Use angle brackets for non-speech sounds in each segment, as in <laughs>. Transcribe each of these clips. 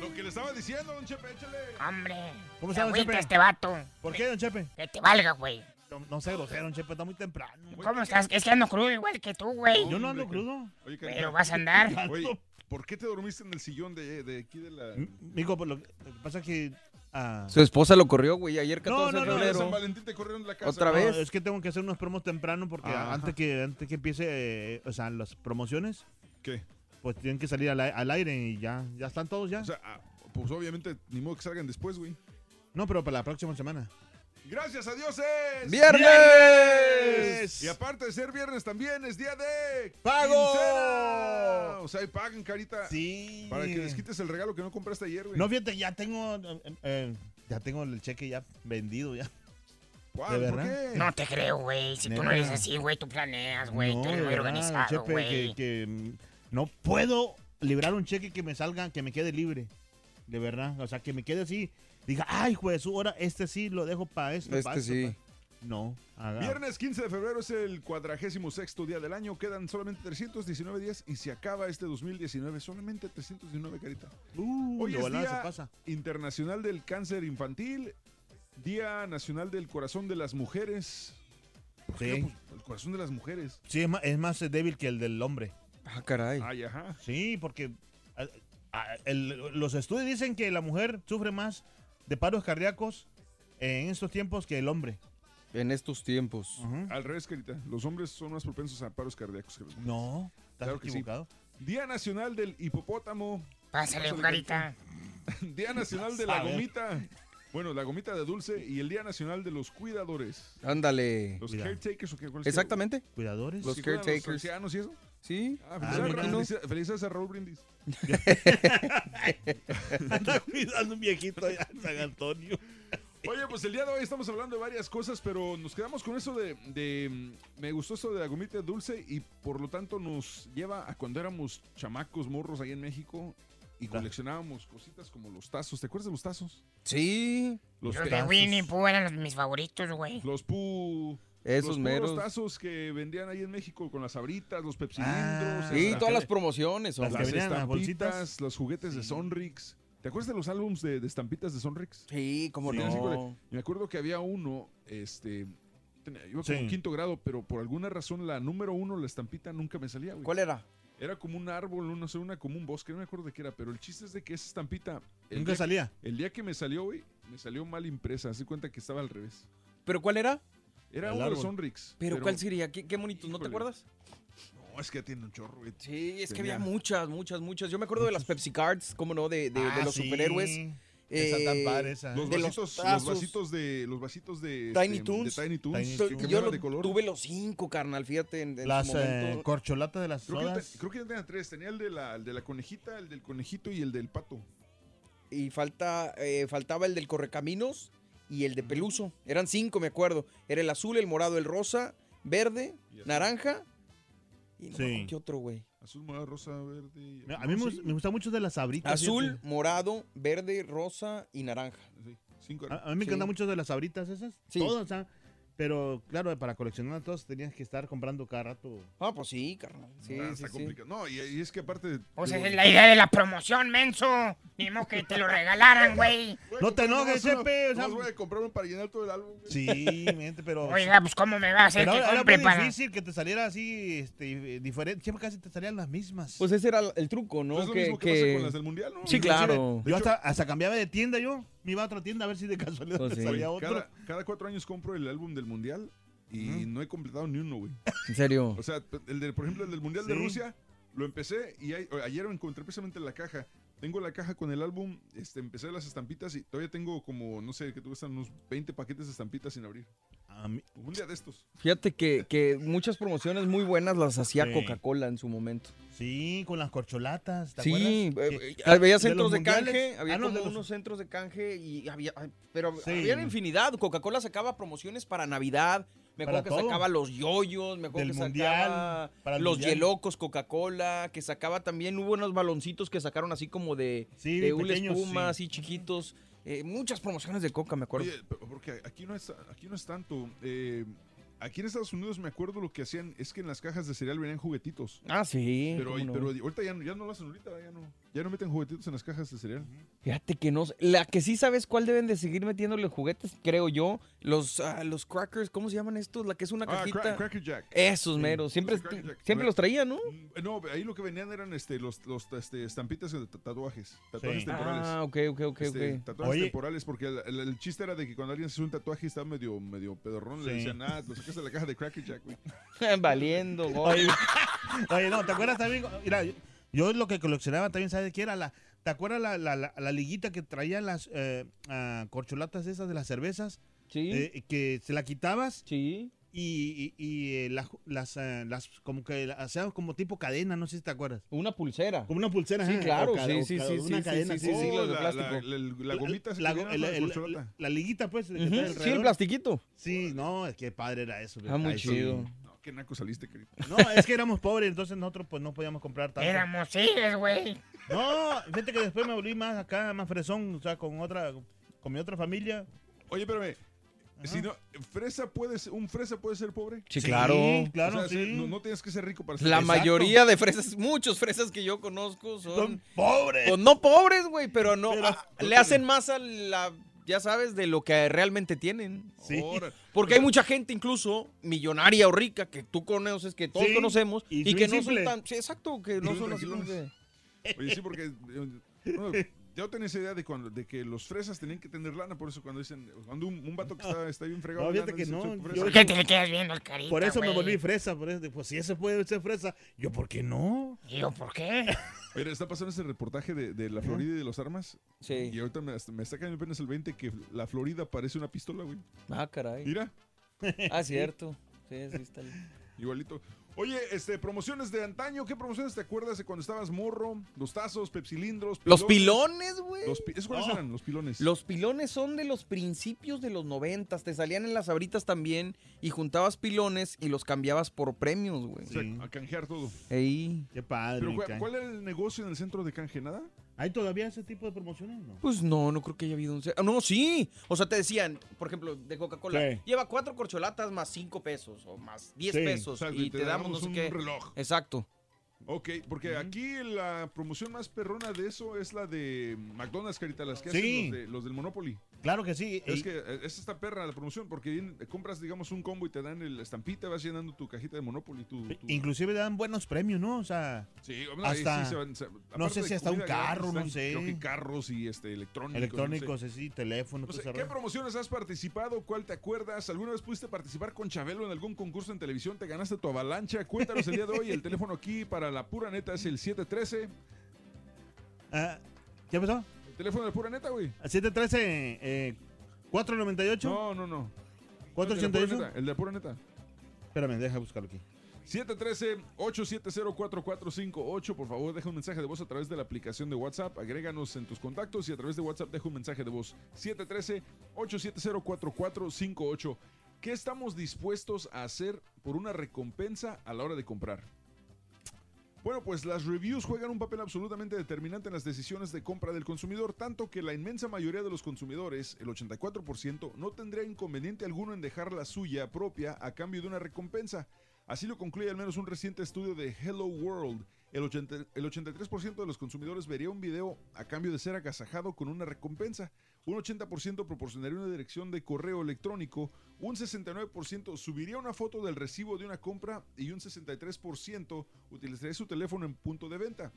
Lo que le estaba diciendo, don Chepe, échale. Hombre. ¿Cómo se está, don Chepe? este vato. ¿Por qué, don Chepe? Que te valga, güey. No, no sé grosero, don Chepe, está muy temprano. ¿Cómo estás? Es que ando crudo igual que tú, güey. Yo no ando crudo. Oye, Pero vas a andar. Oye, ¿por qué te dormiste en el sillón de, de aquí de la... Mico, pues, lo que pasa es que... ah, Su esposa lo corrió, güey, ayer 14 no, no, de febrero. San Valentín te corrieron de la casa. ¿Otra no, vez? es que tengo que hacer unos promos temprano porque Ajá. antes que antes que empiece, eh, o sea, las promociones, ¿Qué? pues tienen que salir al, al aire y ya, ya están todos ya. O sea, ah, pues obviamente ni modo que salgan después, güey. no, pero para la próxima semana. Gracias a Dios es... ¡Viernes! Y aparte de ser viernes también es día de... ¡Pago! quincena. O sea, y paguen, carita. Sí. Para que les quites el regalo que no compraste ayer, güey. No, fíjate, ya tengo, eh, eh, ya tengo el cheque ya vendido ya. ¿Cuál? ¿de ¿Por verdad? qué? No te creo, güey. Si tú no eres así, güey, tú planeas, güey. No, tú eres muy verdad, organizado, Chepe, güey. que, que, no puedo librar un cheque que me salga, que me quede libre. De verdad. O sea, que me quede así. Diga, ay, juez, ahora este sí lo dejo para esto. pa' Este esto, sí. pa-". No. haga- Viernes 15 de febrero es el cuadragésimo sexto día del año. Quedan solamente 319 días y se acaba este 2019. Solamente 319, carita. Uh, Hoy es día se pasa. internacional del cáncer infantil, Día Nacional del Corazón de las Mujeres. ¿Por qué Sí. Pues, el corazón de las mujeres. Sí, es más, es más débil que el del hombre. Ah, caray. Ay, ajá. Sí, porque el- los estudios dicen que la mujer sufre más de paros cardíacos en estos tiempos que el hombre. En estos tiempos. Al revés, carita. Los hombres son más propensos a paros cardíacos que las mujeres. No, estás Claro que sí. equivocado. Día Nacional del Hipopótamo. Pásale, Pásale, carita. <laughs> Día Nacional de la. Gomita. Bueno, la gomita de dulce y el Día Nacional de los Cuidadores. Ándale. Los Cuidado. caretakers o qué? Exactamente. Cuidadores. Los ¿Sí cuidan caretakers. ancianos y eso? Sí. Ah, Ah, felicidades, felicidades a Raúl Brindis. <laughs> Anda cuidando un viejito allá en San Antonio. Oye, pues el día de hoy estamos hablando de varias cosas, pero nos quedamos con eso de, de, mm, me gustó eso de la gomita dulce y por lo tanto nos lleva a cuando éramos chamacos, morros ahí en México y coleccionábamos cositas como los tazos. ¿Te acuerdas de los tazos? Sí. Los, de Winnie Pooh eran los- mis favoritos, güey. los pu... Esos los meros. tazos que vendían ahí en México con las sabritas, los Ah, pepsilindros. Sí, hasta- todas las promociones. Las las estampitas, los juguetes de Sonrix. ¿Te acuerdas de los álbums de, de estampitas de Sonrix? Sí, cómo Sí, no. Me acuerdo que había uno, este, tenía- iba como Sí. quinto grado, pero por alguna razón la número uno, la estampita, nunca me salía, güey. ¿Cuál era? Era como un árbol, no sé, una como un bosque, no me acuerdo de qué era, pero el chiste es de que esa estampita, Nunca día, salía. el día que me salió, güey, me salió mal impresa, así cuenta que estaba al revés. ¿Pero cuál era? Era El uno de. Sonrix. ¿Pero, cuál sería? ¿Qué, qué bonitos? ¿No te acuerdas? No, es que ya tiene un chorro, güey. Sí, es que Tenía- había muchas, muchas, muchas. Yo me acuerdo de las Pepsi Cards, cómo no, de, de- de Ah, los sí. superhéroes. Esa Eh, tan padre, esa. Los de los vasitos, los, vasitos de, los vasitos de, Tiny este, Toons. de Tiny Toons, Tiny que Toons. cambiaban Yo lo- de color. tuve los cinco, carnal, fíjate, en, en Las eh, corcholatas de las Creo que, sodas. creo que yo tenía tres. Tenía el de, la, el de la conejita, el del conejito y el del pato. Y falta, eh, faltaba el del Correcaminos y el de Peluso. Eran cinco, me acuerdo. Era el azul, el morado, el rosa, verde, naranja Y no, Sí. ¿Qué otro, güey? Azul, morado, rosa, verde. y- A no, mí me, sí, me gusta mucho de las sabritas. Azul, morado, verde, rosa y naranja. sí, cinco. A, a mí me Sí. encantan mucho de las sabritas esas. Sí. Todas, ¿ah? Pero claro, para coleccionar todas tenías que estar comprando cada rato. Ah, pues sí, carnal. Sí, Ah, sí, está sí. complicado. No, y, y es que aparte. O sea, digo, es la idea de la promoción, menso. Mismo que te lo regalaran, güey. No te enojes, Chepe, o sea- voy a comprar para llenar todo el álbum. güey. Sí, mente, pero. <laughs> Oiga, pues cómo me va a hacer pero que era compre muy para... difícil que te saliera así, este, diferente. Siempre casi te salían las mismas. Pues ese era el truco, ¿no? Pues es lo que, mismo que, que- pasa con las del mundial, ¿no? Sí, claro. Yo hasta, hasta cambiaba de tienda yo. Me iba a otra tienda a ver si de casualidad Pues me sí. salía otro. Cada, cada cuatro años compro el álbum del mundial y no he completado ni uno, güey. En serio. O sea, el de, por ejemplo, el del mundial de. Rusia, lo empecé y ay- ayer lo encontré precisamente en la caja. Tengo la caja con el álbum, este, empecé las estampitas y todavía tengo como, no sé, que te gustan unos 20 paquetes de estampitas sin abrir. A mí- Un día de estos. Fíjate que, que muchas promociones muy buenas las hacía Sí. Coca-Cola en su momento. Sí, con las corcholatas, ¿te sí, acuerdas? eh, Que- había de centros los de mundiales. canje, había Ah, no, como de los- unos centros de canje y había, ay, pero Sí. había infinidad. Coca-Cola sacaba promociones para Navidad. Me acuerdo que todo. sacaba los yoyos, me acuerdo Del que mundial, sacaba para los mundial. hielocos Coca-Cola, que sacaba también, hubo unos baloncitos que sacaron así como de, Sí, de hule pequeños, espuma, sí. así chiquitos. Eh, muchas promociones de Coca, me acuerdo. Oye, pero porque aquí no es, aquí no es tanto. eh, aquí en Estados Unidos me acuerdo lo que hacían es que en las cajas de cereal venían juguetitos. ah, sí. Pero, no. pero ahorita ya, ya no lo hacen ahorita, ya no, ya no meten juguetitos en las cajas de cereal. Fíjate que no. La que sí sabes cuál deben de seguir metiéndole juguetes, creo yo. Los, ah, los crackers, ¿cómo se llaman estos? La que es una Ah, cajita. Cra- Cracker Jack. Esos meros. Siempre, Sí, Cracker Jack. siempre los traía, ¿no? Mm, No, ahí lo que venían eran este, los, los este, estampitas de ta- tatuajes. Tatuajes Sí. temporales. Ah, ok, ok, ok, Este, ok. Tatuajes Oye. temporales, porque el, el- el chiste era de que cuando alguien se hizo un tatuaje y estaba medio, medio pedorrón, le Sí. decían, ah, lo sacas de la caja de Cracker Jack, güey. <laughs> Valiendo, güey. <laughs> oye, no, ¿te acuerdas también? Mira, yo, yo lo que coleccionaba también, ¿sabes qué era? La, ¿Te acuerdas la, la, la, la liguita que traían las eh, ah, corcholatas esas de las cervezas? Sí. Eh, que se la quitabas sí. y, y, y, eh, las, las, eh, las, como que hacían como tipo cadena, no sé si te acuerdas. Una pulsera. Como una pulsera. Sí, claro, o sí, o sí, sí, Una sí, cadena. sí, sí, sí, Oh, la, plástico. La, la- la gomita que la, el- corcholata. la- la liguita, pues. Ujú, está Sí, el plastiquito. Sí, no, es que padre era eso. Ah, muy Ay, sí. chido. Qué naco saliste, querido. No, es que éramos pobres, entonces nosotros pues no podíamos comprar tanto. Éramos hijos, güey. No, fíjate que después me volví más acá, más fresón, o sea, con otra, con mi otra familia. Oye, espérame. Si no, fresa puede ser, un fresa puede ser pobre. Sí, Sí, claro. claro, O sea, sí. no, no tienes que ser rico para ser La Exacto. mayoría de fresas, muchos fresas que yo conozco son, Son pobres. pues, no pobres, güey, pero no Pero- ah, le hacen más a la, ya sabes, de lo que realmente tienen. Sí. Porque hay mucha gente incluso millonaria o rica que tú conoces, que todos Sí, conocemos y que no son tan, sí, exacto, que no son así Oye, sí, porque <laughs> eh, bueno, yo tenía esa idea de, cuando, de que los fresas tenían que tener lana, por eso cuando dicen, cuando un, un vato que está, está bien fregado. No, lana, que no. ¿Por qué te le quedas viendo el carita, Por eso me volví fresa, por eso, pues si ese puede ser fresa, yo, ¿por qué no? ¿Y yo por qué? <laughs> Mira, está pasando ese reportaje de, de la Florida y de los armas. Sí. Y ahorita me, me está cayendo apenas el 20 que la Florida parece una pistola, güey. Ah, caray. Mira, Ah, cierto. Sí, sí está. igualito. Oye, este, promociones de antaño, ¿qué promociones te acuerdas de cuando estabas morro? Los tazos, pepsilindros, Los pilones, güey. Los pi- ¿Esos cuáles Oh. eran? Los pilones. Los pilones son de los principios de los noventas. Te salían en las abritas también y juntabas pilones y los cambiabas por premios, güey. O sea, Sí. a canjear todo. Ey. Qué padre. Pero me ¿cuál, cae. cuál era el negocio en el centro de canje? ¿Nada? ¿Hay todavía ese tipo de promociones? No. Pues no, no creo que haya habido un... ah, No, sí. O sea, te decían, por ejemplo, de Coca-Cola, Sí. lleva cuatro corcholatas más cinco pesos o más diez Sí. pesos Exacto, y te, damos no sé un qué. reloj. Exacto. Ok, porque aquí la promoción más perrona de eso es la de McDonald's, Carita, las que Sí. hacen los, de- los del Monopoly. Claro que sí. Es y- que eh, es esta perra la promoción, porque viene- compras, digamos, un combo y te dan el estampita, vas llenando tu cajita de Monopoly. Tu, tu- Inclusive dan buenos premios, ¿no? O sea, Sí, hasta- sí se van- se- no sé si hasta un carro, no sé. Creo que carros y este, electrónicos. electrónicos, no sé. sí, teléfono, No sé, ¿Qué promociones has participado? ¿Cuál te acuerdas? ¿Alguna vez pudiste participar con Chabelo en algún concurso en televisión? ¿Te ganaste tu avalancha? Cuéntanos el día de hoy. El teléfono aquí para la pura neta es el 713. Ah, ¿Qué pasó? El teléfono de pura neta, güey. 713 eh, 498 No, no, no. El de la pura 488. neta, El de pura neta. Espérame, deja buscarlo aquí. 713-870-4458. Por favor, deja un mensaje de voz a través de la aplicación de WhatsApp. Agréganos en tus contactos y a través de WhatsApp deja un mensaje de voz. 713-870-4458. ¿Qué estamos dispuestos a hacer por una recompensa a la hora de comprar? Bueno, pues las reviews juegan un papel absolutamente determinante en las decisiones de compra del consumidor, tanto que la inmensa mayoría de los consumidores, el 84%, no tendría inconveniente alguno en dejar la suya propia a cambio de una recompensa. Así lo concluye al menos un reciente estudio de Hello World. El, 80 el 83% de los consumidores vería un video a cambio de ser agasajado con una recompensa. Un 80% proporcionaría una dirección de correo electrónico. Un 69% subiría una foto del recibo de una compra y un 63% utilizaría su teléfono en punto de venta.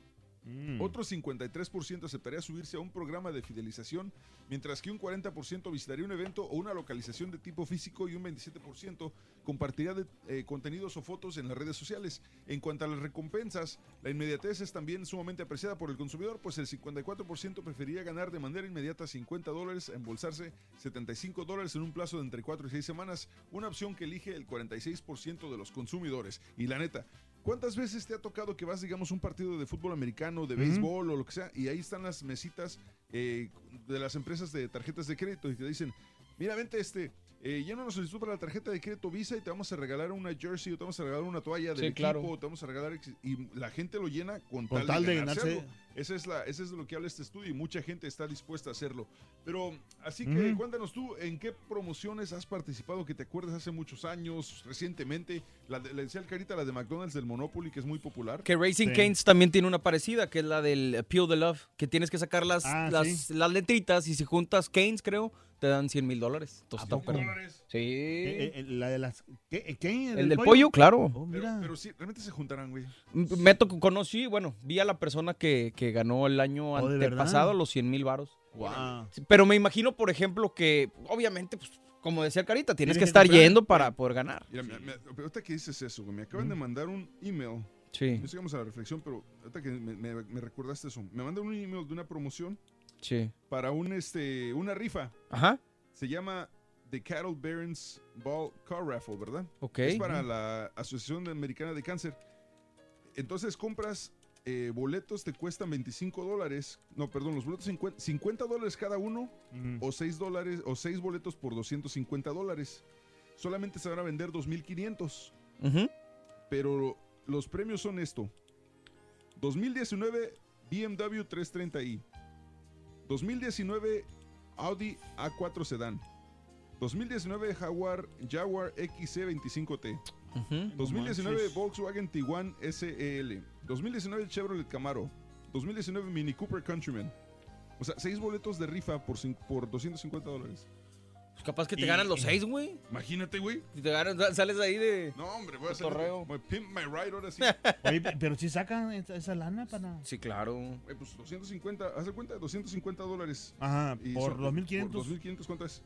Mm. Otro 53% aceptaría subirse a un programa de fidelización, mientras que un 40% visitaría un evento o una localización de tipo físico y un 27% compartiría de- eh, contenidos o fotos en las redes sociales. En cuanto a las recompensas, la inmediatez es también sumamente apreciada por el consumidor, pues el 54% preferiría ganar de manera inmediata 50 dólares, embolsarse 75 dólares en un plazo de entre 4 y 6 semanas, una opción que elige el 46% de los consumidores. Y la neta, ¿Cuántas veces te ha tocado que vas, digamos, un partido de fútbol americano, de béisbol o lo que sea, y ahí están las mesitas eh, de las empresas de tarjetas de crédito y te dicen, mira, vente, este, eh, llena una solicitud para la tarjeta de crédito Visa y te vamos a regalar una jersey o te vamos a regalar una toalla del Sí, equipo claro. o te vamos a regalar... Y la gente lo llena con, Con tal, tal de ganarse ganarse-. Esa es, la, esa es de lo que habla este estudio y mucha gente está dispuesta a hacerlo. Pero, así que Ujú. cuéntanos tú, ¿en qué promociones has participado que te acuerdas hace muchos años, recientemente? La de, le decía el Carita, la de McDonald's del Monopoly, que es muy popular. Que Racing Sí. Canes también tiene una parecida, que es la del Appeal the Love, que tienes que sacar las, Ah, las, sí. las letritas y si juntas Canes, creo, te dan 100 mil dólares. Entonces, está dólares? Sí. Eh, eh, la de las. ¿Qué? ¿Qué? el del pollo, claro. Oh, Pero, mira. pero sí, realmente se juntarán, güey. Me tocó, conocí, bueno, vi a la persona que, que ganó el año Oh, antepasado los 100 mil varos. Guau. Sí, Pero me imagino, por ejemplo, que obviamente, pues, como decía Carita, tienes Tienes que estar comprar. yendo para poder ganar. Mira, me- me- pero ahorita que dices eso, güey, me acaban de mandar un email. Sí, No sigamos a la reflexión, pero ahorita que me, me- me recordaste eso, me mandan un email de una promoción sí. para un, este, una rifa. Ajá, Se llama The Cattle Barons Ball Car Raffle, ¿verdad? ok. Es para la Asociación Americana de Cáncer. Entonces compras eh, boletos, te cuestan 25 dólares. No, perdón, los boletos 50, 50 dólares cada uno o 6 dólares o 6 boletos por 250 dólares. Solamente se van a vender 2.500. Ujú. Pero los premios son esto. 2019 BMW 330i. 2019 Audi A4 Sedan. 2019 Jaguar Jaguar XC25T. Ujú. 2019 manches. Volkswagen Tiguan SEL. 2019 Chevrolet Camaro. 2019 Mini Cooper Countryman. O sea, seis boletos de rifa por, cin- por 250 dólares. Pues capaz que te Y- ganan los seis, güey. Imagínate, güey. Si te ganas, sales ahí de... No, hombre, voy a hacer. Cotorreo. voy a Pimp my ride ahora sí. <laughs> Oye, pe- pero si sacan esa, esa lana para. Sí, claro. Eh, pues 250, haz de cuenta, 250 dólares. Ajá, Y por son- 2500. Por 2500, ¿cuánto es?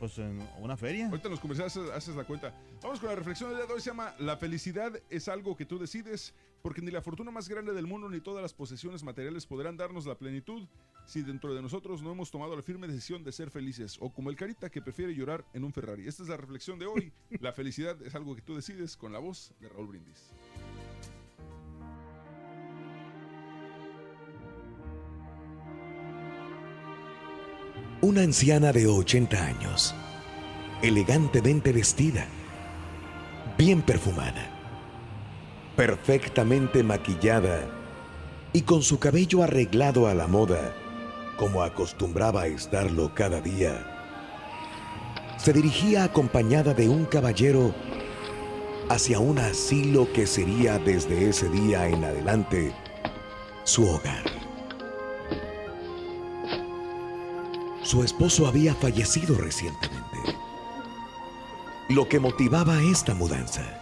Pues en una feria. Ahorita en los comerciales haces, haces la cuenta. Vamos con la reflexión del día de hoy. Se llama La felicidad es algo que tú decides, porque ni la fortuna más grande del mundo ni todas las posesiones materiales podrán darnos la plenitud si dentro de nosotros no hemos tomado la firme decisión de ser felices, o como el carita que prefiere llorar en un Ferrari. Esta es la reflexión de hoy. <laughs> La felicidad es algo que tú decides con la voz de Raúl Brindis. Una anciana de 80 años, elegantemente vestida, bien perfumada, perfectamente maquillada y con su cabello arreglado a la moda, como acostumbraba a estarlo cada día, se dirigía acompañada de un caballero hacia un asilo que sería desde ese día en adelante su hogar. Su esposo había fallecido recientemente, lo que motivaba esta mudanza.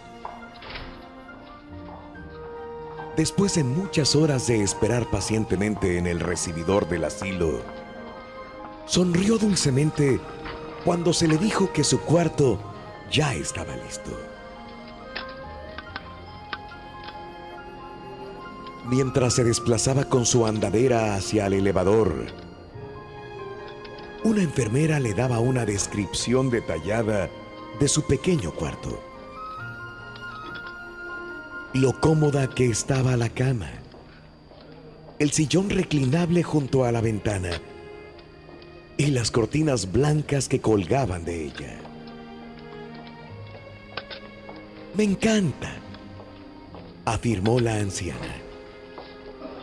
Después de muchas horas de esperar pacientemente en el recibidor del asilo, sonrió dulcemente cuando se le dijo que su cuarto ya estaba listo. Mientras se desplazaba con su andadera hacia el elevador, una enfermera le daba una descripción detallada de su pequeño cuarto. Lo cómoda que estaba la cama, el sillón reclinable junto a la ventana y las cortinas blancas que colgaban de ella. Me encanta, afirmó la anciana.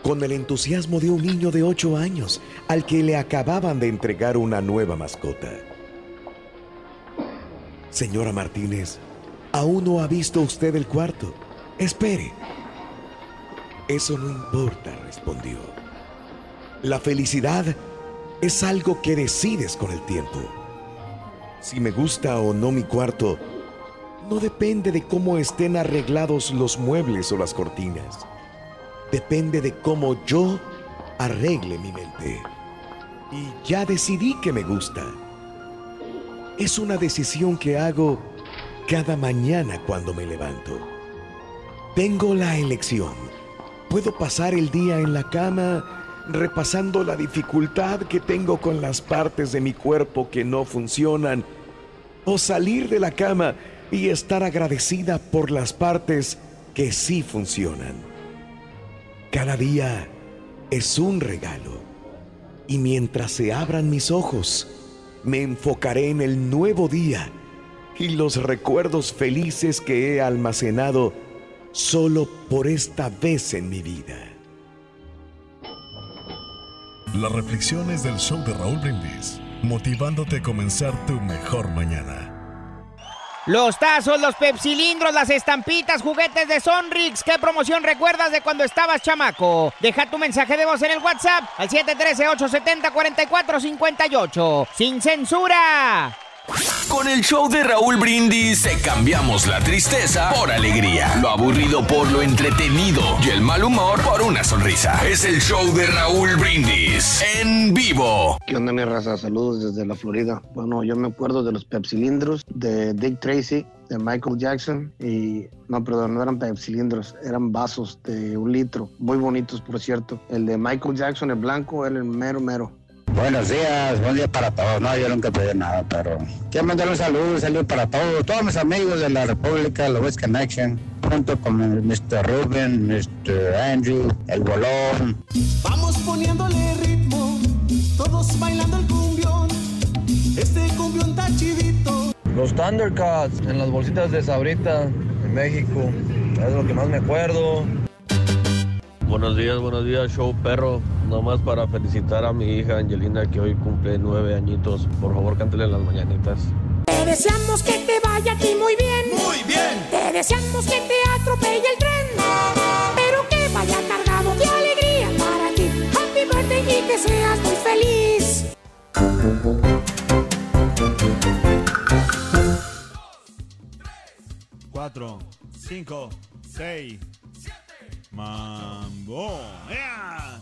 con el entusiasmo de un niño de 8 años al que le acababan de entregar una nueva mascota. Señora Martínez, aún no ha visto usted el cuarto. Espere. Eso no importa, respondió. La felicidad es algo que decides con el tiempo. Si me gusta o no mi cuarto, no depende de cómo estén arreglados los muebles o las cortinas. Depende de cómo yo arregle mi mente. Y ya decidí que me gusta. Es una decisión que hago cada mañana cuando me levanto. Tengo la elección. Puedo pasar el día en la cama repasando la dificultad que tengo con las partes de mi cuerpo que no funcionan, o salir de la cama y estar agradecida por las partes que sí funcionan. Cada día es un regalo y mientras se abran mis ojos, me enfocaré en el nuevo día y los recuerdos felices que he almacenado solo por esta vez en mi vida. Las reflexiones del show de Raúl Brindis, motivándote a comenzar tu mejor mañana. Los tazos, los pepsilindros, las estampitas, juguetes de Sonrix. ¿Qué promoción recuerdas de cuando estabas chamaco? Deja tu mensaje de voz en el WhatsApp al 713-870-4458. ¡Sin censura! Con el show de Raúl Brindis cambiamos la tristeza por alegría, lo aburrido por lo entretenido y el mal humor por una sonrisa. Es el show de Raúl Brindis en vivo. ¿Qué onda, mi raza? Saludos desde la Florida. Bueno, yo me acuerdo de los pepsilindros de Dick Tracy, de Michael Jackson y no, perdón, no eran pepsilindros, eran vasos de un litro, muy bonitos, por cierto. El de Michael Jackson, el blanco, era el mero mero. Buenos días, buen día para todos. No, yo nunca pedí nada, pero quiero mandar un saludo, un saludo para todos, todos mis amigos de la República, la West Connection, junto con el Mr. Ruben, Mr. Andrew, el Bolón. Vamos poniéndole ritmo, todos bailando el cumbión. Este cumbión está chidito. Los Thundercats en las bolsitas de Sabrita en México. Es lo que más me acuerdo. Buenos días, buenos días, show perro. Nomás para felicitar a mi hija Angelina que hoy cumple nueve añitos. Por favor, cántele las mañanitas. Te deseamos que te vaya a ti muy bien. Muy bien. Te deseamos que te atropelle el tren. Pero que vaya cargado de alegría para ti. Happy birthday y que seas muy feliz. Cuatro, cinco, seis. Mambo. ¡Ea!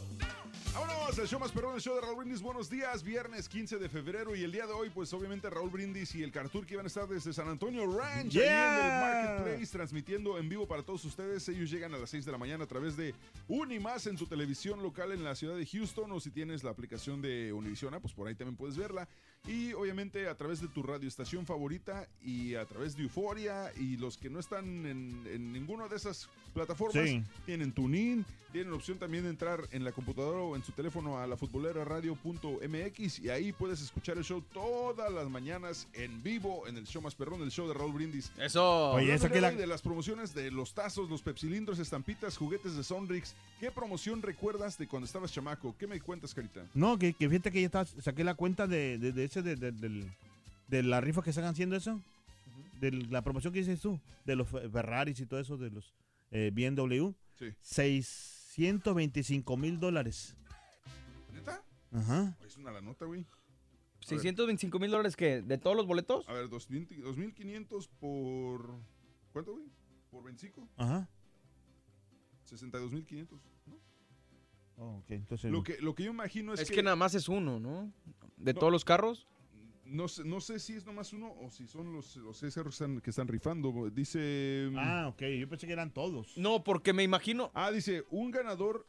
Vámonos, el show más perrón, el show de Raúl Brindis. Buenos días, viernes 15 de febrero. Y el día de hoy, pues obviamente Raúl Brindis y el Cartour que iban a estar desde San Antonio Ranch, ahí en el Marketplace, transmitiendo en vivo para todos ustedes. Ellos llegan a las 6 de la mañana a través de Unimás en tu televisión local en la ciudad de Houston. O si tienes la aplicación de Univision, pues por ahí también puedes verla. Y obviamente a través de tu radioestación favorita y a través de Euforia. Y los que no están en, en ninguna de esas plataformas Sí. tienen TuneIn, tienen la opción también de entrar en la computadora o en su teléfono a la futbolera radio.mx y ahí puedes escuchar el show todas las mañanas en vivo en el show más perrón, el show de Raúl Brindis. Eso. Oye, esa que la- de las promociones de los tazos, los pepsilindros, estampitas, juguetes de Sonrix. ¿Qué promoción recuerdas de cuando estabas chamaco? ¿Qué me cuentas, Carita? No, que, que fíjate que ya estaba- saqué la cuenta de, de, de ese, de, de- del- de la rifa que están haciendo eso. De la promoción que dices tú, de los Fe- Ferraris y todo eso, de los eh, BMW. Sí. 625 mil dólares. ¿Neta? Ajá. Es una la nota, güey. 625 mil dólares que de todos los boletos. A ver, 2000 2.500 por... ¿Cuánto, güey? ¿Por 25? Ajá. 62.500. ¿no? Oh, ok, entonces. Lo que, lo que yo imagino es, Es que nada más es uno, ¿no? De todos los carros. No sé, no sé si es nomás uno o si son los, los seis carros que están, que están rifando. Dice... Ah, ok, yo pensé que eran todos. No, porque me imagino. Ah, dice, un ganador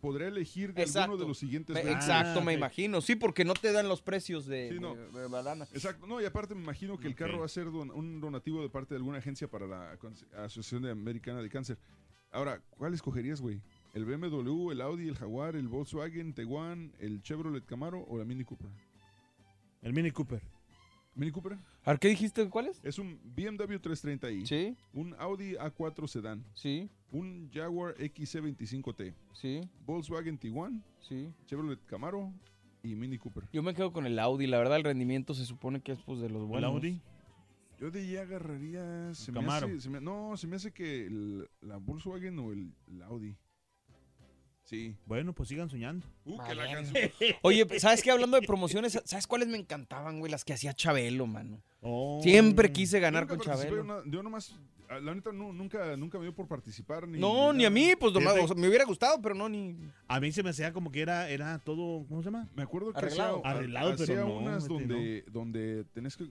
podrá elegir de Exacto. alguno de los siguientes. Me- exacto, Ah, me imagino. Sí, porque no te dan los precios de, Sí, no. de- de banana. Exacto, no, y aparte me imagino que el carro va a ser don- un donativo de parte de alguna agencia para la Asociación de Americana de Cáncer. Ahora, ¿cuál escogerías, güey? ¿El BMW, el Audi, el Jaguar, el Volkswagen, Tiguan, el Chevrolet Camaro o la Mini Cooper? El Mini Cooper. Mini Cooper. A ver, ¿qué dijiste? ¿Cuál es? Es un BMW 330i. Sí. Un Audi A4 Sedan. Sí. Un Jaguar XC25T. Sí. Volkswagen Tiguan. Sí. Chevrolet Camaro y Mini Cooper. Yo me quedo con el Audi. La verdad, el rendimiento se supone que es pues de los buenos. Audi? Yo de ahí agarraría. Se me Camaro. hace- se me- no, se me hace que el- la Volkswagen o el, el Audi. Sí. Bueno, pues sigan soñando. Uh, que la canción. <laughs> Oye, ¿sabes qué? Hablando de promociones, ¿sabes cuáles me encantaban, güey? Las que hacía Chabelo, mano. Oh. Siempre quise Yo ganar nunca con Chabelo. una- yo nomás. ah, La neta, no, nunca, nunca me dio por participar. Ni, No, ni a mí, pues nomás, Fíjate. o sea, me hubiera gustado, pero no, ni. A mí se me hacía como que era, era todo, ¿cómo se llama? Me acuerdo que Arreglado. hacía, Arreglado, pero hacía no, unas donde, donde tenés que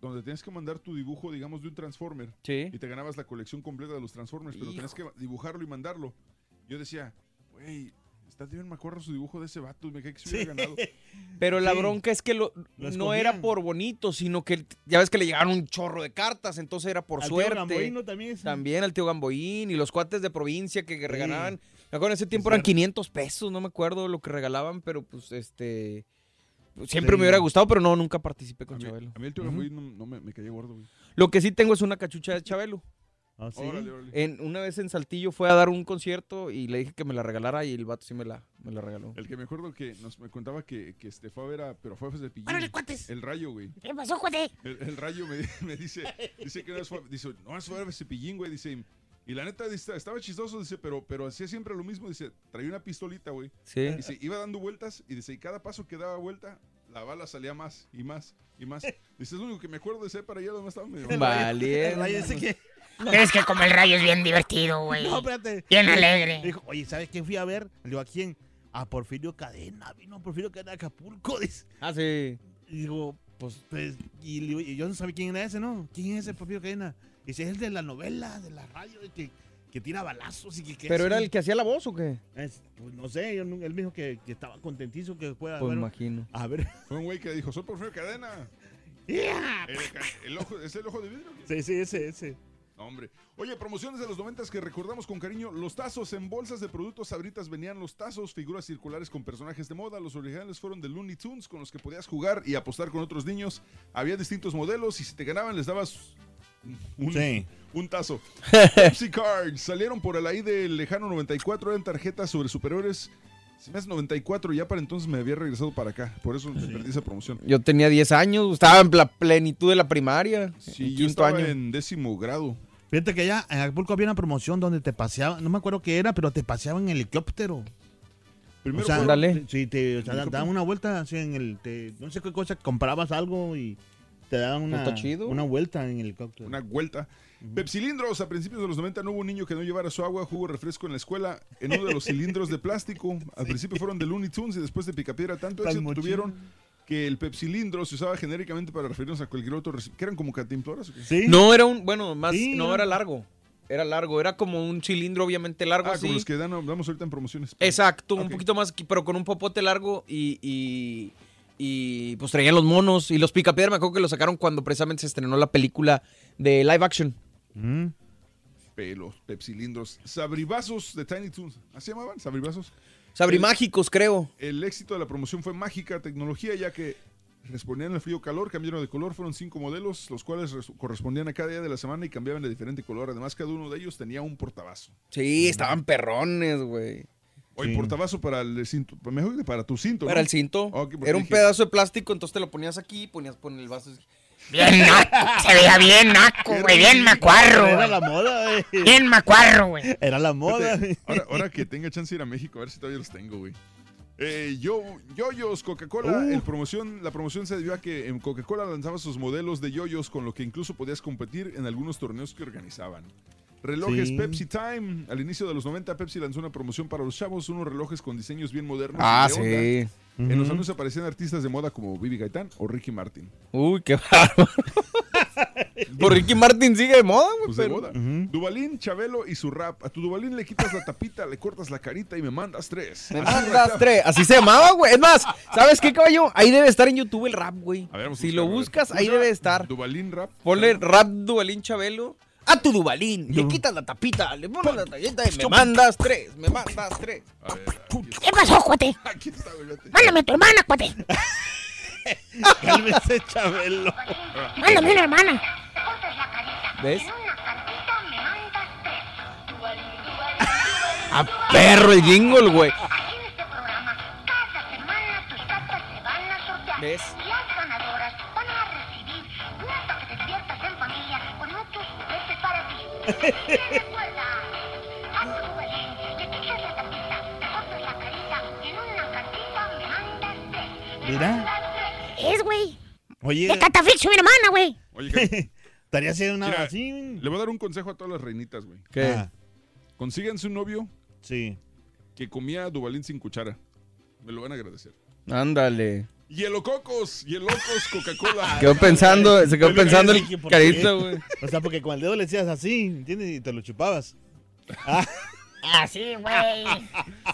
donde tienes que mandar tu dibujo, digamos, de un Transformer. Sí. Y te ganabas la colección completa de los Transformers, pero tenés que dibujarlo y mandarlo. Yo decía, güey, está bien, me acuerdo su dibujo de ese vato, me cae que se hubiera ganado. Pero la Sí. bronca es que lo, Lo no era por bonito, sino que ya ves que le llegaron un chorro de cartas, entonces era por Al tío suerte. Gamboíno también es- También al tío Gamboín y los cuates de provincia que, regalaban. Me acuerdo en ese tiempo eran 500 pesos, no me acuerdo lo que regalaban, pero pues este. pues, Siempre me hubiera gustado, pero no, nunca participé con A mí, Chabelo. a mí el tío Gamboín no, no me, me caía gordo, güey. Lo que sí tengo es una cachucha de Chabelo. ¿Ah, sí? Órale, órale. En, una vez en Saltillo fue a dar un concierto y le dije que me la regalara y el vato sí me la, me la regaló. El que me acuerdo que nos me contaba que, que este fue a ver a, pero fue a de Pillín. Órale, cuates. El rayo, güey. ¿Qué pasó, cuate? El, el rayo me, <laughs> me dice, dice que una vez fue, dice, no, es fue a Cepillín, güey, dice, y la neta dice, estaba chistoso, dice, pero, pero hacía siempre lo mismo, dice, traía una pistolita, güey. Sí. Dice, iba dando vueltas y dice, y cada paso que daba vuelta, la bala salía más y más y más. Dice, es lo único que me acuerdo de ese para allá donde estaba medio. Valiente. <laughs> Ese que- Es que como el rayo es bien divertido, güey. No, espérate. Bien alegre. Dijo, oye, ¿sabes quién fui a ver? Le digo, ¿a quién? A Porfirio Cadena. Vino Porfirio Cadena de Acapulco. <laughs> Dice. Ah, sí. Y digo, pues, pues, y, digo, y yo no sabía quién era ese, ¿no? ¿Quién es ese Porfirio Cadena? Dice, es el de la novela, de la radio, de que, que tira balazos y que... que ¿Pero es era el que hacía la voz o qué? es- pues, no sé, yo él me dijo que, que estaba contentísimo que fuera a Pues ver- imagino. A ver. <laughs> Fue un güey que dijo, soy Porfirio Cadena. Yeah. El, el ojo, ¿Es el ojo de vidrio? Sí, sí, ese, ese. Hombre. Oye, promociones de los noventas que recordamos con cariño. Los tazos en bolsas de productos sabritas venían los tazos, figuras circulares con personajes de moda. Los originales fueron de Looney Tunes con los que podías jugar y apostar con otros niños. Había distintos modelos y si te ganaban les dabas un, Sí. un tazo. <laughs> Pepsi Cards salieron por el ahí del lejano 94. Eran tarjetas sobre superhéroes. Se me hace 94, ya para entonces me había regresado para acá. Por eso me perdí esa promoción. Yo tenía 10 años, estaba en la plenitud de la primaria. Sí, en yo estaba año. en décimo grado. Fíjate que allá en Acapulco había una promoción donde te paseaban, no me acuerdo qué era, pero te paseaban en helicóptero. Primero o sea, fue- Ándale. Sí, te o sea, Helicóptero. daban una vuelta así en el, te- no sé qué cosa, comprabas algo y te daban una, Está chido. una vuelta en el helicóptero. Una vuelta. Pepsilindros, a principios de los 90 no hubo un niño que no llevara su agua, jugo, refresco en la escuela en uno de los <laughs> cilindros de plástico. Al principio fueron de Looney Tunes y después de Picapiedra. Tanto Tan éxito mochila. tuvieron que el pepsilindro se usaba genéricamente para referirnos a cualquier otro, que eran como cantimploras. ¿o qué? ¿Sí? No, era un, bueno, más, Sí, no era- largo. Era largo, era como un cilindro obviamente largo Ah, así. como los que dan, damos ahorita en promociones. Exacto, un poquito más, pero con un popote largo y, y, y, pues traían los monos y los picapiedra. Me acuerdo que los sacaron cuando precisamente se estrenó la película de live action. Mm. Pelos, pepsilindros. Sabribazos de Tiny Toons. ¿Así se llamaban? Sabribazos. Sabrimágicos, creo. El éxito de la promoción fue mágica tecnología, ya que respondían al frío calor, cambiaron de color, fueron cinco modelos, los cuales res- correspondían a cada día de la semana y cambiaban de diferente color. Además, cada uno de ellos tenía un portabazo. Sí, estaban perrones, güey. O el Sí. portabazo para el cinto, mejor que para tu cinto. Para ¿no? el cinto. Porque Era un dije, pedazo de plástico, entonces te lo ponías aquí, ponías pon el vaso. Bien naco. Se veía bien naco, güey. Bien macuarro, Era la moda, güey. Bien macuarro, güey. Era la moda. Fíjate, ahora, ahora que <laughs> tenga chance de ir a México, a ver si todavía los tengo, güey. Eh, yo, yoyos, Coca-Cola, Uh. promoción, la promoción se debió a que en Coca-Cola lanzaba sus modelos de yoyos con lo que incluso podías competir en algunos torneos que organizaban. Relojes Sí. Pepsi Time. Al inicio de los 90, Pepsi lanzó una promoción para los chavos, unos relojes con diseños bien modernos. y Ah, de onda. En los anuncios aparecían artistas de moda como Bibi Gaitán o Ricky Martin. Uy, qué bárbaro. <laughs> Por Ricky Martin sigue de moda, güey. Pues de pero- moda. Dubalín, Chabelo y su rap. A tu Dubalín le quitas la tapita, le cortas la carita y me mandas tres. Me Así mandas tres. Así se llamaba, güey. Es más, ¿sabes qué, caballo? Ahí debe estar en YouTube el rap, güey. A ver, vamos a Si buscar, lo buscas, ¿Cómo ahí debe estar. Dubalín rap. Ponle rap Dubalín Chabelo. A tu Dubalín, le quitas la tapita, le pones la talleta y me mandas tres, me mandas tres. A ver. ¿Qué pasó, cuate? Aquí está, güey. Mándame a tu hermana, cuate. <laughs> Cálmese, Chabelo. Mándame una hermana. ¿Ves? A perro el jingle, güey. ¿Ves? Mira. Es, güey. Oye. De Catafixio, mi hermana, güey. Oye. <laughs> Estaría haciendo una Mira, así. Le voy a dar un consejo a todas las reinitas, güey. ¿Qué? Ah. Consíganse un novio Sí. que comía Dubalín sin cuchara. Me lo van a agradecer. Ándale. Hielo cocos, hielocos, Coca-Cola. Quedó pensando, se quedó pensando el carito, güey. O sea, porque con el dedo le decías así, ¿entiendes? Y te lo chupabas. Ah, <laughs> Así, güey.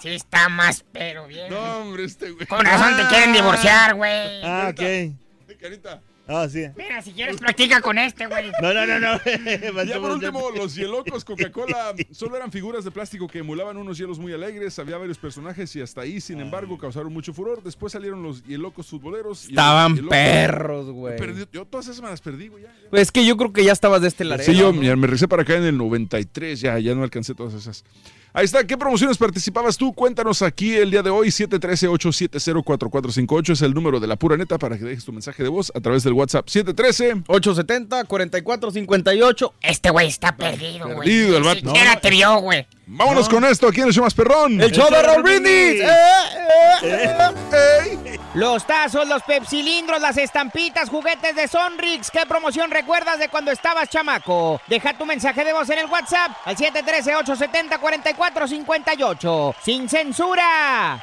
Sí está más, pero bien. No, hombre, este güey. Con razón te quieren divorciar, güey. ah, ok. Carita. Ah, sí. Mira, si quieres, practica con este, güey. No, no, no, no. <laughs> Ya por último, los hielocos Coca-Cola <laughs> solo eran figuras de plástico que emulaban unos hielos muy alegres, había varios personajes y hasta ahí, sin embargo, causaron mucho furor. Después salieron los hielocos futboleros. Estaban hielocos- perros, güey. Perdí- Yo todas esas me las perdí, güey. Pues es que yo creo que ya estabas de este lado. Sí, yo me regresé para acá en el 93, ya, ya no alcancé todas esas. Ahí está, ¿qué promociones participabas tú? Cuéntanos aquí el día de hoy, 713-870-4458 es el número de la pura neta para que dejes tu mensaje de voz a través del WhatsApp. 713 870-4458. Este güey está perdido, güey. Perdido el Ni vato. siquiera No. te vio, güey. Vámonos con esto, aquí en el más perrón. El show de Raúl Brindis. Eh, eh. <laughs> Los tazos, los pepsilindros, las estampitas, juguetes de Sonrix. ¿Qué promoción recuerdas de cuando estabas chamaco? Deja tu mensaje de voz en el WhatsApp al 713-870-4458. ¡Sin censura!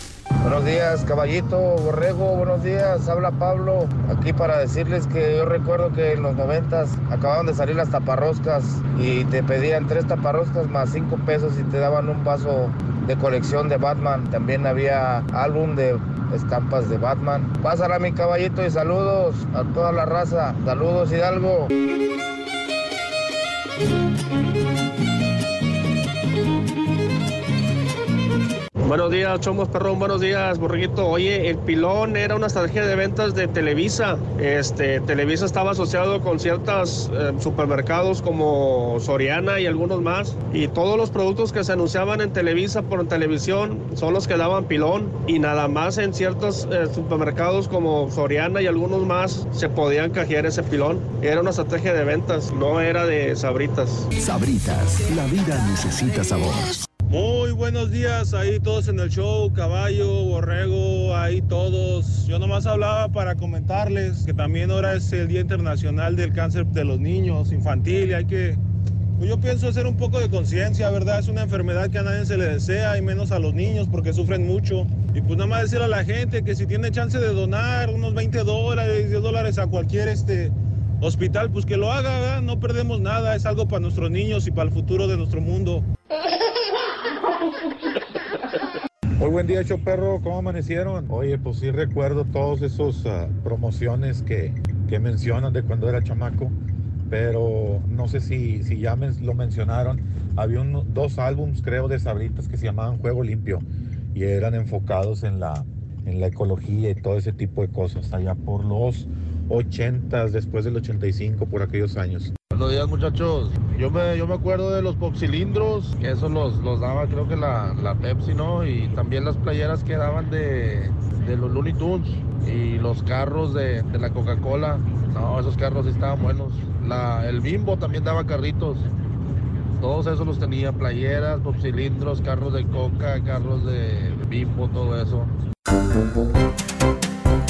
Buenos días, caballito, borrego, buenos días, habla Pablo, aquí para decirles que yo recuerdo que en los noventas acababan de salir las taparroscas y te pedían tres taparroscas más cinco pesos y te daban un vaso de colección de Batman, también había álbum de estampas de Batman. Pásala mi caballito y saludos a toda la raza, saludos Hidalgo. Buenos días, Chomos Perrón, buenos días, Borreguito. Oye, el pilón era una estrategia de ventas de Televisa. Este, Televisa estaba asociado con ciertos supermercados como Soriana y algunos más. Y todos los productos que se anunciaban en Televisa por televisión son los que daban pilón. Y nada más en ciertos eh, supermercados como Soriana y algunos más se podían cajear ese pilón. Era una estrategia de ventas, no era de sabritas. Sabritas, la vida necesita sabor. Muy buenos días ahí todos en el show, caballo, borrego, ahí todos. Yo nomás hablaba para comentarles que también ahora es el Día Internacional del Cáncer de los Niños, infantil, y hay que, pues yo pienso hacer un poco de conciencia, ¿verdad? Es una enfermedad que a nadie se le desea, y menos a los niños porque sufren mucho. Y pues nada más decirle a la gente que si tiene chance de donar unos 20 dólares, 10 dólares a cualquier este hospital, pues que lo haga, ¿verdad? No perdemos nada, es algo para nuestros niños y para el futuro de nuestro mundo. <laughs> Muy buen día, Choperro. ¿Cómo amanecieron? Oye, pues sí recuerdo todos esos ah, promociones que, que mencionan de cuando era chamaco, pero no sé si, si ya men- lo mencionaron. Había dos álbums, creo, de sabritas que se llamaban Juego Limpio y eran enfocados en la, en la ecología y todo ese tipo de cosas, allá por los 80, después del 85, por aquellos años. Buenos días muchachos. Yo me, yo me acuerdo de los popcilindros, que eso los, los daba creo que la, la Pepsi, ¿no? Y también las playeras que daban de, de los Looney Tunes y los carros de, de la Coca-Cola. No, esos carros sí estaban buenos. La, el Bimbo también daba carritos. Todos esos los tenía, playeras, popcilindros, carros de Coca, carros de Bimbo, todo eso.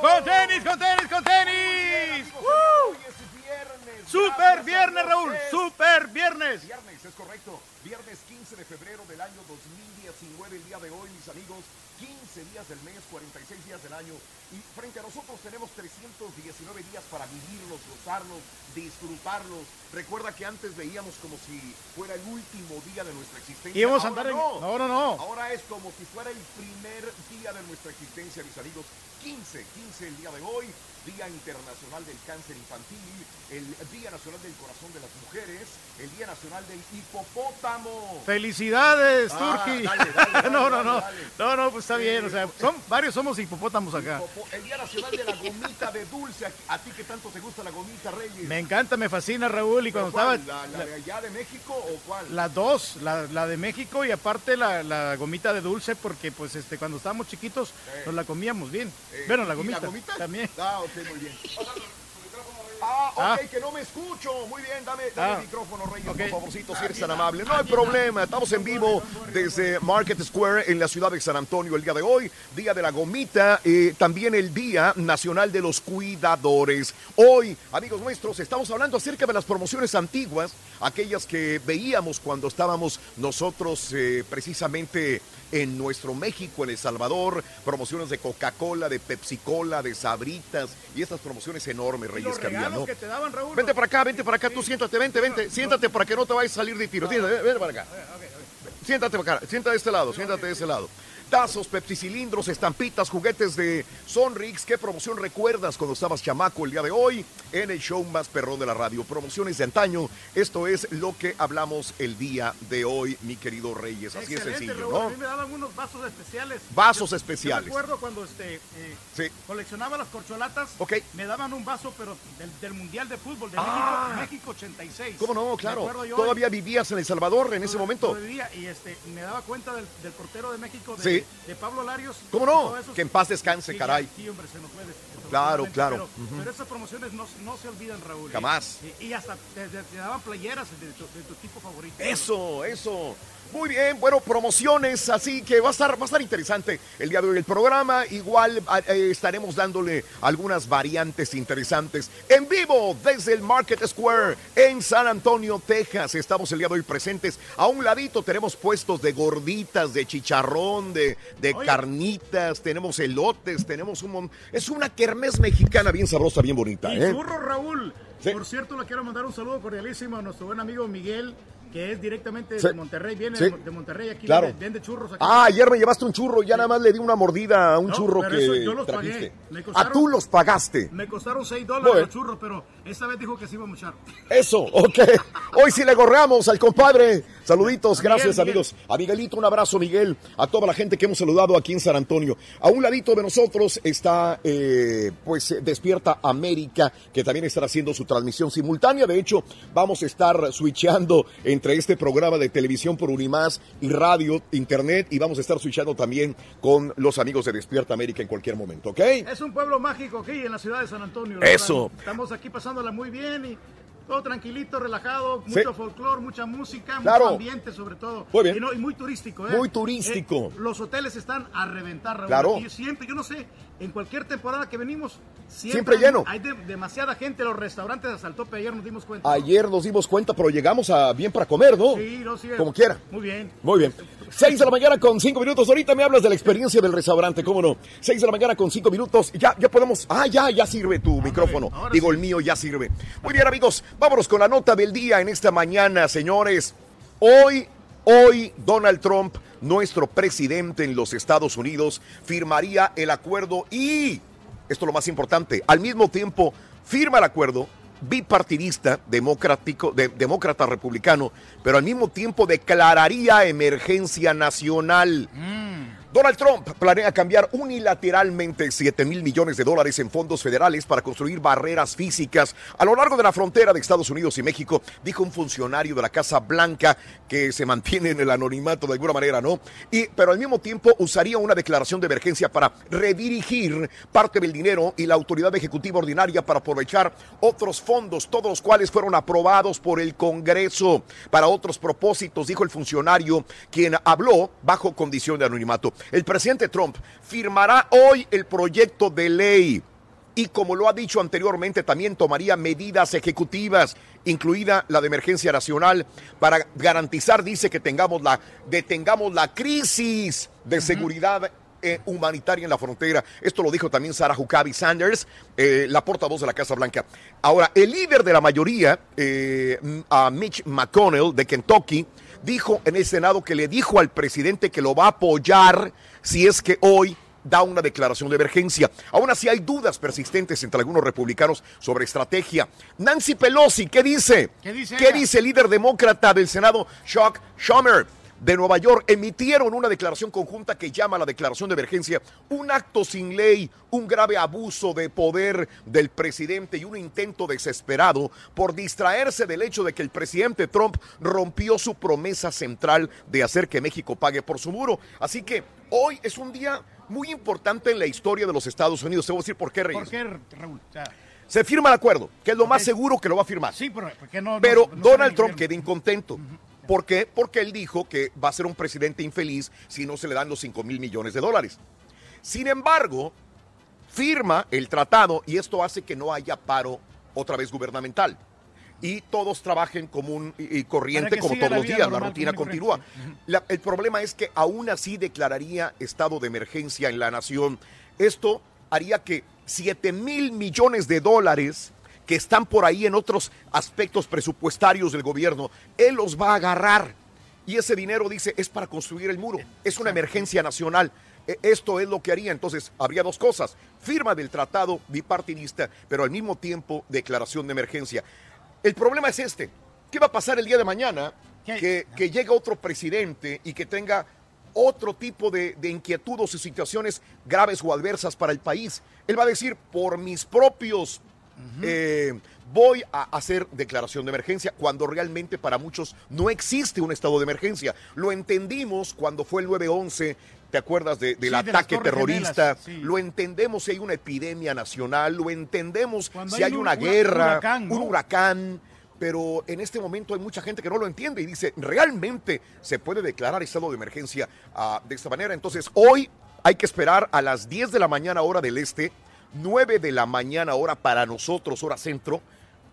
¡Con tenis, con tenis, con tenis! ¡Uh! ¡Super viernes, Raúl! ¡Super viernes! Viernes, es correcto. Viernes 15 de febrero del año 2019, el día de hoy, mis amigos. 15 días del mes, 46 días del año. Y frente a nosotros tenemos 319 días para vivirlos, gozarlos, disfrutarlos. Recuerda que antes veíamos como si fuera el último día de nuestra existencia. Íbamos a andar. En... no, no, no. Ahora es como si fuera el primer día de nuestra existencia, mis amigos. 15, 15 el día de hoy, Día Internacional del Cáncer Infantil, el Día Nacional del Corazón de las Mujeres, el Día Nacional del Hipopótamo. Felicidades, Ah, Turki. dale, dale, dale, <laughs> no, no, no. No, no, pues está bien. O sea, son, varios somos hipopótamos acá. El Día Nacional de la Gomita de Dulce. A, ti que tanto te gusta la gomita, Reyes. Me encanta, me fascina, Raúl. Y cuando ¿Cuál? estaba. ¿La, la de allá de México o cuál? Las dos, la, la de México y aparte la, la gomita de dulce, porque pues este cuando estábamos chiquitos nos la comíamos bien. Eh, bueno, la ¿y gomita, la gomita? también. Ah, ok, muy bien. Ah, ok, Ah. que no me escucho. Muy bien, dame, dame Ah. el micrófono, Reyes, Ok. por favorcito, si eres tan amable. No hay problema, estamos en vivo desde Market Square en la ciudad de San Antonio el día de hoy, Día de la Gomita, eh, también el Día Nacional de los Cuidadores. Hoy, amigos nuestros, estamos hablando acerca de las promociones antiguas, aquellas que veíamos cuando estábamos nosotros eh, precisamente en nuestro México, en El Salvador, promociones de Coca-Cola, de Pepsi-Cola, de Sabritas y estas promociones enormes, Reyes, los que había, regalos ¿no? daban, Raúl. Vente para acá, vente para acá, tú siéntate, vente, vente, siéntate para que no te vayas a salir de tiro. Siéntate, vente para acá. Siéntate para acá, siéntate de este lado, siéntate de este lado. Tazos, pepsicilindros, estampitas, juguetes de Sonrix. ¿Qué promoción recuerdas cuando estabas chamaco el día de hoy en el show más perrón de la radio? Promociones de antaño. Esto es lo que hablamos el día de hoy, mi querido Reyes. Así es sencillo, Raúl. A ¿no? mí me daban unos vasos especiales. Vasos Yo- especiales. Yo recuerdo cuando este, eh, Sí. coleccionaba las corcholatas. Ok. Me daban un vaso, pero del, del Mundial de Fútbol de Ah. México, México 86. ¿Cómo no? Claro. Todavía vivías en El Salvador en ese momento. Todavía, y este, me daba cuenta del, del portero de México, de, Sí. De Pablo Larios. ¿Cómo no? Que en paz descanse, Sí, caray. Sí, hombre, se nos fue. des- Claro, claro. Pero, Ujú. pero esas promociones no, no se olvidan, Raúl. ¿eh? Jamás. Y, y hasta te, te- te daban playeras de tu, de tu tipo favorito. Eso, eso. Muy bien, bueno, promociones, así que va a estar, va a estar interesante el día de hoy el programa. Igual eh, estaremos dándole algunas variantes interesantes en vivo desde el Market Square en San Antonio, Texas. Estamos el día de hoy presentes. A un ladito tenemos puestos de gorditas, de chicharrón, de, de carnitas, tenemos elotes, tenemos un mon- Es una kermés mexicana bien sabrosa, bien bonita, Y ¿eh? churro, Raúl. Por cierto, le quiero mandar un saludo cordialísimo a nuestro buen amigo Miguel, que es directamente Sí. de Monterrey, viene Sí. de Mon- de Monterrey, aquí Claro. vende, vende churros. Aquí. Ah, ayer me llevaste un churro, ya nada más le di una mordida a un No, churro pero que eso yo los trajiste. pagué. Me Ah, tú los pagaste. Me costaron 6 Muy dólares los churros, pero esta vez dijo que se iba a muchar. Eso, ok. Hoy sí le gorreamos al compadre. Saluditos, Miguel, gracias Miguel. amigos. A Miguelito, un abrazo, Miguel. A toda la gente que hemos saludado aquí en San Antonio. A un ladito de nosotros está, eh, pues, eh, Despierta América, que también estará haciendo su transmisión simultánea. De hecho, vamos a estar switchando entre este programa de televisión por Unimás y radio, internet, y vamos a estar switchando también con los amigos de Despierta América en cualquier momento, ¿ok? Es un pueblo mágico aquí en la ciudad de San Antonio. Eso. Estamos aquí pasándola muy bien y todo tranquilito, relajado, Sí. mucho folclore, mucha música, Claro. mucho ambiente sobre todo. Muy bien. Y, no- y muy turístico, ¿eh? Muy turístico. Eh, los hoteles están a reventar, Raúl. Claro. Aquí siempre, yo no sé, en cualquier temporada que venimos, siempre, lleno. Hay de- demasiada gente, los restaurantes hasta el tope, ayer nos dimos cuenta. Ayer nos dimos cuenta, pero llegamos a bien para comer, ¿no? Sí, no, sí, Como quiera. Muy bien. Muy bien. Seis de la mañana con cinco minutos. Ahorita me hablas de la experiencia del restaurante, ¿cómo no? Seis de la mañana con cinco minutos. Ya, ya podemos. Ah, ya, ya sirve tu micrófono. Digo, el mío ya sirve. Muy bien, amigos. Vámonos con la nota del día en esta mañana, señores. Hoy, hoy, Donald Trump, nuestro presidente en los Estados Unidos, firmaría el acuerdo y, esto es lo más importante, al mismo tiempo firma el acuerdo bipartidista, democrático, de- demócrata republicano, pero al mismo tiempo declararía emergencia nacional. Donald Trump planea cambiar unilateralmente 7 mil millones de dólares en fondos federales para construir barreras físicas a lo largo de la frontera de Estados Unidos y México, dijo un funcionario de la Casa Blanca que se mantiene en el anonimato de alguna manera, ¿no? Y, pero al mismo tiempo usaría una declaración de emergencia para redirigir parte del dinero y la autoridad ejecutiva ordinaria para aprovechar otros fondos, todos los cuales fueron aprobados por el Congreso para otros propósitos, dijo el funcionario, quien habló bajo condición de anonimato. El presidente Trump firmará hoy el proyecto de ley y como lo ha dicho anteriormente, también tomaría medidas ejecutivas, incluida la de emergencia nacional, para garantizar, dice, que tengamos la, detengamos la crisis de seguridad eh, humanitaria en la frontera. Esto lo dijo también Sarah Huckabee Sanders, eh, la portavoz de la Casa Blanca. Ahora, el líder de la mayoría, eh, a Mitch McConnell de Kentucky, dijo en el Senado que le dijo al presidente que lo va a apoyar si es que hoy da una declaración de emergencia. Aún así hay dudas persistentes entre algunos republicanos sobre estrategia. Nancy Pelosi, ¿qué dice? ¿Qué dice, ¿Qué dice el líder demócrata del Senado, Chuck Schumer? De Nueva York emitieron una declaración conjunta que llama la declaración de emergencia un acto sin ley, un grave abuso de poder del presidente y un intento desesperado por distraerse del hecho de que el presidente Trump rompió su promesa central de hacer que México pague por su muro. Así que hoy es un día muy importante en la historia de los Estados Unidos. Se voy a decir por qué, Reyes. ¿Por qué, Raúl? O sea, se firma el acuerdo, que es lo más seguro que lo va a firmar. Sí, pero, no, pero no- no Donald Trump queda incontento. ¿Por qué? Porque él dijo que va a ser un presidente infeliz si no se le dan los 5 mil millones de dólares. Sin embargo, firma el tratado y esto hace que no haya paro otra vez gubernamental. Y todos trabajen común y, corriente como todos los días, la rutina continúa. La- el problema es que aún así declararía estado de emergencia en la nación. Esto haría que 7 mil millones de dólares que están por ahí en otros aspectos presupuestarios del gobierno, él los va a agarrar. Y ese dinero, dice, es para construir el muro. Es una emergencia nacional. E- Esto es lo que haría. Entonces, habría dos cosas. Firma del tratado bipartidista, pero al mismo tiempo declaración de emergencia. El problema es este. ¿Qué va a pasar el día de mañana? Que, que llegue otro presidente y que tenga otro tipo de, de inquietudes o situaciones graves o adversas para el país. Él va a decir, por mis propios eh, voy a hacer declaración de emergencia cuando realmente para muchos no existe un estado de emergencia. Lo entendimos cuando fue el 9-11. ¿Te acuerdas de- del Sí, ataque terrorista? Gemelas, sí. Lo entendemos si hay una epidemia nacional, lo entendemos Cuando si hay hay un- una un guerra, huracán, ¿no? un huracán. Pero en este momento hay mucha gente que no lo entiende y dice, ¿realmente se puede declarar estado de emergencia ah, de esta manera? Entonces, hoy hay que esperar a las 10 de la mañana hora del este, 9 de la mañana hora para nosotros, hora centro.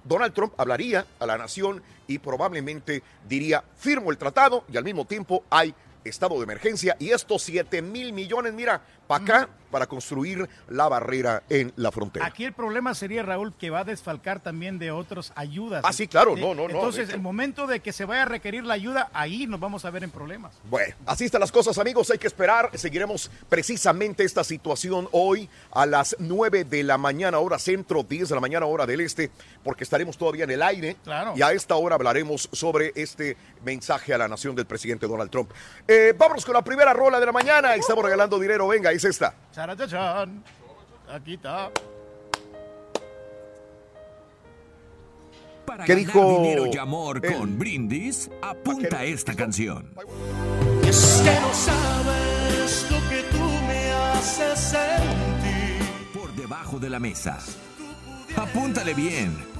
Donald Trump hablaría a la nación y probablemente diría, firmo el tratado y al mismo tiempo hay estado de emergencia y estos 7 mil millones, mira, para acá, para construir la barrera en la frontera. Aquí el problema sería, Raúl, que va a desfalcar también de otras ayudas. Ah, sí, claro, Eh, no, no, no, Entonces, el momento de que se vaya a requerir la ayuda, ahí nos vamos a ver en problemas. Bueno, así están las cosas, amigos. Hay que esperar. Seguiremos precisamente esta situación hoy a las 9 de la mañana, hora centro, 10 de la mañana, hora del este, porque estaremos todavía en el aire. Claro. Y a esta hora hablaremos sobre este mensaje a la nación del presidente Donald Trump. Eh, vámonos con la primera rola de la mañana. Estamos regalando dinero. Venga, es esta. Charachachan. Aquí está. Para ¿Qué ganar dijo dinero y amor con Brindis, apunta esta canción. Es que no sabes lo que tú me haces sentir. Por debajo de la mesa. Apúntale bien.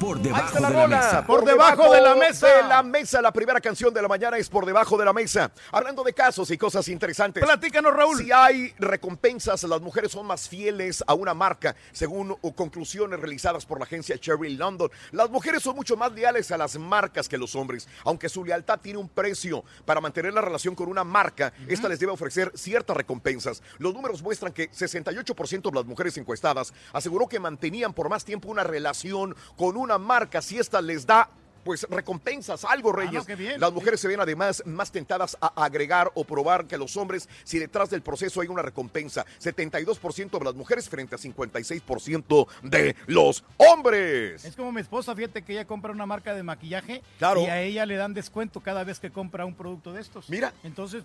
Por debajo de la mesa. Por debajo de la mesa. De la mesa, la primera canción de la mañana es por debajo de la mesa. Hablando de casos y cosas interesantes. Platícanos, Raúl. Si hay recompensas, las mujeres son más fieles a una marca, según uh, conclusiones realizadas por la agencia Cherry London. Las mujeres son mucho más leales a las marcas que los hombres, aunque su lealtad tiene un precio. Para mantener la relación con una marca, esta les debe ofrecer ciertas recompensas. Los números muestran que 68% de las mujeres encuestadas aseguró que mantenían por más tiempo una relación con una marca si esta les da pues recompensas, algo, Reyes. qué bien. Las mujeres se ven además más tentadas a agregar o probar que los hombres si detrás del proceso hay una recompensa. 72% de las mujeres frente a 56% de los hombres. Es como mi esposa, fíjate que ella compra una marca de maquillaje Claro. y a ella le dan descuento cada vez que compra un producto de estos. Mira. Entonces,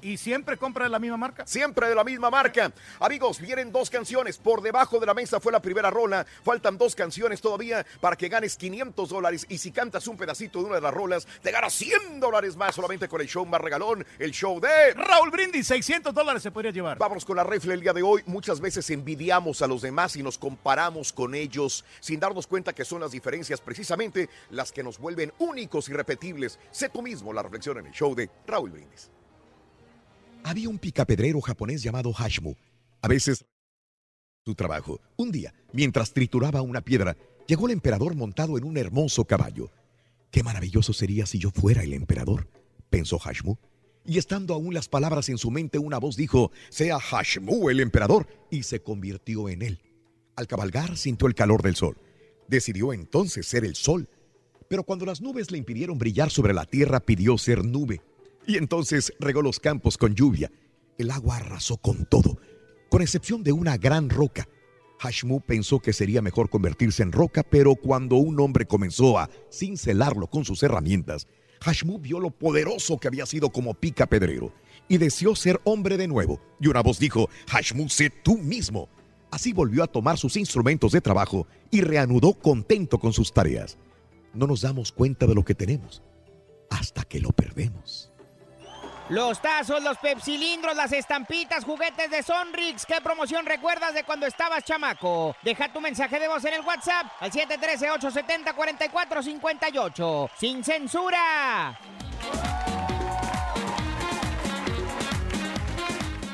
y siempre compra de la misma marca. Siempre de la misma marca. Amigos, vienen dos canciones. Por debajo de la mesa fue la primera rola. Faltan dos canciones todavía para que ganes 500 dólares. Y si cantas un pedacito de una de las rolas, te ganas 100 dólares más solamente con el show más regalón, el show de Raúl Brindis, 600 dólares se podría llevar. Vámonos con la rifle el día de hoy. Muchas veces envidiamos a los demás y nos comparamos con ellos sin darnos cuenta que son las diferencias precisamente las que nos vuelven únicos y repetibles. Sé tú mismo la reflexión en el show de Raúl Brindis. Había un picapedrero japonés llamado Hashmu. A veces su trabajo. Un día, mientras trituraba una piedra, llegó el emperador montado en un hermoso caballo. Qué maravilloso sería si yo fuera el emperador, pensó Hashmu. Y estando aún las palabras en su mente, una voz dijo, sea Hashmu el emperador, y se convirtió en él. Al cabalgar sintió el calor del sol. Decidió entonces ser el sol. Pero cuando las nubes le impidieron brillar sobre la tierra, pidió ser nube. Y entonces regó los campos con lluvia. El agua arrasó con todo, con excepción de una gran roca. Hashmu pensó que sería mejor convertirse en roca, pero cuando un hombre comenzó a cincelarlo con sus herramientas, Hashmu vio lo poderoso que había sido como pica pedrero y deseó ser hombre de nuevo. Y una voz dijo, Hashmu, sé tú mismo. Así volvió a tomar sus instrumentos de trabajo y reanudó contento con sus tareas. No nos damos cuenta de lo que tenemos hasta que lo perdemos. Los tazos, los pepsilindros, las estampitas, juguetes de Sonrix. ¿Qué promoción recuerdas de cuando estabas chamaco? Deja tu mensaje de voz en el WhatsApp al 713-870-4458. ¡Sin censura!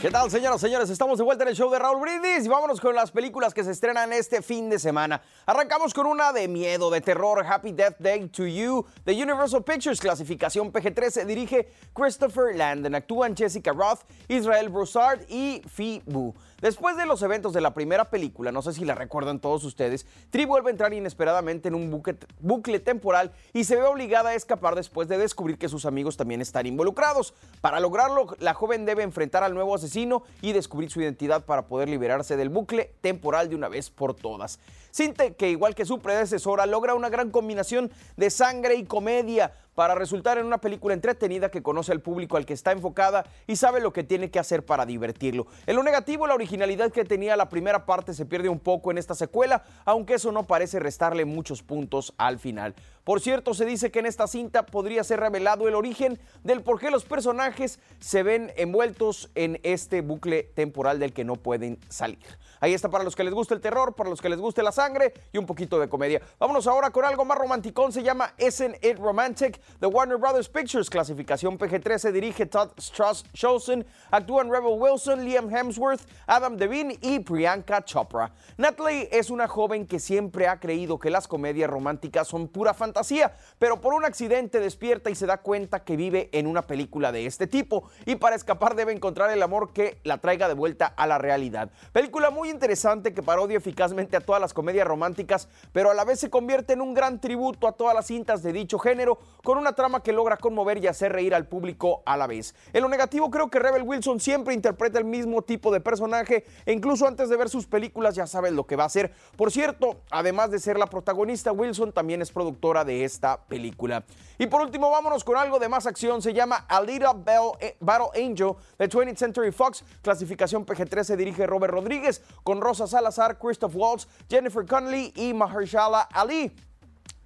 ¿Qué tal, señoras y señores? Estamos de vuelta en el show de Raúl Brindis y vámonos con las películas que se estrenan este fin de semana. Arrancamos con una de miedo, de terror, Happy Death Day to You, de Universal Pictures, clasificación PG-13, dirige Christopher Landon. Actúan Jessica Roth, Israel Broussard y Phi Bu. Después de los eventos de la primera película, no sé si la recuerdan todos ustedes, Tri vuelve a entrar inesperadamente en un bucle, temporal y se ve obligada a escapar después de descubrir que sus amigos también están involucrados. Para lograrlo, la joven debe enfrentar al nuevo asesino y descubrir su identidad para poder liberarse del bucle temporal de una vez por todas. Sinte, que igual que su predecesora, logra una gran combinación de sangre y comedia para resultar en una película entretenida que conoce al público al que está enfocada y sabe lo que tiene que hacer para divertirlo. En lo negativo, la originalidad que tenía la primera parte se pierde un poco en esta secuela, aunque eso no parece restarle muchos puntos al final. Por cierto, se dice que en esta cinta podría ser revelado el origen del por qué los personajes se ven envueltos en este bucle temporal del que no pueden salir. Ahí está para los que les gusta el terror, para los que les guste la sangre y un poquito de comedia. Vámonos ahora con algo más romanticón, se llama Isn't It Romantic? The Warner Brothers Pictures, clasificación PG-13, dirige Todd Strauss Chosen, actúan Rebel Wilson, Liam Hemsworth, Adam Devine y Priyanka Chopra. Natalie es una joven que siempre ha creído que las comedias románticas son pura fantasía, pero por un accidente despierta y se da cuenta que vive en una película de este tipo y para escapar debe encontrar el amor que la traiga de vuelta a la realidad. Película muy interesante que parodia eficazmente a todas las comedias románticas, pero a la vez se convierte en un gran tributo a todas las cintas de dicho género, con una trama que logra conmover y hacer reír al público a la vez. En lo negativo creo que Rebel Wilson siempre interpreta el mismo tipo de personaje e incluso antes de ver sus películas ya sabes lo que va a hacer. Por cierto, además de ser la protagonista, Wilson también es productora de esta película. Y por último, vámonos con algo de más acción. Se llama eh, Battle Angel de 20th Century Fox. Clasificación PG-13 dirige Robert Rodríguez con Rosa Salazar, Christoph Waltz, Jennifer Connelly y Mahershala Ali.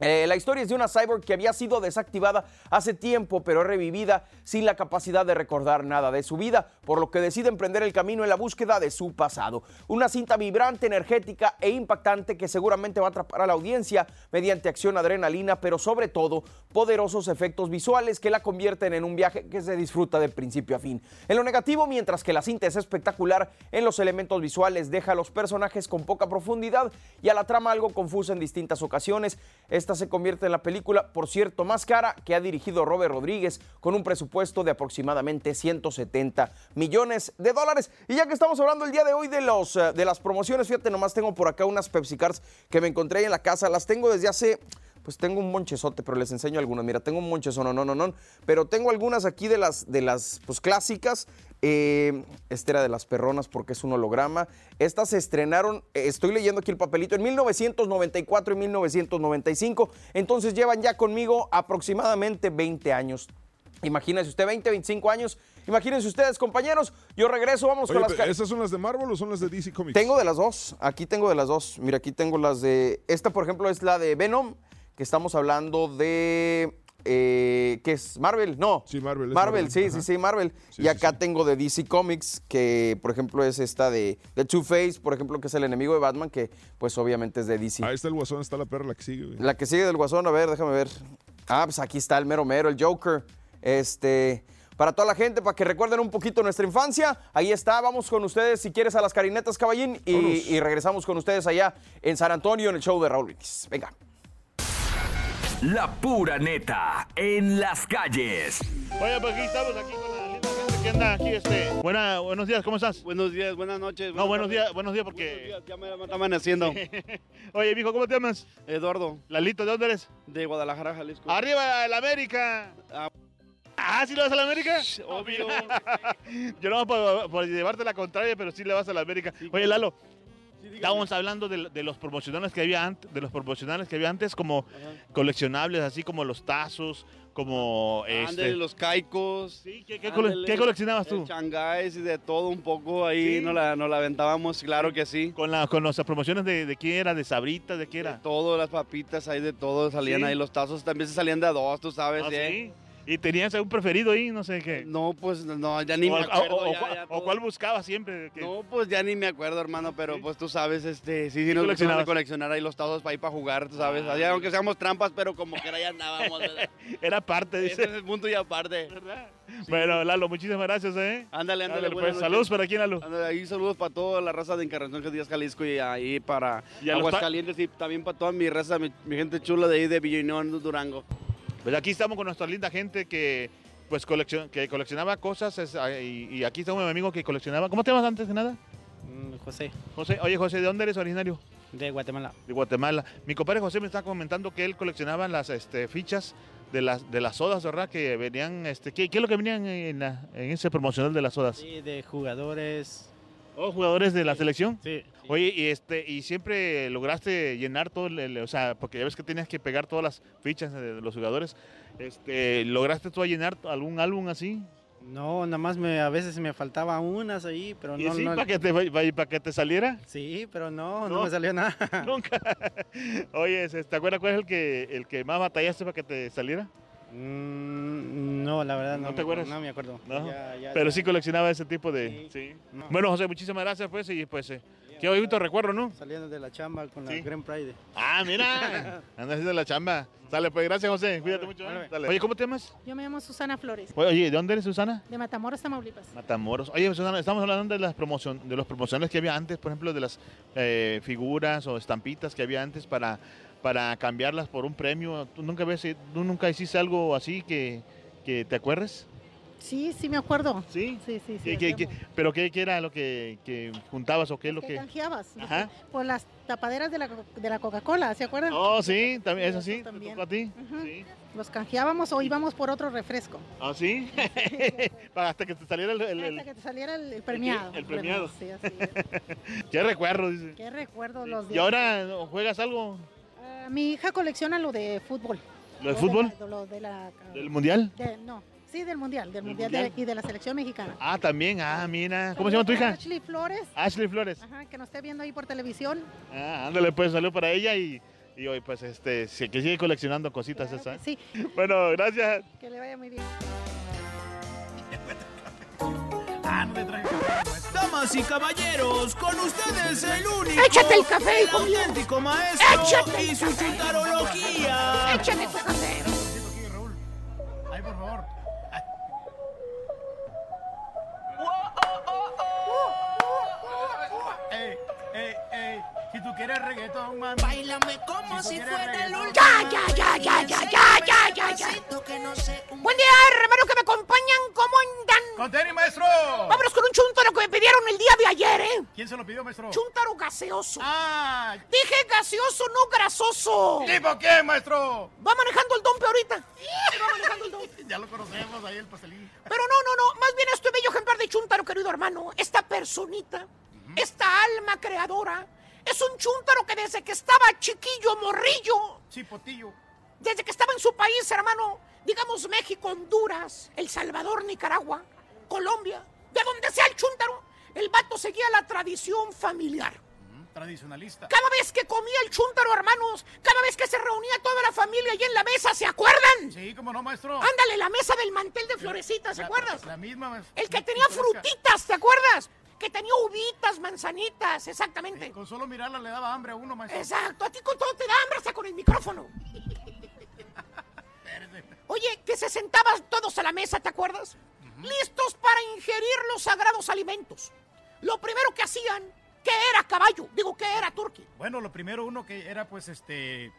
Eh, la historia es de una cyborg que había sido desactivada hace tiempo, pero revivida sin la capacidad de recordar nada de su vida, por lo que decide emprender el camino en la búsqueda de su pasado. Una cinta vibrante, energética e impactante que seguramente va a atrapar a la audiencia mediante acción adrenalina, pero sobre todo poderosos efectos visuales que la convierten en un viaje que se disfruta de principio a fin. En lo negativo, mientras que la cinta es espectacular, en los elementos visuales deja a los personajes con poca profundidad y a la trama algo confusa en distintas ocasiones. Esta se convierte en la película, por cierto, más cara que ha dirigido Robert Rodríguez con un presupuesto de aproximadamente 170 millones de dólares. Y ya que estamos hablando el día de hoy de, los, eh, de las promociones, fíjate, nomás tengo por acá unas Pepsi Cards que me encontré en la casa. Las tengo desde hace pues tengo un monchezote, pero les enseño algunas. Mira, tengo un monchezono, no, no, no, pero tengo algunas aquí de las, de las pues, clásicas. Eh, esta era de las perronas porque es un holograma. Estas se estrenaron, eh, estoy leyendo aquí el papelito, en 1994 y 1995. Entonces llevan ya conmigo aproximadamente 20 años. Imagínense usted, 20, 25 años. Imagínense ustedes, compañeros. Yo regreso, vamos Oye, con las. ¿Esas son las de Marvel o son las de DC Comics? Tengo de las dos. Aquí tengo de las dos. Mira, aquí tengo las de. Esta, por ejemplo, es la de Venom, que estamos hablando de. Eh, ¿Qué es? ¿Marvel? No. Sí, Marvel. Marvel, sí, sí, sí, Marvel. Sí, y acá tengo de DC Comics, que por ejemplo es esta de, de Two-Face, por ejemplo, que es el enemigo de Batman, que pues obviamente es de DC. Ahí está el guasón, está la perra la que sigue. güey. La que sigue del Guasón, a ver, déjame ver. Ah, pues aquí está el mero mero, el Joker. Este, para toda la gente, para que recuerden un poquito nuestra infancia. Ahí está, vamos con ustedes si quieres a las carinetas, caballín, y, y regresamos con ustedes allá en San Antonio en el show de Raúl Brindis. Venga. La pura neta en las calles. Oye, pues aquí estamos, aquí con la linda gente que anda aquí, este. Buena, buenos días, ¿cómo estás? Buenos días, buenas noches. No, buenos días, buenos días porque... ya me está amaneciendo. <laughs> Oye, mijo, ¿cómo te llamas? Eduardo. Lalito, ¿de dónde eres? De Guadalajara, Jalisco. ¡Arriba el América! Ah, ¿sí le vas a la América? Obvio. <laughs> Yo no por, por llevarte la contraria, pero sí le vas a la América. Oye, Lalo, estábamos hablando de, de los promocionales que había antes, de los promocionales que había antes, como coleccionables, así como los tazos, como Ándale, este. los caicos. Sí, ¿qué, qué cole- qué coleccionabas tú? Changáis y de todo un poco ahí, nos, la, nos la aventábamos, claro que sí. Con, la, con las promociones de, de quién era, de Sabritas, de qué era. Todo, las papitas ahí de todo, salían Sí. ahí los tazos, también se salían de a dos, tú sabes, Ah, ¿eh? sí. ¿Y tenías algún preferido ahí? No sé qué. No, pues no, ya ni o, me acuerdo. o- ya, o- ya o todo. cuál buscabas siempre? que- No, pues ya ni me acuerdo, hermano, pero pues tú sabes, este, sí, sí, nos gustaba coleccionar ahí los tazos para ir para jugar, tú sabes. Allá, aunque seamos trampas, pero como que ya andábamos, ¿verdad? <laughs> Era parte, Ese dice. es el punto y aparte. Bueno, Lalo, muchísimas gracias, ¿eh? Ándale, ándale. Pues, saludos para quién, Lalo. Ándale, ahí saludos para toda la raza de Encarnación Díaz Jalisco y ahí para Y Aguascalientes y también para toda mi raza, mi, mi gente chula de ahí de Villanueva, Durango. Pues aquí estamos con nuestra linda gente que pues coleccion- que coleccionaba cosas es- ah, y, y aquí está un amigo que coleccionaba. ¿Cómo te llamas antes de nada? José, José, oye José, ¿de dónde eres originario? de Guatemala. De Guatemala. Mi compadre José me está comentando que él coleccionaba las este, fichas de las de las sodas, ¿verdad? Que venían, este, ¿qué, qué es lo que venían en, la- en ese promocional de las sodas? Sí, de jugadores. ¿Oh, jugadores de la selección? Sí. Oye, y este, y siempre lograste llenar todo el, el- o sea, porque ya ves que tenías que pegar todas las fichas de, los jugadores. Este, ¿lograste tú a llenar algún álbum así? No, nada más me, a veces me faltaba unas ahí, pero ¿Y no. sí, no- para que te pa- para que te saliera? Sí, pero no, no, No. me salió nada. <laughs> Nunca. Oye, este, ¿te acuerdas cuál es el que el que más batallaste para que te saliera? Mm, no, la verdad no. ¿No te acuerdas? No me acuerdo. No. Ya- ya- Pero ya. sí coleccionaba ese tipo de. Sí. Bueno, José, muchísimas gracias, pues, y pues, eh, qué bonito recuerdo, ¿no? Saliendo de la chamba con la Grand Pride. Ah, mira, <laughs> andas haciendo la chamba. Sale, pues, gracias, José, cuídate mucho. ¿eh? Dale. Oye, ¿cómo te llamas? Yo me llamo Susana Flores, Oye, ¿de dónde eres, Susana? de Matamoros, Tamaulipas. Matamoros. Oye, Susana, estamos hablando de las promoción, de los promocionales que había antes, por ejemplo, de las eh, figuras o estampitas que había antes para, para cambiarlas por un premio. ¿Tú nunca, ves, tú nunca hiciste algo así que, que te acuerdes? Sí, sí me acuerdo. ¿Sí? Sí, sí, sí. ¿Qué- qué- qué- ¿Pero qué, qué era lo que, que juntabas o qué es lo ¿Qué que...? canjeabas? Ajá. Por las tapaderas de la, de la Coca-Cola, ¿se acuerdan? Oh, sí, también, es así, ¿te también. tocó a ti? Ujú. Los canjeábamos o íbamos por otro refresco. ¿Ah, sí? <laughs> Hasta que te saliera el... Hasta que te saliera el, el premiado. el premiado. Sí, así es. <laughs> ¿Qué recuerdo? Dice. Qué recuerdo los ¿Y días. ahora juegas algo? Ah, mi hija colecciona lo de fútbol. ¿Lo de fútbol? la- lo de la, ¿Del mundial? de- no, sí, del mundial, del mundial, mundial? de- y de la selección mexicana. Ah, también. Ah, mira. ¿Cómo se llama tu hija? Ashley Flores. Ashley Flores. Ajá, que nos esté viendo ahí por televisión. Ah, ándale, pues saludo para ella y, y hoy pues este, que sigue coleccionando cositas esa. Sí. <laughs> Bueno, gracias. Que le vaya muy bien. Damas y caballeros, con ustedes el único. Échate el café, el hijo mío. auténtico maestro Échate y el su café. chutarología. Échate tu café. Ay, por favor. quieres reggaetón, mami. Bailame como si, fuera el último. Ya, ya, ya, ya, ya, ya, ya, ya, Buen día, hermanos que me acompañan. ¿Cómo andan? ¡Conteni, maestro! Vámonos con un chuntaro que me pidieron el día de ayer, ¿eh? ¿Quién se lo pidió, maestro? Chuntaro gaseoso. ¡Ah! Dije gaseoso, no grasoso. ¿Tipo qué, maestro? Va manejando el dompe ahorita. Va manejando el dompe. ya lo conocemos ahí, el pastelín. Pero no, no, no. Más bien este bello ejemplar de chuntaro, querido hermano. Esta personita, esta alma creadora es un Chuntaro que desde que estaba chiquillo, morrillo, Chipotillo. desde que estaba en su país, hermano, digamos México, Honduras, El Salvador, Nicaragua, Colombia, de donde sea el Chuntaro, el vato seguía la tradición familiar. Tradicionalista. Cada vez que comía el chúntaro, hermanos, cada vez que se reunía toda la familia ahí en la mesa, ¿se acuerdan? Sí, cómo no, maestro. Ándale, la mesa del mantel de florecitas, ¿se La- acuerdas? La misma, maestro. El que tenía frutitas, ¿te acuerdas? Que tenía uvitas, manzanitas, exactamente. Con solo mirarla le daba hambre a uno, maestro. Exacto, a ti con todo te da hambre hasta con el micrófono. Oye, que se sentaban todos a la mesa, ¿te acuerdas? listos para ingerir los sagrados alimentos. Lo primero que hacían, ¿qué era caballo? Digo, ¿qué era turqui? Bueno, lo primero uno que era pues este...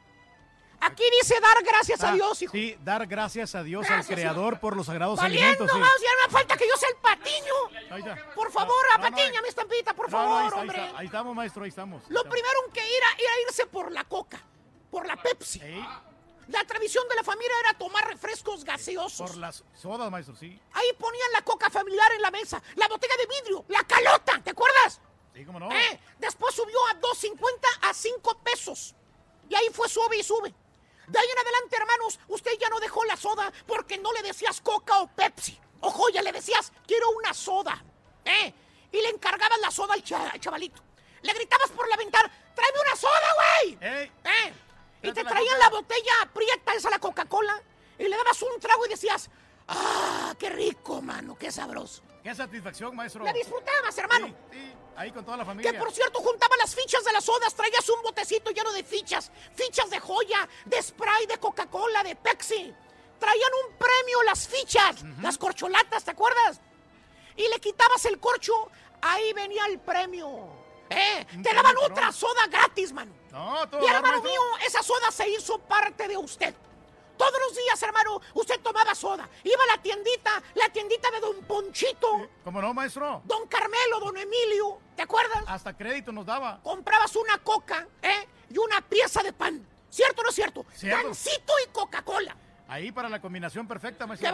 Aquí dice dar gracias a Ah, Dios, hijo. Sí, dar gracias a Dios, Gracias, al Creador, por los sagrados alimentos. sí. más, ya no me falta que yo sea el patiño. Ahí está. Por favor, No, a no, no, patiña, mi estampita, por favor, ahí está, ahí hombre. está. Ahí estamos, maestro, ahí estamos. Lo primero que era era irse por la coca, por la Pepsi. La tradición de la familia era tomar refrescos gaseosos. Por las sodas, maestro, sí. Ahí ponían la coca familiar en la mesa, la botella de vidrio, la calota, ¿te acuerdas? Sí, cómo no. Eh, Después subió a 2.50 a 5 pesos. Y ahí fue sube y sube. De ahí en adelante, hermanos, usted ya no dejó la soda porque no le decías coca o Pepsi. Ojo, ya le decías, quiero una soda. ¿Eh? Y le encargabas la soda al, cha- al chavalito. Le gritabas por la ventana, tráeme una soda, güey. ¿Eh? Y te traían la botella aprieta, esa la Coca-Cola. Y le dabas un trago y decías, ah, qué rico, mano, qué sabroso. Qué satisfacción, maestro. La disfrutabas, hermano. Sí, sí, ahí con toda la familia. Que por cierto juntaba las fichas de las sodas, traías un botecito lleno de fichas, fichas de joya, de spray, de Coca-Cola, de Pepsi. Traían un premio las fichas, las corcholatas, ¿te acuerdas? Y le quitabas el corcho, ahí venía el premio. ¿Eh? Te daban otra soda gratis, mano. No, todo Y hermano mío, esa soda se hizo parte de usted. Todos los días, hermano, usted tomaba soda. Iba a la tiendita, la tiendita de Don Ponchito, ¿Cómo no, maestro? Don Carmelo, Don Emilio, ¿te acuerdas? Hasta crédito nos daba. Comprabas una coca, ¿eh? Y una pieza de pan. ¿Cierto o no es cierto? Cierto. Pancito y Coca-Cola. Ahí para la combinación perfecta, maestro.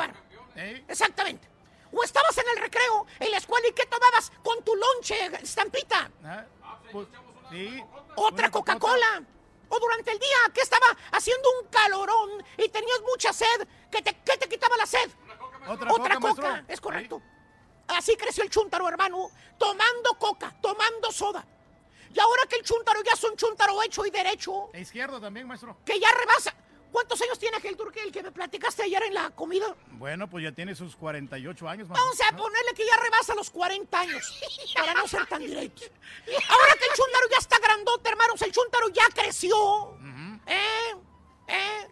Qué. ¿Eh? Exactamente. O estabas en el recreo, en la escuela, ¿y qué tomabas con tu lonche, estampita? Ah, pues, sí. Otra cocota. Coca-Cola. O durante el día que estaba haciendo un calorón y tenías mucha sed, ¿qué te, qué te quitaba la sed? Otra coca, maestro. es correcto. Así creció el chúntaro, hermano, tomando coca, tomando soda. Y ahora que el chúntaro ya es un chúntaro hecho y derecho, E izquierdo también, maestro. que ya rebasa. ¿Cuántos años tiene aquel turque, el que me platicaste ayer en la comida? Bueno, pues ya tiene sus 48 años, maestro. Vamos a ponerle que ya rebasa los 40 años, <laughs> para no ser tan directos. Ahora que el chúntaro ya está grandote, hermanos, el chúntaro ya creció. ¿Eh? ¿Eh?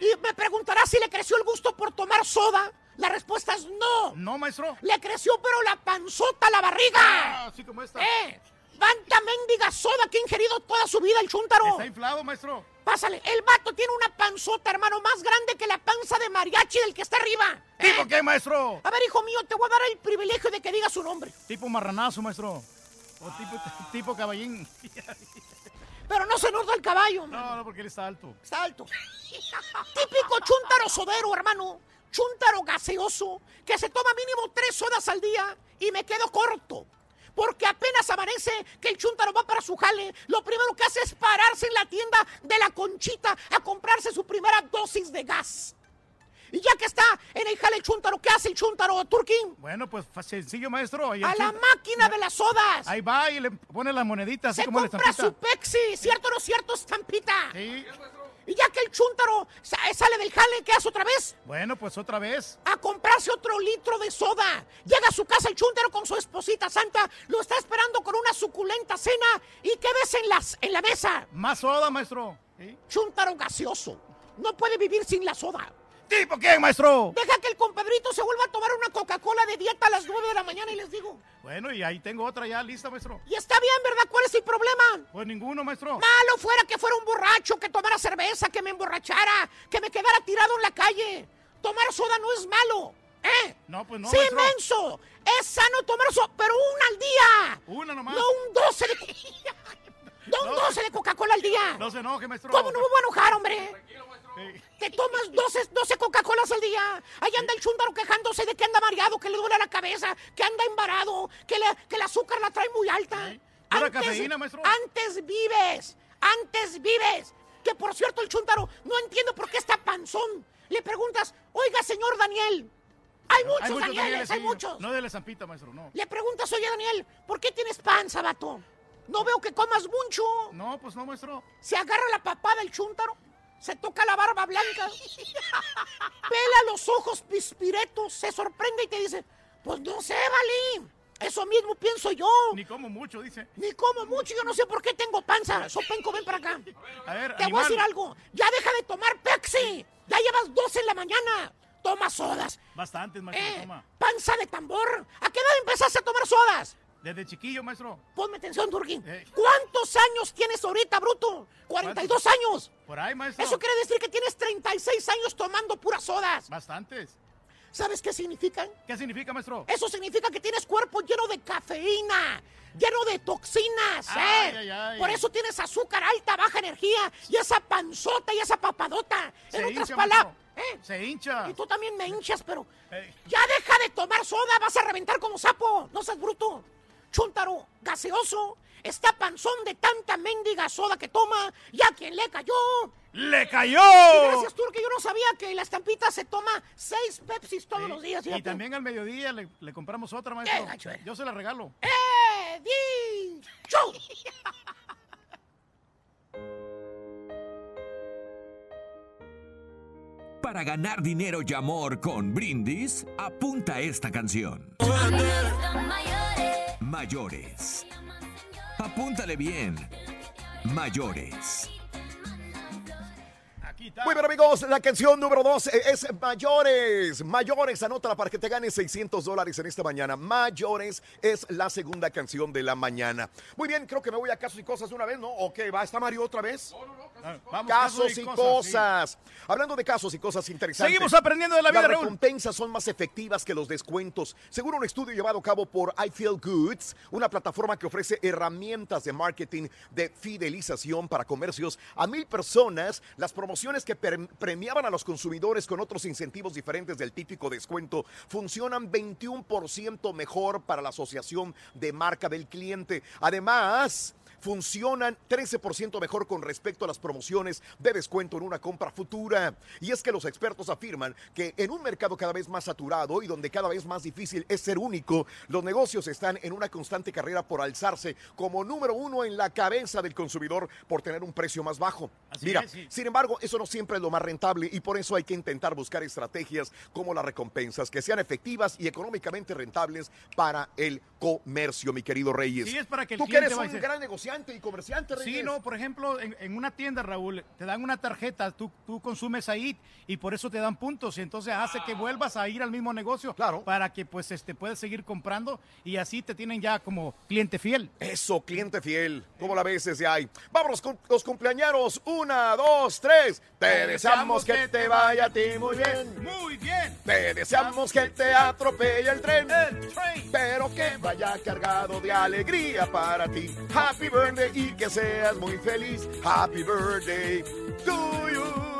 Y me preguntarás si le creció el gusto por tomar soda. La respuesta es no. No, maestro. Le creció pero la panzota, la barriga. Ah, así como esta. ¿Eh? Vanta mendiga soda que ha ingerido toda su vida el chúntaro. Está inflado, maestro. Pásale, el vato tiene una panzota, hermano, más grande que la panza de mariachi del que está arriba. ¿Eh? ¿Tipo qué, maestro? A ver, hijo mío, te voy a dar el privilegio de que digas su nombre. Tipo marranazo, maestro. O tipo, <laughs> tipo caballín. Pero no se nota el caballo, mano. No, no, porque él está alto. Está alto. <laughs> Típico chúntaro sodero, hermano. Chúntaro gaseoso, que se toma mínimo tres sodas al día y me quedo corto. Porque apenas amanece que el chúntaro va para su jale, lo primero que hace es pararse en la tienda de la conchita a comprarse su primera dosis de gas. Y ya que está en el jale el chúntaro, ¿qué hace el chúntaro, Turquín? Bueno, pues sencillo, maestro. A la máquina de las sodas. Ahí va y le pone las moneditas, así Se como la compra estampita. su Pepsi, ¿cierto o no cierto, estampita? Sí. Y ya que el chúntaro sa- sale del jale, ¿qué hace otra vez? Bueno, pues otra vez. a comprarse otro litro de soda. Llega a su casa el chúntaro con su esposita santa, lo está esperando con una suculenta cena. ¿Y qué ves en, las, en la mesa? Más soda, maestro. Chúntaro gaseoso. No puede vivir sin la soda. ¿Tipo qué, maestro? Deja que el compadrito se vuelva a tomar una Coca-Cola de dieta a las 9 de la mañana y les digo. Bueno, y ahí tengo otra ya lista, maestro. Y está bien, ¿verdad? ¿Cuál es el problema? Pues ninguno, maestro. Malo fuera que fuera un borracho, que tomara cerveza, que me emborrachara, que me quedara tirado en la calle. Tomar soda no es malo, ¿eh? No, pues no, sí, maestro. menso. Es sano tomar soda, pero una al día. Una nomás. No un 12 de... <laughs> No un 12 de Coca-Cola al día. No se enoje, maestro. ¿Cómo no me voy a enojar, hombre? Sí. Te tomas 12, 12 Coca-Colas al día. Ahí anda el chúndaro quejándose de que anda mareado, que le duele la cabeza, que anda embarado, que, le- que el azúcar la trae muy alta. Pura cafeína, maestro. Antes vives, antes vives. Que por cierto, el chúndaro no entiendo por qué está panzón. Le preguntas, oiga, señor Daniel. Hay muchos, Danieles, Danieles, hay sí. muchos. No de la zampita, maestro, no. Le preguntas, oye, Daniel, ¿por qué tienes panza, vato? No veo que comas mucho. No, pues no, maestro. Se agarra la papada del chúntaro, se toca la barba blanca, <laughs> pela los ojos pispiretos, se sorprende y te dice, pues no sé, Valí. Eso mismo pienso yo. Ni como mucho, dice. Ni como mucho, yo no sé por qué tengo panza. Sopenco, ven para acá. A ver, Te voy a decir algo. Ya deja de tomar Pepsi. Ya llevas dos en la mañana. toma sodas? Bastantes, maestro, Eh, toma. panza de tambor. ¿A qué edad empezaste a tomar sodas? Desde chiquillo, maestro. Ponme atención, Turquín. Eh. ¿Cuántos años tienes ahorita, bruto? 42 años. Por ahí, maestro. Eso quiere decir que tienes 36 años tomando puras sodas. Bastantes. ¿Sabes qué significan? ¿Qué significa, maestro? Eso significa que tienes cuerpo lleno de cafeína, lleno de toxinas, Ay, ¿eh? ay, ay. Por eso tienes azúcar alta, baja energía, y esa panzota y esa papadota. Se en otras palabras. ¿eh? Se hincha. Y tú también me hinchas, pero Ey. ya deja de tomar soda, vas a reventar como sapo. No seas bruto. Chúntaro, gaseoso, está panzón de tanta mendiga soda que toma, y a quien le cayó. ¡Le cayó! Y gracias, Turque, yo no sabía que la estampita se toma seis Pepsis todos los días. Y también al mediodía le, le compramos otra, maestro. Eh, gacho, eh. Yo se la regalo. ¡Eh, di! <laughs> Para ganar dinero y amor con Brindis, apunta esta canción. Mayores. Apúntale bien. Mayores. Muy bien, amigos, la canción número dos eh, es Mayores. Mayores, anótala para que te ganes 600 dólares en esta mañana. Mayores es la segunda canción de la mañana. Muy bien, creo que me voy a casos y cosas de una vez, ¿no? Ok, ¿va? ¿Está Mario otra vez? Ah, Vamos, Casos y cosas. Hablando de casos y cosas interesantes. Seguimos aprendiendo de la vida, Las Raúl. recompensas son más efectivas que los descuentos. Según un estudio llevado a cabo por I Feel Goods, una plataforma que ofrece herramientas de marketing de fidelización para comercios a mil personas, las promociones que premiaban a los consumidores con otros incentivos diferentes del típico descuento funcionan 21% mejor para la asociación de marca del cliente. Además, funcionan 13% mejor con respecto a las promociones de descuento en una compra futura. Y es que los expertos afirman que en un mercado cada vez más saturado y donde cada vez más difícil es ser único, los negocios están en una constante carrera por alzarse como número uno en la cabeza del consumidor por tener un precio más bajo. Así Mira, es, sí. sin embargo, eso no siempre es lo más rentable y por eso hay que intentar buscar estrategias como las recompensas que sean efectivas y económicamente rentables para el comercio, mi querido Reyes. Sí, es para que el Tú que eres un a decir- gran negociante y comerciante, Reyes. Sí, no, por ejemplo, en, en una tienda, Raúl, te dan una tarjeta, tú, tú consumes ahí y por eso te dan puntos y entonces hace que vuelvas a ir al mismo negocio Claro. para que pues este puedas seguir comprando y así te tienen ya como cliente fiel. Eso, cliente fiel. ¿Cómo la ves desde ahí? Vámonos con los cumpleañeros. Una, dos, tres. Te deseamos que te vaya a ti muy bien. Muy bien. Te deseamos que te atropelle el tren. Pero que vaya cargado de alegría para ti. Happy birthday y que seas muy feliz. Happy birthday to you.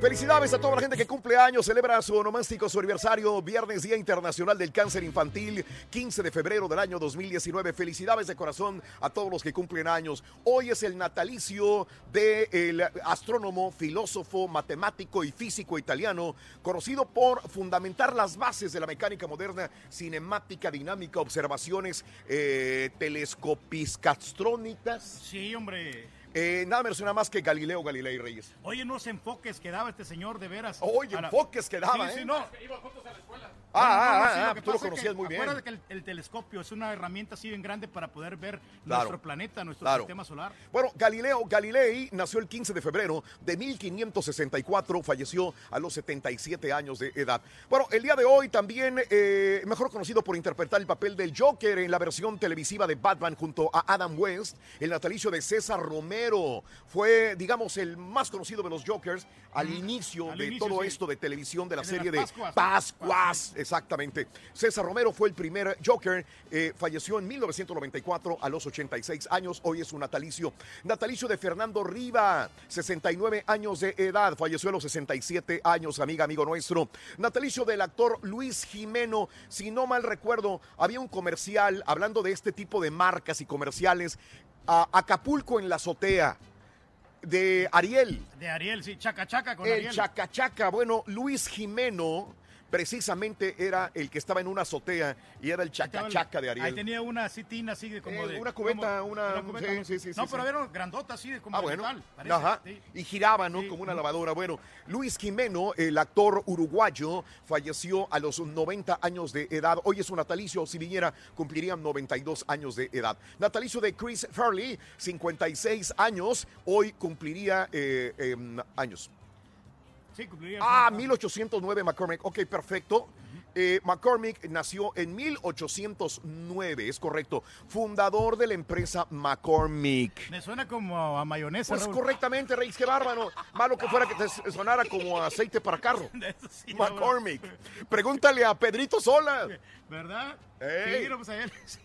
Felicidades a toda la gente que cumple años, celebra su onomástico, su aniversario, viernes Día Internacional del Cáncer Infantil, 15 de febrero del año 2019. Felicidades de corazón a todos los que cumplen años. Hoy es el natalicio del astrónomo, filósofo, matemático y físico italiano, conocido por fundamentar las bases de la mecánica moderna, cinemática, dinámica, observaciones eh, telescopiscastrónicas. Sí, hombre. Eh, nada menos nada más que Galileo Galilei Reyes. Oye, unos enfoques que daba este señor de veras. Oye, A la- enfoques que daba, Sí, ¿eh? sí, no. Ah, ah, sí, ah, lo que tú lo conocías que muy bien. Acuérdate que el, el telescopio es una herramienta así bien grande para poder ver Claro. nuestro planeta, nuestro Claro. sistema solar. Bueno, Galileo Galilei nació el 15 de febrero de 1564, falleció a los 77 años de edad. Bueno, el día de hoy también, eh, mejor conocido por interpretar el papel del Joker en la versión televisiva de Batman junto a Adam West, el natalicio de César Romero. Fue, digamos, el más conocido de los Jokers al inicio Al de inicio, todo sí. esto de televisión de la serie de Pascuas. Pascuas. Exactamente. César Romero fue el primer Joker, eh, falleció en 1994 a los 86 años, hoy es su natalicio. Natalicio de Fernando Riva, 69 años de edad, falleció a los 67 años, amiga, amigo nuestro. Natalicio del actor Luis Jimeno, si no mal recuerdo, había un comercial hablando de este tipo de marcas y comerciales, a Acapulco en la azotea. De Ariel, De Ariel, sí, chaca chaca con el Ariel. chacachaca. Bueno, Luis Jimeno precisamente era el que estaba en una azotea y era el chacachaca de Ahí Ariel. tenía una así tina así de como Eh, de... una cubeta, como- una- cubeta, sí, sí, sí, No, pero era grandota así de como Ah, bueno. metal, parece, Ajá. sí. Y giraba, ¿no? Como una lavadora. Bueno, Luis Jimeno, el actor uruguayo, falleció a los 90 años de edad. Hoy es su natalicio. Si viniera, cumpliría 92 años de edad. Natalicio de Chris Farley, 56 años. Hoy cumpliría eh, em, años. Sí, cumpliría Ah, 60. 1809 McCormick. Ok, perfecto. Eh, McCormick nació en 1809, es correcto. Fundador de la empresa McCormick. Me suena como a mayonesa. Pues Raúl. correctamente, Reyes, qué bárbaro. Malo que fuera que te sonara como aceite para carro. <laughs> sí, McCormick. Pregúntale a Pedrito Sola. ¿Verdad? Ey. Sí, no, pues a él. <laughs> sí.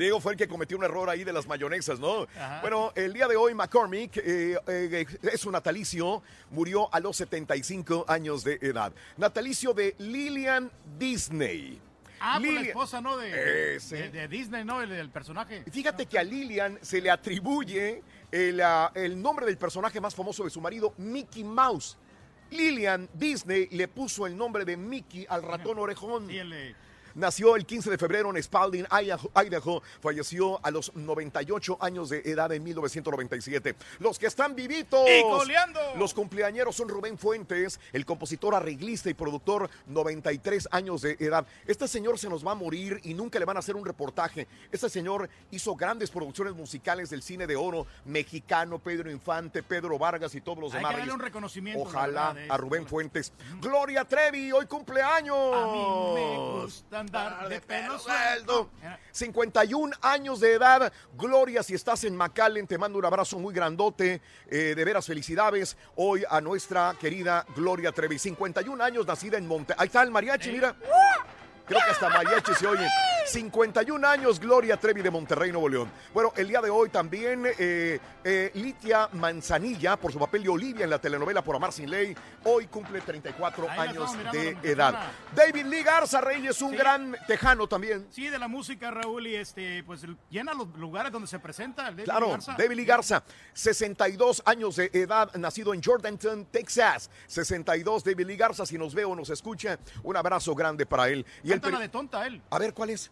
Diego fue el que cometió un error ahí de las mayonesas, ¿no? Ajá. Bueno, el día de hoy McCormick eh, eh, es un natalicio, murió a los 75 años de edad. Natalicio de Lillian Disney. Ah, por la esposa, ¿no? De, Ese. de, de Disney, ¿no? El, el personaje. Fíjate que a Lillian se le atribuye el, ah, el nombre del personaje más famoso de su marido, Mickey Mouse. Lillian Disney le puso el nombre de Mickey al ratón orejón. Sí, el de- Nació el 15 de febrero en Spalding, Idaho. Falleció a los 98 años de edad en 1997. Los que están vivitos. ¡Y coleando! Los cumpleañeros son Rubén Fuentes, el compositor, arreglista y productor, 93 años de edad. Este señor se nos va a morir y nunca le van a hacer un reportaje. Este señor hizo grandes producciones musicales del cine de oro mexicano, Pedro Infante, Pedro Vargas y todos los Hay demás. que un reconocimiento. Ojalá verdad, a. Rubén Fuentes. Gloria Trevi, hoy cumpleaños. A mí me gusta andar de pelo suelto. 51 años de edad. Gloria, si estás en McAllen, te mando un abrazo muy grandote. Eh, de veras, felicidades hoy a nuestra querida Gloria Trevi. 51 años, nacida en Monte. Ahí está el mariachi, mira. Creo que hasta mariachi se oye. 51 años, Gloria Trevi de Monterrey, Nuevo León. Bueno, el día de hoy también eh, eh, Litia Manzanilla, por su papel de Olivia en la telenovela Por Amar Sin Ley, hoy cumple 34 Ahí años estamos de edad. David Lee Garza Reyes, un Sí. gran tejano también. Sí, de la música, Raúl, y este, pues llena los lugares donde se presenta. el David Claro, Garza. David Lee Garza, 62 años de edad, nacido en Jordanton, Texas. 62, David Lee Garza, si nos ve o nos escucha, un abrazo grande para él. Y el La peri- de tonta, él. A ver, ¿cuál es?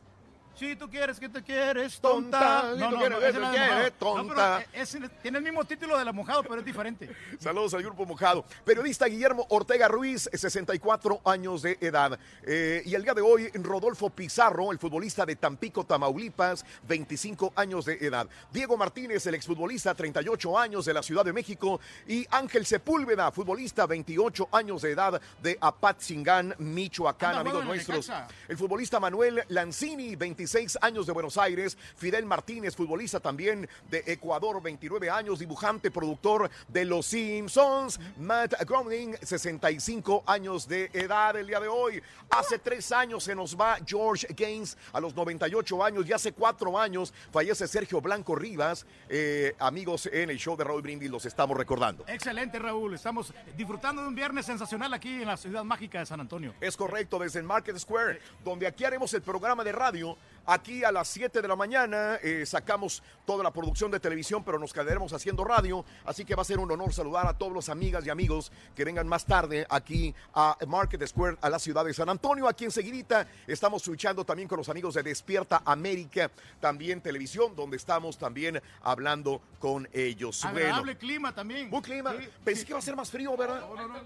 Si tú quieres que te quieres, Tonta, tonta. si No, tú no, quieres no, que te quieres, tonta. Es- tiene el mismo título de la mojado, pero es diferente. <laughs> Saludos al grupo mojado. Periodista Guillermo Ortega Ruiz, 64 años de edad. Eh, y el día de hoy, Rodolfo Pizarro, el futbolista de Tampico, Tamaulipas, 25 años de edad. Diego Martínez, el exfutbolista, 38 años de la Ciudad de México. Y Ángel Sepúlveda, futbolista, 28 años de edad de Apatzingán, Michoacán, Anda, amigos nuestros. El futbolista Manuel Lanzini, 26 años de Buenos Aires. Fidel Martínez, futbolista también de Ecuador, 29 años, dibujante, productor de Los Simpsons. Matt Groening, 65 años de edad el día de hoy. Hace tres años se nos va George Gaines a los 98 años y hace cuatro años fallece Sergio Blanco Rivas. Eh, amigos, en el show de Raúl Brindis los estamos recordando. Excelente, Raúl. Estamos disfrutando de un viernes sensacional aquí en la ciudad mágica de San Antonio. Es correcto, desde el Market Square, donde aquí haremos el programa de radio. Aquí a las 7 de la mañana eh, sacamos toda la producción de televisión, pero nos quedaremos haciendo radio. Así que va a ser un honor saludar a todos los amigas y amigos que vengan más tarde aquí a Market Square, a la ciudad de San Antonio. Aquí enseguidita estamos switchando también con los amigos de Despierta América, también televisión, donde estamos también hablando con ellos. Agradable Bueno, clima también. buen clima. Sí, Pensé sí. que iba a ser más frío, ¿verdad? No, no, no.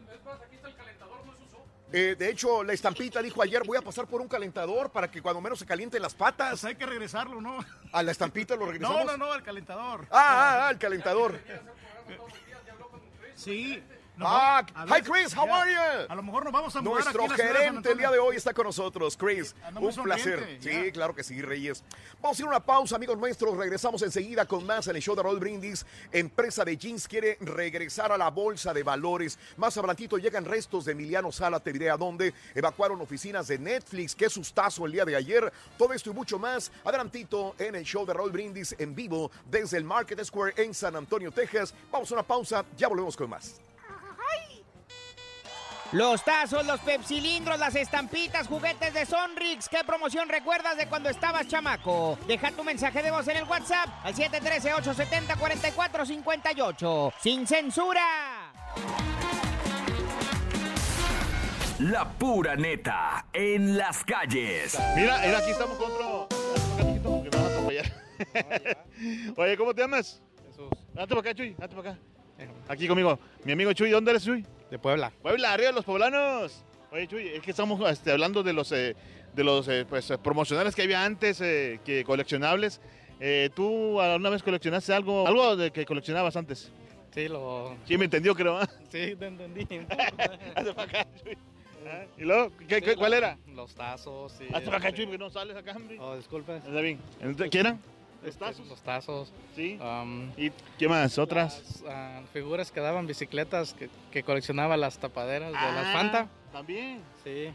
Eh, de hecho, la estampita dijo ayer, voy a pasar por un calentador para que cuando menos se calienten las patas. Pues hay que regresarlo, ¿no? A la estampita lo regresamos. No, no, no, al calentador. Ah, ah, ah, el calentador. Sí. Nos Ah, hi Chris, how are you? A lo mejor nos vamos a mudar Nuestro aquí gerente el día de hoy está con nosotros, Chris. Muy Un placer. Sí, ya. claro que sí, Reyes. Vamos a ir a una pausa, amigos nuestros. Regresamos enseguida con más en el show de Raúl Brindis. Empresa de jeans quiere regresar a la bolsa de valores. Más adelantito llegan restos de Emiliano Sala. Te diré a dónde. Evacuaron oficinas de Netflix. Qué sustazo el día de ayer. Todo esto y mucho más. Adelantito en el show de Raúl Brindis en vivo desde el Market Square en San Antonio, Texas. Vamos a una pausa. Ya volvemos con más. Los tazos, los pepsilindros, las estampitas, juguetes de Sonrix. ¿Qué promoción recuerdas de cuando estabas chamaco? Deja tu mensaje de voz en el WhatsApp al 713-870-4458. ¡Sin censura! La pura neta en las calles. Mira, mira, aquí estamos con otro. Acá, mijito, que me van a atropellar. <laughs> Oye, ¿cómo te llamas? Jesús. Date para acá, Chuy, date para acá. Aquí conmigo. Mi amigo Chuy, ¿dónde eres, Chuy? De Puebla. Puebla, arriba de los poblanos. Oye, Chuy, es que estamos este, hablando de los, eh, de los eh, pues, eh, promocionales que había antes, eh, que coleccionables. Eh, ¿Tú alguna vez coleccionaste algo, algo de que coleccionabas antes? Sí, lo... Sí, me entendió, creo. Sí, te entendí. <laughs> Hazte pa' acá, Chuy. Ah, ¿Y luego? ¿Qué, qué- cuál era? Los tazos. Sí, Hazte pa' acá, este- Chuy, porque no sales acá, hombre. Oh, disculpe. Está bien. Entonces, ¿Qué ¿Los tazos? Los tazos. Sí. Um, ¿Y qué más? ¿Otras? las, ah, figuras que daban bicicletas que, que coleccionaba las tapaderas de las Ah, Fanta. También. Sí.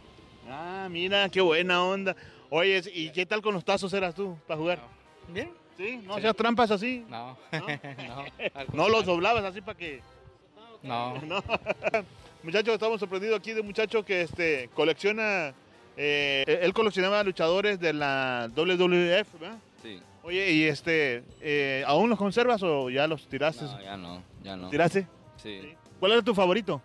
Ah, mira, qué buena onda. Oye, ¿y qué tal con los tazos eras tú para jugar? Bien. ¿Sí? ¿No Sí. hacías trampas así? No. no. <laughs> al ¿No los doblabas así para que...? No. <laughs> No. Muchachos, estamos sorprendidos aquí de un muchacho que este, colecciona... eh, él coleccionaba luchadores de la WWF, ¿verdad? Sí. Oye, ¿y este, eh, aún los conservas o ya los tiraste? No, ya no, ya no. ¿Tiraste? Sí. ¿Cuál era tu favorito?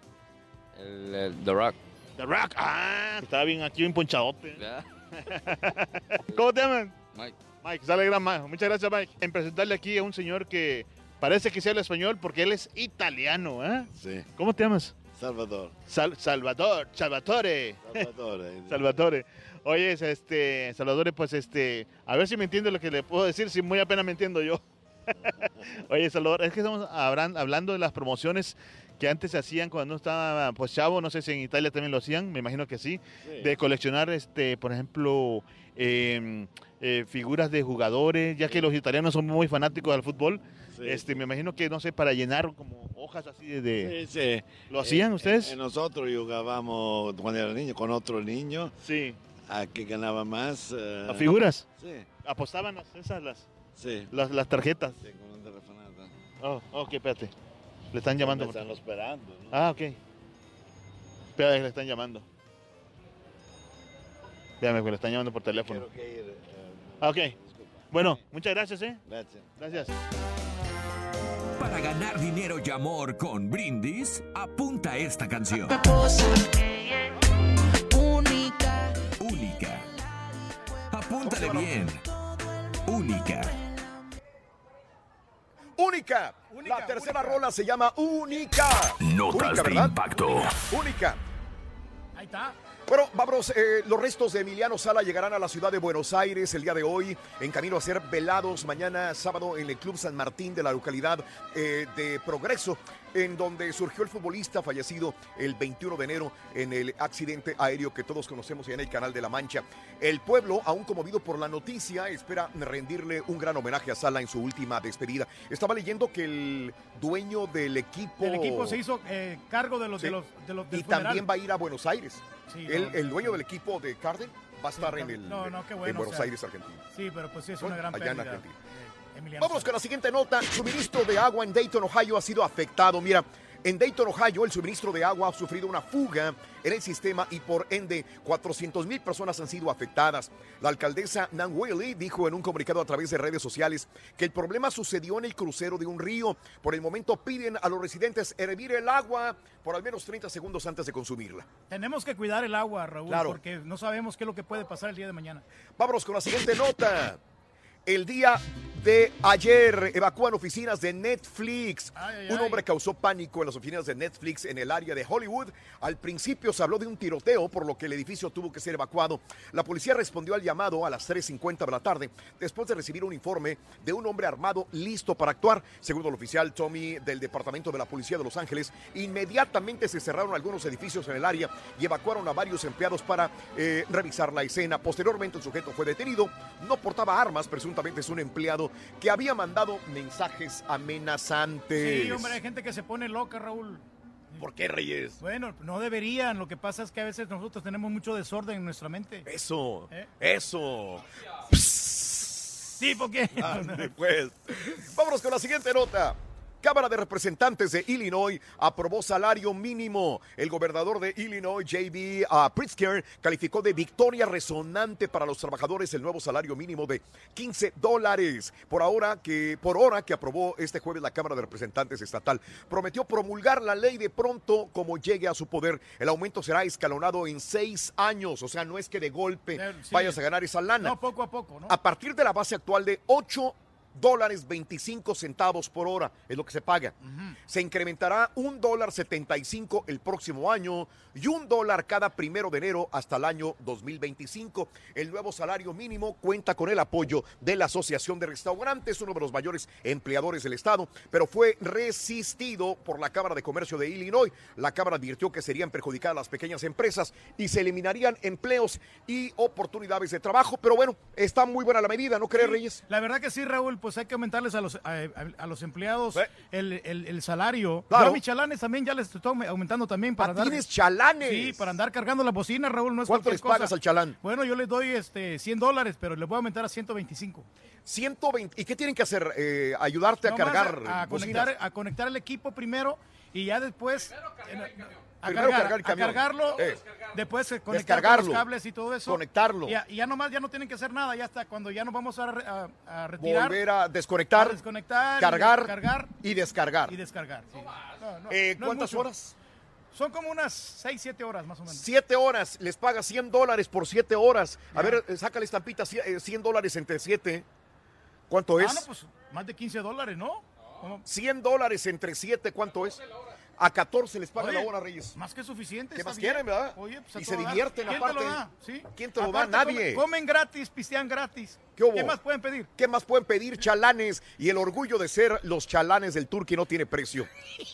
El, el The Rock. The Rock. Ah, estaba bien aquí, bien ponchadote. <laughs> ¿Cómo te llaman? Mike. Mike, sale gran Mike. Muchas gracias, Mike. En presentarle aquí a un señor que parece que se habla español porque él es italiano, ¿eh? Sí. ¿Cómo te llamas? Salvador. Sal- Salvador, Salvatore. Salvatore. <laughs> Salvatore. Oye, este, Salvatore, pues este, a ver si me entiende lo que le puedo decir, si muy apenas me entiendo yo. <laughs> Oye, Salvador, es que estamos hablan- hablando de las promociones que antes se hacían cuando estaba pues chavo, no sé si en Italia también lo hacían, me imagino que sí, Sí. de coleccionar, este, por ejemplo, eh, eh, figuras de jugadores, ya que los italianos son muy fanáticos del fútbol, Sí. este, me imagino que, no sé, para llenar como hojas así de... Sí, sí. ¿Lo hacían Eh, ustedes? nosotros jugábamos cuando era niño con otro niño. Sí. A que ganaba más. eh, ¿A figuras? Sí. Apostaban las- esas, las, Sí. las, las tarjetas. Sí, con una telefonata. Oh, ok, espérate. Le están llamando. Me están esperando. ¿no? Ah, ok. Espérate, le están llamando. Déjame, que le están llamando por teléfono. Quiero que ir, eh, Ah, ok. Bueno, muchas gracias, ¿eh? Gracias. Gracias. Para ganar dinero y amor con Brindis, apunta esta canción. Apúntale bien. Única. Única. La tercera rola se llama Única. Notas Única, de impacto. Única. Ahí está. Bueno, vámonos. eh, los restos de Emiliano Sala llegarán a la ciudad de Buenos Aires el día de hoy, en camino a ser velados mañana sábado en el Club San Martín de la localidad eh, de Progreso, en donde surgió el futbolista fallecido el 21 de enero en el accidente aéreo que todos conocemos en el Canal de la Mancha. El pueblo, aún conmovido por la noticia, espera rendirle un gran homenaje a Sala en su última despedida. Estaba leyendo que el dueño del equipo... El equipo se hizo eh, cargo de los, Sí. de los, de los del y funeral. también va a ir a Buenos Aires. Sí, el, no. el dueño del equipo de Carden va a estar en, el, No, no, qué bueno, en Buenos o sea, Aires, Argentina. Sí, pero pues sí es una gran allá en. Argentina. eh, Vamos con la siguiente nota. Suministro de agua en Dayton, Ohio ha sido afectado. Mira, en Dayton, Ohio, el suministro de agua ha sufrido una fuga en el sistema y por ende 400 mil personas han sido afectadas. La alcaldesa Nan Whaley dijo en un comunicado a través de redes sociales que el problema sucedió en el crucero de un río. Por el momento piden a los residentes hervir el agua por al menos 30 segundos antes de consumirla. Tenemos que cuidar el agua, Raúl, Claro. porque no sabemos qué es lo que puede pasar el día de mañana. Vámonos con la siguiente nota. El día de ayer evacúan oficinas de Netflix. Ay, ay, Un ay. hombre causó pánico en las oficinas de Netflix en el área de Hollywood. Al principio se habló de un tiroteo, por lo que el edificio tuvo que ser evacuado. La policía respondió al llamado a las 3.50 de la tarde, después de recibir un informe de un hombre armado listo para actuar. Según el oficial Tommy del Departamento de la Policía de Los Ángeles, inmediatamente se cerraron algunos edificios en el área y evacuaron a varios empleados para eh, revisar la escena. Posteriormente el sujeto fue detenido. No portaba armas, presuntamente es un empleado que había mandado mensajes amenazantes. Sí, hombre, hay gente que se pone loca, Raúl. ¿Por qué, Reyes? Bueno, no deberían. Lo que pasa es que a veces nosotros tenemos mucho desorden en nuestra mente. Eso, ¿Eh? eso. Sí, porque... Pues. Vámonos con la siguiente nota. Cámara de Representantes de Illinois aprobó salario mínimo. El gobernador de Illinois, J.B. ah, Pritzker, calificó de victoria resonante para los trabajadores el nuevo salario mínimo de 15 dólares por ahora que por hora que aprobó este jueves la Cámara de Representantes estatal. Prometió promulgar la ley de pronto como llegue a su poder. El aumento será escalonado en seis años, o sea, no es que de golpe sí. vayas a ganar esa lana. No, poco a poco, ¿no? A partir de la base actual de 8 dólares 25 centavos por hora, es lo que se paga. Se incrementará un dólar 75 el próximo año y un dólar cada primero de enero hasta el año 2025. El nuevo salario mínimo cuenta con el apoyo de la Asociación de Restaurantes, uno de los mayores empleadores del Estado, pero fue resistido por la Cámara de Comercio de Illinois. La Cámara advirtió que serían perjudicadas las pequeñas empresas y se eliminarían empleos y oportunidades de trabajo. Pero bueno, está muy buena la medida, ¿no crees, Reyes? La verdad que sí, Raúl, pues hay que aumentarles a los, a, a- a los empleados el, el- el salario. Claro. Yo a mis chalanes también ya les estoy aumentando también para Ah, dar... ¿tienes chalanes? Sí, para andar cargando la bocina, Raúl, no es ¿Cuánto les cosa. pagas al chalán? Bueno, yo les doy este 100 dólares, pero les voy a aumentar a 125. 120. ¿Y qué tienen que hacer? Eh, ayudarte a cargar a, conectar, a conectar el equipo primero y ya después a, Primero cargar- cargar el a camión. cargarlo, Eh. después eh, conectar con Descargarlo. los cables y todo eso. Conectarlo. Y ya, y ya nomás ya no tienen que hacer nada, ya está. Cuando ya nos vamos a, re- a- a retirar. Volver a desconectar, a desconectar, y cargar, cargar y descargar. y descargar. sí. No, no, Eh, no ¿Cuántas horas? Son como unas 6, 7 horas más o menos. Siete horas, les paga 100 dólares por siete horas. A ver, eh, saca la estampita, cie- eh, 100 dólares entre siete. ¿Cuánto Ah, es? no, pues más de 15 dólares, ¿no? ¿Cómo? 100 dólares entre siete, ¿cuánto es? A 14 les paga Oye, la hora, Reyes. Más que suficiente. ¿Qué más bien. quieren, verdad? Oye, pues Y se divierten ¿Quién aparte. Te lo da? ¿Sí? ¿Quién te lo Aparte, da? comen- Nadie. Comen gratis, pistean gratis. ¿Qué más pueden pedir? ¿Qué más pueden pedir chalanes? Y el orgullo de ser los chalanes del Turqui no tiene precio.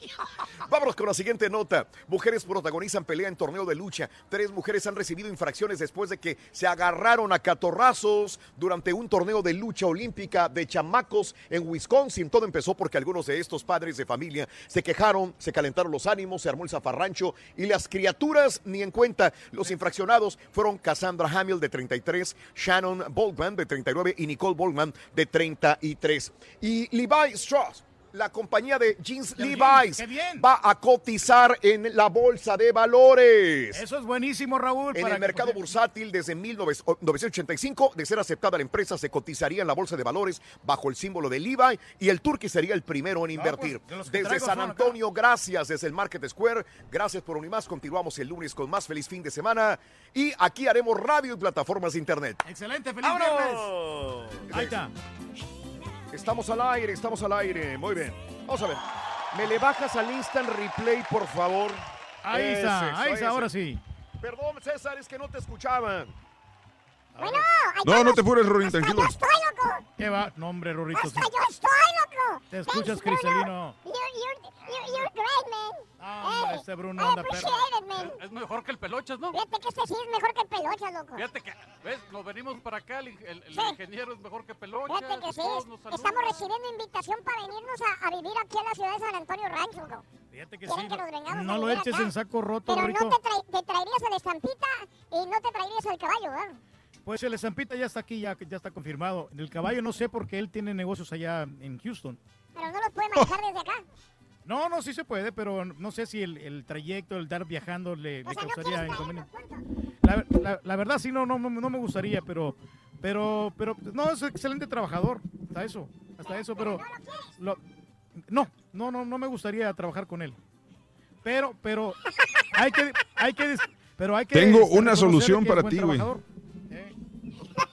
<laughs> Vámonos con la siguiente nota. Mujeres protagonizan pelea en torneo de lucha. Tres mujeres han recibido infracciones después de que se agarraron a catorrazos durante un torneo de lucha olímpica de chamacos en Wisconsin. Todo empezó porque algunos de estos padres de familia se quejaron, se calentaron los ánimos, se armó el zafarrancho y las criaturas ni en cuenta. Los infraccionados fueron Cassandra Hamill de 33, Shannon Boltman de 39 y Nicole Boltman de 33. Y Levi Strauss. La compañía de jeans Levi's bien. va a cotizar en la bolsa de valores. Eso es buenísimo, Raúl. En para el mercado bursátil desde 1985, de ser aceptada la empresa, se cotizaría en la bolsa de valores bajo el símbolo de Levi y el Turqui sería el primero en No, invertir. pues, de desde San. Antonio, gracias. Desde el Market Square, gracias por unir más. Continuamos el lunes con más feliz fin de semana y aquí haremos radio y plataformas de internet. Excelente, feliz ¡Vámonos! viernes. Ahí está. Estamos al aire, estamos al aire. Muy bien. Vamos a ver. ¿Me le bajas al instant replay, por favor? Ahí está, ahí está, ahora sí. Perdón, César, es que no te escuchaban. Bueno, No, no te apures, Rorín, tranquilo. estoy loco. ¿Qué va? No, hombre, Rorrito. sí. Hasta yo estoy loco. Te escuchas, Thanks, Bruno. Cristalino. You're, you're, you're, you're great, man. hombre, Hey, este Bruno I anda appreciate perro. it, man. Es mejor que el Pelochas, ¿no? Fíjate que este sí es mejor que el pelocha, loco. Fíjate que, ¿ves? Nos venimos para acá, el, el- el Sí. ingeniero es mejor que Pelochas. Fíjate que sí, todos nos saludan. estamos recibiendo invitación para venirnos a, a vivir aquí a la ciudad de San Antonio Rancho, loco. Fíjate que Quieren sí. que nos vengamos No a lo vivir eches acá. en saco roto, Pero Rorrito. no te traerías a la estampita y no te traerías al caballo, ¿verdad? Pues el Estampita ya está aquí, ya, ya está confirmado. El caballo no sé porque él tiene negocios allá en Houston. Pero no los puede manejar desde acá. No, no, sí se puede, pero no sé si el, el trayecto, el dar viajando le, le O sea, no causaría inconveniente. La, la- la verdad sí, no, no, no, no me gustaría, pero, pero, pero, no, es excelente trabajador, hasta eso, hasta eso, pero, lo- no, no, no, no me gustaría trabajar con él. Pero, pero, hay que, hay que, pero hay que. Tengo este, una solución para ti, güey. trabajador.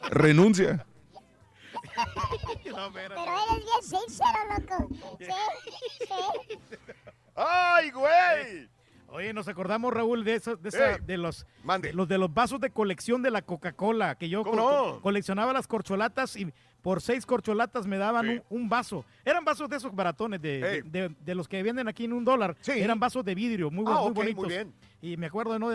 Renuncia. Pero eres bien sincero, loco. Sí, sí. ¡Ay, güey! Oye, nos acordamos, Raúl, de esos, de, esa- de los, mande. los de los vasos de colección de la Coca-Cola, que yo ¿Cómo co- no? coleccionaba las corcholatas y por seis corcholatas me daban Sí. un, un vaso. Eran vasos de esos baratones, de, de, de- de los que venden aquí en un dólar. Sí. Eran vasos de vidrio, muy, Ah, muy bonitos. muy bien. Y me acuerdo, ¿no?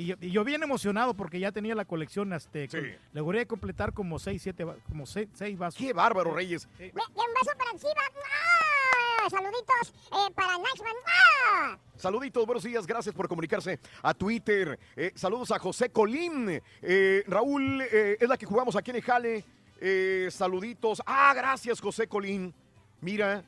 Y, yo, y yo bien emocionado porque ya tenía la colección, este, Sí. con- logré completar como seis, siete, va- como seis, seis vasos. ¡Qué bárbaro, Reyes! Ve- ve un beso para encima. ¡Ah! Saluditos eh, para Naxman. ¡Ah! Saluditos, buenos días, gracias por comunicarse a Twitter. Eh, saludos a José Colín. Eh, Raúl, eh, es la que jugamos aquí en el Jale. Eh, saluditos. Ah, gracias, José Colín. Mira.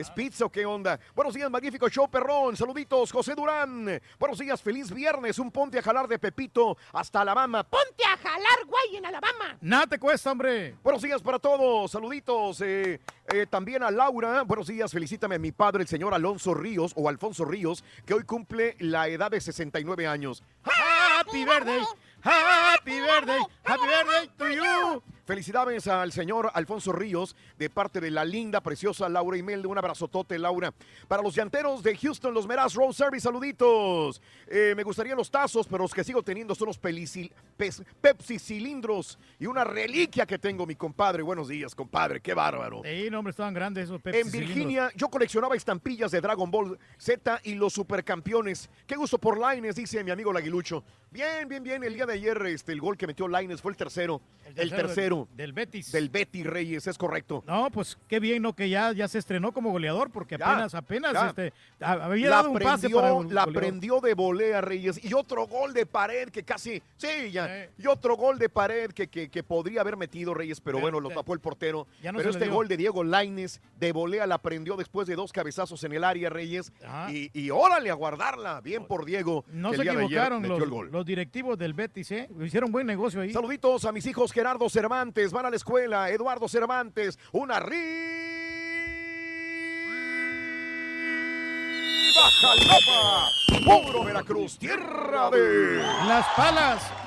¿Es pizza o qué onda? Buenos días, magnífico show, perrón. Saluditos, José Durán. Buenos días, feliz viernes. Un ponte a jalar de Pepito hasta Alabama. Ponte a jalar, güey, en Alabama. Nada te cuesta, hombre. Buenos días para todos, saluditos. eh, eh, también a Laura, buenos días, felicítame a mi padre, el señor Alonso Ríos o Alfonso Ríos, que hoy cumple la edad de 69 años. Happy birthday, happy birthday, happy birthday to you. Felicidades al señor Alfonso Ríos de parte de la linda, preciosa Laura Imelda. Un abrazotote, Laura. Para los llanteros de Houston, los Meraz Road Service, saluditos. Eh, me gustarían los tazos, pero los que sigo teniendo son los pelicil- pes- Pepsi cilindros y una reliquia que tengo, mi compadre. Buenos días, compadre. Qué bárbaro. Sí, no, hombre, estaban grandes esos Pepsi En Virginia, yo coleccionaba estampillas de Dragon Ball Z y los supercampeones. Qué gusto por Laines, dice mi amigo Laguilucho. Bien, bien, bien. El día de ayer, este, el gol que metió Laines fue el tercero. El tercero. Del, del Betis. Del Betty Reyes, es correcto. No, pues qué bien, ¿no? Que ya, ya se estrenó como goleador, porque Ya, apenas, apenas, ya. este, había la dado un pase prendió, para gol- la prendió de volea Reyes y otro gol de pared que casi, sí, ya, y otro gol de pared que, que, que podría haber metido Reyes, pero, Pero bueno, lo tapó el portero. ya no pero este gol de Diego Laines de volea la prendió después de dos cabezazos en el área Reyes y, y órale a guardarla, bien por Diego. No se ayer equivocaron los, directivos del Betis, ¿eh? Hicieron buen negocio ahí. Saluditos a mis hijos Gerardo Van a la escuela, Eduardo Cervantes, una riva Jalapa, puro Veracruz, tierra de... Las palas.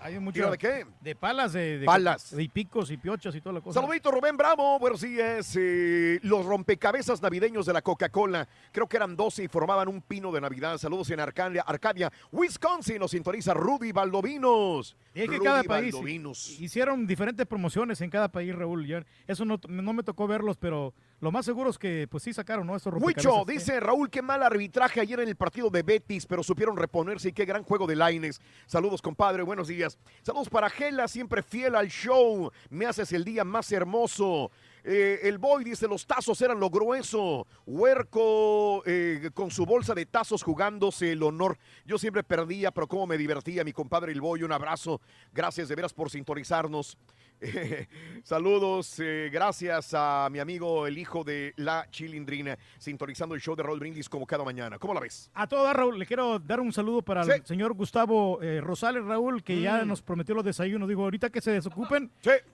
Hay mucho, ¿Tira de qué? De palas, de, de- Palas. de picos y piochas y toda la cosa. Saludito Rubén Bravo, buenos días. Eh, los rompecabezas navideños de la Coca-Cola, creo que eran 12 y formaban un pino de Navidad. Saludos en Arcadia, Arcadia, Wisconsin, nos sintoniza Rudy Baldovinos. Y es que Rudy cada país Baldovinos. hicieron diferentes promociones en cada país, Raúl. Eso no, no me tocó verlos, pero lo más seguro es que pues sí sacaron, ¿no? Estos rompecabezas. dice Raúl, qué mal arbitraje ayer en el partido de Betis, pero supieron reponerse y qué gran juego de Laines. Saludos, compadre, buenos días. Saludos para Gela, siempre fiel al show. Me haces el día más hermoso. Eh, el boy dice, los tazos eran lo grueso. Huerco eh, con su bolsa de tazos jugándose el honor. Yo siempre perdía, pero cómo me divertía, mi compadre el boy. Un abrazo. Gracias de veras por sintonizarnos. <laughs> saludos, eh, gracias a mi amigo, el hijo de la chilindrina, sintonizando el show de Raúl Brindis como cada mañana. ¿Cómo la ves? A todo dar, Raúl, le quiero dar un saludo para el señor Gustavo eh, Rosales, Raúl, que ya Mm. nos prometió los desayunos. Digo, ahorita que se desocupen,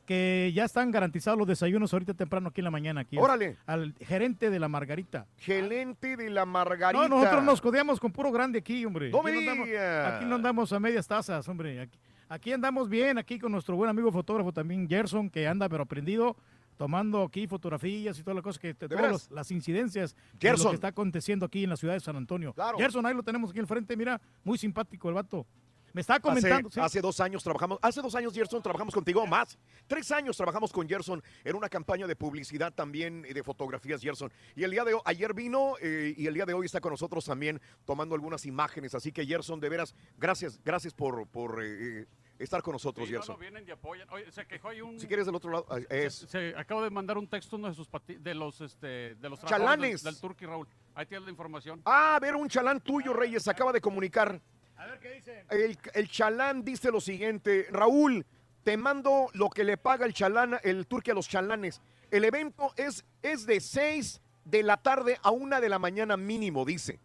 que ya están garantizados los desayunos ahorita temprano aquí en la mañana. Aquí Órale. Al gerente de la Margarita. Gerente de la Margarita. No, nosotros nos codeamos con puro grande aquí, hombre. Aquí, no andamos, diga. aquí no andamos a medias tazas, hombre. Aquí, aquí andamos bien, aquí con nuestro buen amigo fotógrafo también, Gerson, que anda pero aprendido, tomando aquí fotografías y todas las cosas que todas los- las incidencias de lo que está aconteciendo aquí en la ciudad de San Antonio. Claro. Gerson, ahí lo tenemos aquí al frente, mira, muy simpático el vato. Me está Hace, comentando. sí. hace dos años trabajamos, hace dos años Gerson trabajamos contigo, más. Tres años trabajamos con Gerson en una campaña de publicidad también de fotografías Gerson. Y el día de hoy, ayer vino eh, y el día de hoy está con nosotros también tomando algunas imágenes. Así que Gerson, de veras, gracias, gracias por, por eh, eh, estar con nosotros, Sí, Gerson. no, vienen y apoyan. Oye, se quejó ahí un... Si quieres del otro lado, eh, es. Se, se acaba de mandar un texto uno de sus pati- de los este de los Chalanes. trabajadores del, del Turqui Raúl. Ahí tienes la información. Ah, a ver, un chalán tuyo, Reyes, acaba de comunicar. A ver qué dice. El, el chalán dice lo siguiente, Raúl, te mando lo que le paga el chalán, el turque a los chalanes. El evento es, es de 6 de la tarde a 1 de la mañana mínimo, dice.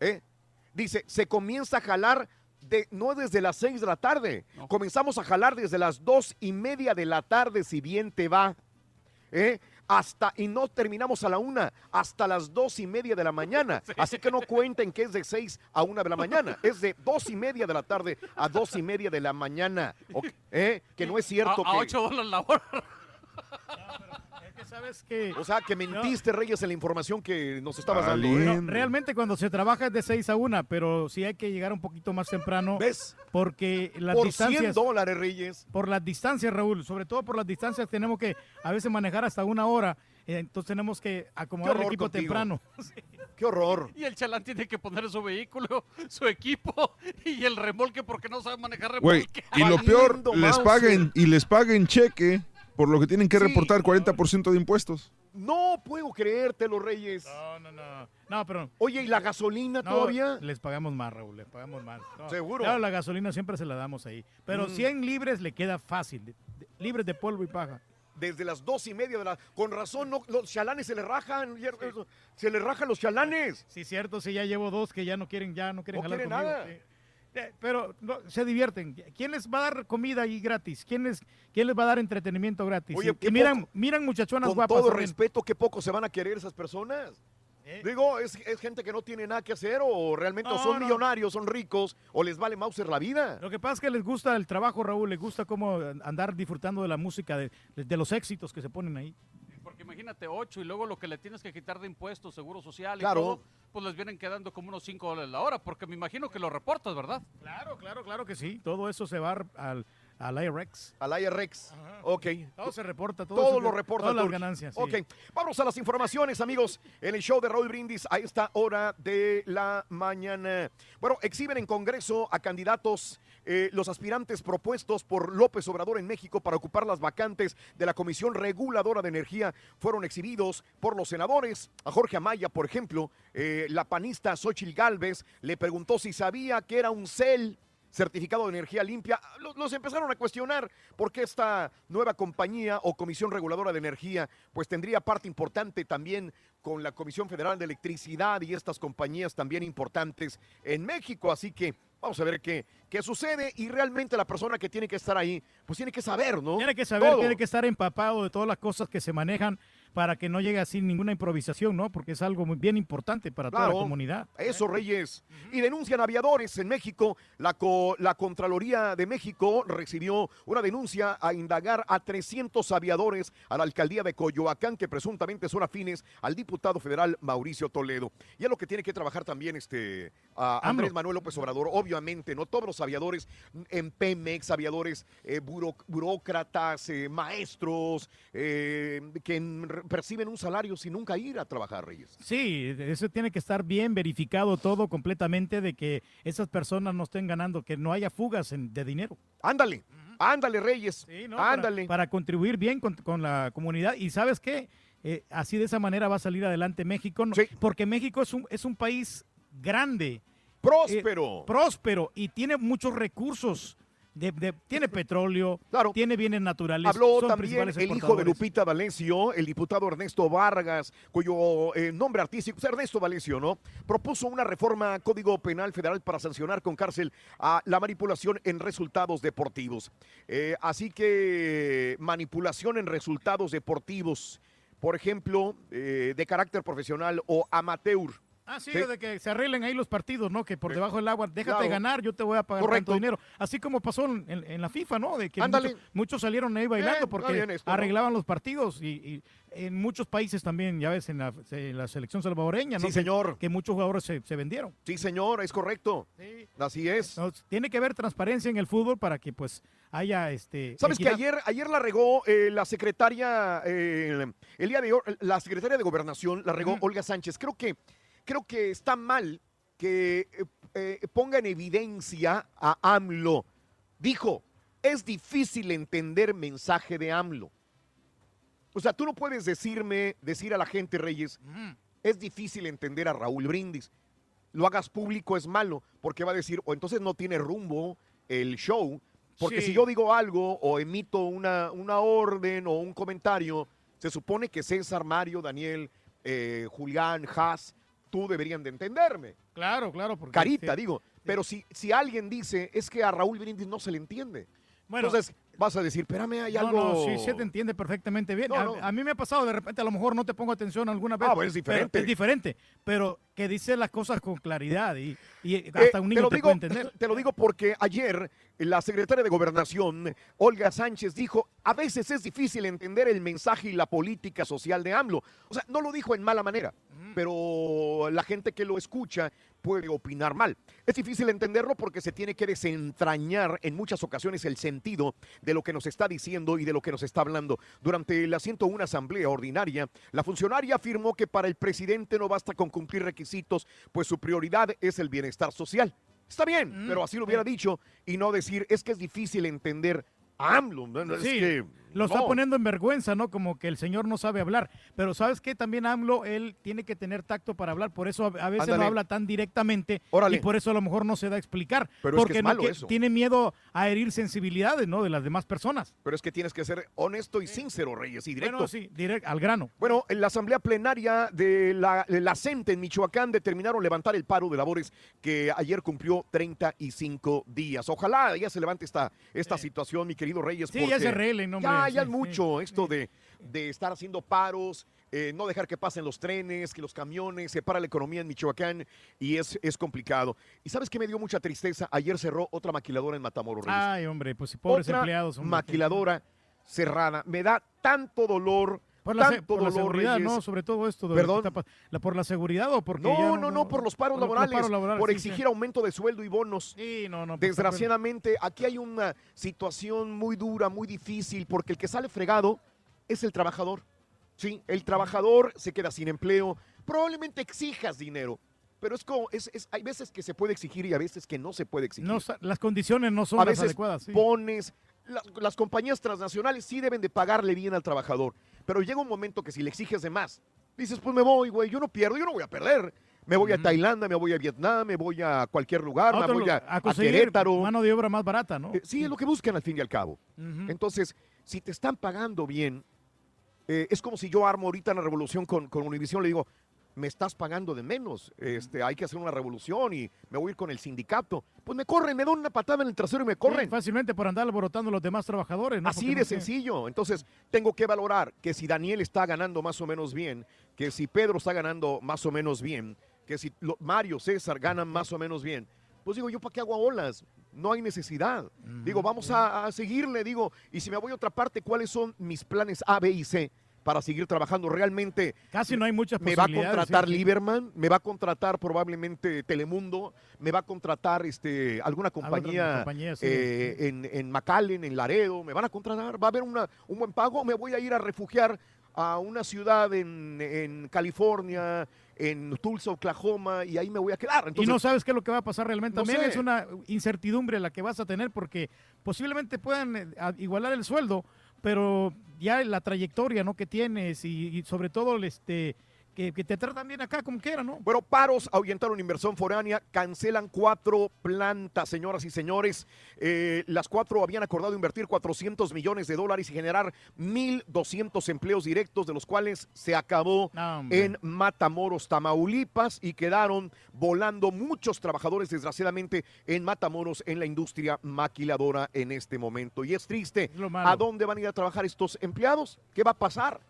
¿Eh? Dice, se comienza a jalar de, no desde las 6 de la tarde, comenzamos a jalar desde las 2 y media de la tarde, si bien te va. ¿eh? Hasta, y no terminamos a la una, hasta las dos y media de la mañana. <laughs> Así que no cuenten que es de seis a una de la mañana. <laughs> Es de dos y media de la tarde a dos y media de la mañana. ¿eh? Que no es cierto A, a que. 8 dólares la hora. <laughs> Es que sabes que... O sea, que mentiste, Reyes, en la información que nos estabas dando. No, ¿eh? realmente cuando se trabaja es de 6 a 1, pero sí hay que llegar un poquito más temprano. ¿Ves? Porque las Por distancias... 100 dólares, Reyes. Por las distancias, Raúl, sobre todo por las distancias tenemos que a veces manejar hasta una hora, eh, entonces tenemos que acomodar el equipo contigo. temprano. <laughs> Qué horror. Y el chalán tiene que poner su vehículo, su equipo <laughs> y el remolque porque no sabe manejar remolque. y lo peor, les paguen y les paguen cheque por lo que tienen que Sí. reportar 40% de impuestos. No puedo creértelo, Reyes. No, no, no. No, pero... Oye, ¿y la gasolina No, todavía? Les pagamos más, Raúl, les pagamos más. No, ¿Seguro? Claro, la gasolina siempre se la damos ahí. Pero Mm. 100 libres le queda fácil, de- de- libres de polvo y paja. Desde las dos y media de la... Con razón, no, los chalanes se les rajan. Se les rajan los chalanes. Sí, cierto, sí, ya llevo dos que ya no quieren, ya no quieren No jalar quieren conmigo, nada. sí. Eh, Pero no, se divierten. ¿Quién les va a dar comida ahí gratis? ¿Quién les, quién les va a dar entretenimiento gratis? Oye, y miran, poco- miran muchachonas Con guapas. todo también. respeto, qué poco se van a querer esas personas. Digo, es, es gente que no tiene nada que hacer o realmente o son no. millonarios, son ricos o les vale Mauser la vida. Lo que pasa es que les gusta el trabajo, Raúl, les gusta cómo andar disfrutando de la música, de, de los éxitos que se ponen ahí. Porque imagínate, ocho y luego lo que le tienes que quitar de impuestos, seguro social y Claro. todo, pues les vienen quedando como unos 5 dólares la hora, porque me imagino que lo reportas, ¿verdad? Claro, claro, claro que sí. Todo eso se va al, al IRX. Al IRX. Ok. Todo se reporta, todo, Todo eso- lo reporta. Todas las ganancias. sí. Ok, vamos a las informaciones, amigos, en el show de Raúl Brindis a esta hora de la mañana. Bueno, exhiben en Congreso a candidatos eh, los aspirantes propuestos por López Obrador en México para ocupar las vacantes de la Comisión Reguladora de Energía fueron exhibidos por los senadores. A Jorge Amaya, por ejemplo, eh, la panista Xochil Gálvez le preguntó si sabía que era un CEL certificado de energía limpia, los, los empezaron a cuestionar porque esta nueva compañía o Comisión Reguladora de Energía pues tendría parte importante también con la Comisión Federal de Electricidad y estas compañías también importantes en México, así que vamos a ver qué, qué sucede y realmente la persona que tiene que estar ahí pues tiene que saber, ¿no? Tiene que saber, Todo. tiene que estar empapado de todas las cosas que se manejan para que no llegue así ninguna improvisación, ¿no? Porque es algo muy bien importante para toda la comunidad. Eso, Reyes. Y denuncian aviadores en México. La, co- la Contraloría de México recibió una denuncia a indagar a 300 aviadores a la alcaldía de Coyoacán que presuntamente son afines al diputado federal Mauricio Toledo. Y es lo que tiene que trabajar también este a Andrés. Manuel López Obrador. Obviamente, no todos los aviadores en Pemex, aviadores eh, buro- burócratas, eh, maestros, eh, que en- perciben un salario sin nunca ir a trabajar, Reyes. Sí, eso tiene que estar bien verificado todo completamente de que esas personas no estén ganando, que no haya fugas en- de dinero. Ándale, ándale, Reyes. ¿no? Para- ándale. Para, contribuir bien con, con la comunidad. Y sabes qué, Eh, así de esa manera va a salir adelante México, porque México es un, es un país grande. Próspero. eh, próspero y tiene muchos recursos. De- de- tiene petróleo, tiene bienes naturales. Habló son también el hijo de. Lupita D'Alessio, el diputado Ernesto Vargas, cuyo eh, nombre artístico es Ernesto D'Alessio, ¿no? Propuso una reforma a Código Penal Federal para sancionar con cárcel a la manipulación en resultados deportivos. Eh, así que manipulación en resultados deportivos, por ejemplo, eh, de carácter profesional o amateur. Ah, sí, Sí. de que se arreglen ahí los partidos, ¿no? Que por debajo del agua, déjate Claro. ganar, yo te voy a pagar Correcto. tanto dinero. Así como pasó en, la FIFA, ¿no? De que muchos, muchos salieron ahí bailando Eh, porque arreglaban los partidos y, y en muchos países también, ya ves, en la, en la selección salvadoreña, ¿no? Sí, Que- señor. Que, muchos jugadores se, se vendieron. Sí, señor, es correcto. Así es. Tiene que haber transparencia en el fútbol para que pues haya este. ¿Sabes que equidad. ayer, ayer la regó eh, la secretaria, eh, el día de hoy, la secretaria de Gobernación, la regó Olga Sánchez? Creo que, creo que está mal que eh, eh, ponga en evidencia a AMLO. Dijo, es difícil entender mensaje de AMLO. O sea, tú no puedes decirme, decir a la gente, Reyes, es difícil entender a Raúl Brindis. Lo hagas público es malo, porque va a decir, o entonces no tiene rumbo el show, porque Sí. si yo digo algo o emito una, una orden o un comentario, se supone que César, Mario, Daniel, eh, Julián, Haas, tú deberían de entenderme. Claro, claro. Porque, Carita, sí. digo. Pero si, si alguien dice, es que a Raúl Brindis no se le entiende. Bueno. entonces vas a decir, espérame, hay No, algo... no, sí, se te entiende perfectamente bien. No, a, no. a mí me ha pasado, de repente a lo mejor no te pongo atención alguna vez. Ah, bueno, es pero diferente. es diferente, pero que dice las cosas con claridad y, y Eh, hasta un niño te, lo te, digo, puede entender. <laughs> te lo digo porque ayer la secretaria de Gobernación, Olga Sánchez, dijo, a veces es difícil entender el mensaje y la política social de AMLO. O sea, no lo dijo en mala manera, pero la gente que lo escucha puede opinar mal. Es difícil entenderlo porque se tiene que desentrañar en muchas ocasiones el sentido de lo que nos está diciendo y de lo que nos está hablando. Durante la 101 Asamblea Ordinaria, la funcionaria afirmó que para el presidente no basta con cumplir requisitos, pues su prioridad es el bienestar social. Está bien, pero así lo hubiera dicho y no decir, es que es difícil entender a AMLO. Sí, que, lo está poniendo en vergüenza, ¿no? Como que el señor no sabe hablar. Pero ¿sabes qué? También AMLO, él tiene que tener tacto para hablar. Por eso a a veces Ándale. no habla tan directamente. Órale. Y por eso a lo mejor no se da a explicar. Pero es que porque no que- eso. tiene miedo a herir sensibilidades, ¿no? De las demás personas. Pero es que tienes que ser honesto y sincero, Reyes, y directo. Bueno, sí, directo, al grano. Bueno, en la asamblea plenaria de la, de la CENTE en Michoacán determinaron levantar el paro de labores que ayer cumplió 35 días. Ojalá ya se levante esta, esta situación, mi querido Reyes. Sí, ya se arreglen, hombre, Ya, es mucho esto de, de estar haciendo paros, eh, no dejar que pasen los trenes, que los camiones, se para la economía en Michoacán y es, es complicado. ¿Y sabes qué me dio mucha tristeza? Ayer cerró otra maquiladora en Matamoros, Reyes. Ay, hombre, pues pobres Otra empleados. hombre. maquiladora cerrada. Me da tanto dolor. Por la, se- tanto por la dolor, seguridad, Reyes. ¿no? Sobre todo esto. De ¿Perdón? la- ¿Por la seguridad o porque ya No, no, no, por los paros por los laborales, paros laborales, por sí, sí. exigir aumento de sueldo y bonos. Sí, no, no. pues, Desgraciadamente, aquí hay una situación muy dura, muy difícil, porque el que sale fregado es el trabajador. Sí, el trabajador se queda sin empleo. Probablemente exijas dinero, pero es como, es, es- hay veces que se puede exigir y a veces que no se puede exigir. No, las condiciones no son a las veces adecuadas. sí. pones, la- las compañías transnacionales sí deben de pagarle bien al trabajador, pero llega un momento que si le exiges de más, dices, pues me voy, güey, yo no pierdo, yo no voy a perder. Me voy a Tailandia, me voy a Vietnam, me voy a cualquier lugar, A me voy a, a a Querétaro. mano de obra más barata, ¿no? Eh, sí, es lo que buscan al fin y al cabo. Entonces, si te están pagando bien, eh, es como si yo armo ahorita una revolución con, con Univision, le digo, me estás pagando de menos, este, hay que hacer una revolución y me voy a ir con el sindicato. Pues me corren, me dan una patada en el trasero y me corren. Sí, fácilmente por andar alborotando a los demás trabajadores, ¿no? Así Porque de no sé. sencillo. Entonces, tengo que valorar que si Daniel está ganando más o menos bien, que si Pedro está ganando más o menos bien, que si Mario, César ganan más o menos bien, pues digo, ¿yo para qué hago olas? No hay necesidad. Digo, vamos a, a seguirle, digo, y si me voy a otra parte, ¿cuáles son mis planes A, B y C? Para seguir trabajando. Realmente Casi no hay muchas me va a contratar sí, sí. Lieberman, me va a contratar probablemente Telemundo, me va a contratar este alguna compañía, compañía, sí, eh, En, en McAllen, en Laredo, me van a contratar, va a haber una, un buen pago, me voy a ir a refugiar a una ciudad en, en California, en Tulsa, Oklahoma, y ahí me voy a quedar. y no sabes qué es lo que va a pasar realmente. no También sé. es una incertidumbre la que vas a tener porque posiblemente puedan eh, igualar el sueldo, pero ya la trayectoria ¿no? que tienes y, sobre todo este, que, que te tratan bien acá como quiera, ¿no? Bueno, paros ahuyentaron inversión foránea, cancelan cuatro plantas, señoras y señores. Eh, las cuatro habían acordado invertir 400 millones de dólares y generar 1.200 empleos directos, de los cuales se acabó en Matamoros, Tamaulipas, y quedaron volando muchos trabajadores, desgraciadamente, en Matamoros, en la industria maquiladora en este momento. Y es triste. ¿A dónde van a ir a trabajar estos empleados? ¿Qué va a pasar?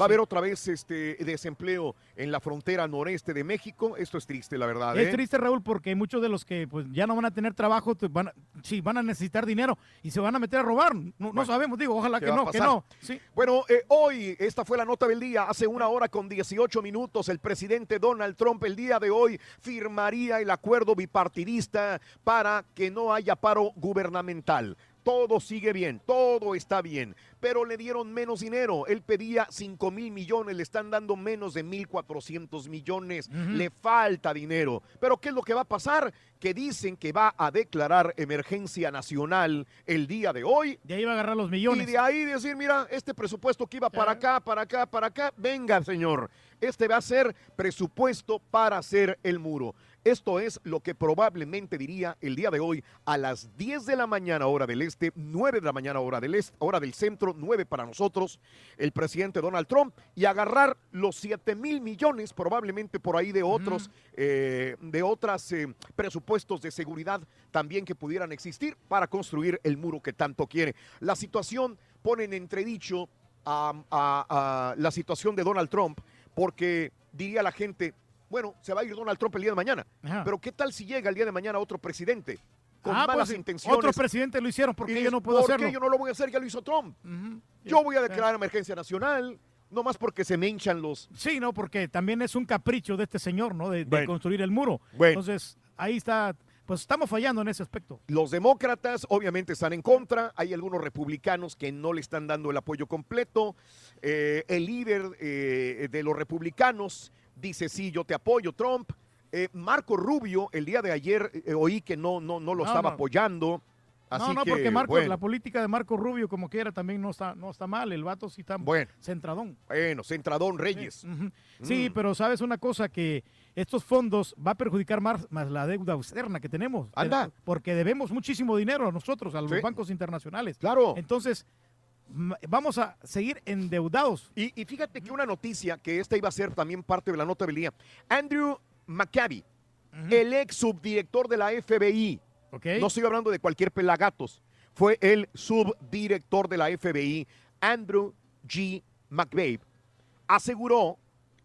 Va a haber otra vez este desempleo en la frontera noreste de México. Esto es triste, la verdad. Es ¿eh? triste, Raúl, porque muchos de los que pues ya no van a tener trabajo, van a- sí, van a necesitar dinero y se van a meter a robar. No, no sabemos, digo, ojalá ¿Qué que no, que no. Sí. Bueno, eh, hoy, esta fue la nota del día. Hace una hora con 18 minutos, el presidente Donald Trump el día de hoy firmaría el acuerdo bipartidista para que no haya paro gubernamental. Todo sigue bien, todo está bien, pero le dieron menos dinero. Él pedía 5 mil millones, le están dando menos de 1.400 millones. Le falta dinero. Pero ¿qué es lo que va a pasar? Que dicen que va a declarar emergencia nacional el día de hoy. De ahí va a agarrar los millones. Y de ahí decir, mira, este presupuesto que iba para acá, para acá, para acá, venga, señor. Este va a ser presupuesto para hacer el muro. Esto es lo que probablemente diría el día de hoy a las 10 de la mañana hora del este, 9 de la mañana hora del este, hora del centro, 9 para nosotros, el presidente Donald Trump, y agarrar los 7 mil millones probablemente por ahí de otros, eh, de otras eh, presupuestos de seguridad también que pudieran existir para construir el muro que tanto quiere. La situación pone en entredicho a, a- a la situación de Donald Trump porque diría la gente, bueno, se va a ir Donald Trump el día de mañana, Ajá. pero ¿qué tal si llega el día de mañana otro presidente? Con Ah, malas pues, intenciones. Otros presidentes lo hicieron, porque Y yo no puedo ¿por hacerlo? qué yo no lo voy a hacer? Ya lo hizo Trump. Yo voy a declarar emergencia nacional, no más porque se me hinchan los... Sí, no, porque también es un capricho de este señor, ¿no? De, construir el muro. Bueno. Entonces, ahí está, pues estamos fallando en ese aspecto. Los demócratas obviamente están en contra, hay algunos republicanos que no le están dando el apoyo completo. Eh, el líder eh, de los republicanos dice, sí, yo te apoyo, Trump. Eh, Marco Rubio, el día de ayer eh, oí que no, no, no lo No, estaba no. apoyando. Así no, no, que, porque Marco, bueno. la política de Marco Rubio, como quiera, también no está, no está mal. El vato sí está Bueno. centradón. Bueno, Centradón Reyes. Sí, Mm. pero sabes una cosa que estos fondos va a perjudicar más, más la deuda externa que tenemos. Anda. Porque debemos muchísimo dinero a nosotros, a los Sí. bancos internacionales. Claro. Entonces, vamos a seguir endeudados. Y, y fíjate que una noticia, que esta iba a ser también parte de la nota del día. Andrew McCabe, el ex subdirector de la FBI, no estoy hablando de cualquier pelagatos, fue el subdirector de la FBI, Andrew G. McVeigh, aseguró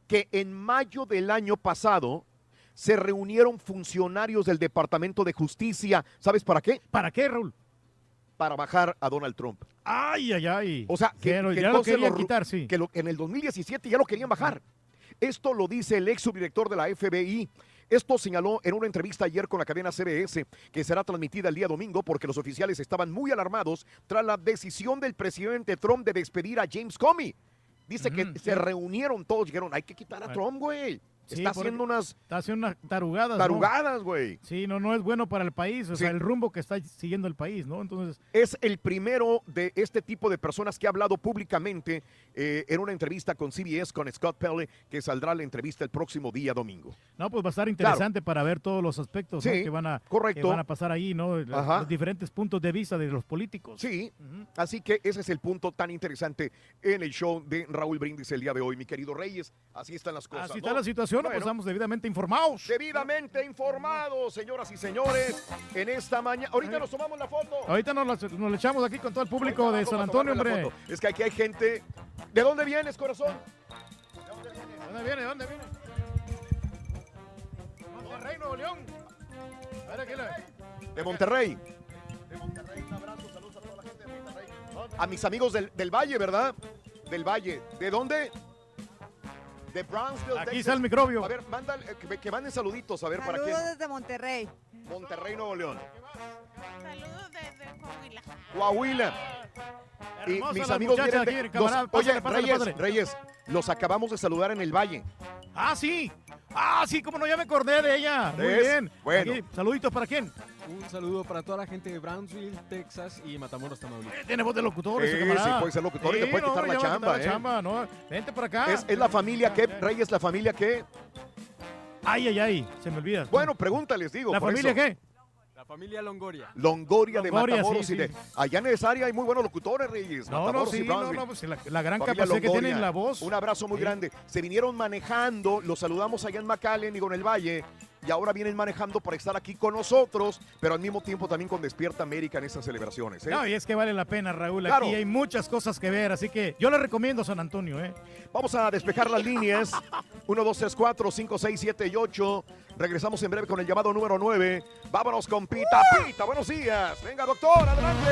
que en mayo del año pasado se reunieron funcionarios del Departamento de Justicia. ¿Sabes para qué? ¿Para qué, Raúl? Para bajar a Donald Trump. Ay, ay, ay. O sea, que, Que ya lo querían quitar, sí. que lo- en el 2017 ya lo querían bajar. Esto lo dice el ex subdirector de la FBI. Esto señaló en una entrevista ayer con la cadena CBS, que será transmitida el día domingo porque los oficiales estaban muy alarmados tras la decisión del presidente Trump de despedir a James Comey. Dice que se reunieron todos, dijeron, hay que quitar a. Trump, güey. Sí, Está haciendo unas Está haciendo unas tarugadas. ¿no? tarugadas, güey. Sí, no, no es bueno para el país, o Sí. sea, el rumbo que está siguiendo el país, ¿no? Entonces, Es el primero de este tipo de personas que ha hablado públicamente eh, en una entrevista con CBS, con Scott Pelley, que saldrá la entrevista el próximo día domingo. no, pues va a estar interesante para ver todos los aspectos ¿no? Que, van a, correcto. que van a pasar ahí, ¿no? Ajá. Los diferentes puntos de vista de los políticos. Sí, así que ese es el punto tan interesante en el show de Raúl Brindis el día de hoy, mi querido Reyes. Así están las cosas. Así ¿no? está la situación, Bueno, pues estamos debidamente informados. Debidamente informados, señoras y señores, en esta mañana. Ahorita nos tomamos la foto. Ahorita nos, la- nos la echamos aquí con todo el público Ahorita de San a Antonio, la hombre. Es que aquí hay gente. ¿De dónde vienes, corazón? ¿Dónde viene? ¿Dónde viene? Monterrey, Nuevo León. A ver, aquí la- De Monterrey. A mis amigos del, del Valle, ¿verdad? Del Valle. ¿De dónde? De Brownsville, Aquí Texas. está el microbio. A ver, manda, eh, que, que manden saluditos, a ver, ¿para quién? Saludos desde Monterrey. Monterrey, Nuevo León. Saludos desde Coahuila. Coahuila. Y mis amigos vienen de- aquí, camarada. los- Oye, Pásale, pásale, Reyes, pásale. Reyes, los acabamos de saludar en el Valle. Ah, sí. Ah, sí, como no, ya me acordé de ella. Muy bien. Bueno. Aquí, saluditos para quién. Un saludo para toda la gente de Brownsville, Texas y Matamoros, Tamaulipas. Tiene voz de locutor Sí, camarada. sí, puede ser locutor y te puede no, quitar la chamba, ¿eh? la chamba, no. Vente para acá. Es, es la familia que, Reyes, la familia que. Ay, ay, ay, se me olvida. Bueno, pregúntales, digo. ¿La por familia eso. qué? Familia Longoria. Longoria, de Longoria, Matamoros sí, y de. sí. Allá en esa área hay muy buenos locutores, Reyes. No, no, y sí, no, pues la, la gran Familia capacidad que Longoria. tienen la voz. Un abrazo muy Sí. grande. Se vinieron manejando, los saludamos allá en McAllen, digo, en el Valle, y ahora vienen manejando para estar aquí con nosotros, pero al mismo tiempo también con Despierta América en estas celebraciones. ¿eh? No, y es que vale la pena, Raúl. Claro. Aquí hay muchas cosas que ver, así que yo le recomiendo San Antonio, ¿eh? Vamos a despejar las líneas. 1, 2, 3, 4, 5, 6, 7 y 8. Regresamos en breve con el llamado número 9. Vámonos con Pita Pita. Buenos días. Venga, doctor, adelante.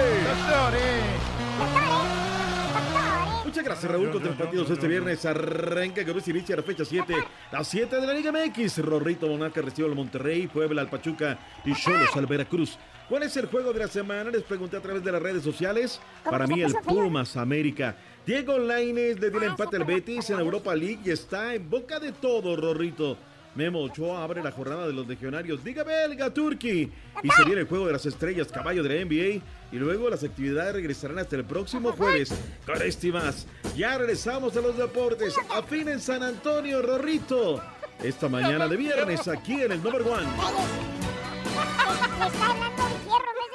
Muchas gracias, Raúl. Con tres partidos este viernes arranca con Luis inicia la fecha 7. Las 7 de la Liga MX. Rorrito Monarca recibe al Monterrey, Puebla al Pachuca y Cholos al Veracruz. ¿Cuál es el juego de la semana? Les pregunté a través de las redes sociales. Para mí, el Pumas América. Diego Lainez le dio el empate al Betis en Europa League y está en boca de todo, Rorrito. Memo Ochoa abre la jornada de los legionarios. Diga belga, Turki. Y se viene el juego de las estrellas, caballo de la NBA. Y luego las actividades regresarán hasta el próximo jueves. Con este más. Ya regresamos a los deportes. A fin en San Antonio, Rorrito. Esta mañana de viernes aquí en el Number One. <laughs>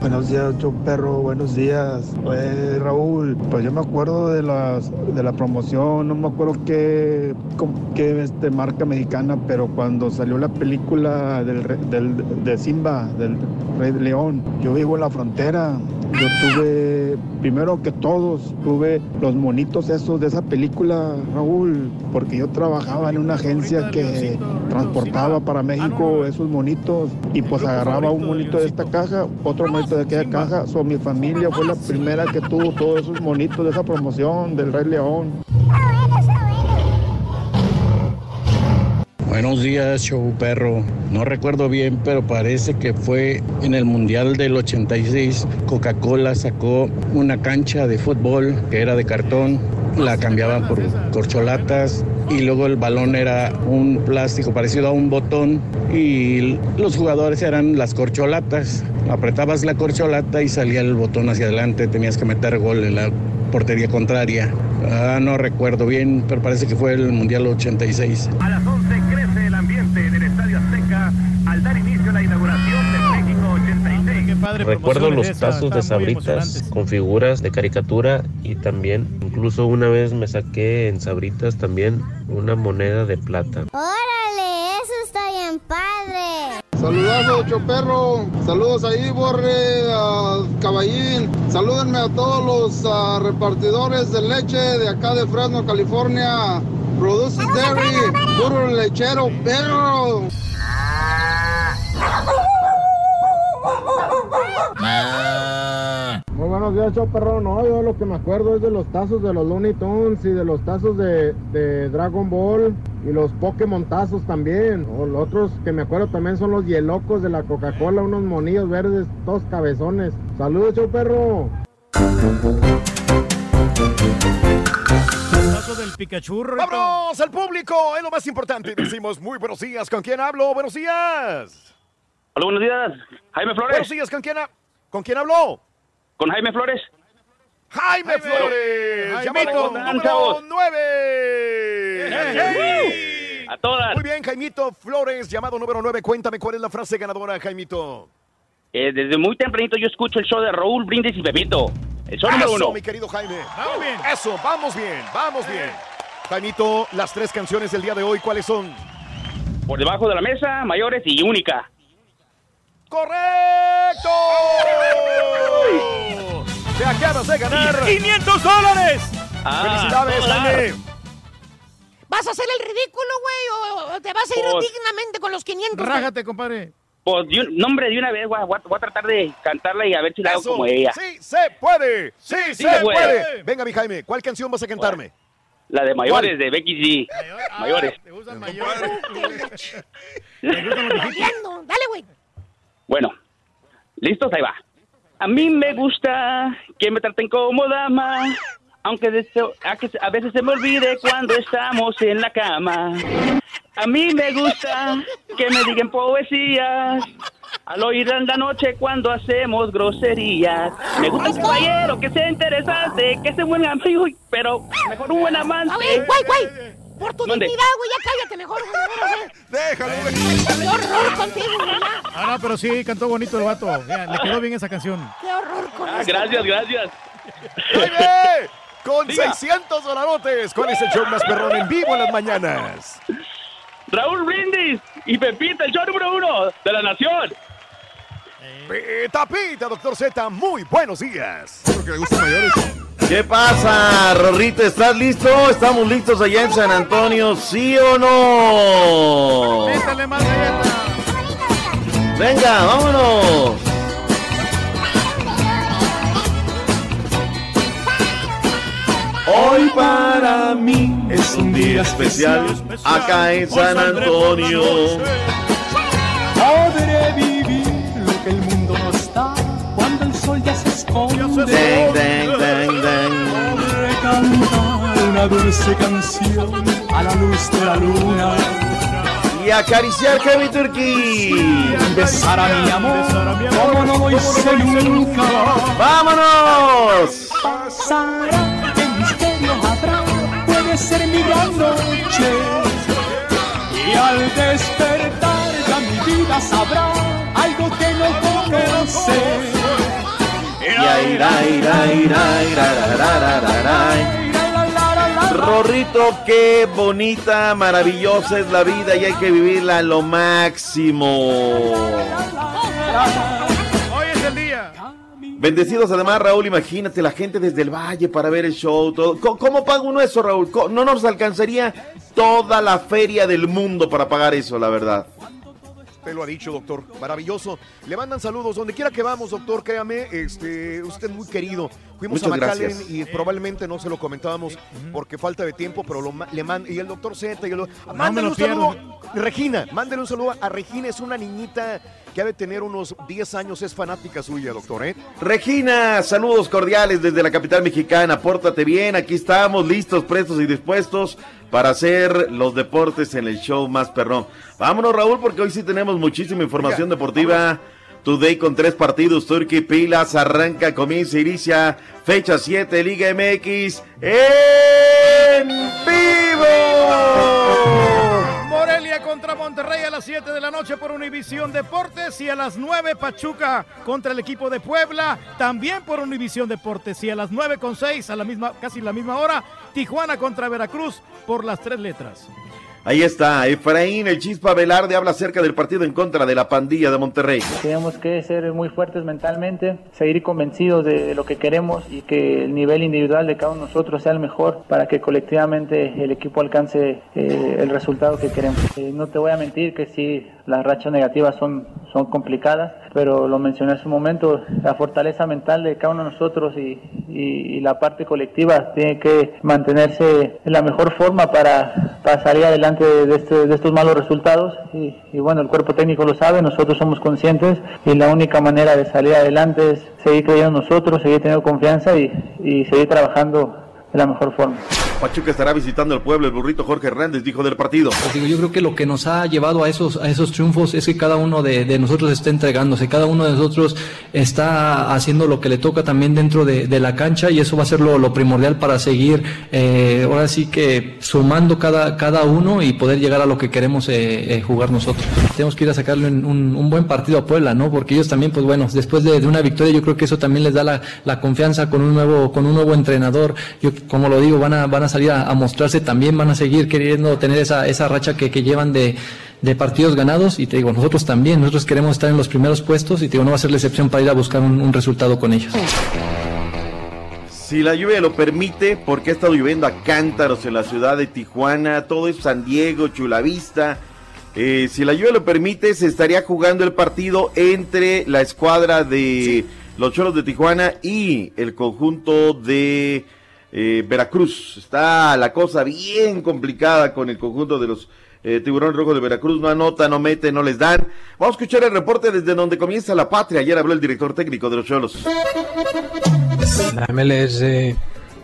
Buenos días, Ocho Perro, buenos días. Pues Raúl, pues yo me acuerdo de las de la promoción, no me acuerdo qué, qué este, marca mexicana, pero cuando salió la película del, del- de Simba, del Rey de León, yo vivo en la frontera. Yo tuve, primero que todos, tuve los monitos esos de esa película, Raúl, porque yo trabajaba en una agencia que transportaba para México esos monitos y pues agarraba un monito de esta caja, otro monito de aquella caja. So, mi familia fue la primera que tuvo todos esos monitos de esa promoción del Rey León. Buenos días, show perro. No recuerdo bien, pero parece que fue en el Mundial del 86. Coca-Cola sacó una cancha de fútbol que era de cartón, la cambiaban por corcholatas y luego el balón era un plástico parecido a un botón y los jugadores eran las corcholatas. Apretabas la corcholata y salía el botón hacia adelante, tenías que meter gol en la portería contraria. Ah, no recuerdo bien, pero parece que fue el Mundial 86. A 11 crece el ambiente en el Estadio Azteca al al dar inicio a la inauguración del México 86. Qué padre Recuerdo los tazos de sabritas con figuras de caricatura y también, incluso una vez me saqué en sabritas también una moneda de plata. Órale, eso está bien padre. Saludazo, Choperro. Saludos ahí, Borre, a Caballín. Salúdenme a todos los ah, repartidores de leche de acá de Fresno, California. Produce Dairy, puro lechero, perro. <laughs> Muy buenos días, Choperro. No, yo lo que me acuerdo es de los tazos de los Looney Tunes y de los tazos de, de Dragon Ball y los Pokémon tazos también. O los otros que me acuerdo también son los Hielocos de la Coca-Cola, unos monillos verdes, todos cabezones. Saludos, Choperro. Tazo del Pikachu. ¡Vámonos al público! Es lo más importante. <clears throat> Decimos muy buenos días. ¿Con quién hablo? Buenos días. Hola, buenos días. Jaime Flores. Buenos días. ¿Con quién, ha- ¿con quién habló? Con Jaime Flores. Jaime, Flores. Jaimito. Llamado ¿Cómo están, número chavos? 9. A todas. Muy bien, Jaimito Flores, llamado número 9. Cuéntame cuál es la frase ganadora, Jaimito. Eh, desde muy tempranito yo escucho el show de Raúl Brindis y Pepito. El show número Eso, uno. mi querido Jaime. Vamos bien. Eso, vamos bien, vamos bien. Jaimito, las tres canciones del día de hoy, ¿cuáles son? Por debajo de la mesa, mayores y única. ¡Correcto! Te acabas de ganar 500 dólares. Ah, ¡Felicidades. Jaime! ¿Vas a hacer el ridículo, güey? ¿O te vas a ir Pues- dignamente con los 500? güey? Rájate, compadre. Pues, de un- nombre de una vez, voy a, voy a- voy a tratar de cantarla y a ver si la hago Eso, como ella. sí se puede, sí, Sí se se puede. puede. Venga, mi Jaime, ¿cuál canción vas a cantarme? La de mayores, de Becky G. Mayores. ¿Te gustan mayores? <laughs> Dale, güey. Bueno, listos, ahí va. A mí me gusta que me traten como dama, aunque a, veces se me olvide cuando estamos en la cama. A mí me gusta que me digan poesías al oír en la noche cuando hacemos groserías. Me gusta un caballero que sea interesante, que sea buen amigo, pero mejor un buen amante. A ver, güey, güey. Por tu ¿Dónde? dignidad, güey, ya cállate mejor, güey. eh. Déjalo, Qué horror contigo, güey. Ah, no, pero sí, cantó bonito el vato. Le quedó bien esa canción. Qué horror con Ah, gracias, gracias. ¡Jaime! Con Diga. 600 dolarotes, ¿cuál es el show más perrón en vivo en las mañanas? Raúl Brindis y Pepita, el show número uno de la nación. Pita, pita, doctor Z, muy buenos días. Que le gustan mayores. ¿Qué pasa, Rorrito? ¿Estás listo? ¿Estamos listos allá en San Antonio? ¿Sí o no? Métale más galleta. Venga, vámonos. Hoy para mí es un día especial acá en San Antonio. Podré vivir esconde. Dang, dang, dang, dang. Una dulce canción a la luz de la luna. Y acariciar que mi turquí. Besar a mi amor como no lo hice nunca. ¡Vámonos! Pasará, qué misterio habrá, puede ser mi gran noche. Y al despertar ya mi vida sabrá algo que no conoce. Rorrito, qué bonita, maravillosa es la vida y hay que vivirla a lo máximo. Hoy es el día. Bendecidos además, Raúl, imagínate la gente desde el valle para ver el show. Todo. ¿Cómo, cómo paga uno eso, Raúl? No nos alcanzaría toda la feria del mundo para pagar eso, la verdad. Usted lo ha dicho, doctor. Maravilloso. Le mandan saludos donde quiera que vamos, doctor. Créame, este, usted es muy querido. Fuimos Muchas a McAllen gracias. y probablemente no se lo comentábamos porque falta de tiempo, pero lo, le man- y el doctor Z y el, me mándale un saludo. Regina, mándale un saludo a Regina. Es una niñita que ha de tener unos 10 años. Es fanática suya, doctor, ¿eh? Regina, saludos cordiales desde la capital mexicana. Pórtate bien, aquí estamos listos, prestos y dispuestos para hacer los deportes en el show más perrón. Vámonos, Raúl, porque hoy sí tenemos muchísima información deportiva. Today con tres partidos, Turkey Pilas, arranca, comienza, inicia, fecha 7, Liga MX, en vivo. Contra Monterrey a las 7 de la noche por Univisión Deportes y a las 9 Pachuca contra el equipo de Puebla también por Univisión Deportes y a las 9 con 6 a la misma casi la misma hora Tijuana contra Veracruz por las tres letras. Ahí está, Efraín, el Chispa Velarde habla acerca del partido en contra de la pandilla de Monterrey. Tenemos que ser muy fuertes mentalmente, seguir convencidos de lo que queremos y que el nivel individual de cada uno de nosotros sea el mejor para que colectivamente el equipo alcance eh, el resultado que queremos. Eh, no te voy a mentir que sí, las rachas negativas son, son complicadas, pero lo mencioné hace un momento, la fortaleza mental de cada uno de nosotros y, y- y la parte colectiva tiene que mantenerse de la mejor forma para, para salir adelante de, este- de estos malos resultados. Y, y bueno, el cuerpo técnico lo sabe, nosotros somos conscientes y la única manera de salir adelante es seguir creyendo en nosotros, seguir teniendo confianza y, y seguir trabajando de la mejor forma. Pachuca estará visitando el pueblo, el burrito Jorge Hernández dijo del partido. Pues digo, yo creo que lo que nos ha llevado a esos, a esos triunfos es que cada uno de, de nosotros está entregándose, cada uno de nosotros está haciendo lo que le toca también dentro de, de la cancha y eso va a ser lo, lo primordial para seguir, eh, ahora sí que sumando cada, cada uno y poder llegar a lo que queremos eh, eh, jugar nosotros. Tenemos que ir a sacarle un, un- un buen partido a Puebla, ¿no? Porque ellos también, pues bueno, después de, de una victoria yo creo que eso también les da la, la confianza con un nuevo, con un nuevo entrenador. Yo, como lo digo, van a, van a salir a, a mostrarse también, van a seguir queriendo tener esa, esa racha que, que llevan de, de partidos ganados y te digo, nosotros también, nosotros queremos estar en los primeros puestos y te digo, no va a ser la excepción para ir a buscar un, un resultado con ellos. Si la lluvia lo permite, porque ha estado lloviendo a cántaros en la ciudad de Tijuana, todo es San Diego, Chulavista. Eh, si la lluvia lo permite, se estaría jugando el partido entre la escuadra de los Choros de Tijuana y el conjunto de eh, Veracruz. Está la cosa bien complicada con el conjunto de los eh, Tiburón Rojo de Veracruz. No anota, no mete, no les dan. Vamos a escuchar el reporte desde donde comienza la patria. Ayer habló el director técnico de los Cholos. La MLS eh,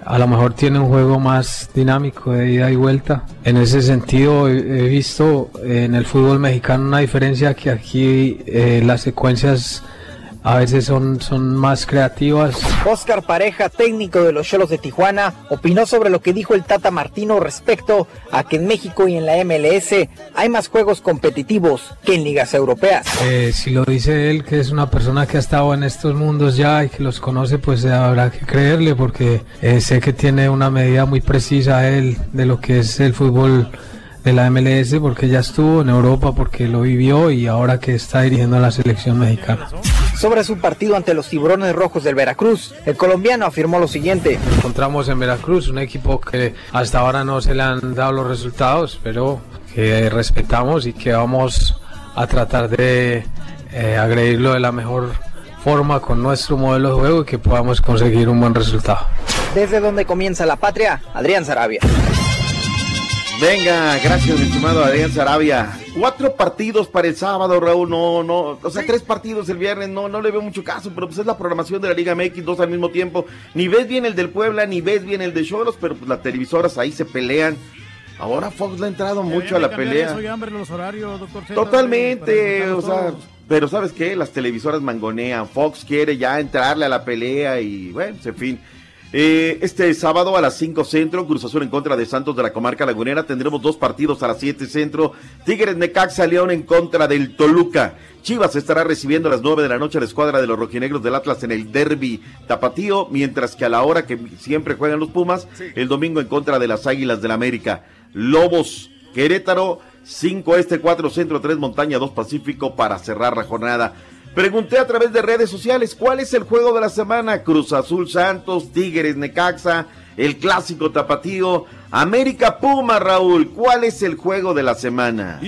a lo mejor tiene un juego más dinámico de ida y vuelta. En ese sentido he, he visto en el fútbol mexicano una diferencia que aquí eh, las secuencias a veces son, son más creativas. Oscar Pareja, técnico de los Cholos de Tijuana, opinó sobre lo que dijo el Tata Martino respecto a que en México y en la MLS hay más juegos competitivos que en ligas europeas. Eh, si lo dice él, que es una persona que ha estado en estos mundos ya y que los conoce, pues habrá que creerle porque eh, sé que tiene una medida muy precisa él de lo que es el fútbol de la MLS porque ya estuvo en Europa, porque lo vivió y ahora que está dirigiendo a la selección mexicana. Sobre su partido ante los Tiburones Rojos del Veracruz, el colombiano afirmó lo siguiente. encontramos en Veracruz, un equipo que hasta ahora no se le han dado los resultados, pero que respetamos y que vamos a tratar de eh, agredirlo de la mejor forma con nuestro modelo de juego y que podamos conseguir un buen resultado. Desde donde comienza la patria, Adrián Sarabia. Venga, gracias, mi estimado Adrián Sarabia. Cuatro partidos para el sábado, Raúl. No, no, o sea, tres partidos el viernes. No, no le veo mucho caso, pero pues es la programación de la Liga MX, dos al mismo tiempo. Ni ves bien el del Puebla, ni ves bien el de Cholos, pero pues las televisoras ahí se pelean. Ahora Fox le ha entrado mucho a la pelea. Soy hambre los horarios, doctor. Z, Totalmente, o sea, pero ¿sabes qué? Las televisoras mangonean. Fox quiere ya entrarle a la pelea y bueno, en fin. Eh, este sábado a las 5 centro, Cruz Azul en contra de Santos de la Comarca Lagunera. Tendremos dos partidos a las 7 centro. Tigres Necaxa León en contra del Toluca. Chivas estará recibiendo a las 9 de la noche a la escuadra de los rojinegros del Atlas en el derby tapatío, mientras que a la hora que siempre juegan los Pumas, el domingo en contra de las Águilas del América. Lobos, Querétaro, 5 este, 4 centro, 3 montaña, 2 pacífico para cerrar la jornada. Pregunté a través de redes sociales cuál es el juego de la semana. Cruz Azul Santos, Tigres Necaxa, el clásico tapatío, América Puma, Raúl. ¿Cuál es el juego de la semana?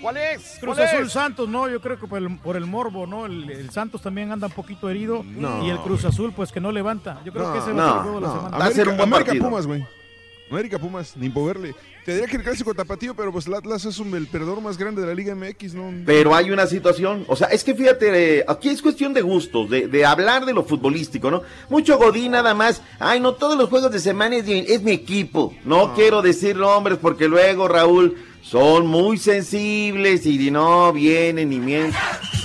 ¿Cuál es? Cruz ¿Cuál Azul es? Santos, no, yo creo que por el, por el morbo, ¿no? El, el Santos también anda un poquito herido No. y el Cruz Azul pues que no levanta. Yo creo que ese va a ser el juego de la no. semana. América, América Pumas, güey. América Pumas, ni moverle. Te diría que el clásico tapatío, pero pues el Atlas es un- el perdedor más grande de la Liga MX, ¿no? Pero hay una situación, o sea, es que fíjate, eh, aquí es cuestión de gustos, de, de hablar de lo futbolístico, ¿no? Mucho Godín nada más, ay, no, todos los juegos de semana es, mi- es mi equipo. No, quiero decir nombres porque luego, Raúl, son muy sensibles y no vienen ni mienten.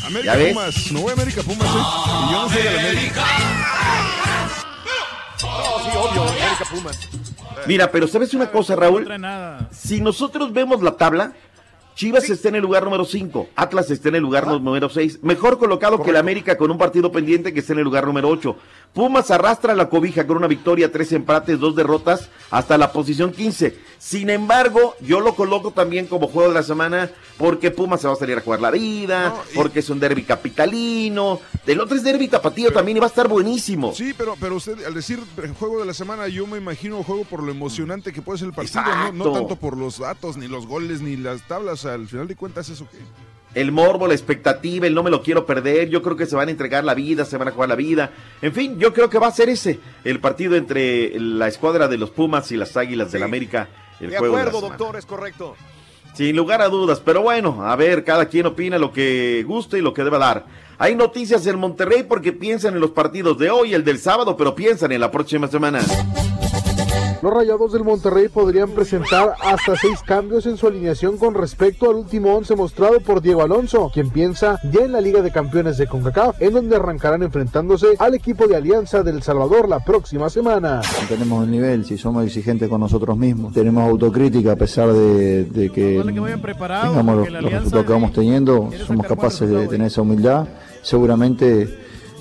América ¿Ya ves? Pumas, me voy a América Pumas, ¿eh? Y yo no soy de la América. sí, obvio, América Pumas. Mira, pero ¿sabes una cosa, Raúl? Si nosotros vemos la tabla, Chivas está en el lugar número 5, Atlas está en el lugar número 6, mejor colocado que el América con un partido pendiente que está en el lugar número 8. Pumas arrastra la cobija con una victoria, tres empates, dos derrotas, hasta la posición 15. Sin embargo, yo lo coloco también como juego de la semana porque Pumas se va a salir a jugar la vida, porque es un derby capitalino. El otro es derby tapatío también y va a estar buenísimo. Sí, pero, pero usted, al decir juego de la semana, yo me imagino juego por lo emocionante que puede ser el partido, no, no tanto por los datos, ni los goles, ni las tablas. Al final de cuentas, eso que. El morbo, la expectativa, el no me lo quiero perder. Yo creo que se van a entregar la vida, se van a jugar la vida. En fin, yo creo que va a ser ese el partido entre la escuadra de los Pumas y las Águilas del América. El De juego de la acuerdo, semana. doctor, es correcto. Sin lugar a dudas, pero bueno, a ver, cada quien opina lo que guste y lo que deba dar. Hay noticias en Monterrey porque piensan en los partidos de hoy, el del sábado, pero piensan en la próxima semana. Los Rayados del Monterrey podrían presentar hasta seis cambios en su alineación con respecto al último once mostrado por Diego Alonso, quien piensa ya en la Liga de Campeones de CONCACAF, en donde arrancarán enfrentándose al equipo de Alianza del Salvador la próxima semana. Tenemos el nivel, si somos exigentes con nosotros mismos, tenemos autocrítica a pesar de, de que tengamos los, los resultados que vamos teniendo, somos capaces de tener esa humildad. Seguramente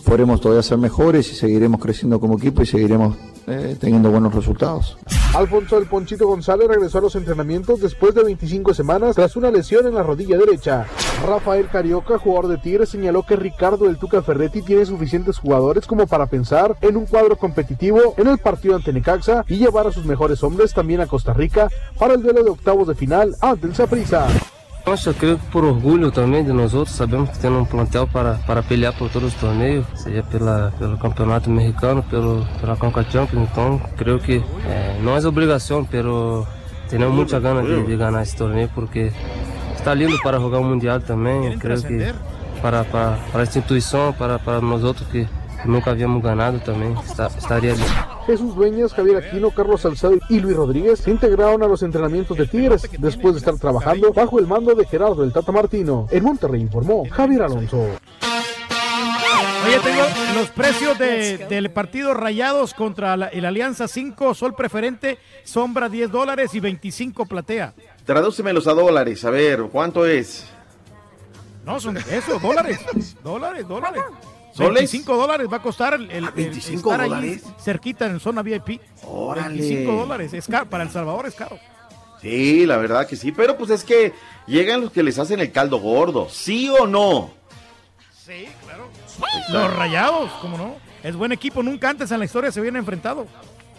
podremos todavía ser mejores y seguiremos creciendo como equipo y seguiremos eh, teniendo buenos resultados. Alfonso El Ponchito González regresó a los entrenamientos después de 25 semanas tras una lesión en la rodilla derecha. Rafael Carioca, jugador de Tigres, señaló que Ricardo del Tuca Ferretti tiene suficientes jugadores como para pensar en un cuadro competitivo en el partido ante Necaxa y llevar a sus mejores hombres también a Costa Rica para el duelo de octavos de final ante el Saprissa. Nossa, eu creio que por orgulho também de nós outros, sabemos que temos um plantel para, para pelear por todos os torneios, seja pela, pelo campeonato mexicano, pelo, pela Conca Champions, então creio que eh, não é obrigação, pero temos muita gana de, de ganhar esse torneio porque está lindo para jogar o Mundial também, eu creio que para, para, para a instituição, para, para nós outros que nunca havíamos ganado também, está, estaria lindo. Jesús Dueñas, Javier Aquino, Carlos Salcedo y Luis Rodríguez se integraron a los entrenamientos de Tigres después de estar trabajando bajo el mando de Gerardo el Tata Martino. En Monterrey informó Javier Alonso. Oye, tengo los precios de- del partido Rayados contra la- el Alianza 5, Sol Preferente, Sombra 10 dólares y 25 Platea. Tradúcemelos a dólares, a ver, ¿cuánto es? No, son eso, dólares. Dólares, dólares. ¿Soles? 25 dólares va a costar el, el- el 25 estar ahí dólares. cerquita en zona VIP. Órale. 25 dólares. Es caro, para El Salvador es caro. Sí, la verdad que sí, pero pues es que llegan los que les hacen el caldo gordo, ¿sí o no? Sí, claro. Los Rayados, ¿cómo no? Es buen equipo, nunca antes en la historia se habían enfrentado.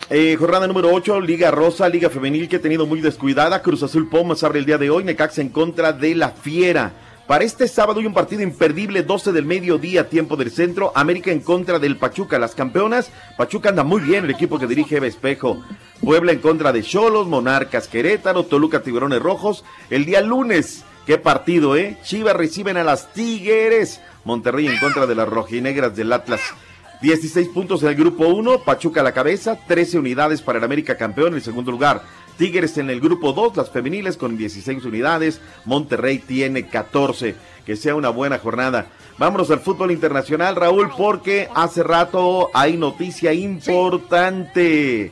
Eh, jornada número 8, Liga Rosa, Liga Femenil que ha tenido muy descuidada. Cruz Azul Pumas abre el día de hoy. Necaxa en contra de la Fiera. Para este sábado hay un partido imperdible, 12 del mediodía, tiempo del centro. América en contra del Pachuca, las campeonas. Pachuca anda muy bien, el equipo que dirige Eva Espejo. Puebla en contra de Cholos, Monarcas, Querétaro, Toluca, Tiburones Rojos. El día lunes, qué partido, ¿eh? Chivas reciben a las Tigres. Monterrey en contra de las rojinegras del Atlas. 16 puntos en el grupo 1, Pachuca a la cabeza, 13 unidades para el América campeón en el segundo lugar. Tigres en el grupo 2, las femeniles con 16 unidades, Monterrey tiene 14. Que sea una buena jornada. Vámonos al fútbol internacional, Raúl, porque hace rato hay noticia importante.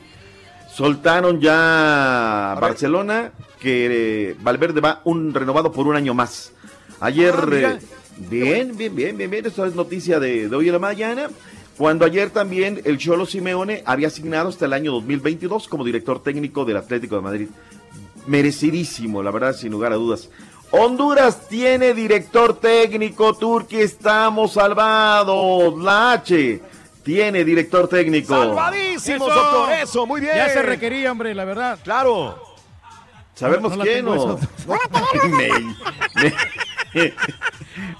Soltaron ya Barcelona que eh, Valverde va un renovado por un año más. Ayer, Ah, eh, bien, bien, bien, bien, bien, esto es noticia de, de hoy en la mañana. Cuando ayer también el Cholo Simeone había asignado hasta el año 2022 como director técnico del Atlético de Madrid. Merecidísimo, la verdad, sin lugar a dudas. Honduras tiene director técnico, Turquía estamos salvados. La H tiene director técnico. Salvadísimos, doctor. Eso, muy bien. Ya se requería, hombre, la verdad. Claro. ¿Sabemos No, no quién tengo o? me me-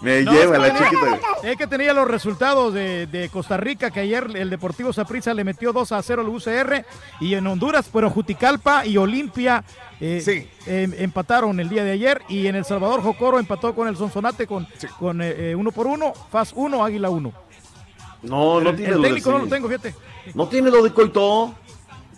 me No, lleva la chiquita. Es que tenía los resultados de, de Costa Rica, que ayer el Deportivo Saprissa le metió 2 a 0 al UCR, y en Honduras, pero Juticalpa y Olimpia eh, em- empataron el día de ayer, y en El Salvador Jocoro empató con el Sonsonate con, con eh, eh, uno por uno, FAS 1, Águila 1. No, no el, tiene el lo de técnico no sí. lo tengo, fíjate. No tiene lo de Coito.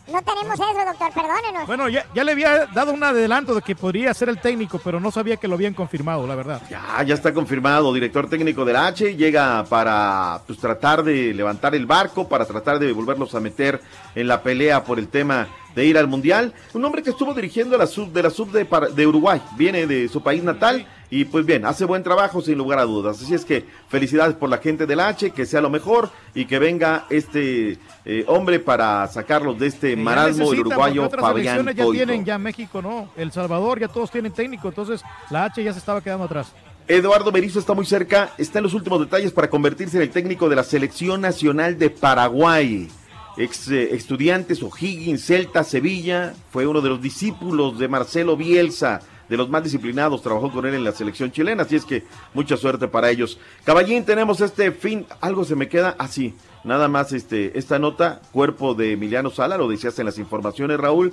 No tenemos eso, doctor, perdónenos. Bueno, ya, ya le había dado un adelanto de que podría ser el técnico, pero no sabía que lo habían confirmado, la verdad. Ya, ya está confirmado, director técnico del H, llega para pues, tratar de levantar el barco, para tratar de volverlos a meter en la pelea por el tema de ir al Mundial. Un hombre que estuvo dirigiendo la sub, de la sub de, de Uruguay, viene de su país natal y pues bien, hace buen trabajo sin lugar a dudas. Así es que felicidades por la gente del H, que sea lo mejor y que venga este eh, hombre para sacarlos de este marasmo, el necesitan, uruguayo otras Fabián ya tienen, ya México no, El Salvador ya todos tienen técnico, entonces la H ya se estaba quedando atrás. Eduardo Berizzo está muy cerca, está en los últimos detalles para convertirse en el técnico de la Selección Nacional de Paraguay. Ex eh, estudiantes O'Higgins, Celta, Sevilla, fue uno de los discípulos de Marcelo Bielsa, de los más disciplinados, trabajó con él en la selección chilena, así es que mucha suerte para ellos. Caballín, tenemos este fin, algo se me queda así, nada más este, esta nota, cuerpo de Emiliano Sala, lo decías en las informaciones Raúl,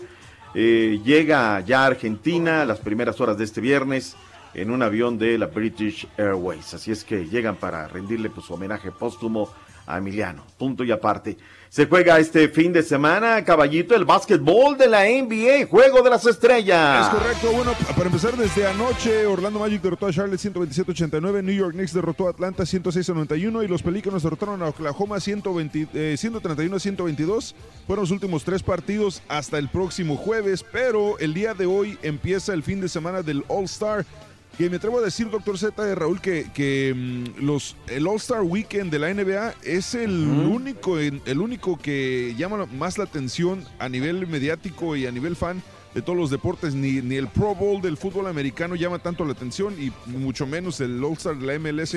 eh, llega ya a Argentina las primeras horas de este viernes en un avión de la British Airways. Así es que llegan para rendirle pues, su homenaje póstumo a Emiliano. Punto y aparte. Se juega este fin de semana, caballito, el básquetbol de la NBA, Juego de las Estrellas. Es correcto, bueno, para empezar desde anoche, Orlando Magic derrotó a Charlotte 127-89, New York Knicks derrotó a Atlanta 106-91 y los Pelícanos derrotaron a Oklahoma 120, eh, 131-122. Fueron los últimos tres partidos hasta el próximo jueves, pero el día de hoy empieza el fin de semana del All-Star. Que me atrevo a decir, doctor Z de Raúl, que, que mm, los, el All-Star Weekend de la NBA es el único, el único que llama más la atención a nivel mediático y a nivel fan de todos los deportes. Ni, ni el Pro Bowl del fútbol americano llama tanto la atención y mucho menos el All-Star de la MLS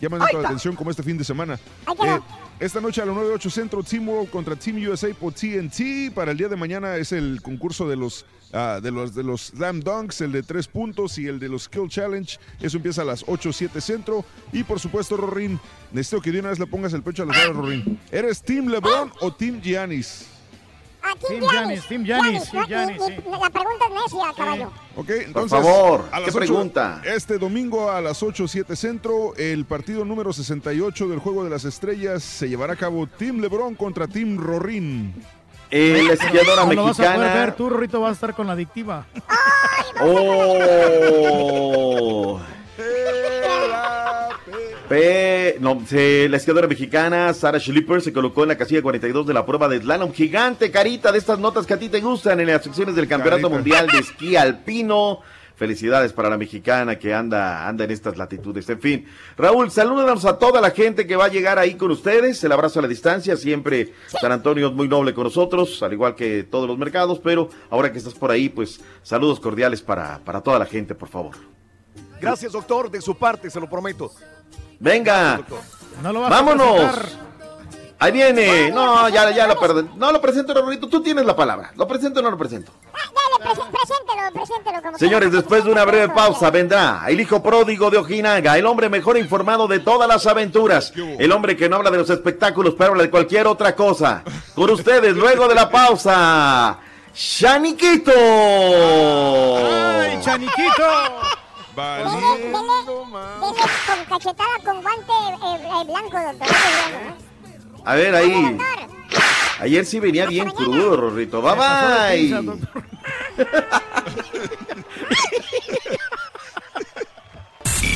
llama tanto la atención como este fin de semana. Eh, esta noche a las 9.08 Centro, Team World contra Team USA por TNT. Para el día de mañana es el concurso de los, ah, de los, de los Slam Dunks, el de tres puntos y el de los Skill Challenge. Eso empieza a las 8.07 Centro. Y por supuesto, Rorín, necesito que de una vez le pongas el pecho a las balas, Rorín. ¿Eres Team LeBron o Team Giannis? Ah, Team Team Giannis, Giannis, Team Giannis, La pregunta es necia, caballo. Ok, entonces. favor, a ¿qué pregunta? Este domingo a las 8, 7 centro, el partido número 68 del Juego de las Estrellas se llevará a cabo Team LeBron contra Team Rorín. Eh, la esquiadora No lo vas a poder ver, mexicana. tú, Rorrito, vas a estar con la adictiva. Oh. <laughs> Pe- no, se- la esquiadora mexicana Sara Schlipper se colocó en la casilla 42 de la prueba de slalom gigante, carita, de estas notas que a ti te gustan en las secciones del Campeonato Carita. Mundial de Esquí Alpino. Felicidades para la mexicana que anda, anda en estas latitudes. En fin, Raúl, salúdanos a toda la gente que va a llegar ahí con ustedes. El abrazo a la distancia. Siempre San Antonio es muy noble con nosotros, al igual que todos los mercados. Pero ahora que estás por ahí, pues saludos cordiales para, para toda la gente, por favor. Gracias, doctor, de su parte, se lo prometo. Venga, No lo vas vámonos. Ahí viene. No, ya, ya lo perdí. No lo presento, Raulito. Tú tienes la palabra. ¿Lo presento o no lo presento? Dale, presen- preséntelo, preséntelo. Como Señores, después de una breve pausa vendrá el hijo pródigo de Ojinaga, el hombre mejor informado de todas las aventuras, el hombre que no habla de los espectáculos, pero habla de cualquier otra cosa. Con ustedes, <laughs> luego de la pausa, Shaniquito. ¡Ay, Chaniquito! Dele, dele, dele con cachetada con guante eh, eh, blanco, doctor. A ver, ahí. Ayer sí venía bien crudo, Rorrito. Bye bye. <laughs> pinza, doctor. Y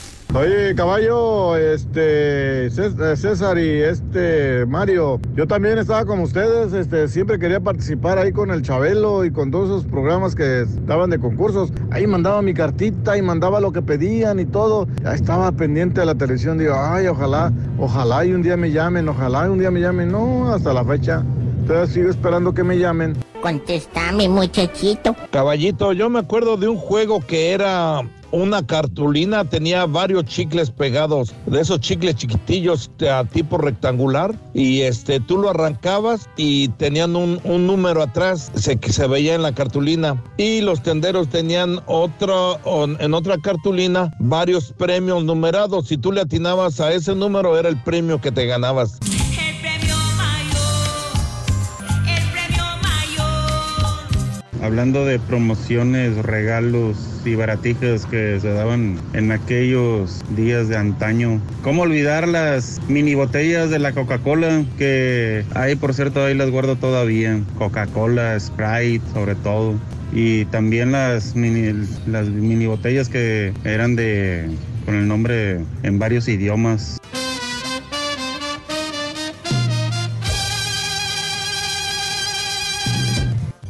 Oye, caballo, este, eh, César y este Mario, yo también estaba como ustedes, este, siempre quería participar ahí con el Chabelo y con todos esos programas que estaban de concursos. Ahí mandaba mi cartita y mandaba lo que pedían y todo. Ahí estaba pendiente de la televisión, digo, ay, ojalá, ojalá y un día me llamen, ojalá y un día me llamen. No, hasta la fecha, todavía sigo esperando que me llamen. Contéstame, muchachito. Caballito, yo me acuerdo de un juego que era una cartulina, tenía varios chicles pegados, de esos chicles chiquitillos a tipo rectangular, y este tú lo arrancabas y tenían un, número atrás se, que se veía en la cartulina. Y los tenderos tenían otro, en otra cartulina varios premios numerados. Si tú le atinabas a ese número, era el premio que te ganabas. Hablando de promociones, regalos y baratijas que se daban en aquellos días de antaño. ¿Cómo olvidar las mini botellas de la Coca-Cola? Que ahí, por cierto, ahí las guardo todavía. Coca-Cola, Sprite, sobre todo. Y también las mini, las mini botellas que eran de con el nombre en varios idiomas.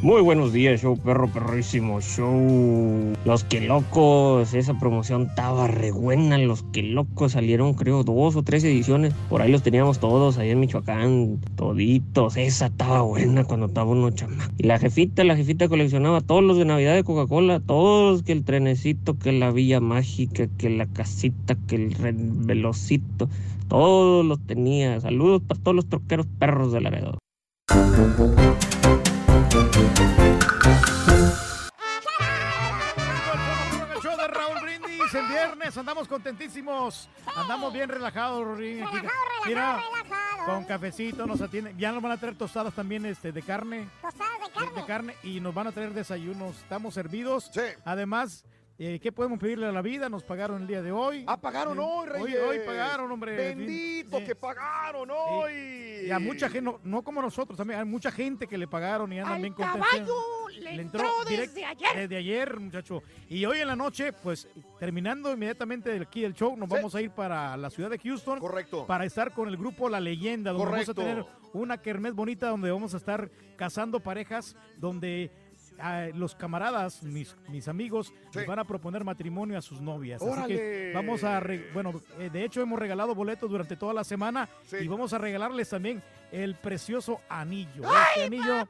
Muy buenos días, show perro perrísimo, show. Los que locos, esa promoción estaba re buena. Los que locos salieron, creo, dos o tres ediciones. Por ahí los teníamos todos, ahí en Michoacán, toditos. Esa estaba buena cuando estaba uno chama. Y la jefita, la jefita coleccionaba todos los de Navidad de Coca-Cola, todos, que el trenecito, que la Villa Mágica, que la casita, que el Velocito. Todos los tenía. Saludos para todos los troqueros perros de Laredo. El de viernes. Andamos contentísimos. Andamos bien relajados, Rorín. Aquí- Mira, con cafecito nos atienden. Ya nos van a traer tostadas también este, de carne. Tostadas de carne. De, carne. Y nos van a traer desayunos. Estamos servidos. Además, eh, ¿qué podemos pedirle a la vida? Nos pagaron el día de hoy. Ah, pagaron Eh, hoy, Hoy, Reyes. hoy pagaron, hombre. Bendito Sí. que pagaron hoy. Y a mucha gente, no, no como nosotros, también hay mucha gente que le pagaron y andan bien contentos. caballo le entró direct- desde ayer. Desde ayer, muchacho. Y hoy en la noche, pues terminando inmediatamente de aquí el show, nos vamos a ir para la ciudad de Houston. Correcto. Para estar con el grupo La Leyenda, donde Correcto. vamos a tener una kermés bonita donde vamos a estar casando parejas, donde los camaradas, mis, mis amigos, nos van a proponer matrimonio a sus novias. Así que vamos a, re- bueno, eh, de hecho hemos regalado boletos durante toda la semana y vamos a regalarles también el precioso anillo. Este anillo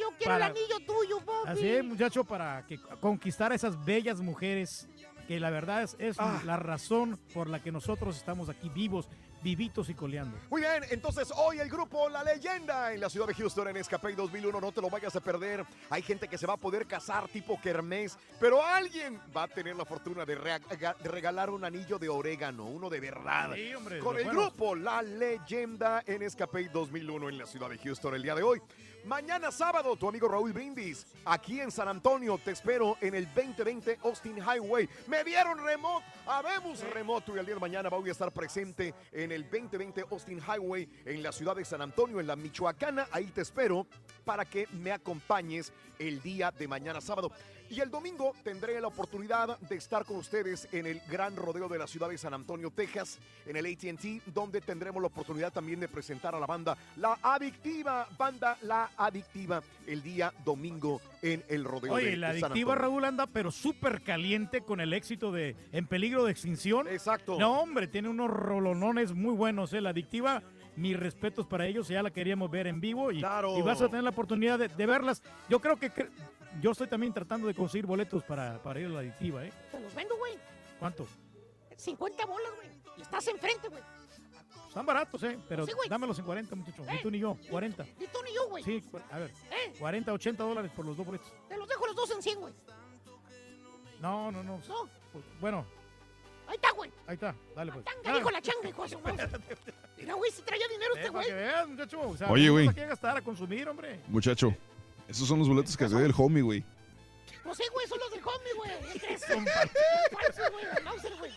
Yo quiero para- el anillo tuyo, papi. Así es, muchacho, para que conquistar a esas bellas mujeres que la verdad es, es Ah. la razón por la que nosotros estamos aquí vivos, vivitos y coleando. Muy bien, entonces hoy el grupo La Leyenda en la ciudad de Houston en Escape 2001, no te lo vayas a perder. Hay gente que se va a poder casar tipo kermés, pero alguien va a tener la fortuna de, rega- de regalar un anillo de orégano, uno de verdad. Sí, hombre, Con el buenos. grupo La Leyenda en Escape 2001 en la ciudad de Houston el día de hoy. Mañana sábado, tu amigo Raúl Brindis, aquí en San Antonio, te espero en el 2020 Austin Highway. Me dieron remoto, habemos remoto y el día de mañana voy a estar presente en el 2020 Austin Highway en la ciudad de San Antonio, en la Michoacana. Ahí te espero para que me acompañes el día de mañana sábado. Y el domingo tendré la oportunidad de estar con ustedes en el gran rodeo de la ciudad de San Antonio, Texas, en el ATT, donde tendremos la oportunidad también de presentar a la banda La Adictiva, banda La Adictiva, el día domingo en el rodeo Oye, de la San adictiva Antonio. Raúl anda, pero súper caliente con el éxito de En Peligro de Extinción. Exacto. No, hombre, tiene unos rolonones muy buenos, ¿eh? La adictiva, mis respetos para ellos, ya la queríamos ver en vivo y, Claro. y vas a tener la oportunidad de, de verlas. Yo creo que yo estoy también tratando de conseguir boletos para, para ir a la adictiva, ¿eh? Te los vendo, güey. ¿Cuánto? 50 bolas, güey. Y estás enfrente, güey. Están baratos, ¿eh? Pero Sí, dámelos en 40, muchachos. Ni tú ni yo, 40. Ni tú ni yo, güey. Sí, a ver, ¿Eh? 40, 80 dólares por los dos boletos. Te los dejo los dos en 100, güey. No, no, no. No. Pues, Bueno, Ahí está, güey. ahí está, dale pues. Changa, dijo la changa, hijo de su madre. <laughs> Mira, güey, si traía dinero este Eh, güey. que veas, muchacho. O sea, Oye, güey. a gastar, a consumir, hombre. Muchacho, esos son los boletos que se ve el homie, güey. No sé, güey, son los del homie, güey. Son Falso, güey. Mauser, güey.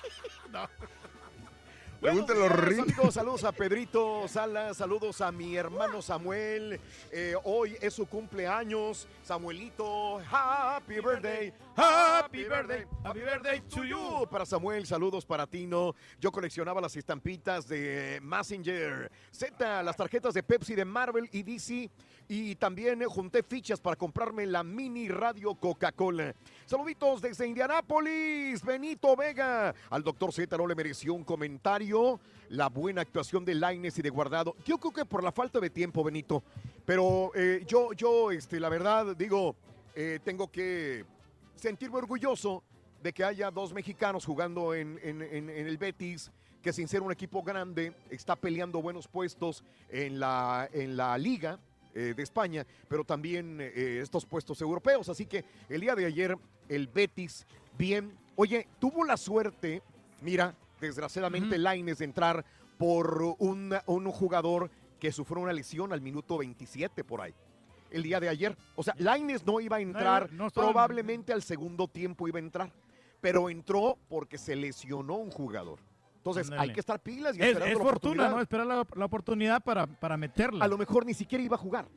Días, Rin. amigos, saludos a Pedrito Salas, saludos a mi hermano Samuel. Eh, hoy es su cumpleaños. Samuelito, happy birthday, happy birthday, happy birthday to you. Para Samuel, saludos para Tino. Yo coleccionaba las estampitas de Messenger, Z, las tarjetas de Pepsi, de Marvel y DC. Y también eh, junté fichas para comprarme la mini radio Coca-Cola. Saluditos desde Indianápolis, Benito Vega. Al doctor Z no le mereció un comentario. La buena actuación de Laines y de Guardado. Yo creo que por la falta de tiempo, Benito. Pero eh, yo, yo, este, la verdad, digo, eh, tengo que sentirme orgulloso de que haya dos mexicanos jugando en, en- el Betis, que sin ser un equipo grande, está peleando buenos puestos en la, en la liga eh, de España, pero también eh, estos puestos europeos. Así que el día de ayer, el Betis, bien. Oye, tuvo la suerte, mira, desgraciadamente Laines de entrar por un, un jugador que sufrió una lesión al minuto 27 por ahí. El día de ayer. O sea, Laines no iba a entrar, no probablemente al segundo tiempo iba a entrar, pero entró porque se lesionó un jugador. Entonces hay que estar pilas y Es, esperando es la fortuna. ¿no? Esperar la, la oportunidad para, para meterla. A lo mejor ni siquiera iba a jugar.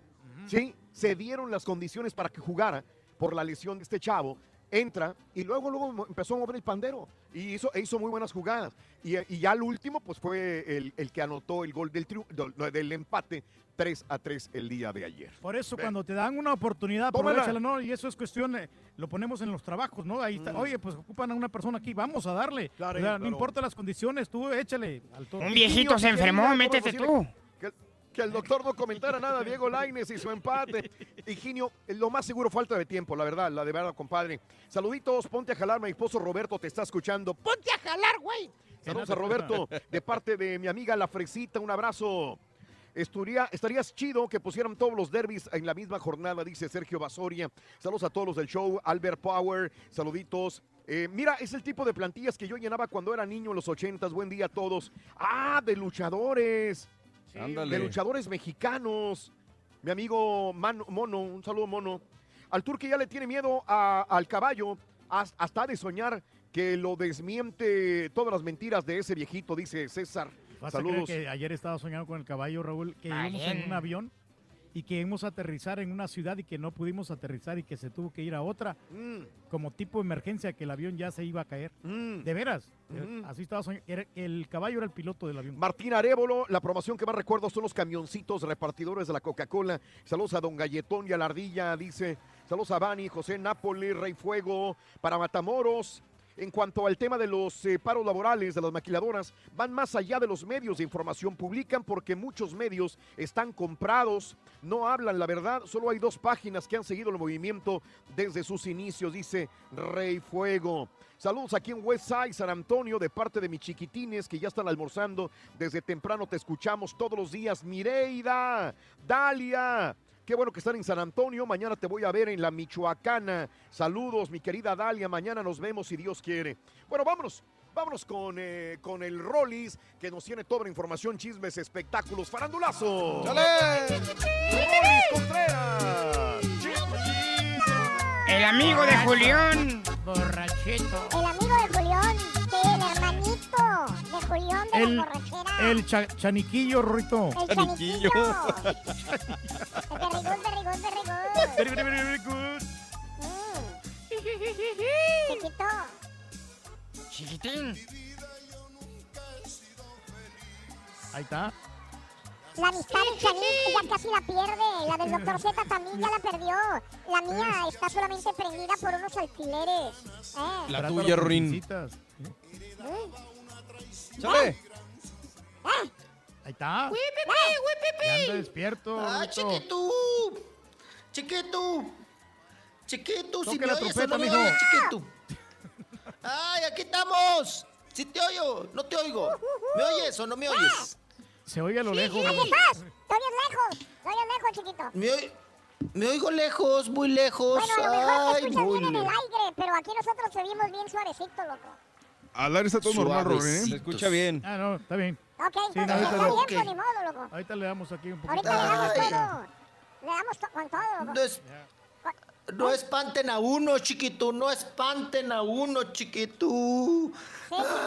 Sí, se dieron las condiciones para que jugara por la lesión de este chavo. Entra y luego, luego empezó a mover el pandero y hizo, e hizo muy buenas jugadas. Y, y ya el último, pues fue el, el que anotó el gol del, triu- del, del empate 3 a 3 el día de ayer. Por eso, cuando te dan una oportunidad, aprovechala, ¿no? Y eso es cuestión, eh, lo ponemos en los trabajos, ¿no? Ahí está, oye, pues ocupan a una persona aquí, vamos a darle. Claro, O sea, claro. no importa las condiciones, tú échale. Al Un viejito se enfermó, métete tú. Que, que el doctor no comentara nada, Diego Laines y su empate. Higinio, lo más seguro falta de tiempo, la verdad, la de verdad, compadre. Saluditos, ponte a jalar, mi esposo Roberto te está escuchando. Ponte a jalar, güey. Saludos a Roberto, de parte de mi amiga La Fresita, un abrazo. Esturía, estarías chido que pusieran todos los derbis en la misma jornada, dice Sergio Basoria. Saludos a todos los del show, Albert Power, saluditos. Eh, mira, es el tipo de plantillas que yo llenaba cuando era niño en los ochentas. Buen día a todos. Ah, de luchadores. Ándale. De luchadores mexicanos. Mi amigo Man- Mono, un saludo Mono. Al turque ya le tiene miedo a- al caballo, has- hasta de soñar que lo desmiente todas las mentiras de ese viejito, dice César. Vas a creer Saludos. que ayer estaba soñando con el caballo, Raúl, que íbamos en un avión y que íbamos a aterrizar en una ciudad y que no pudimos aterrizar y que se tuvo que ir a otra Mm. como tipo de emergencia que el avión ya se iba a caer. De veras, eh, así estaba soñando. El caballo era el piloto del avión. Martín Arevolo, la promoción que más recuerdo son los camioncitos repartidores de la Coca-Cola. Saludos a Don Galletón y a la Ardilla, dice. Saludos a Bani, José Nápoli, Rey Fuego, para Matamoros. En cuanto al tema de los eh, paros laborales de las maquiladoras, van más allá de los medios de información. Publican porque muchos medios están comprados, no hablan la verdad. Solo hay dos páginas que han seguido el movimiento desde sus inicios, dice Rey Fuego. Saludos aquí en Westside, San Antonio, de parte de mis chiquitines que ya están almorzando. Desde temprano te escuchamos todos los días. Mireida, Dalia. Qué bueno que están en San Antonio. Mañana te voy a ver en la Michoacana. Saludos, mi querida Dalia. Mañana nos vemos si Dios quiere. Bueno, vámonos. Vámonos con, eh, con el Rollis, que nos tiene toda la información, chismes, espectáculos, farandulazo. ¡Chale! ¡Rollis Contreras! El amigo de Julián. Borrachito. El amigo de Julián, el hermanito de Julián de El, la borrachera. el cha- chaniquillo, Rorrito. El chaniquillo. Very <laughs> good, very good, very good. Very, very, very, very good. Mm. Chiquito. Chiquitín. Ahí está. La amistad del Chanín ya casi la pierde. La del Dr. Z también ya la perdió. La mía está solamente prendida por unos alfileres. ¿eh? La tuya, con Ruin. pincitas. ¡Chale! Ahí está. Ya anda despierto. ¡Ah, Rorrito. chiquito! ¡Chiquito! ¡Chiquito! ¿Si me la oyes trompeta, no me oyes, chiquito? ¡Ay, aquí estamos! ¿Sí te oigo? ¿No te oigo? ¿Me oyes o no me oyes? Se oye a lo lejos. ¿Qué Rorrito. pasa? Estoy lejos. Estoy lejos, chiquito. ¿Me, oy- me oigo lejos, muy lejos. Bueno, a lo mejor te ¡Ay, escuchas muy bien en el lejos! aire, pero aquí nosotros seguimos bien suavecito, loco. Al aire está todo normal, ¿eh? Se escucha bien. Ah, no, está bien. Ok, Sí, no, está bien, pues ni modo, loco. Ahorita le damos aquí un poquito. Ahorita le damos todo. Le damos to- con todo, loco. No, es- no espanten a uno, chiquito. No espanten a uno, chiquito.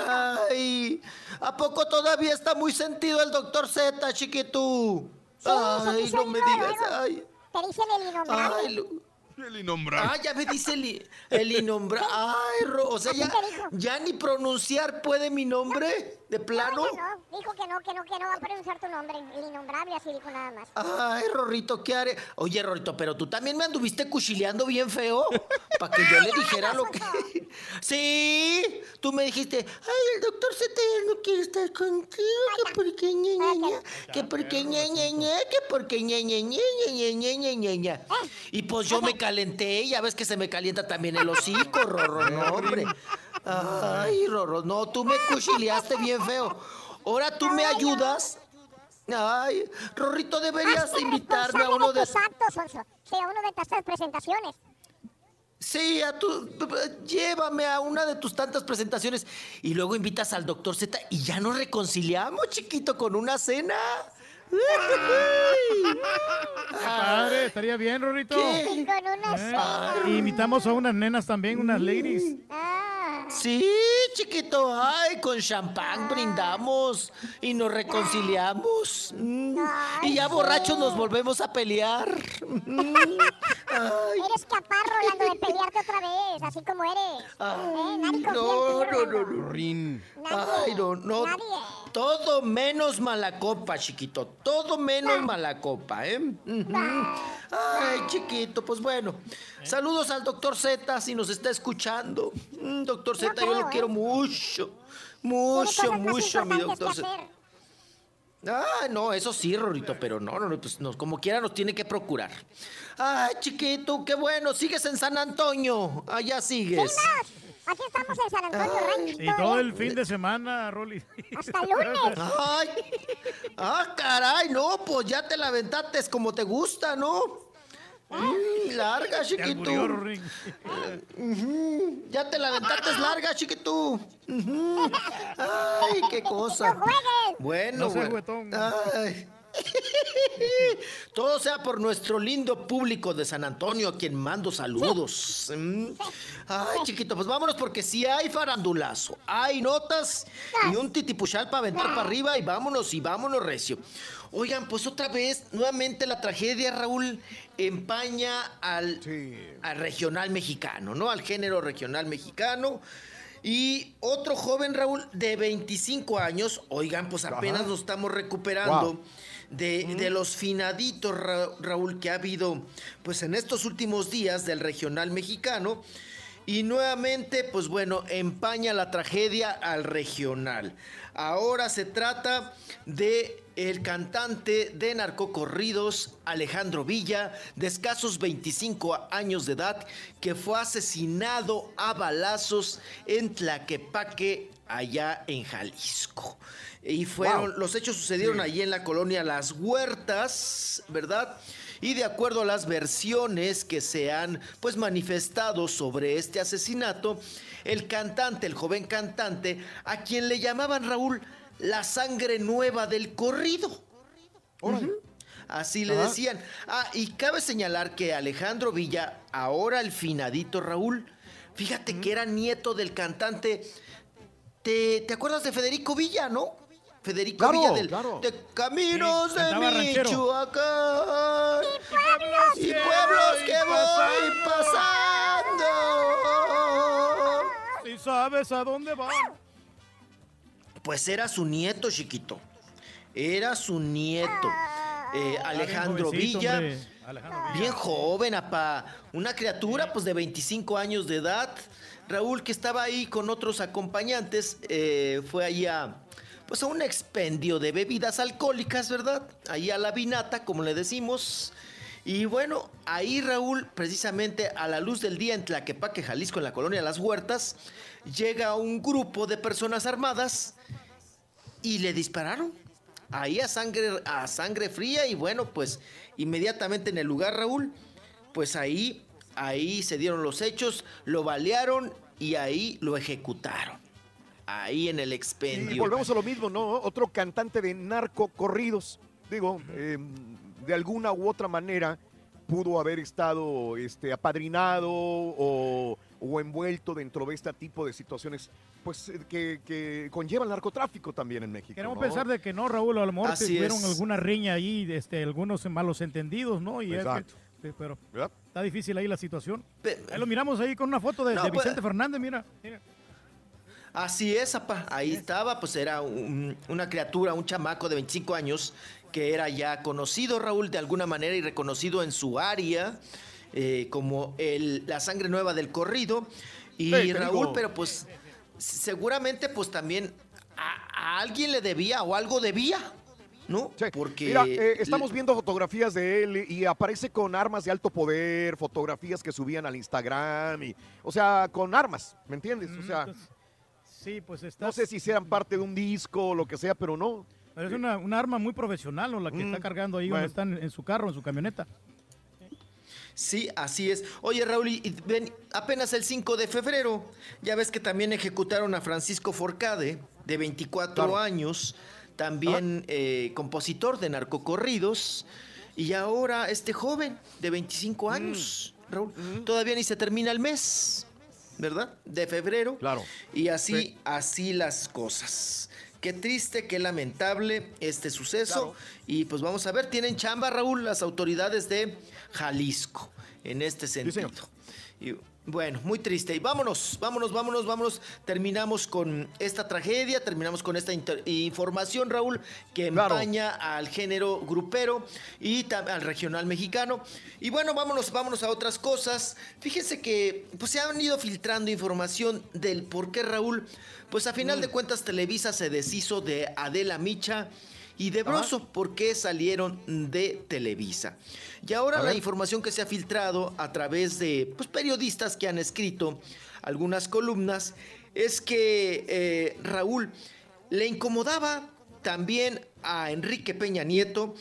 Ay, ¿a poco todavía está muy sentido el doctor Z, chiquito? Sí, Ay, no me digas. luego. Ay, Te dice el innombrable. ay, lo- El innombrable. Ah, ya me dice el, el innombrable. <laughs> Ay, Ro- o sea, ya ni pronunciar puede mi nombre. ¿De plano? No, no, dijo que no, que no, que no va a pronunciar tu nombre. El innombrable, así dijo nada más. Ay, Rorrito, ¿qué haré? Oye, Rorrito, pero tú también me anduviste cuchileando bien feo para que yo le dijera lo que... Sí, tú me dijiste, ay, el doctor Z no quiere estar contigo, que porque ña, ña, ña, que porque ña, ña, ña, que porque ña, ña, ña, ña, ña, ña, ña, ña. Y pues yo me calenté, ya ves que se me calienta también el hocico, Rorro, no, hombre. Ay, Rorro, no, tú me cuchileaste bien feo. Ahora tú me ayudas. Ay, Rorrito, deberías de invitarme a uno de... tus actos, Sonso. Sí, a uno de estas presentaciones. Sí, a tu, llévame a una de tus tantas presentaciones y luego invitas al doctor Z y ya nos reconciliamos, chiquito, con una cena. <laughs> Padre, estaría bien, Rorrito. ¿Qué? Con una Eh, cena. Invitamos a unas nenas también, unas ladies. Sí, chiquito, ay, con champán brindamos y nos reconciliamos. Mm, y ya borrachos nos volvemos a pelear. <laughs> Mm, ay. Eres caparro, Rolando, de pelearte otra vez, así como eres. ¿Eh? Nadie No, no, no, no. Rin. Ay, no, no. Todo menos mala copa, chiquito. Todo menos mala copa, ¿eh? Ay, chiquito, pues bueno. Saludos al doctor Z si nos está escuchando. Mm, doctor Z, yo lo quiero mucho. Mucho, mucho mi doctor Z. Ah, no, eso sí, Rorito, pero no, no, no, pues nos- como quiera nos tiene que procurar. Ay, chiquito, qué bueno. Sigues en San Antonio. Allá sigues. Aquí estamos en San Antonio Ranch. Y todo el fin de semana, Rolly. Hasta lunes. Ay, ah, caray, no, pues ya te la aventaste como te gusta, ¿no? Mm, larga, chiquito. Ya te la aventaste larga, chiquito. Ay, qué cosa. Bueno, No bueno. Ay. <laughs> Todo sea por nuestro lindo público de San Antonio, a quien mando saludos. Mm. Ay, chiquito, pues vámonos porque si hay farandulazo, hay notas y un titipuchal para aventar para arriba y vámonos y vámonos recio. Oigan, pues otra vez, nuevamente la tragedia, Raúl, empaña al, al regional mexicano, ¿no? Al género regional mexicano. Y otro joven, Raúl, de 25 años, oigan, pues apenas Ajá. nos estamos recuperando Wow. de, de los finaditos, Ra- Raúl, que ha habido pues en estos últimos días del regional mexicano. Y nuevamente, pues bueno, empaña la tragedia al regional. Ahora se trata de el cantante de narcocorridos Alejandro Villa, de escasos 25 años de edad, que fue asesinado a balazos en Tlaquepaque, allá en Jalisco. Y fueron, Wow. los hechos sucedieron Sí. allí en la colonia Las Huertas, ¿verdad? Y de acuerdo a las versiones que se han pues manifestado sobre este asesinato, el cantante, el joven cantante, a quien le llamaban Raúl la sangre nueva del corrido. Así le Ajá. decían. Ah, y cabe señalar que Alejandro Villa, ahora el finadito Raúl, fíjate que era nieto del cantante. ¿Te, te acuerdas de Federico Villa, no? Federico Claro, Villa del, claro. de Caminos Sí, de cantaba ranchero. Michoacán. Y pueblos que voy pasando. Si sabes a dónde va. Pues era su nieto, chiquito. Era su nieto. Eh, Alejandro Ah, jovencito, Villa. Alejandro Villa. Bien joven, apá. Una criatura, pues, de 25 años de edad. Raúl, que estaba ahí con otros acompañantes, eh, fue ahí a, pues, a un expendio de bebidas alcohólicas, ¿verdad? Ahí a la vinata, como le decimos. Y bueno, ahí Raúl, precisamente a la luz del día en Tlaquepaque, Jalisco, en la colonia Las Huertas, llega un grupo de personas armadas y le dispararon. Ahí a sangre, a sangre fría y bueno, pues inmediatamente en el lugar, Raúl, pues ahí, ahí se dieron los hechos, lo balearon y ahí lo ejecutaron. Ahí en el expendio. Y volvemos a lo mismo, ¿no? Otro cantante de narcocorridos. Digo, eh, de alguna u otra manera pudo haber estado este, apadrinado o, o envuelto dentro de este tipo de situaciones pues eh, que, que conllevan narcotráfico también en México. Queremos ¿no? pensar de que no, Raúl, a lo mejor tuvieron es. alguna riña ahí, este, algunos malos entendidos, ¿no? Y es que- Exacto. sí, pero está difícil ahí la situación. Ahí lo miramos ahí con una foto de, No, de pues- Vicente Fernández, mira. mira. Así es, apa. Ahí estaba, pues era un- una criatura, un chamaco de 25 años que era ya conocido, Raúl, de alguna manera y reconocido en su área eh, como el, la sangre nueva del corrido. Y Sí, Raúl, pero pues seguramente pues también a, a alguien le debía o algo debía, ¿no? Porque Mira, eh, estamos viendo fotografías de él y aparece con armas de alto poder, fotografías que subían al Instagram, y, o sea, con armas, ¿me entiendes? O sea, Sí, pues está. no sé si sean parte de un disco o lo que sea, pero no. Pero es una, una arma muy profesional, ¿no? La que está cargando ahí bueno. donde están en su carro, en su camioneta. Sí, así es. Oye, Raúl, y ven, apenas el 5 de febrero, ya ves que también ejecutaron a Francisco Forcade, de 24 Claro. años, también eh, compositor de narcocorridos, y ahora este joven de 25 Mm. años, Raúl, todavía ni se termina el mes, ¿verdad? De febrero. Claro. Y así, Sí. así las cosas. Qué triste, qué lamentable este suceso. Y pues vamos a ver, tienen chamba, Raúl, las autoridades de Jalisco en este sentido. Y bueno, muy triste. Y vámonos, vámonos, vámonos, vámonos. Terminamos con esta tragedia, terminamos con esta información, Raúl, que empaña al género grupero y al regional mexicano. Y bueno, vámonos, vámonos a otras cosas. Fíjense que pues, se han ido filtrando información del por qué Raúl, pues a final de cuentas Televisa se deshizo de Adela Micha y de Broso, por qué salieron de Televisa. Y ahora la información que se ha filtrado a través de pues, periodistas que han escrito algunas columnas es que eh, Raúl le incomodaba también a Enrique Peña Nieto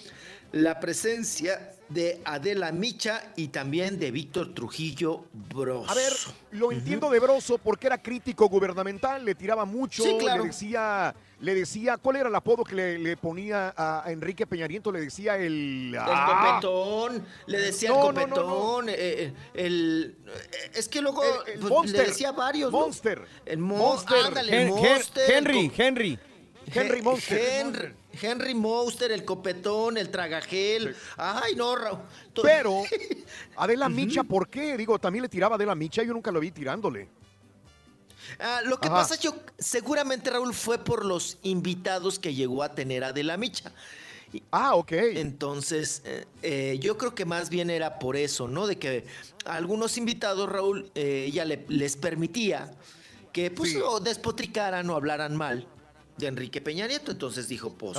la presencia de Adela Micha y también de Víctor Trujillo Bros. A ver, lo entiendo de Broso porque era crítico gubernamental, le tiraba mucho, Sí, claro. le decía, le decía, ¿cuál era el apodo que le, le ponía a Enrique Peña Nieto? Le decía el... El ¡Ah! copetón, le decía No, el no, no, no. copetón, eh, eh, el, eh, es que luego El- el pues, Monster, le decía varios, ¿no? Monster, el mo- Monster. ándale, Hen- Monster, Henry, Henry. Henry Hen- Monster. Henry, Henry Monster, el copetón, el tragagel. Ay, no, Raúl. Pero, <laughs> Adela Micha, ¿por qué? Digo, también le tiraba a Adela Micha, yo nunca lo vi tirándole. Ah, lo que Ajá. pasa, yo seguramente Raúl fue por los invitados que llegó a tener Adela Micha. Ah, ok. Entonces, eh, eh, yo creo que más bien era por eso, ¿no? De que a algunos invitados, Raúl, eh, ella le- les permitía que pues o despotricaran o hablaran mal de Enrique Peña Nieto. Entonces dijo, pues,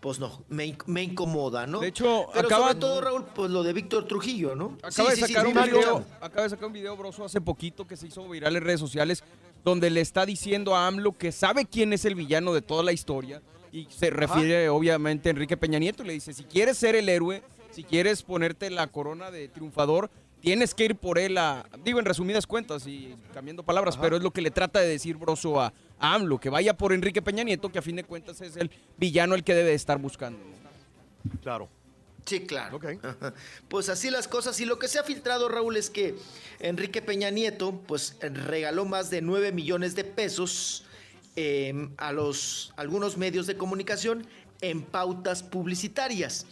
pues no, me, in- me incomoda, ¿no? De hecho, Pero acaba- sobre todo, Raúl, pues lo de Víctor Trujillo, ¿no? Acaba, de Sí, sí, sí, sacar un video, acaba de sacar un video, Broso, hace poquito que se hizo viral en redes sociales, donde le está diciendo a AMLO que sabe quién es el villano de toda la historia. Y se refiere, obviamente, a Enrique Peña Nieto. y Le dice, si quieres ser el héroe, si quieres ponerte la corona de triunfador, tienes que ir por él a... Digo, en resumidas cuentas y cambiando palabras, pero es lo que le trata de decir Broso a, a AMLO, que vaya por Enrique Peña Nieto, que a fin de cuentas es el villano el que debe de estar buscando. Claro. Sí, claro. Ajá. <laughs> Pues así las cosas. Y lo que se ha filtrado, Raúl, es que Enrique Peña Nieto, pues regaló más de 9 millones de pesos eh, a los algunos medios de comunicación en pautas publicitarias.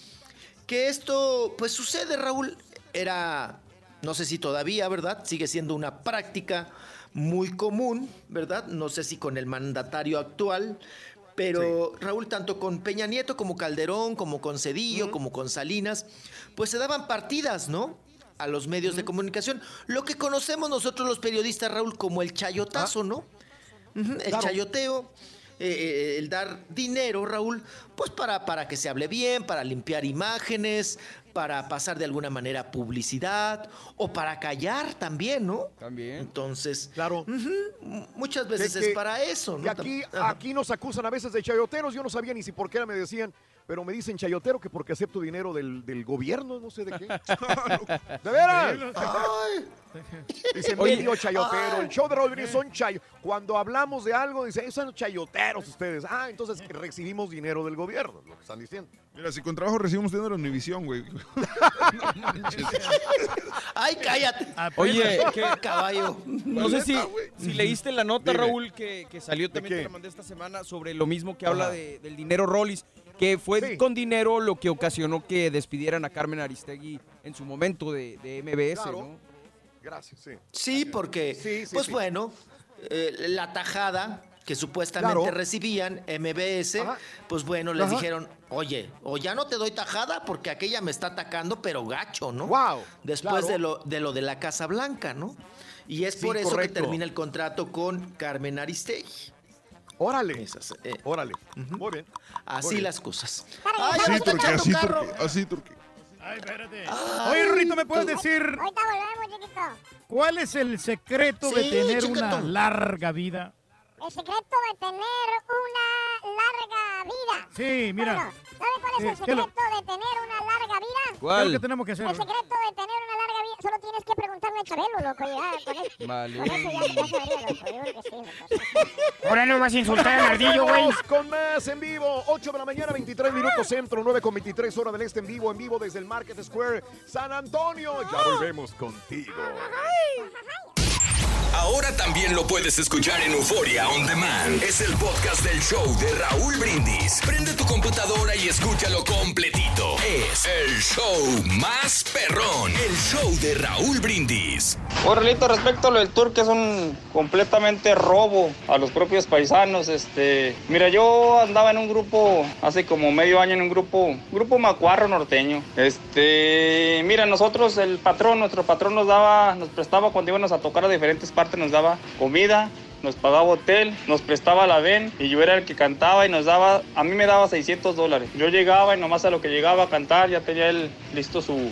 Que esto, pues sucede, Raúl, era, no sé si todavía, ¿verdad? Sigue siendo una práctica muy común, ¿verdad? No sé si con el mandatario actual, pero Raúl, tanto con Peña Nieto como Calderón, como con Cedillo, como con Salinas, pues se daban partidas, ¿no? A los medios de comunicación. Lo que conocemos nosotros los periodistas, Raúl, como el chayotazo, ¿no? Ujú, el Claro. chayoteo, eh, eh, el dar dinero, Raúl, pues para, para que se hable bien, para limpiar imágenes, para pasar de alguna manera publicidad o para callar también, ¿no? También. Entonces, claro. muchas veces Que- es para eso, Y ¿no? aquí, Ajá. aquí nos acusan a veces de chayoteros. Yo no sabía ni si por qué me decían, pero me dicen chayotero que porque acepto dinero del, del gobierno, no sé de qué. <laughs> ¿De veras? Dicen Oye. medio chayotero. El show de Brindis son chayo. Cuando hablamos de algo, dicen, "Esos son chayoteros ustedes. Ah, entonces recibimos dinero del gobierno, lo que están diciendo. Mira, si con trabajo recibimos dinero en Univisión, güey. <laughs> ¡Ay, cállate! Oye, ¿qué? caballo. No sé si, si leíste la nota, Dime. Raúl, que, que salió también, te la mandé esta semana, sobre lo mismo que habla de- del dinero Rollis, que fue Sí. con dinero lo que ocasionó que despidieran a Carmen Aristegui en su momento de, de MBS, Claro. ¿no? Gracias, sí. Sí, porque, Sí, sí, pues sí. bueno, eh, la tajada que supuestamente Claro. recibían MBS, pues bueno, les Ajá. dijeron, oye, o ya no te doy tajada porque aquella me está atacando, pero gacho, ¿no? Wow. Después claro. de, lo, de lo de la Casa Blanca, ¿no? Y es Sí, por eso correcto. que termina el contrato con Carmen Aristegui. Órale. Esas, eh, Órale. Muy bien. Así Muy bien. las cosas. Así, Turquía, así, Turquía, así, Turquía. Ay, espérate. Oye, Rorrito, ¿me puedes decir Ahorita volvemos, chiquito. cuál es el secreto de Sí, tener chiquito. una larga vida? El secreto de tener una larga vida. Sí, mira. Bueno, ¿Sabe cuál es Eh, el ¿qué lo- secreto de tener una larga vida? ¿Qué es lo que tenemos que hacer? El secreto de tener una larga vida, solo tienes que preguntarle a Chabelo, loco, ya, con. <laughs> Vale. Con eso ya, ya sabría, loco, yo creo que sí, loco. Ahora no vas a insultar al ardillo, güey. Vamos con más en vivo. 8 de la mañana, 23 minutos centro, 9 con 23 hora del este en vivo, en vivo desde el Market Square, San Antonio. Ya volvemos contigo. Ahora también lo puedes escuchar en Euforia On Demand. Es el podcast del show de Raúl Brindis. Prende tu computadora y escúchalo completito. Es el show más perrón. El show de Raúl Brindis. Orlito, respecto a lo del tour, que es un completamente robo a los propios paisanos. Este, mira, yo andaba en un grupo hace como medio año en un grupo, grupo macuarro norteño. Este, mira, nosotros, el patrón, nuestro patrón nos daba, nos prestaba cuando íbamos a tocar a diferentes partes, nos daba comida. Nos pagaba hotel, nos prestaba la ven y yo era el que cantaba y nos daba, a mí me daba 600 dólares. Yo llegaba y nomás a lo que llegaba a cantar ya tenía él listo su,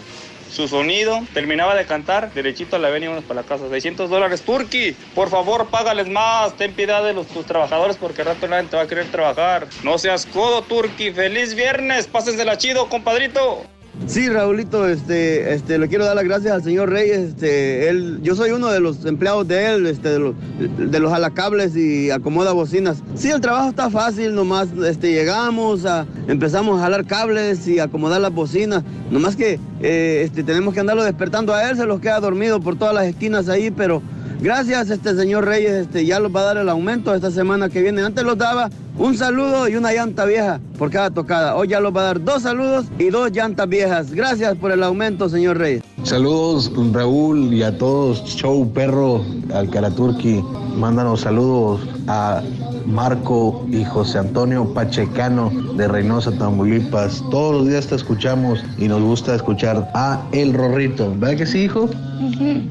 su sonido, terminaba de cantar, derechito a la ven y vámonos para la casa. 600 dólares, Turki, por favor págales más, ten piedad de los, tus trabajadores porque rato nadie te va a querer trabajar. No seas codo, Turki, feliz viernes, pásensela chido, compadrito. Sí, Raulito, este, este, le quiero dar las gracias al señor Reyes. Este, él, yo soy uno de los empleados de él, este, de los, de los jalacables y acomoda bocinas. Sí, el trabajo está fácil, nomás, este, llegamos, empezamos a jalar cables y acomodar las bocinas. Nomás que, eh, este, tenemos que andarlo despertando a él, se los queda dormido por todas las esquinas ahí, pero gracias, este señor Reyes, este, ya los va a dar el aumento esta semana que viene. Antes los daba un saludo y una llanta vieja por cada tocada. Hoy ya los va a dar dos saludos y dos llantas viejas. Gracias por el aumento, señor Reyes. Saludos Raúl y a todos, Show Perro, Alcalaturki. Mándanos saludos a Marco y José Antonio Pachecano de Reynosa, Tamaulipas. Todos los días te escuchamos y nos gusta escuchar a El Rorrito. ¿Verdad que sí, hijo?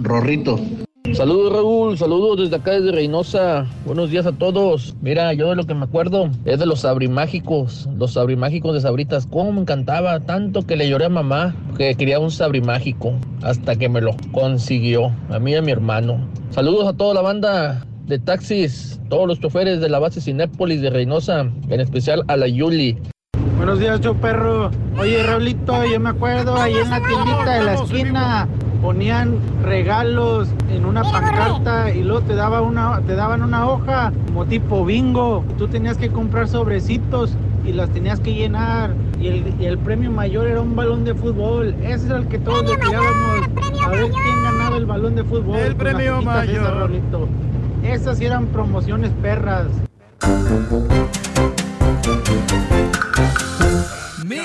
Rorrito. Saludos Raúl, saludos desde acá desde Reynosa. Buenos días a todos. Mira, yo de lo que me acuerdo es de los sabrimágicos, los sabrimágicos de Sabritas. Cómo me encantaba, tanto que le lloré a mamá que quería un sabrimágico hasta que me lo consiguió, a mí y a mi hermano. Saludos a toda la banda de taxis, todos los choferes de la base Cinépolis de Reynosa, en especial a la Yuli. Buenos días, yo perro. Oye, Raulito, yo me acuerdo ahí en la tiendita de la esquina ponían regalos en una pancarta y luego te daba una te daban una hoja como tipo bingo. Tú tenías que comprar sobrecitos y las tenías que llenar y el, y el premio mayor era un balón de fútbol. Ese era el que todos le tirábamos a ver quién ganaba el balón de fútbol. El premio mayor. Esas sí eran promociones perras. Mi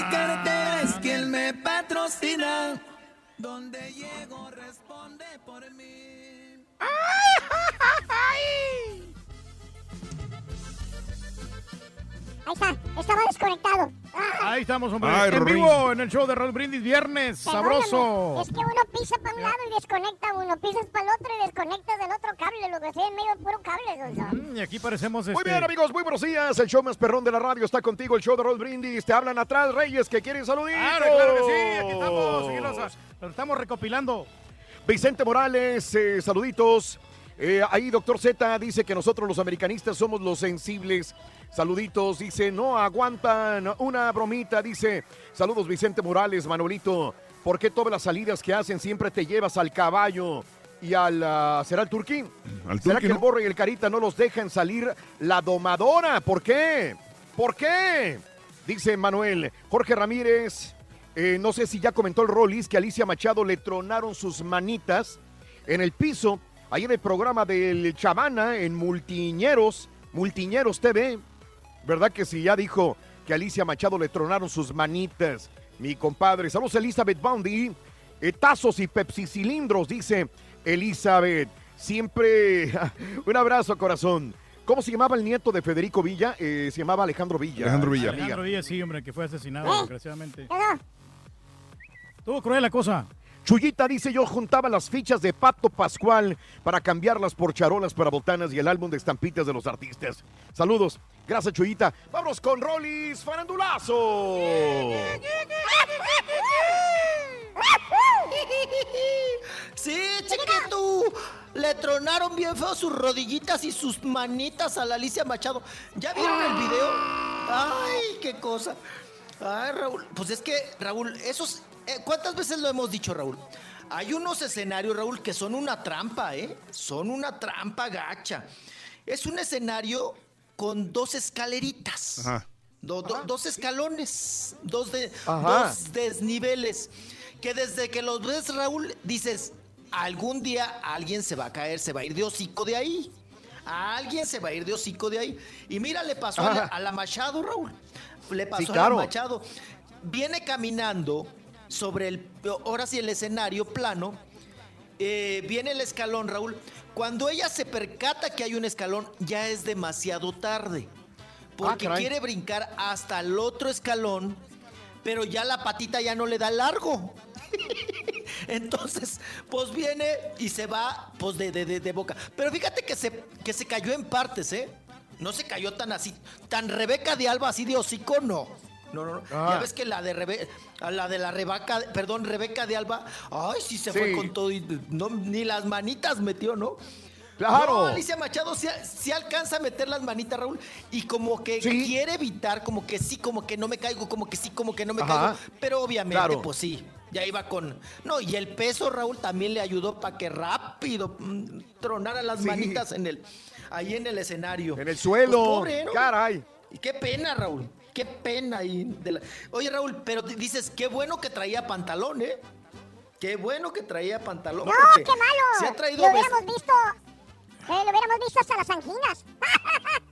Donde llego responde por mí. Ahí está, estaba desconectado. Ah, Ahí estamos, hombre. Ay, en Rorín. vivo en el show de Raúl Brindis, viernes, perdóname, sabroso. Es que uno pisa para un lado y desconecta uno, pisas para el otro y desconectas del otro cable, lo que en medio de puro cable, Gonzalo. Mm, Y aquí parecemos Muy este... bien, amigos, muy buenos días. El show más perrón de la radio está contigo. El show de Roll Brindis. Te hablan atrás, Reyes, que quieren saludar. Claro, claro que sí, aquí estamos. aquí los- lo estamos recopilando. Vicente Morales, eh, saluditos. Eh, ahí, doctor Z dice que nosotros los americanistas somos los sensibles. Saluditos, dice, no aguantan una bromita, dice. Saludos, Vicente Morales, Manolito. ¿Por qué todas las salidas que hacen siempre te llevas al caballo y al... ah, ¿Será el turquín? Al ¿Será que el borro y el carita no los dejan salir la domadora? ¿Por qué? ¿Por qué? Dice Manuel. Jorge Ramírez, eh, no sé si ya comentó el Rollis que Alicia Machado le tronaron sus manitas en el piso, ahí en el programa del Chavana, en Multiñeros, Multiñeros TV. ¿Verdad que sí? Ya dijo que Alicia Machado le tronaron sus manitas. Mi compadre. Saludos, Elizabeth Boundy. Eh, tazos y Pepsi cilindros, dice Elizabeth. Siempre <laughs> un abrazo, corazón. ¿Cómo se llamaba el nieto de Federico Villa? Eh, se llamaba Alejandro Villa. Alejandro Villa. Alejandro Villa, sí, hombre, que fue asesinado, ¿Eh? desgraciadamente. Todo. Estuvo cruel la cosa. Chuyita dice yo juntaba las fichas de Pato Pascual para cambiarlas por charolas para botanas y el álbum de estampitas de los artistas. Saludos. Gracias, Chuyita. Vámonos con Rolis Farandulazo. Sí, chiquito. Le tronaron bien feo sus rodillitas y sus manitas a la Alicia Machado. ¿Ya vieron el video? Ay, qué cosa. Ay, Raúl. Pues es que, Raúl, esos. Eh, ¿Cuántas veces lo hemos dicho, Raúl? Hay unos escenarios, Raúl, que son una trampa, ¿eh? Son una trampa gacha. Es un escenario con dos escaleritas. Ajá. Do- do- dos escalones, dos, de, dos desniveles, que desde que los ves, Raúl, dices, algún día alguien se va a caer, se va a ir de hocico de ahí. Alguien se va a ir de hocico de ahí. Y mira, le pasó a la, a Machado, Raúl. Le pasó Sí, a la Machado. Viene caminando sobre el, ahora sí, el escenario plano. Eh, viene el escalón, Raúl. Cuando ella se percata que hay un escalón, ya es demasiado tarde. Porque Ah, caray. quiere brincar hasta el otro escalón, pero ya la patita ya no le da largo. <laughs> Entonces, pues viene y se va, pues de, de- de- de boca. Pero fíjate que se, que se cayó en partes, ¿eh? No se cayó tan así, tan Rebeca de Alba así de hocico, no. No, no, no. Ah. Ya ves que la de Rebe- a la de la Rebeca, perdón, Rebeca de Alba, ay, sí se fue con todo y no, ni las manitas metió, ¿no? Claro. No, Alicia Machado sí, sí alcanza a meter las manitas, Raúl, y como que Sí. quiere evitar, como que sí, como que no me caigo, como que sí, como que no me Ajá. caigo. Pero obviamente, Claro. pues sí, ya iba con. No, y el peso, Raúl, también le ayudó para que rápido mm, tronara las Sí. manitas en el, ahí en el escenario. En el suelo. Pues, pobre, ¿no? Caray. Y qué pena, Raúl. Qué pena de la- Oye, Raúl, pero dices, qué bueno que traía pantalón, ¿eh? Qué bueno que traía pantalón. No, qué malo. Se ha traído lo hubiéramos visto. eh, lo hubiéramos visto hasta las anginas. <laughs>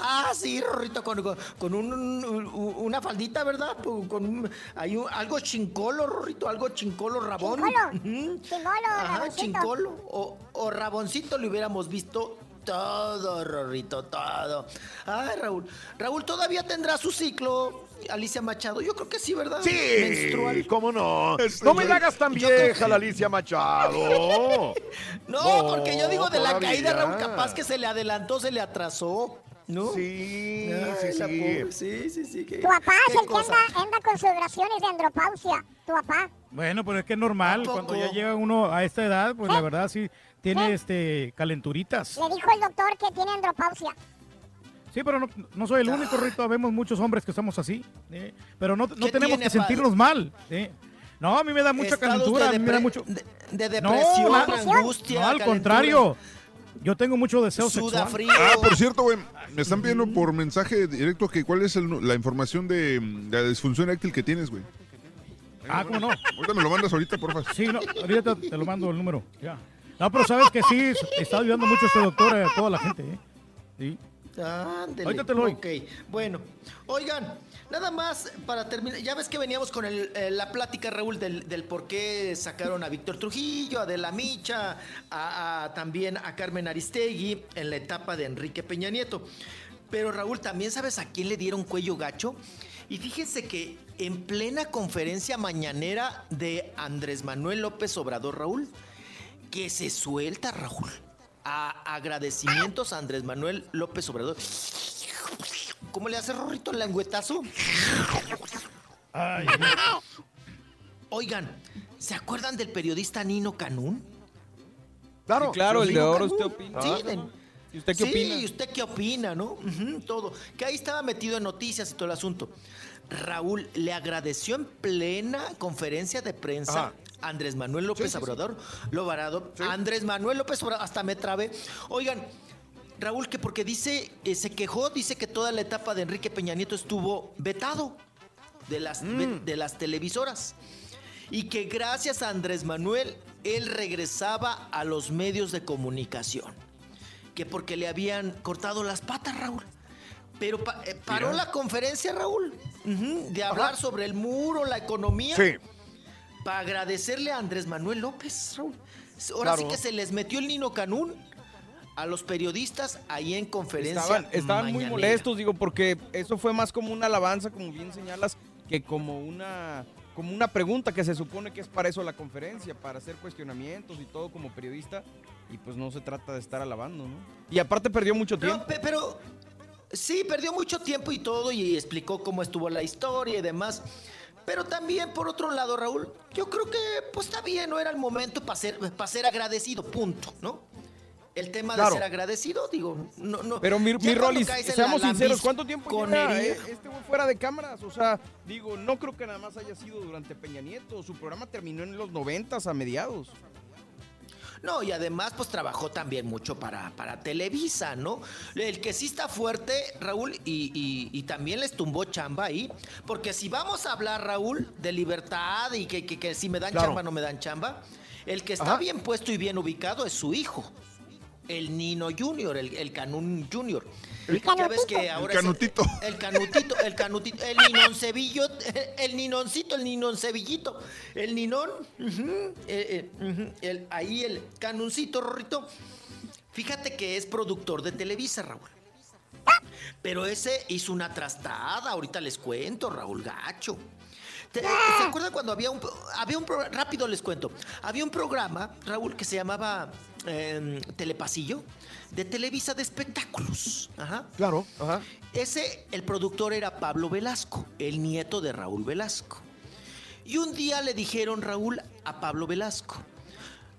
Ah, sí, Rorrito, con, con, con un- un- una faldita, ¿verdad? Con, un- hay un- algo chincolo, Rorrito, algo chincolo, rabón. Chincolo. Ajá, raboncito. chincolo. O, o raboncito le hubiéramos visto todo, Rorrito, todo. Ay, Raúl. Raúl todavía tendrá su ciclo, Alicia Machado. Yo creo que sí, ¿verdad? Sí, Menstrual. cómo no. No me la hagas tan vieja, que- la Alicia Machado. No, <laughs> No, porque yo digo de la todavía. caída, Raúl, capaz que se le adelantó, se le atrasó. ¿No? Sí, Ay, sí, sí. pobre, sí, sí, sí. qué- Tu papá es el que cosa. anda, anda con oraciones de andropausia. Tu papá. Bueno, pero es que es normal, cuando ya llega uno a esta edad, pues la ¿Eh? verdad sí tiene ¿Eh? este calenturitas. Le dijo el doctor que tiene andropausia. Sí, pero no, no soy el único, Rito, vemos muchos hombres que estamos así, ¿eh? pero no, no ¿Qué tenemos tiene, que sentirnos mal. ¿eh? No, a mí me da mucha Estados calentura, de a mí me da mucho... De, de No, depresión, la- angustia. no, al calentura. contrario, yo tengo mucho deseo Suda sexual. frío. Ah, por cierto, güey, me están pidiendo por mensaje directo que cuál es el la información de, mm, de la disfunción eréctil que tienes, güey. Ah, ¿cómo no? Ahorita me lo mandas ahorita, porfa. Sí, no, ahorita te lo mando el número. Ya. No, pero sabes que sí, está ayudando mucho este doctor a toda la gente, ¿eh? Sí. Ándele. Te lo doy. Ok, bueno. Oigan, nada más para terminar. Ya ves que veníamos con el, eh, la plática, Raúl, del, del por qué sacaron a Víctor Trujillo, a De la Micha, a, a- también a Carmen Aristegui en la etapa de Enrique Peña Nieto. Pero Raúl, ¿también sabes a quién le dieron cuello gacho? Y fíjense que en plena conferencia mañanera de Andrés Manuel López Obrador, Raúl, que se suelta, Raúl. A agradecimientos a Andrés Manuel López Obrador. ¿Cómo le hace Rorrito el lengüetazo? Oigan, ¿se acuerdan del periodista Nino Canún? Claro, Sí, claro, el de Canún. ¿usted opina? Sí, Ah. de- ¿Y usted qué sí, opina? ¿y usted qué opina, no? Todo. Que ahí estaba metido en noticias y todo el asunto. Raúl le agradeció en plena conferencia de prensa Ajá. Andrés Manuel López Obrador, lo varado. Andrés Manuel López Obrador, hasta me trabé. Oigan, Raúl, que porque dice, eh, se quejó, dice que toda la etapa de Enrique Peña Nieto estuvo vetado de las, Mm. de las televisoras. Y que gracias a Andrés Manuel, él regresaba a los medios de comunicación. Que porque le habían cortado las patas, Raúl. Pero pa- eh, paró Mira. la conferencia, Raúl, de hablar sobre el muro, la economía. Sí. Para agradecerle a Andrés Manuel López, Raúl. Ahora sí que se les metió el Nino Canún a los periodistas ahí en conferencia. Estaban, estaban muy molestos, digo, porque eso fue más como una alabanza, como bien señalas, que como una como una pregunta que se supone que es para eso la conferencia, para hacer cuestionamientos y todo como periodista, y pues no se trata de estar alabando, ¿no? Y aparte perdió mucho tiempo. Pero sí, perdió mucho tiempo y todo y explicó cómo estuvo la historia y demás. Pero también, por otro lado, Raúl, yo creo que pues está bien, no era el momento para ser, para ser agradecido, punto, ¿no? El tema Claro. de ser agradecido, digo, no, no. Pero mi, mi Rolis, la seamos sinceros, ¿cuánto tiempo lleva conería- eh, este güey fuera de cámaras? O sea, digo, no creo que nada más haya sido durante Peña Nieto. Su programa terminó en los noventas a mediados. No, y además, pues trabajó también mucho para, para Televisa, ¿no? El que sí está fuerte, Raúl, y, y- y también les tumbó chamba ahí, porque si vamos a hablar, Raúl, de libertad y que, que- que si me dan Claro. chamba, no me dan chamba, el que está Ajá. bien puesto y bien ubicado es su hijo, el Nino Junior, el, el Canún Junior. ya ves que ahora El es canutito. el canutito, el canutito, el ninoncebillo, <laughs> el ninoncito, el ninoncevillito, el ninón, eh, eh, el- ahí el canuncito, Rorrito. Fíjate que es productor de Televisa, Raúl. Pero ese hizo una trastada, ahorita les cuento, Raúl Gacho. ¿Te- ¿Se acuerdan cuando había un, había un programa, rápido les cuento, había un programa, Raúl, que se llamaba em, Telepasillo, de Televisa de espectáculos? Ajá. Claro, ajá. Ese, el productor era Pablo Velasco, el nieto de Raúl Velasco. Y un día le dijeron, Raúl, a Pablo Velasco,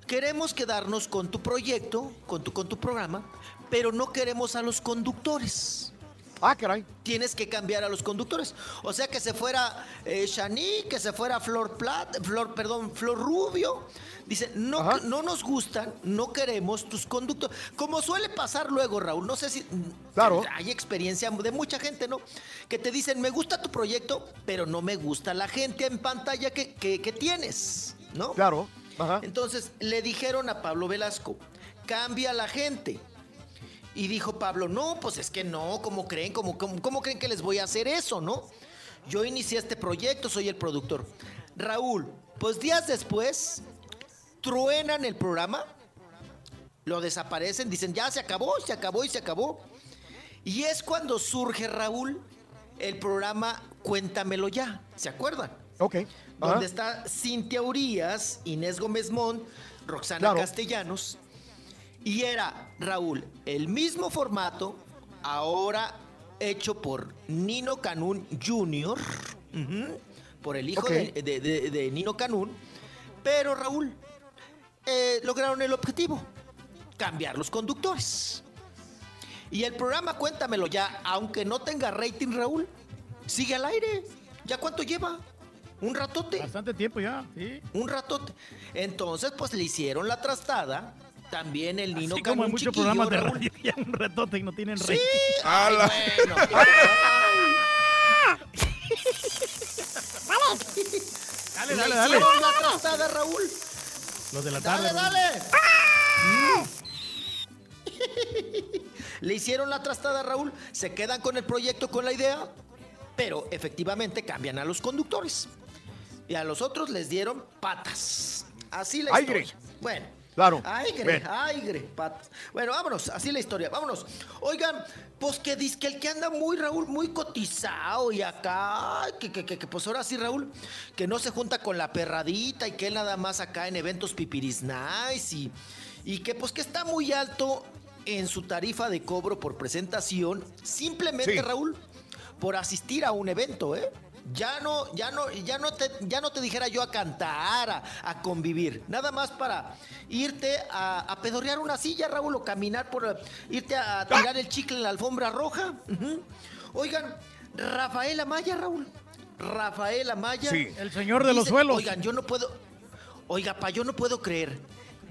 queremos quedarnos con tu proyecto, con tu, con tu programa, pero no queremos a los conductores. Ah, caray. Tienes que cambiar a los conductores. O sea, que se fuera eh, Shani, que se fuera Flor Plat, Flor, perdón, Flor Rubio. Dice, no, no nos gustan, no queremos tus conductores. Como suele pasar luego, Raúl, no sé si Claro. hay experiencia de mucha gente, ¿no? Que te dicen, me gusta tu proyecto, pero no me gusta la gente en pantalla que, que- que tienes, ¿no? Claro. Ajá. Entonces le dijeron a Pablo Velasco, cambia la gente. Y dijo Pablo, no, pues es que no, ¿cómo creen? ¿Cómo, cómo, cómo creen que les voy a hacer eso, no? Yo inicié este proyecto, soy el productor. Raúl, pues días después, truenan el programa, lo desaparecen, dicen, ya se acabó, se acabó y se acabó. Y es cuando surge, Raúl, el programa Cuéntamelo ya, ¿se acuerdan? Ok. donde está Cintia Urias, Inés Gómez Mont, Roxana Claro. Castellanos. Y era, Raúl, el mismo formato, ahora hecho por Nino Canún Jr., por el hijo Ok. de, de- de- de Nino Canún. Pero, Raúl, eh, lograron el objetivo, cambiar los conductores. Y el programa Cuéntamelo ya, aunque no tenga rating, Raúl, sigue al aire. ¿Ya cuánto lleva? Un ratote. Bastante tiempo ya, sí. Un ratote. Entonces, pues le hicieron la trastada. También el Nino Así como en muchos programas de Raúl. radio ya un ratote y no tienen Sí. rating. Ay, bueno. Dale, Le dale, dale. hicieron la trastada, Raúl. Los de la tarde. Dale, dale. Le hicieron la trastada, Raúl. Se quedan con el proyecto, con la idea. Pero efectivamente cambian a los conductores. Y a los otros les dieron patas. Así la Aire. historia. Bueno. Claro. Aire, Bien. aire, patas. Bueno, vámonos, así la historia, vámonos. Oigan, pues que dice que el que anda muy, Raúl, muy cotizado y acá, que, que, que, que, pues ahora sí, Raúl, que no se junta con la perradita y que él nada más acá en eventos pipiris nice y, y que pues que está muy alto en su tarifa de cobro por presentación, simplemente, Sí. Raúl, por asistir a un evento, ¿eh? Ya no, ya no, ya no te, ya no te dijera yo a cantar, a, a convivir. Nada más para irte a, a pedorrear una silla, Raúl, o caminar por, irte a tirar el chicle en la alfombra roja. Oigan, Rafael Amaya, Raúl. Rafael Amaya. Sí. El señor de los suelos. Oigan, yo no puedo. Oiga, pa, yo no puedo creer.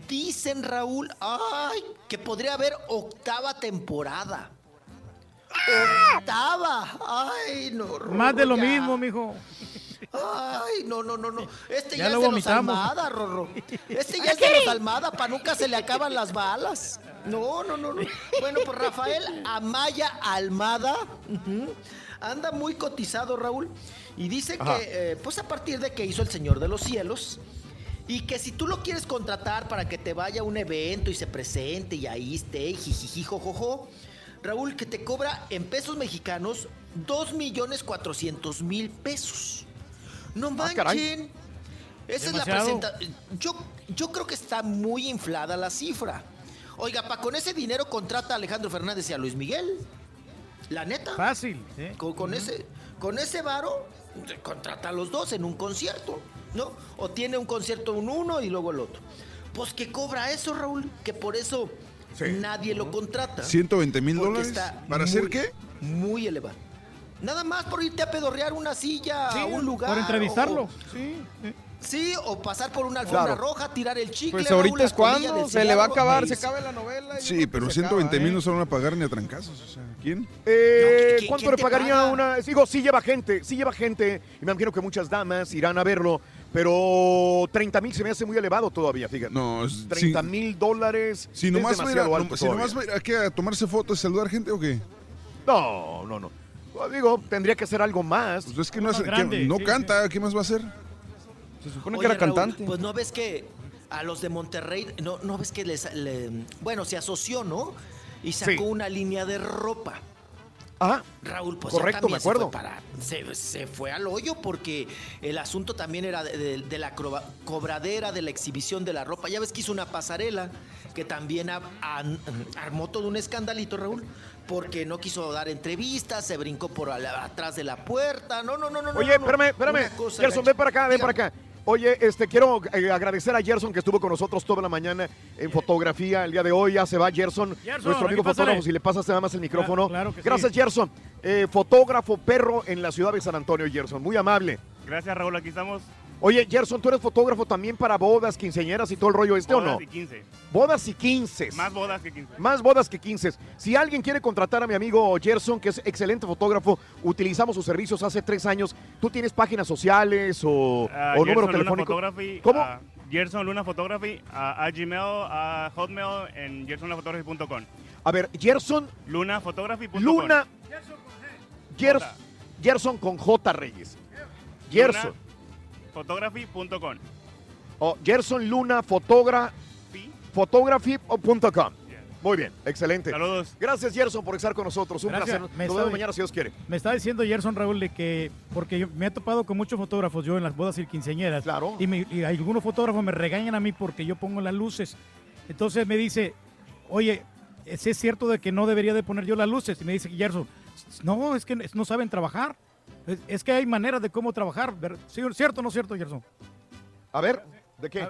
Dicen, Raúl, ay, que podría haber octava temporada. Octava. Ay, no. Más de lo ya. mismo, mijo. Ay, no, no, no, no. Este Ya ya, lo es de los. Almada, Rorro. Este ya es de los Almada, para nunca se le acaban las balas. No, no, no, no. Bueno, pues Rafael Amaya Almada anda muy cotizado, Raúl. Y dice Ajá. que, eh, pues a partir de que hizo El Señor de los Cielos, Y que si tú lo quieres contratar para que te vaya a un evento y se presente y ahí esté, y jijiji, jojojo, Raúl, que te cobra en pesos mexicanos 2 millones 400 mil pesos. No Ah, manchen. Esa Demasiado. es la presentación. Yo, yo creo que está muy inflada la cifra. Oiga, pa, con ese dinero contrata a Alejandro Fernández y a Luis Miguel. La neta. Fácil. Con, con ese, con ese varo, contrata a los dos en un concierto, ¿no? O tiene un concierto un uno y luego el otro. Pues que cobra eso, Raúl, que por eso nadie lo contrata. 120 mil dólares. ¿Para hacer qué? Muy elevado. Nada más por irte a pedorrear una silla Sí, a un lugar. por entrevistarlo. o- Sí. sí. o pasar por una alfombra Claro. roja, tirar el chicle. Pues ahorita es cuando se le va a acabar, Ahí se está. acaba la novela. y yo Sí, pero que se 120 acaba, mil ¿eh? no se van a pagar ni a trancazos. O sea, ¿quién? Eh, ¿quién- ¿Cuánto quién le pagaría paga? una? Digo, sí lleva gente, sí lleva gente. Y me imagino que muchas damas irán a verlo. Pero 30 mil se me hace muy elevado todavía, fíjate. No, es- 30 si, mil dólares. si nomás va a ir alto si nomás va a ir aquí a tomarse fotos y saludar gente o qué? No, no, no. Pues, Digo, tendría que hacer algo más. Pues es que no, hace- que no sí, canta, ¿qué más va a hacer? Se supone Oye, que era Raúl, cantante. Pues no ves que a los de Monterrey, no, no ves que les, le- bueno, se asoció, ¿no? Y sacó Sí. una línea de ropa. Ajá. Raúl, pues Correcto, me acuerdo. Se, fue para- se, se fue al hoyo porque el asunto también era de, de- de la croba- cobradera, de la exhibición de la ropa. Ya ves que hizo una pasarela que también a- armó todo un escandalito, Raúl, porque no quiso dar entrevistas, se brincó por al- atrás de la puerta. No, no, no, no. Oye, no, no. espérame, espérame. Cosa Gerson, ven para acá, ven para acá. Oye, este, quiero eh, agradecer a Gerson que estuvo con nosotros toda la mañana en fotografía. El día de hoy ya se va Gerson, Gerson, nuestro amigo pásale. fotógrafo. Si le pasas nada más el micrófono. claro que sí. Gracias, Gerson. Eh, fotógrafo perro en la ciudad de San Antonio, Gerson. Muy amable. Gracias, Raúl. Aquí estamos. Oye, Gerson, ¿tú eres fotógrafo también para bodas, quinceañeras y todo el rollo este o no? Bodas y 15. Bodas y quinces. Más bodas que 15. Más bodas que 15. Si alguien quiere contratar a mi amigo Gerson, que es excelente fotógrafo, utilizamos sus servicios hace tres años. ¿Tú tienes páginas sociales o, Ah, o número Gerson Luna telefónico? Photography, ¿Cómo? ah, Gerson Luna Photography, a Gmail, a Hotmail, en gersonlunaphotography.com. A ver, Gerson Lunaphotography.com. Luna. Gers- J. Gerson con J Reyes. Gerson. Photography.com. O Gerson Luna Fotogra, Photography.com. Muy bien, excelente. Saludos. Gracias, Gerson, por estar con nosotros. Un Gracias. placer. Me Nos vemos mañana si Dios quiere. Me está diciendo Gerson Raúl de que, porque yo- me he topado con muchos fotógrafos yo en las bodas y quinceañeras. Claro. Y, me- y algunos fotógrafos me regañan a mí porque yo pongo las luces. Entonces me dice, oye, ¿es es cierto de que no debería de poner yo las luces? Y me dice Gerson, no, es que no saben trabajar. Es, es que hay maneras de cómo trabajar. ver- ¿Sí- ¿Cierto o no cierto, Gerson? A ver, ¿de qué?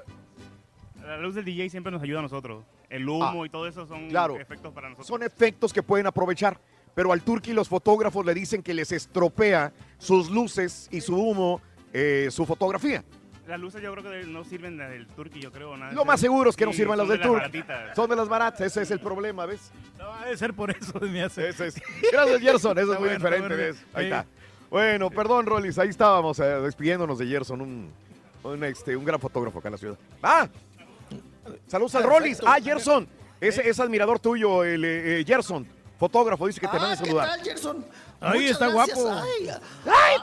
La luz del DJ siempre nos ayuda a nosotros. El humo Ah, y todo eso son claro. efectos para nosotros. Son efectos que pueden aprovechar. Pero al Turqui los fotógrafos le dicen que les estropea sus luces y su humo, eh, su fotografía. Las luces yo creo que no sirven del Turkey, yo creo. Nada Lo más seguro es que no sirvan las del de Turqui. Son de las baratas, ese es el problema, ¿ves? No, debe ser por eso. <laughs> Me hace. Ese es. Gracias, Gerson, eso Está es muy bueno, diferente. está bueno. ¿ves? Ahí Sí. está. Bueno, perdón, Rolis, ahí estábamos eh, despidiéndonos de Gerson, un, un, este, un gran fotógrafo acá en la ciudad. ¡Ah! Saludos al. Rolis. ¡Ah, Gerson! Ese es admirador tuyo, el eh, eh, Gerson, fotógrafo, dice que te Ah, manda a ¿qué saludar. tal, Gerson? Ay, Muchas está gracias. guapo. Ay, ay,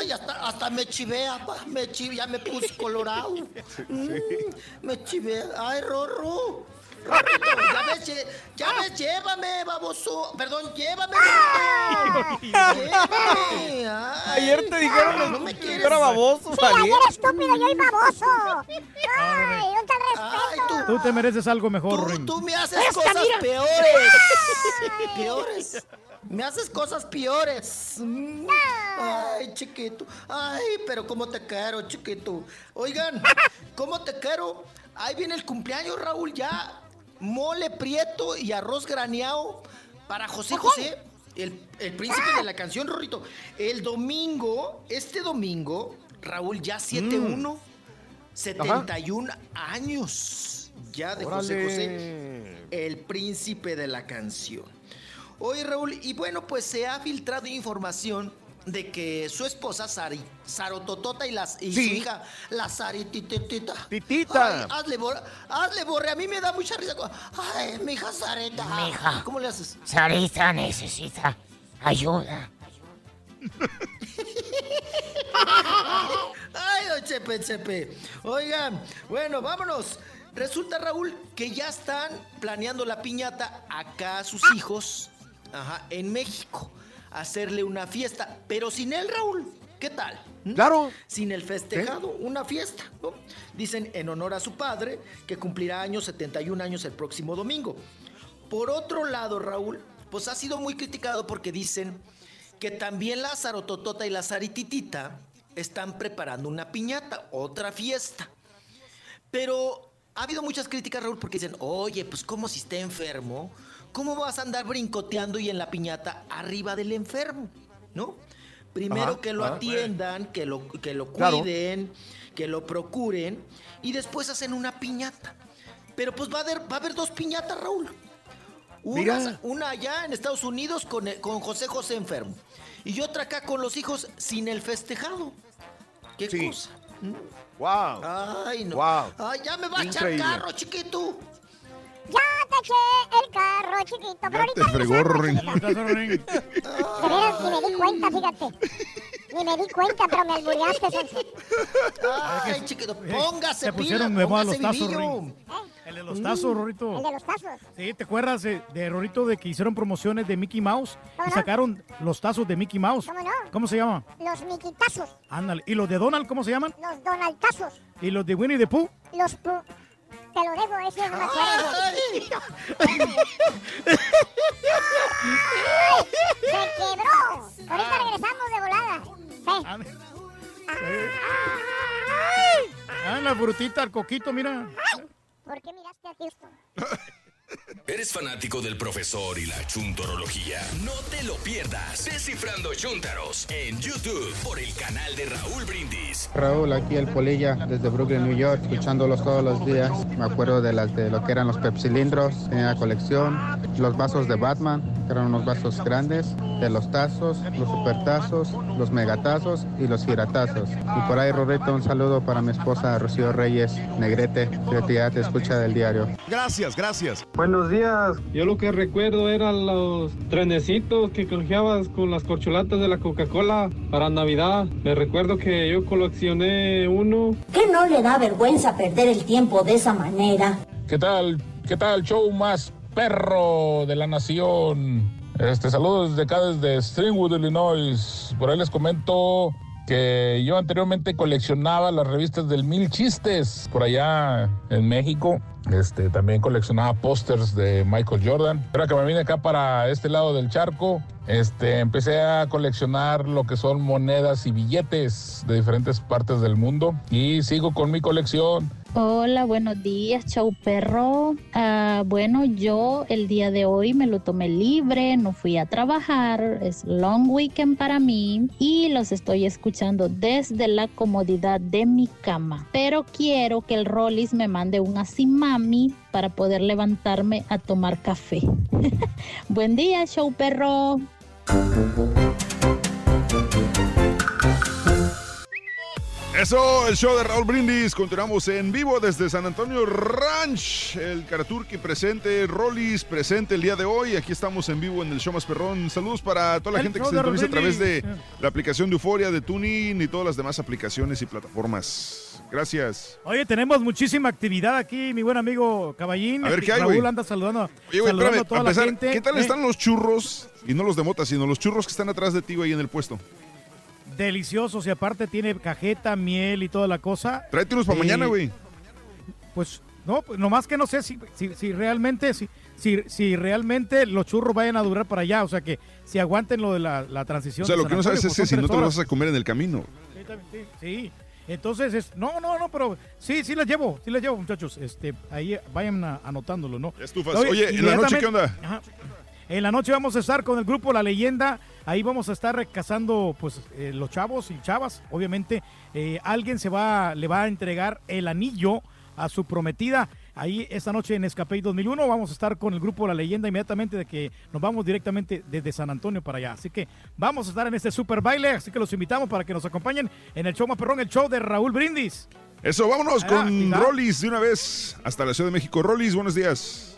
ay, hasta, hasta me chivea, pa, me chive, ya me puse colorado. <laughs> Mm, me chivea. Ay, Rorro. Rorrito, ya ves, lle- ya ves, llévame, baboso. Perdón, llévame, Rorrito. Llévame. Ay, Ayer te dijeron no me quieres. era baboso, Sí, ayer estúpido y hoy baboso. Ay, un tal Ay, respeto. Tú te mereces algo mejor, Tú, Ring. tú me haces cosas mira. peores. peores. Me haces cosas peores. Mm. Ay, chiquito. Ay, pero cómo te quiero, chiquito. Oigan, ¿cómo te quiero? Ahí viene el cumpleaños, Raúl, ya. Mole prieto y arroz graneado para José José, el, el príncipe de la canción, Rorrito. El domingo, este domingo, Raúl, ya 7-1. 71 años ya de José. José, el príncipe de la canción. Oye, Raúl, y bueno, pues se ha filtrado información de que su esposa, Sari, Sarototota y, las, y Sí. su hija, la Sari Titita. Titita. Ay, hazle, borre, hazle borre, a mí me da mucha risa. Ay, mi hija Sarita. Mija. ¿Cómo le haces? Sarita necesita ayuda. <laughs> Ay, don Chepe, Chepe. Oigan, bueno, vámonos. Resulta, Raúl, que ya están planeando la piñata acá a sus hijos, ajá, en México, hacerle una fiesta, pero sin él, Raúl. ¿Qué tal? ¿Mm? Claro. Sin el festejado, una fiesta, ¿no? Dicen en honor a su padre, que cumplirá años, 71 años el próximo domingo. Por otro lado, Raúl, pues ha sido muy criticado porque dicen que también Lázaro Totota y Lazarititita están preparando una piñata, otra fiesta. Pero ha habido muchas críticas, Raúl, porque dicen, oye, pues como si esté enfermo, ¿cómo vas a andar brincoteando y en la piñata arriba del enfermo? ¿No? Primero Ajá, que lo ajá. atiendan, que lo, que lo Claro. cuiden, que lo procuren y después hacen una piñata. Pero pues va a haber, va a haber dos piñatas, Raúl. Una, una allá en Estados Unidos con, con José José enfermo. Y otra acá con los hijos sin el festejado. ¿Qué Sí. cosa? Wow. Ay, no. Wow. Ay, ya me va a echar carro, chiquito. Ya te eché el carro, chiquito. Pero ahorita fregó, Rorín. De veras, ni me di cuenta, fíjate. Ni me di cuenta, pero me albureaste, Sonso. Ay, chiquito, póngase Se pila, pusieron de moda los póngase tazos, vivillo. Ring. El de los tazos, Rorito. El de los tazos. Sí, ¿te acuerdas de, de Rorito de que hicieron promociones de Mickey Mouse? ¿Cómo Y no? sacaron los tazos de Mickey Mouse. ¿Cómo no? ¿Cómo se llama? Los miquitazos. Ándale. ¿Y los de Donald cómo se llaman? Los donaldtazos. ¿Y los de Winnie the Pooh? Los pu... Te lo dejo, me acuerdo. ¡Ay! ¡Se quebró! Ahorita regresamos de volada. Sí. Ah, la frutita, el coquito, mira. ¿Por qué miraste a Houston? <laughs> ¿Eres fanático del profesor y la chuntorología? No te lo pierdas. Descifrando Chuntaros en YouTube por el canal de Raúl Brindis. Raúl, aquí el Polilla, desde Brooklyn, New York, escuchándolos todos los días. Me acuerdo de, las, de lo que eran los pepsilindros, tenía colección, los vasos de Batman, que eran unos vasos grandes, de los tazos, los supertazos, los megatazos y los giratazos. Y por ahí, Rorrito, un saludo para mi esposa Rocío Reyes Negrete, que ya te escucha del diario. Gracias, gracias. Buenos días. Yo lo que recuerdo eran los trenecitos que canjeabas con las corcholatas de la Coca-Cola para Navidad. Me recuerdo que yo coleccioné uno. ¿Qué no le da vergüenza perder el tiempo de esa manera? ¿Qué tal? ¿Qué tal? Show más perro de la nación. Este saludos desde acá desde Stringwood, Illinois. Por ahí les comento que yo anteriormente coleccionaba las revistas del Mil Chistes por allá en México. Este, también coleccionaba pósters de Michael Jordan. Ahora que me vine acá para este lado del charco, este, empecé a coleccionar lo que son monedas y billetes de diferentes partes del mundo. Y sigo con mi colección. Hola, buenos días, chau perro. Ah, bueno, yo el día de hoy me lo tomé libre, no fui a trabajar, es long weekend para mí y los estoy escuchando desde la comodidad de mi cama. Pero quiero que el Rollis me mande un asimami para poder levantarme a tomar café. <laughs> Buen día, show perro. Eso, el show de Raúl Brindis. Continuamos en vivo desde San Antonio Ranch. El Karaturki presente, Rollis presente el día de hoy. Aquí estamos en vivo en el show más perrón. Saludos para toda la El gente que se sintoniza a través de la aplicación de Euforia, de Tuning y todas las demás aplicaciones y plataformas. Gracias. Oye, tenemos muchísima actividad aquí, mi buen amigo Caballín. A ver, ¿qué hay, Raúl güey? anda saludando, Oye, güey, saludando espérame, a toda a la gente. ¿qué tal Eh, están los churros? Y no los de mota, sino los churros que están atrás de ti, güey, en el puesto. Deliciosos y aparte tiene cajeta, miel y toda la cosa. Tráete unos para Eh, mañana, güey. Pues no, pues nomás que no sé si, si, si realmente si, si, si realmente los churros vayan a durar para allá, o sea que si aguanten lo de la, la transición. O sea, lo que no sabes es pues que si no te horas. vas a comer en el camino. Sí, también, sí, sí. Entonces, es, no, no, no, pero sí, sí les llevo, sí les llevo, muchachos. Este, ahí vayan a- anotándolo, ¿no? estufas. Oye, ¿en la noche qué onda? Ajá. En la noche vamos a estar con el grupo La Leyenda. Ahí vamos a estar recasando, pues, eh, los chavos y chavas. Obviamente, eh, alguien se va, le va a entregar el anillo a su prometida. Ahí esta noche en Escape 2001 vamos a estar con el grupo La Leyenda inmediatamente de que nos vamos directamente desde San Antonio para allá. Así que vamos a estar en este super baile, así que los invitamos para que nos acompañen en el show más perrón, el show de Raúl Brindis. Eso, vámonos Ah, con. Rollis de una vez hasta la Ciudad de México. Rollis, buenos días.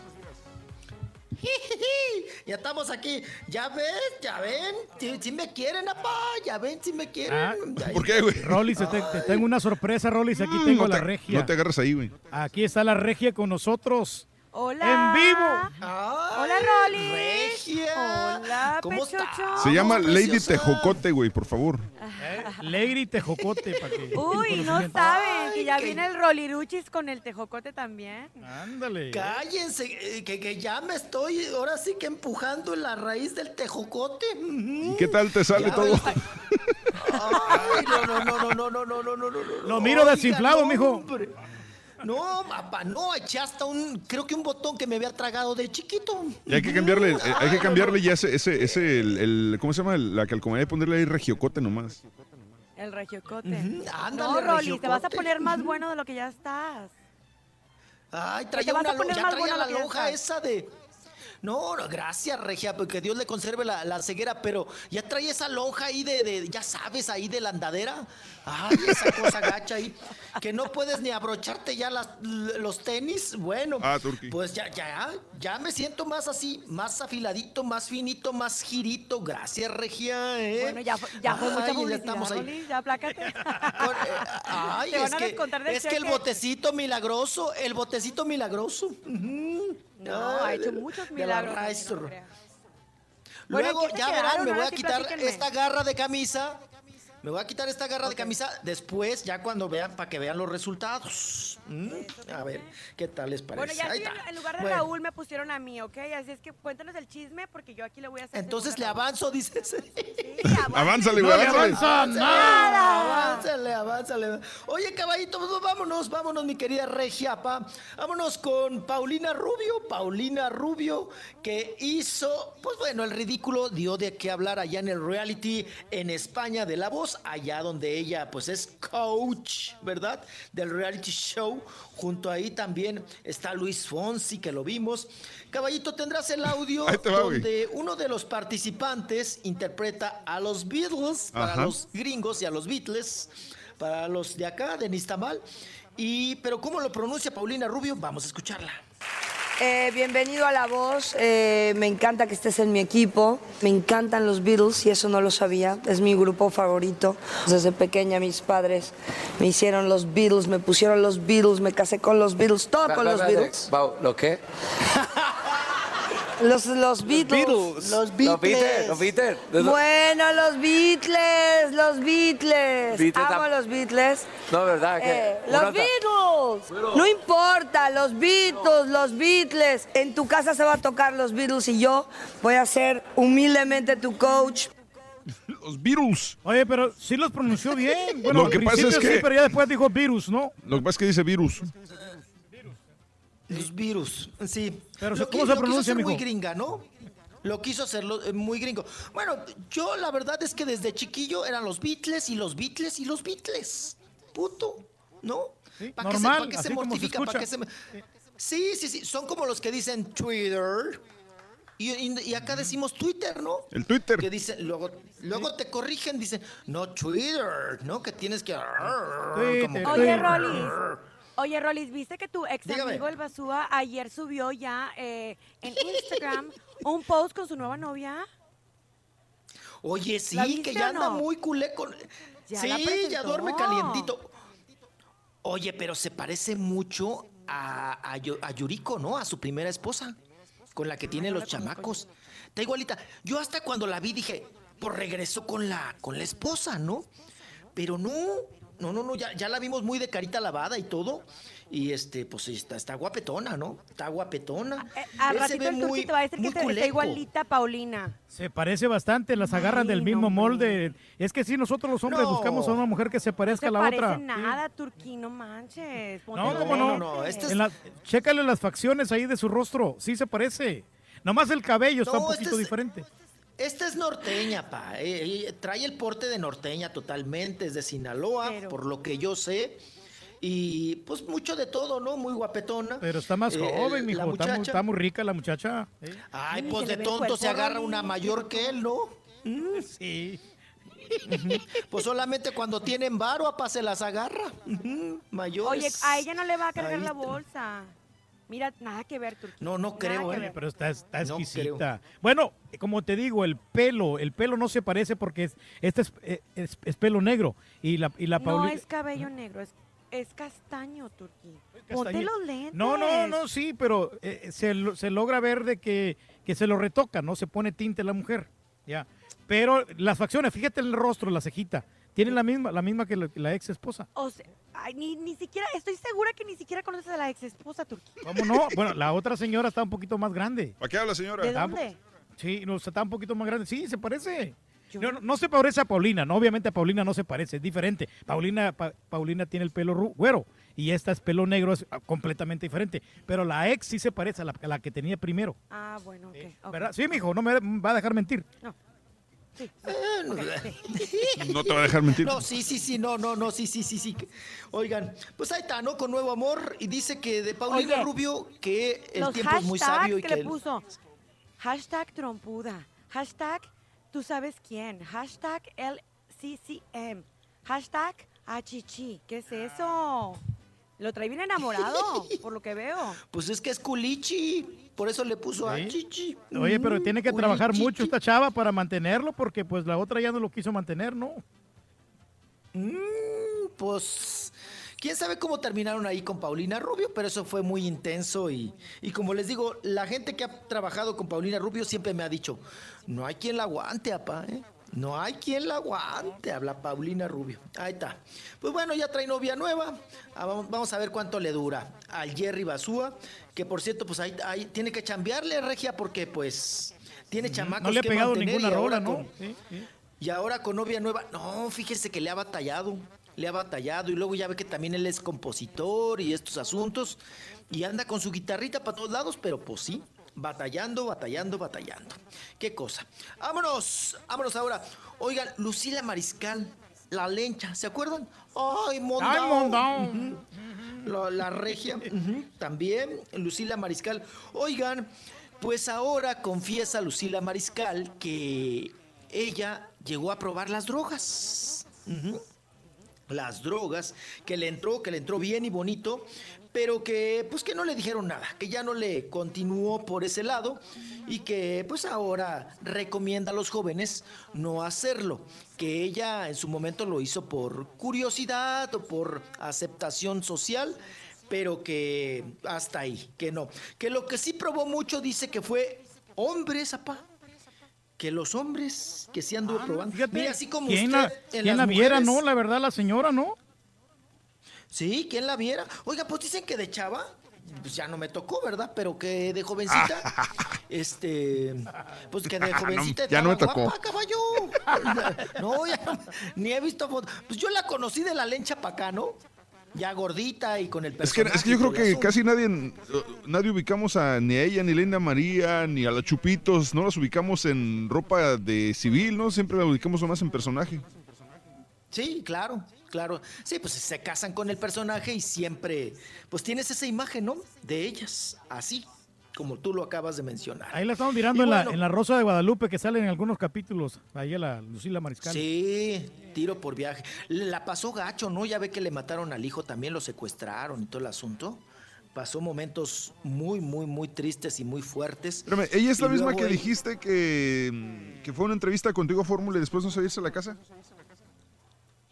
<laughs> Ya estamos aquí. Ya ves, ya ven. Si, si me quieren, apá. Ya ven, si me quieren. Ah, ¿Por qué, güey? Rolis, te, te tengo una sorpresa, Rolis. Aquí Mm, tengo no la regia. No te agarres ahí, güey. Aquí está la regia con nosotros. Hola. En vivo. Hola, Rolly. Regia. Hola, ¿Cómo Pechocho. Se llama Lady preciosa. Tejocote, güey, por favor. Lady Tejocote, para que. Uy, no saben que ya que- viene el Roliruchis con el tejocote también. Ándale. Cállense, eh, que, que ya me estoy ahora sí que empujando en la raíz del tejocote. ¿Y qué tal te sale Ya todo? Ay, no, no, no, no, no, no, no, no, no, no. Lo miro Oiga, desinflado, no, mijo. hombre. No, papá, no, eché hasta un, creo que un botón que me había tragado de chiquito. Y hay que cambiarle, eh, hay que cambiarle ya ese, ese, ese, el, el- ¿cómo se llama? La calcomanía de ponerle ahí regiocote nomás. El regiocote. Ujú, ándale, no, Rolly, te vas a poner más bueno de lo que ya estás. Ay, traía una ya traía la lo que ya lonja estás. esa de... No, no, gracias, Regia, porque Dios le conserve la, la ceguera, pero ya traía esa lonja ahí de, de- ya sabes, ahí de la andadera. Ay, esa cosa gacha ahí, que no puedes ni abrocharte ya las- los tenis. Bueno, Ah, pues ya, ya, ya me siento más así, más afiladito, más finito, más girito. Gracias, Regia. ¿eh? Bueno, ya, fue- ya fue mucha Ay, ya estamos ahí. Ya plácate. <laughs> Ay, Te van es a que, descontar del es que el botecito milagroso, el botecito milagroso. No, ha hecho muchos milagros. Luego, ya verán, me voy a quitar esta garra de camisa me voy a quitar esta garra de camisa después, ya cuando vean, para que vean los resultados. Mm, A ver, ¿qué tal les parece? Bueno, ya Ahí aquí en, está. en lugar de Bueno, Raúl me pusieron a mí, ¿ok? Así es que cuéntanos el chisme porque yo aquí le voy a hacer. Entonces le avanzo, dices. Avánzale, No güey, le avánzale. Avánzale, avánzale. Oye, caballito, pues vámonos, vámonos, mi querida Regia, pa. Vámonos con Paulina Rubio. Paulina Rubio, que hizo, pues bueno, el ridículo dio de qué hablar allá en el reality en España de La Voz, allá donde ella, pues es coach, ¿verdad? Del reality show. Junto ahí también está Luis Fonsi, que lo vimos. Caballito, tendrás el audio <laughs> güey. donde uno de los participantes interpreta a los Beatles para Ajá. los gringos y a los Beatles, para los de acá, de Nistamal. Y, pero ¿cómo lo pronuncia Paulina Rubio? Vamos a escucharla. Eh, bienvenido a La Voz. Eh, me encanta que estés en mi equipo. Me encantan los Beatles y eso no lo sabía. Es mi grupo favorito. Desde pequeña mis padres me hicieron los Beatles, me pusieron los Beatles, me casé con los Beatles, todo con los Beatles. ¿Lo qué? <laughs> Los, los Beatles. Los Los Beatles, los Beatles. Bueno, los Beatles, los Beatles. Beatles, Amo ah. los Beatles. No, ¿verdad? Eh, los Beatles. No importa, los Beatles, los Beatles. En tu casa se va a tocar los Beatles y yo voy a ser humildemente tu coach. Los virus. Oye, pero sí los pronunció bien. <laughs> Bueno, Lo que al pasa es que- sí, pero ya después dijo virus, ¿no? Lo que pasa es que dice virus. Los virus, sí. Pero, Lo ¿cómo se lo pronuncia, quiso hacer muy gringa, ¿no? Lo quiso hacerlo eh, muy gringo. Bueno, yo la verdad es que desde chiquillo eran los Beatles y los Beatles y los Beatles. Puto, ¿no? ¿Para qué se, pa' qué se como se qué se Sí, sí, sí. Son como los que dicen Twitter. Y, y- y acá decimos Twitter, ¿no? El Twitter. Que dicen, luego, luego te corrigen, dicen, no Twitter, ¿no? Que tienes que. como que- Oye, Rolis. Oye, Rolis, ¿viste que tu ex Dígame. amigo el Basúa ayer subió ya eh, en Instagram un post con su nueva novia? Oye, sí, ¿La que ya anda muy culé con. Ya sí, ya duerme calientito. Oye, pero se parece mucho a, a, a Yuriko, ¿no? A su primera esposa, con la que tiene los chamacos. Está igualita. Yo hasta cuando la vi dije, pues regresó con la, con la esposa, ¿no? Pero no, no, no, no, ya, ya la vimos muy de carita lavada y todo. Y este, pues sí, está, está guapetona, ¿no? Está guapetona. Eh, Al Él se ratito ve el muy- te va a decir que está igualita a Paulina. Se parece bastante, las agarran del mismo molde. Es que sí, nosotros los hombres No. buscamos a una mujer que se parezca No a la parece otra. nada, Turqui, no manches. ponte No, ¿cómo lentes. no? este En la- chécale las facciones ahí de su rostro. Sí se parece. Nomás el cabello está un No, este poquito es- diferente. Esta es norteña, pa. Eh, eh, trae el porte de norteña totalmente, es de Sinaloa, por lo que yo sé. Y pues mucho de todo, ¿no? Muy guapetona. Pero está más Eh, joven, mijo. Está está muy rica la muchacha. ¿eh? Ay, pues se de tonto se agarra una mayor que él, ¿no? <laughs> Sí. <laughs> Pues solamente cuando tienen varo, apa, se las agarra. Ujú, Mayores. Oye, a ella no le va a cargar Ahí la está. Mira, nada que ver, Turquía. No, no creo, ¿eh? Pero está, está No exquisita. bueno, como te digo, el pelo, el pelo no se parece porque es, este es, eh, es- es pelo negro. Y la, y la No Pauli- es cabello negro, es, es castaño, Turquía. Ponte los lentes. No, no, no, sí, pero eh, se, se logra ver de que, que se lo retoca, ¿no? Se pone tinte la mujer, ya. Pero las facciones, fíjate el rostro, la cejita, tiene la misma, la misma que la, la ex esposa. O sea, ay, ni, ni siquiera, estoy segura que ni siquiera conoces a la ex esposa Turquía. ¿Cómo no? Bueno, la otra señora está un poquito más grande. ¿Para qué habla, señora? ¿De Está dónde? Sí, no, está un poquito más grande. Sí, se parece. No, no, no se parece a Paulina, no, obviamente a Paulina no se parece, es diferente. Paulina, Pa- Paulina tiene el pelo güero y esta es pelo negro, es ah, completamente diferente. Pero la ex sí se parece a la, a la que tenía primero. Ah, bueno, ok. ok. ¿Verdad? Sí, mijo, no me va a dejar mentir. Sí, No te va a dejar mentir. No, sí, sí, sí, no, no, no, sí, sí, sí, sí. Oigan, pues ahí está, ¿no? Con Nuevo Amor y dice que de Paulina Oye, Rubio que el tiempo es muy sabio y que que... le puso. Hashtag trompuda. Hashtag tú sabes quién. Hashtag LCCM. Hashtag achichi. ¿Qué es eso? Lo trae bien enamorado, <laughs> por lo que veo. Pues es que es culichi, por eso le puso a Sí. chichi. Oye, pero Mm, tiene que culichi. trabajar mucho esta chava para mantenerlo porque pues la otra ya no lo quiso mantener, ¿no? Mm, pues quién sabe cómo terminaron ahí con Paulina Rubio, pero eso fue muy intenso y, y como les digo, la gente que ha trabajado con Paulina Rubio siempre me ha dicho, no hay quien la aguante, apá, ¿eh? No hay quien la aguante, habla Paulina Rubio. Ahí está. Pues bueno, ya trae novia nueva. Ah, vamos, a ver cuánto le dura al Jerry Basúa, que por cierto, pues ahí, ahí tiene que chambearle, Regia, porque pues tiene chamacos No le ha que pegado ninguna rola, ¿no? con- Sí, sí. y ahora con novia nueva, no, fíjese que le ha batallado, le ha batallado y luego ya ve que también él es compositor y estos asuntos y anda con su guitarrita para todos lados, pero pues sí, batallando, batallando, batallando. Qué cosa. Vámonos, vámonos ahora. Oigan, Lucila Mariscal, la lencha, ¿se acuerdan? Ay, mondao. Ay, mondao. Ujú. La, la regia, también, Lucila Mariscal. Oigan, pues ahora confiesa Lucila Mariscal que ella llegó a probar las drogas. Las drogas, que le entró, que le entró bien y bonito, pero que pues que no le dijeron nada, que ya no le continuó por ese lado y que pues ahora recomienda a los jóvenes no hacerlo, que ella en su momento lo hizo por curiosidad o por aceptación social, pero que hasta ahí, que no. Que lo que sí probó mucho dice que fue hombres, apá. Que los hombres que sí anduvo probando. Ah, Fíjate, Mira, así como ¿quién usted la, en quién la viera, no? La verdad, la señora, ¿no? Sí, ¿quién la viera? Oiga, pues dicen que de chava, pues ya no me tocó, ¿verdad? Pero que de jovencita, <laughs> este, pues que de <laughs> No, jovencita ya no me tocó. guapa, caballo. <laughs> No, ya no- ni he visto fotos. Pues yo la conocí de la lencha pa' acá, ¿no? Ya gordita y con el Es que, personaje. es que yo creo que casi nadie, nadie ubicamos a ni a ella, ni a Linda María, ni a la Chupitos, no las ubicamos en ropa de civil, ¿no? Siempre las ubicamos más en personaje. Sí, claro, claro. Sí, pues se casan con el personaje y siempre, pues tienes esa imagen, ¿no? De ellas, así, como tú lo acabas de mencionar. Ahí la estamos mirando en, la, en la Rosa de Guadalupe que sale en algunos capítulos. Ahí a la Lucila Mariscal. Sí, tiro por viaje. La pasó gacho, ¿no? Ya ve que le mataron al hijo, también lo secuestraron y todo el asunto. Pasó momentos muy, muy, muy tristes y muy fuertes. Espérame, ¿ella es la Y misma luego que él- dijiste que, que fue una entrevista contigo a Fórmula y después no salirse a la casa?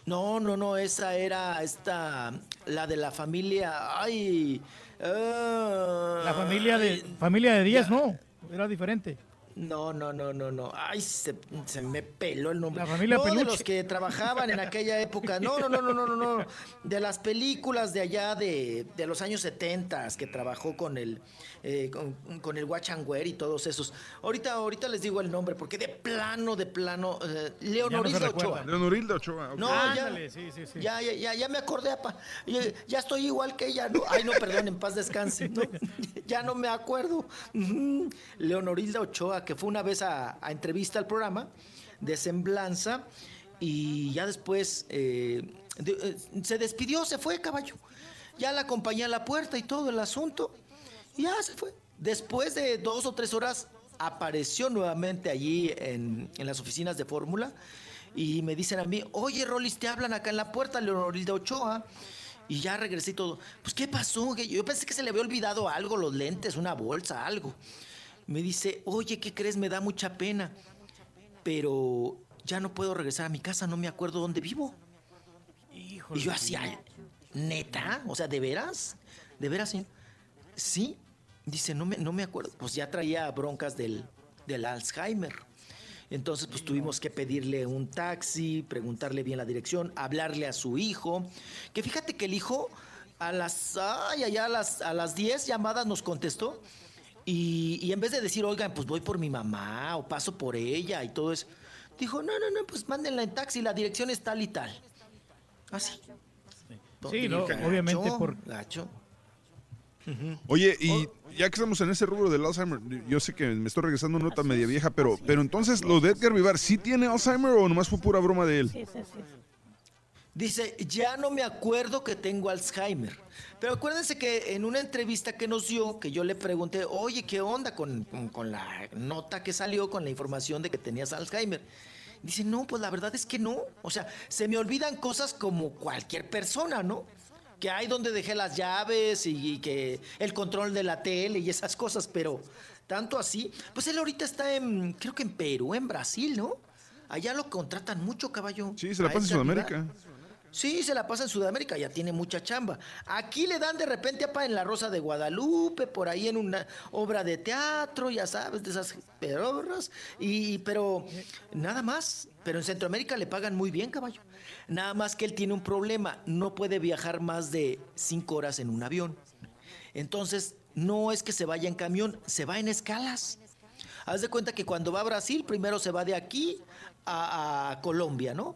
No, no, no, esa era esta, la de la familia, ay. La familia de familia de 10, no. Era diferente. No, no, no, no, no. Ay, se, se me peló el nombre. La familia no, de Peluche. los que trabajaban en aquella época. No, no, no, no, no, no, no. De las películas de allá de, de los años 70 que trabajó con el eh, con, con el Watch and Wear y todos esos. Ahorita, ahorita les digo el nombre porque de plano, de plano, eh, Leonorilda Ochoa. Leonorilda Ochoa. No, Ándale, ya, sí, sí, sí. ya, ya, ya, ya me acordé, apa. Ya, ya estoy igual que ella, ¿no? Ay, no, perdón, en paz descanse. ¿no? <laughs> Ya no me acuerdo. Leonorilda Ochoa, que fue una vez a, entrevista al programa de Semblanza y ya después eh, eh, se despidió, se fue, caballo. Ya la acompañé a la puerta y todo el asunto. Y ya se fue. Después de dos o tres horas apareció nuevamente allí en, en las oficinas de Fórmula y me dicen a mí, oye Rolis, te hablan acá en la puerta, Leonorilda Ochoa. Y ya regresé y todo. Pues, ¿qué pasó? Yo pensé que se le había olvidado algo, los lentes, una bolsa, algo. Me dice, oye, ¿qué crees? Me da mucha pena. Pero ya no puedo regresar a mi casa, no me acuerdo dónde vivo. y yo hacía, ¿neta? O sea, ¿de veras? ¿De veras, señor? Sí. Dice, no me, no me acuerdo. Pues ya traía broncas del, del Alzheimer. Entonces, pues tuvimos que pedirle un taxi, preguntarle bien la dirección, hablarle a su hijo. Que fíjate que el hijo a las, ay, allá a las, a las 10 llamadas nos contestó. Y, y en vez de decir, oigan, pues voy por mi mamá o paso por ella y todo eso, dijo, no, no, no, pues mándenla en taxi, la dirección es tal y tal. Así. Sí, no, Gacho, obviamente por... gacho. Oye, y ya que estamos en ese rubro del Alzheimer, yo sé que me estoy regresando una nota media vieja, pero, pero entonces lo de Edgar Vivar, ¿sí tiene Alzheimer o nomás fue pura broma de él? Dice, ya no me acuerdo que tengo Alzheimer. Pero acuérdense que en una entrevista que nos dio, que yo le pregunté, oye, ¿qué onda con, con- con la nota que salió con la información de que tenías Alzheimer? Dice, no, pues la verdad es que no. O sea, se me olvidan cosas como cualquier persona, ¿no? Que hay donde dejé las llaves y, y que el control de la tele y esas cosas, pero tanto así. Pues él ahorita está en, creo que en Perú, en Brasil, ¿no? Allá lo contratan mucho, caballo. Sí, se la pasa en Edgar Vivar. Sí, se la pasa en Sudamérica, ya tiene mucha chamba. Aquí le dan de repente apa en La Rosa de Guadalupe, por ahí en una obra de teatro, ya sabes, de esas perorras. Y, pero nada más. Pero en Centroamérica le pagan muy bien, caballo. Nada más que él tiene un problema, no puede viajar más de cinco horas en un avión. Entonces, no es que se vaya en camión, se va en escalas. Haz de cuenta que cuando va a Brasil, primero se va de aquí a Colombia, ¿no?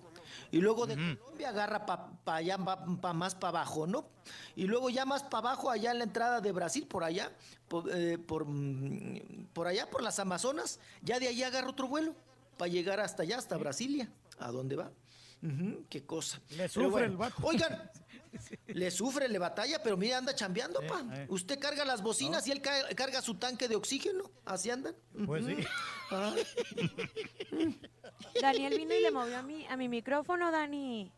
Y luego de Colombia agarra para allá, pa, más para abajo, ¿no? Y luego ya más para abajo, allá en la entrada de Brasil, por allá, por, eh, por, mm, por allá, por las Amazonas, ya de ahí agarra otro vuelo para llegar hasta allá, hasta Brasilia. ¿A dónde va? Qué cosa. Le sufre el vato. Oigan, <laughs> le sufre, le batalla, pero mira, anda chambeando, pa. eh. Usted carga las bocinas y él ca- carga su tanque de oxígeno. Así andan. Pues sí. Ah. Daniel vino y le movió a mi, a mi micrófono, Dani.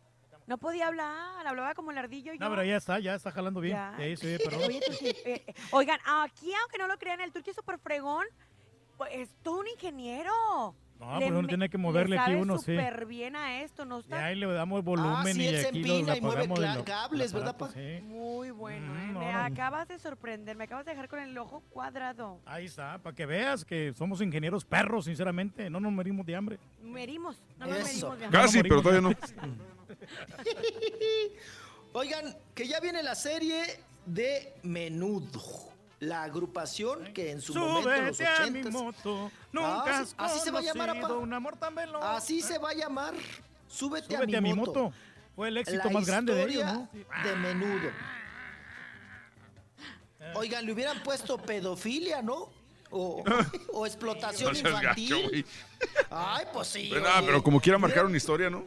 No podía hablar, hablaba como el ardillo. y No, yo. pero ya está, ya está jalando bien. Ya. Sí, sí, perdón. Oye, Turki, eh, eh, oigan, aquí, aunque no lo crean, el turqui es súper fregón. Pues es todo un ingeniero. No, pues uno tiene que moverle le aquí uno, sí. súper bien a esto, ¿no Y está? ahí le damos volumen Ah, sí, y él se aquí lo empina y mueve y cables, ¿verdad, pa? sí. Muy bueno, ¿eh? No, Me no. acabas de sorprender, me acabas de dejar con el ojo cuadrado. Ahí está, para que veas que somos ingenieros perros, sinceramente. No nos morimos de hambre. Merimos, no nos merimos de hambre. Casi, pero todavía no. <laughs> <laughs> Oigan, que ya viene la serie de Menudo. La agrupación que en su momento en los Súbete a mi 80 moto. Nunca Ah, has sí, así se va a llamar, apa. un amor tan veloz. Así se va a llamar. Súbete, Súbete a mi moto. Fue el éxito La más grande de ellos, ¿no? De menudo. Oigan, le hubieran puesto <laughs> pedofilia, ¿no? O, <laughs> o explotación No gacho, infantil. güey. Ay, pues sí. Pero nada, oye. pero como quiera Le marcar hubieran- una historia, ¿no?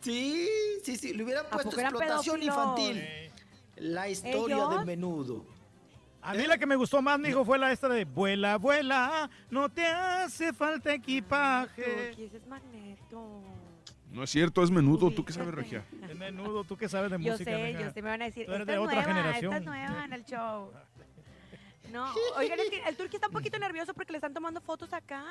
Sí, sí, sí. Le hubieran puesto explotación pedófilos? infantil. La historia ¿Ellos? de menudo. A mí la que me gustó más, mijo, fue la esta de Vuela, vuela, no te hace falta equipaje. Turki, ese es magneto. No es cierto, es menudo. ¿Tú qué sabes, Regia? Es menudo, tú que sabes de Yo música. sé, mija. yo sé, me van a decir, esta de es otra nueva, generación. esta es nueva en el show. No, oigan, es que el turqui está un poquito nervioso porque le están tomando fotos acá.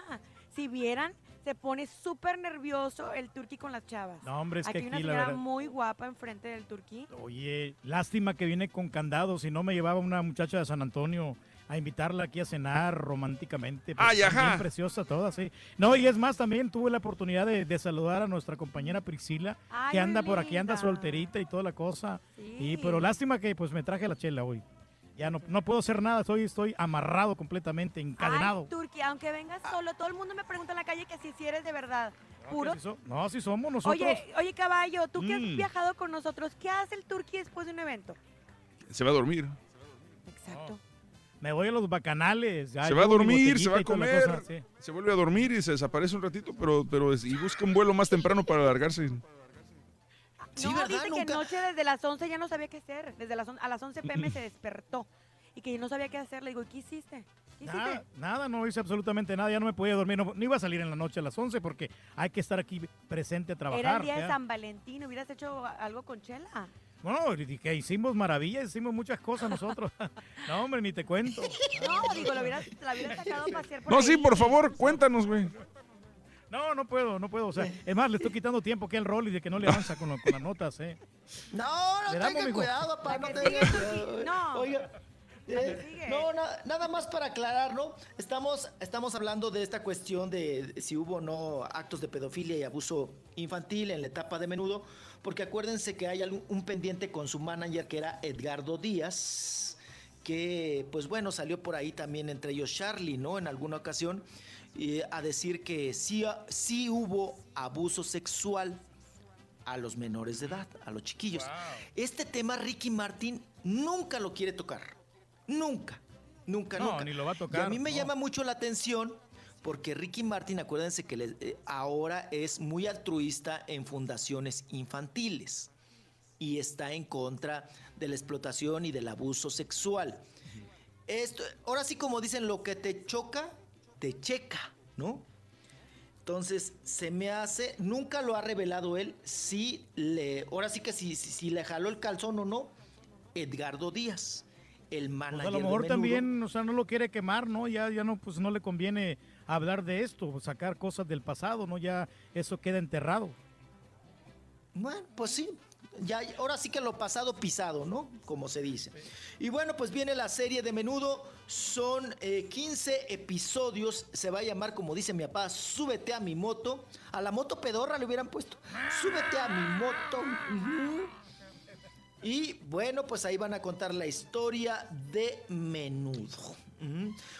Si vieran, se pone súper nervioso el turqui con las chavas. No, hombre, es que Aquí hay una aquí, la señora verdad- muy guapa enfrente del turqui. Oye, lástima que viene con candados. Si no me llevaba una muchacha de San Antonio a invitarla aquí a cenar románticamente. porque Ay, ajá. Bien preciosa toda, sí. No, y es más, también tuve la oportunidad de, de saludar a nuestra compañera Priscila, Ay, que anda por aquí, anda solterita y toda la cosa. Sí. Y, pero lástima que pues me traje la chela hoy. Ya no, no puedo hacer nada, estoy, estoy amarrado completamente, encadenado. Ay, Turqui, aunque vengas solo, todo el mundo me pregunta en la calle que si, si eres de verdad. Puro. so- no, sí somos nosotros. Oye, oye, caballo, tú que has Mm. viajado con nosotros, ¿qué hace el Turqui después de un evento? Se va a dormir. Exacto. Me voy a los bacanales. ya se va a dormir, se va a comer, cosa, sí. se vuelve a dormir y se desaparece un ratito, pero, pero es- y busca un vuelo más temprano para alargarse. Sí, no, ¿verdad? dice que Nunca- anoche desde las 11 ya no sabía qué hacer. Desde las on- a las 11 pm se <laughs> despertó y que no sabía qué hacer. Le digo, ¿y qué hiciste? ¿Qué hiciste? Nada, nada, no hice absolutamente nada, ya no me podía dormir, no, no iba a salir en la noche a las 11 porque hay que estar aquí presente a trabajar. Era el día de. San Valentín, hubieras hecho algo con Chela. Bueno, que hicimos maravillas, hicimos muchas cosas nosotros. <laughs> no, hombre, ni te cuento. No, digo, lo hubieras, la hubieras sacado a pasear por No, ahí. sí, por favor, cuéntanos, güey. No, no puedo, no puedo. O sea, <laughs> es más, le estoy quitando tiempo aquí al rol y de que no le avanza con, lo- con las notas, ¿eh? No, no tenga mijo. cuidado, pa, no que tenga cuidado. No. Oiga, eh, no, na- nada más para aclarar, ¿no? Estamos, estamos hablando de esta cuestión de si hubo o no actos de pedofilia y abuso infantil en la etapa de menudo, porque acuérdense que hay algún- un pendiente con su manager que era Edgardo Díaz, que pues bueno, salió por ahí también entre ellos Charlie, ¿no? En alguna ocasión, eh, a decir que sí, sí hubo abuso sexual a los menores de edad, a los chiquillos. Este tema Ricky Martin nunca lo quiere tocar. Nunca. Nunca, No, nunca. ni lo va a Y tocar, a mí me no. llama mucho la atención porque Ricky Martin, acuérdense que le- eh, ahora es muy altruista en fundaciones infantiles y está en contra de la explotación y del abuso sexual. Esto, ahora sí como dicen, lo que te choca, te checa, ¿no? Entonces, se me hace, nunca lo ha revelado él, si le, ahora sí que si, si, si le jaló el calzón o no, Edgardo Díaz, el Pues manager a lo mejor también, o sea, no lo quiere quemar, ¿no? Ya, ya no, pues no le conviene hablar de esto, sacar cosas del pasado, ¿no? Ya eso queda enterrado. Bueno, pues sí. Ya, ahora sí que lo pasado pisado, ¿no? Como se dice. Y bueno, pues viene la serie de menudo. Son eh, 15 episodios. Se va a llamar, como dice mi papá, Súbete a mi moto. A la moto pedorra le hubieran puesto. Súbete a mi moto. Y bueno, pues ahí van a contar la historia de menudo.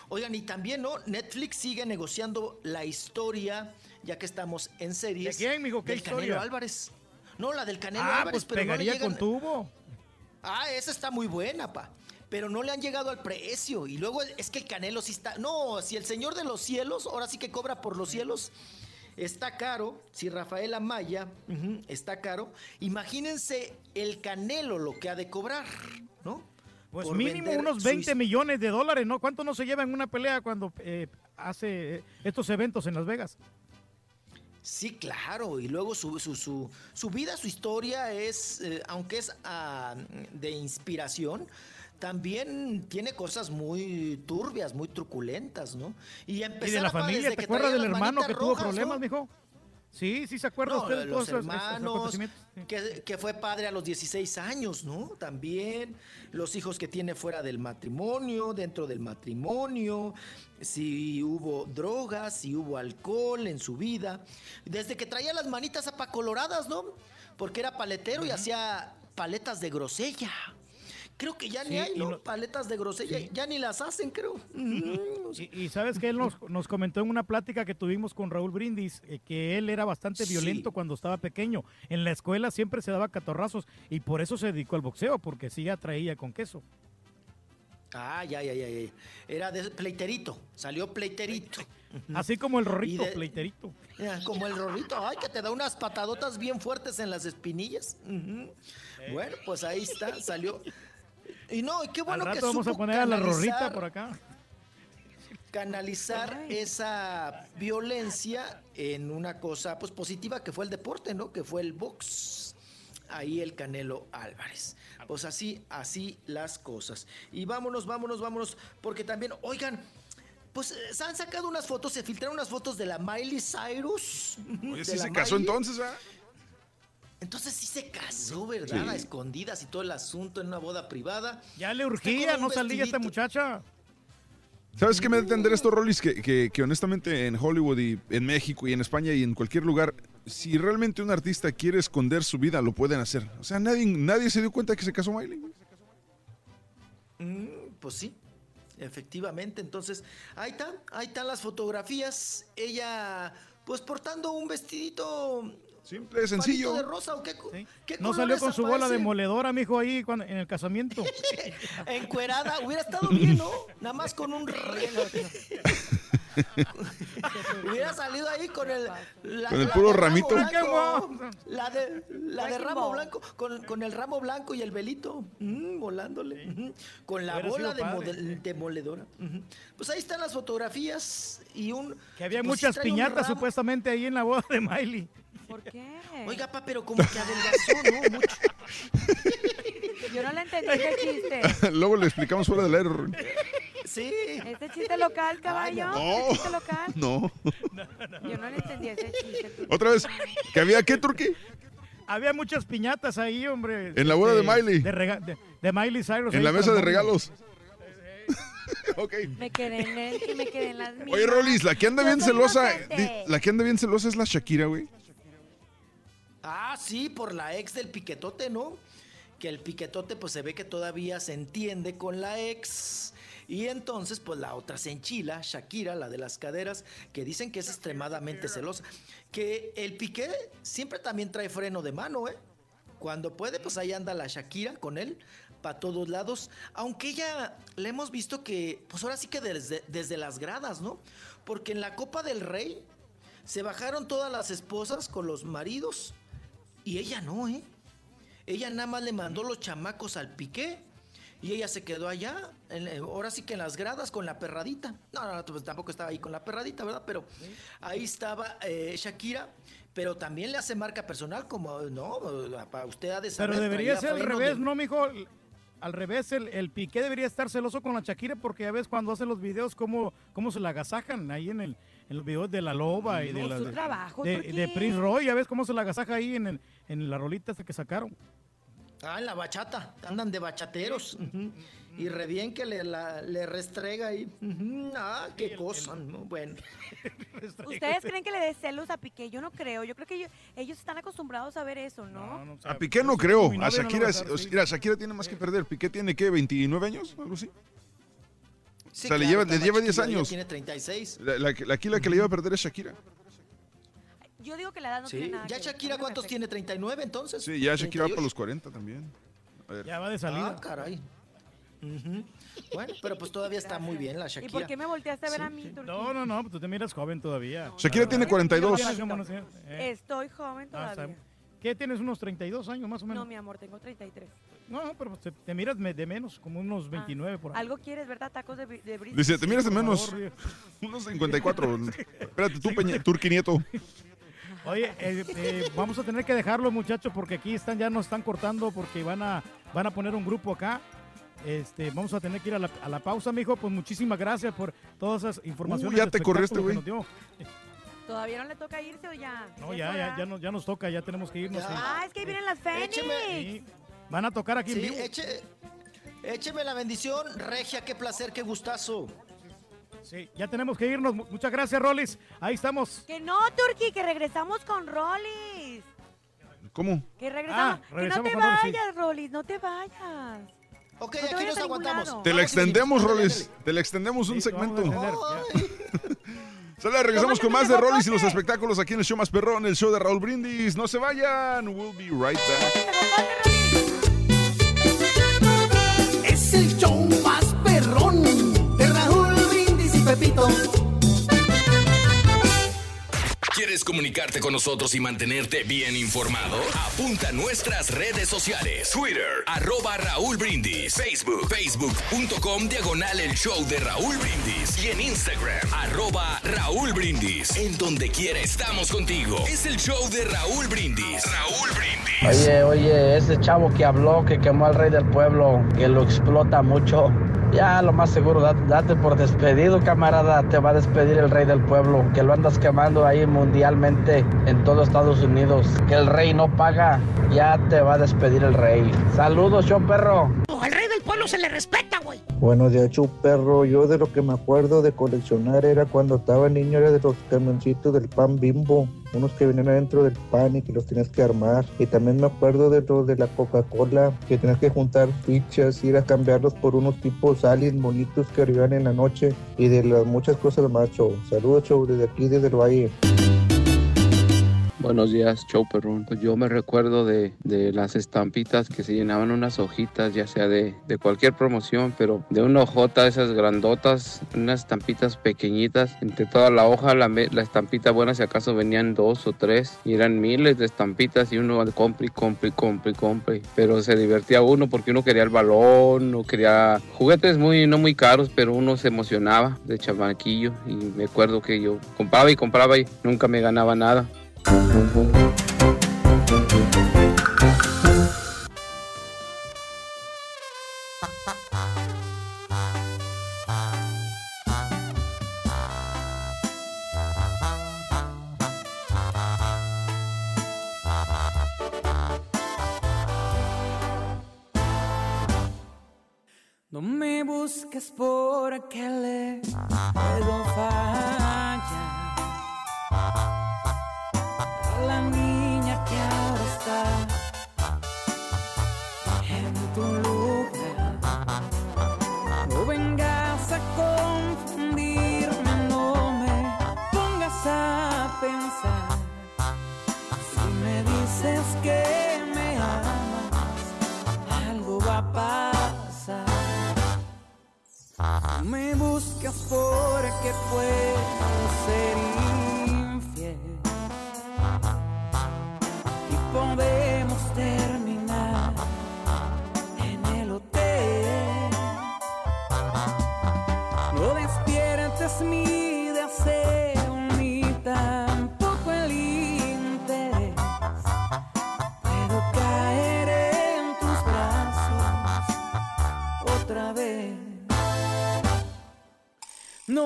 Oigan, y también, ¿no? Netflix sigue negociando la historia, ya que estamos en series. ¿De quién, mijo? ¿Qué del Canelo historia? Álvarez. No, la del Canelo Ah, Álvarez, pues pero no le pegaría llegan- con tubo. Ah, esa está muy buena, pa. Pero no le han llegado al precio. Y luego es que el Canelo sí está. No, si el Señor de los Cielos, ahora sí que cobra por los cielos, está caro. Si Rafael Amaya está caro, imagínense el Canelo lo que ha de cobrar, ¿no? Pues Por mínimo unos su 20 millones de dólares, ¿no? ¿Cuánto no se lleva en una pelea cuando eh, hace eh, estos eventos en Las Vegas? Sí, claro, y luego su, su, su, su vida, su historia es, eh, aunque es ah, de inspiración, también tiene cosas muy turbias, muy truculentas, ¿no? Y, Y de la familia, ¿te acuerdas del hermano que tuvo rojas, problemas, ¿no? mijo? Sí, sí se acuerda No, usted de los esos hermanos, que fue padre a los 16 años, ¿no? También los hijos que tiene fuera del matrimonio, dentro del matrimonio, si hubo drogas, si hubo alcohol en su vida, desde que traía las manitas apacoloradas, ¿no? Porque era paletero y hacía paletas de grosella. Creo que ya ni hay, ¿no? Paletas de grosella, ya ni las hacen, creo. Mm. Y, y sabes que él nos, nos comentó en una plática que tuvimos con Raúl Brindis eh, que él era bastante Sí. violento cuando estaba pequeño. En la escuela siempre se daba catorrazos y por eso se dedicó al boxeo, porque sí atraía con queso. Ah, ya, ya, ya, ya. Era de pleiterito, salió pleiterito. <laughs> Así como el rorrito, de- pleiterito. <laughs> Como el rorrito, ay, que te da unas patadotas bien fuertes en las espinillas. Bueno, pues ahí está, salió. Y no, y qué bueno Al que rato vamos a poner a la rorrita por acá. Canalizar esa violencia en una cosa pues positiva que fue el deporte, ¿no? Que fue el box. Ahí el Canelo Álvarez. Pues así, así las cosas. Y vámonos, vámonos, vámonos, porque también, oigan, pues eh, se han sacado unas fotos, se filtraron unas fotos de la Miley Cyrus. Oye, <laughs> sí la se casó Miley. entonces, ¿verdad? Entonces sí se casó, ¿verdad? Sí. A escondidas y todo el asunto en una boda privada. Ya le urgía, no salía esta muchacha. ¿Sabes qué me entender esto, Rollis? Que, que, que honestamente en Hollywood y en México y en España y en cualquier lugar, si realmente un artista quiere esconder su vida, lo pueden hacer. O sea, nadie, nadie se dio cuenta que se casó Miley. güey. Mm, pues sí, efectivamente. Entonces, ahí están, ahí están las fotografías. Ella, pues portando un vestidito. Simple, sencillo. de rosa o qué, No salió con su bola de aparecen? moledora, mijo, ahí cuando- en el casamiento. <laughs> Encuerada, hubiera estado bien, ¿no? Nada más con un <laughs> Hubiera salido ahí con el la- Con el puro ramito. blanco. La de la de ramo blanco con, con el ramo blanco y el velito mm, volándole. Con la Hubiera bola de, padre. model- de moledora. ujú. Pues ahí están las fotografías y un Que había pues muchas piñatas supuestamente ahí en la boda de Miley. ¿Por qué? Oiga, pa, pero como que adelgazó, ¿no? Mucho. <laughs> Yo no le entendí ese chiste. <laughs> Luego le explicamos fuera del aire. Sí. ¿Ese chiste local, caballo? no. ¿Ese chiste local? No. Yo no le entendí ese chiste. Otra vez. ¿Que había qué, Turquí? Había muchas piñatas ahí, hombre. En la boda de Miley. De, rega- de- de Miley Cyrus. En la mesa de el regalos. <laughs> ok. Me quedé en él y me quedé en las mismas. Oye, Rolis, la que anda Yo bien celosa. La que anda bien celosa es la Shakira, güey. Ah, sí, por la ex del piquetote, ¿no? Que el piquetote pues se ve que todavía se entiende con la ex. Y entonces pues la otra se enchila, Shakira, la de las caderas, que dicen que es extremadamente celosa. Que el piqué siempre también trae freno de mano, ¿eh? Cuando puede pues ahí anda la Shakira con él para todos lados. Aunque ella le hemos visto que pues ahora sí que desde, desde las gradas, ¿no? Porque en la Copa del Rey se bajaron todas las esposas con los maridos y ella no, ¿eh? Ella nada más le mandó los chamacos al piqué. Y ella se quedó allá, en- en- ahora sí que en las gradas con la perradita. No, no, no, pues tampoco estaba ahí con la perradita, ¿verdad? Pero ahí estaba eh, Shakira, pero también le hace marca personal, como, no, para usted ha de saber. Pero debería ser al revés, de- ¿no, mijo? Al revés, el, el Piqué debería estar celoso con la Shakira porque ya ves cuando hace los videos cómo, cómo se la agasajan ahí en, el, en los videos de La Loba y de No, la su de, trabajo, de, de Prince Roy, ya ves cómo se la agasaja ahí en, el, en la rolita que sacaron. Ah, en la bachata, andan de bachateros. Y re bien que le, la- le restrega ahí. Ah, qué cosa, ¿no? Bueno. <laughs> ¿Ustedes creen que le dé celos a Piqué? Yo no creo. Yo creo que ellos, ellos están acostumbrados a ver eso, ¿no? A Piqué no creo. mi A novia no Shakira, lo va a o sí. sea, mira, Shakira tiene más que perder. Piqué tiene, ¿qué? ¿29 años? ¿Algo así? Sí, o sea, le claro, lleva, está le lleva 10 chiquillo, ella años. Tiene 36. La, la que- aquí la que le lleva a perder es Shakira. Yo digo que la edad no Sí. tiene nada ¿Ya. Shakira cuántos tiene? ¿39 entonces? Sí, ya Shakira va 38. para los 40 también. A ver. Ya va de salida. Ah, caray. Ujú. Bueno, pero pues todavía está muy bien la ¿Y Shakira. por qué me volteaste a ver Sí. a mí? No, no, no, pues tú te miras joven todavía. Shakira tiene 42. Tienes como, no sé, eh, Estoy joven ah, todavía. ¿Qué tienes? ¿Unos 32 años más o menos? No, mi amor, tengo 33. No, no, pero te, te miras de menos, como unos 29 por ahí. Algo quieres, ¿verdad? Tacos de, de. Dice, te miras de menos. favor, <laughs> Unos 54. <laughs> Espérate, tú, Peña, Turqui Nieto. <laughs> Oye, eh, eh, vamos a tener que dejarlo, muchachos, porque aquí están ya nos están cortando porque van a van a poner un grupo acá. Este, vamos a tener que ir a la, a la pausa, mijo. Pues muchísimas gracias por todas esas informaciones. Uh, ya te güey. dio. ¿Todavía no le toca irse o ya? No, ¿Es ya, ya, ya, nos, ya nos toca, ya tenemos que irnos. sí. Ah, es que ahí vienen las Fénix. Sí. Van a tocar aquí en Sí, vivo. eche- écheme la bendición, Regia, qué placer, qué gustazo. Sí, ya tenemos que irnos. Mu- Muchas gracias, Rolis. Ahí estamos. Que no, Turki, que regresamos con Rollis. ¿Cómo? Que regresamos. Ah, que no regresamos te sí. vayas, Rollis, no te vayas. Ok, No te aquí nos aguantamos. Te la extendemos, Rolis. Te la extendemos un Sí, segmento. <laughs> Sale, regresamos con más de Rolis y los espectáculos aquí en el show más perrón, el show de Raúl Brindis. No se vayan. We'll be right back. Pepito. ¿Quieres comunicarte con nosotros y mantenerte bien informado? Apunta a nuestras redes sociales. Twitter, arroba Raúl Brindis. Facebook, facebook.com, diagonal el show de Raúl Brindis. Y en Instagram, arroba Raúl Brindis. En donde quiera estamos contigo. Es el show de Raúl Brindis. Raúl Brindis. Oye, oye, ese chavo que habló, que quemó al rey del pueblo, que lo explota mucho. Ya lo más seguro, da- date por despedido, camarada. Te va a despedir el rey del pueblo, que lo andas quemando ahí mundialmente en todo Estados Unidos. Que el rey no paga, ya te va a despedir el rey. Saludos, show perro. Pueblo se le respeta, güey. Buenos días, Chu Perro. Yo de lo que me acuerdo de coleccionar era cuando estaba niño, era de los camioncitos del pan bimbo, unos que venían adentro del pan y que los tenías que armar. Y también me acuerdo de los de la Coca-Cola, que tenías que juntar fichas, ir a cambiarlos por unos tipos aliens bonitos que arriban en la noche y de las muchas cosas más, Show. Saludos, Show, desde aquí, desde el Valle. Buenos días, show perrón. Pues yo me recuerdo de, de las estampitas que se llenaban unas hojitas, ya sea de, de cualquier promoción, pero de una hojota, esas grandotas, unas estampitas pequeñitas. Entre toda la hoja, la, la estampita buena, si acaso venían dos o tres, y eran miles de estampitas, y uno compre, compre, compre, compre. Pero se divertía uno porque uno quería el balón, no quería juguetes muy, no muy caros, pero uno se emocionaba de chamaquillo. Y me acuerdo que yo compraba y compraba y nunca me ganaba nada. No me busques le puedo la niña que ahora está en tu lugar. No vengas a confundirme, no me pongas a pensar. Si me dices que me amas, algo va a pasar. Me buscas porque puedo ser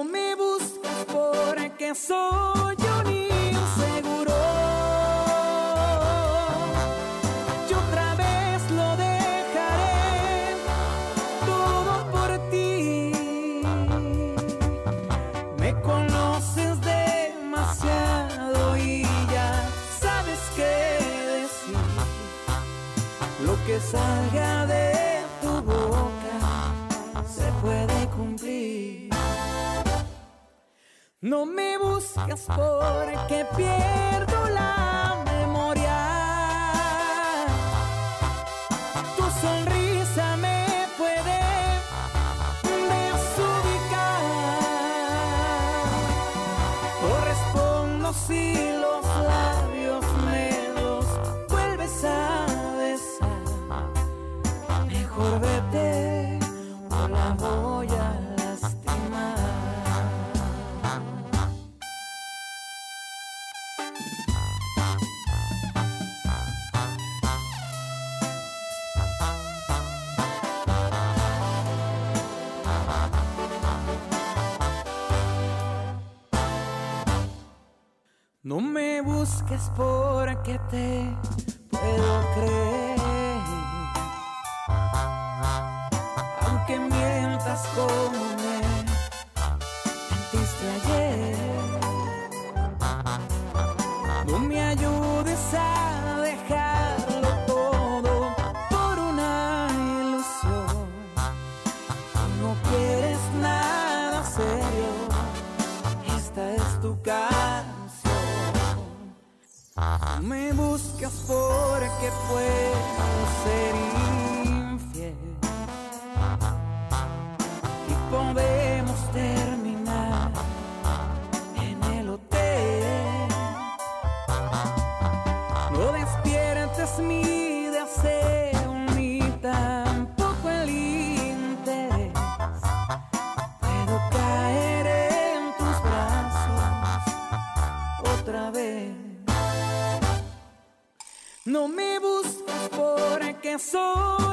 me buscas porque soy un No me buscas porque pierdo la No me busques porque te puedo creer. Aunque mientas como porque puedo porque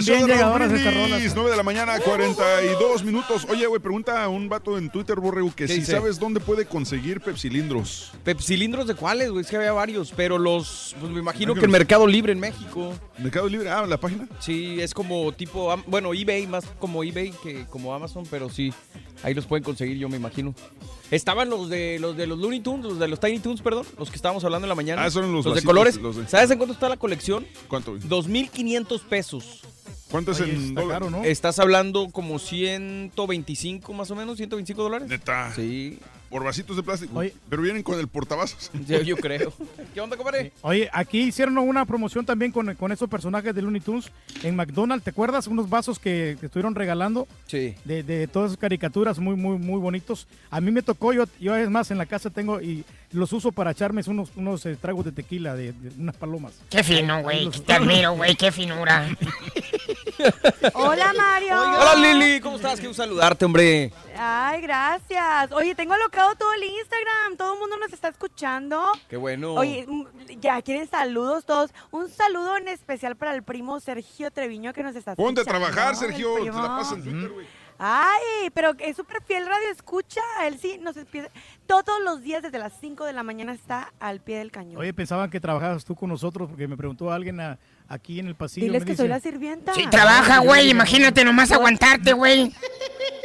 Son el bien llegadoras estas rolas. 9 de la mañana, 42 minutos. Oye, güey, pregunta a un vato en Twitter, Borrego, que ¿Qué si dice? sabes dónde puede conseguir pepsilindros. ¿Pepsilindros de cuáles, güey? Es que había varios, pero los, pues me imagino que en los- Mercado Libre en México. Mercado Libre, ah, la página. Sí, es como tipo, bueno, eBay, más como eBay que como Amazon, pero sí, ahí los pueden conseguir, yo me imagino. Estaban los de los de los Looney Tunes, los de los Tiny Tunes, perdón, los que estábamos hablando en la mañana. Ah, son los de vasitos, colores. los de- ¿Sabes en cuánto está la colección? ¿Cuánto? 2.500 pesos. ¿Cuánto es Oye, en está dólares? caro, ¿no? Estás hablando como 125 más o menos, 125 dólares. Neta. Sí. Por vasitos de plástico. Oye. Pero vienen con el portavasos. <laughs> Yo, yo creo. ¿Qué onda, compadre? Oye, aquí hicieron una promoción también con, con esos personajes de Looney Tunes en McDonald's. ¿Te acuerdas? Unos vasos que, que estuvieron regalando Sí. de, de todas esas caricaturas muy, muy, muy bonitos. A mí me tocó, yo, yo es más, en la casa tengo y los uso para echarme unos, unos eh, tragos de tequila, de, de unas palomas. Qué fino, güey. los- Te admiro, güey. Qué finura. <laughs> Hola, Mario. Hola, Lili. ¿Cómo estás? Quiero saludarte, hombre. Ay, gracias. Oye, tengo alocado todo el Instagram. Todo el mundo nos está escuchando. Qué bueno. Oye, mm, ya quieren saludos todos. Un saludo en especial para el primo Sergio Treviño que nos está Ponte a escuchando. trabajar, Sergio. Te la pasas en Twitter, güey. Ay, pero es súper fiel radio escucha. Él sí nos empieza. Todos los días desde las 5 de la mañana está al pie del cañón. Oye, pensaban que trabajabas tú con nosotros porque me preguntó alguien a- aquí en el pasillo. Diles me que dice- soy la sirvienta. Sí, trabaja, güey. Imagínate nomás aguantarte, güey.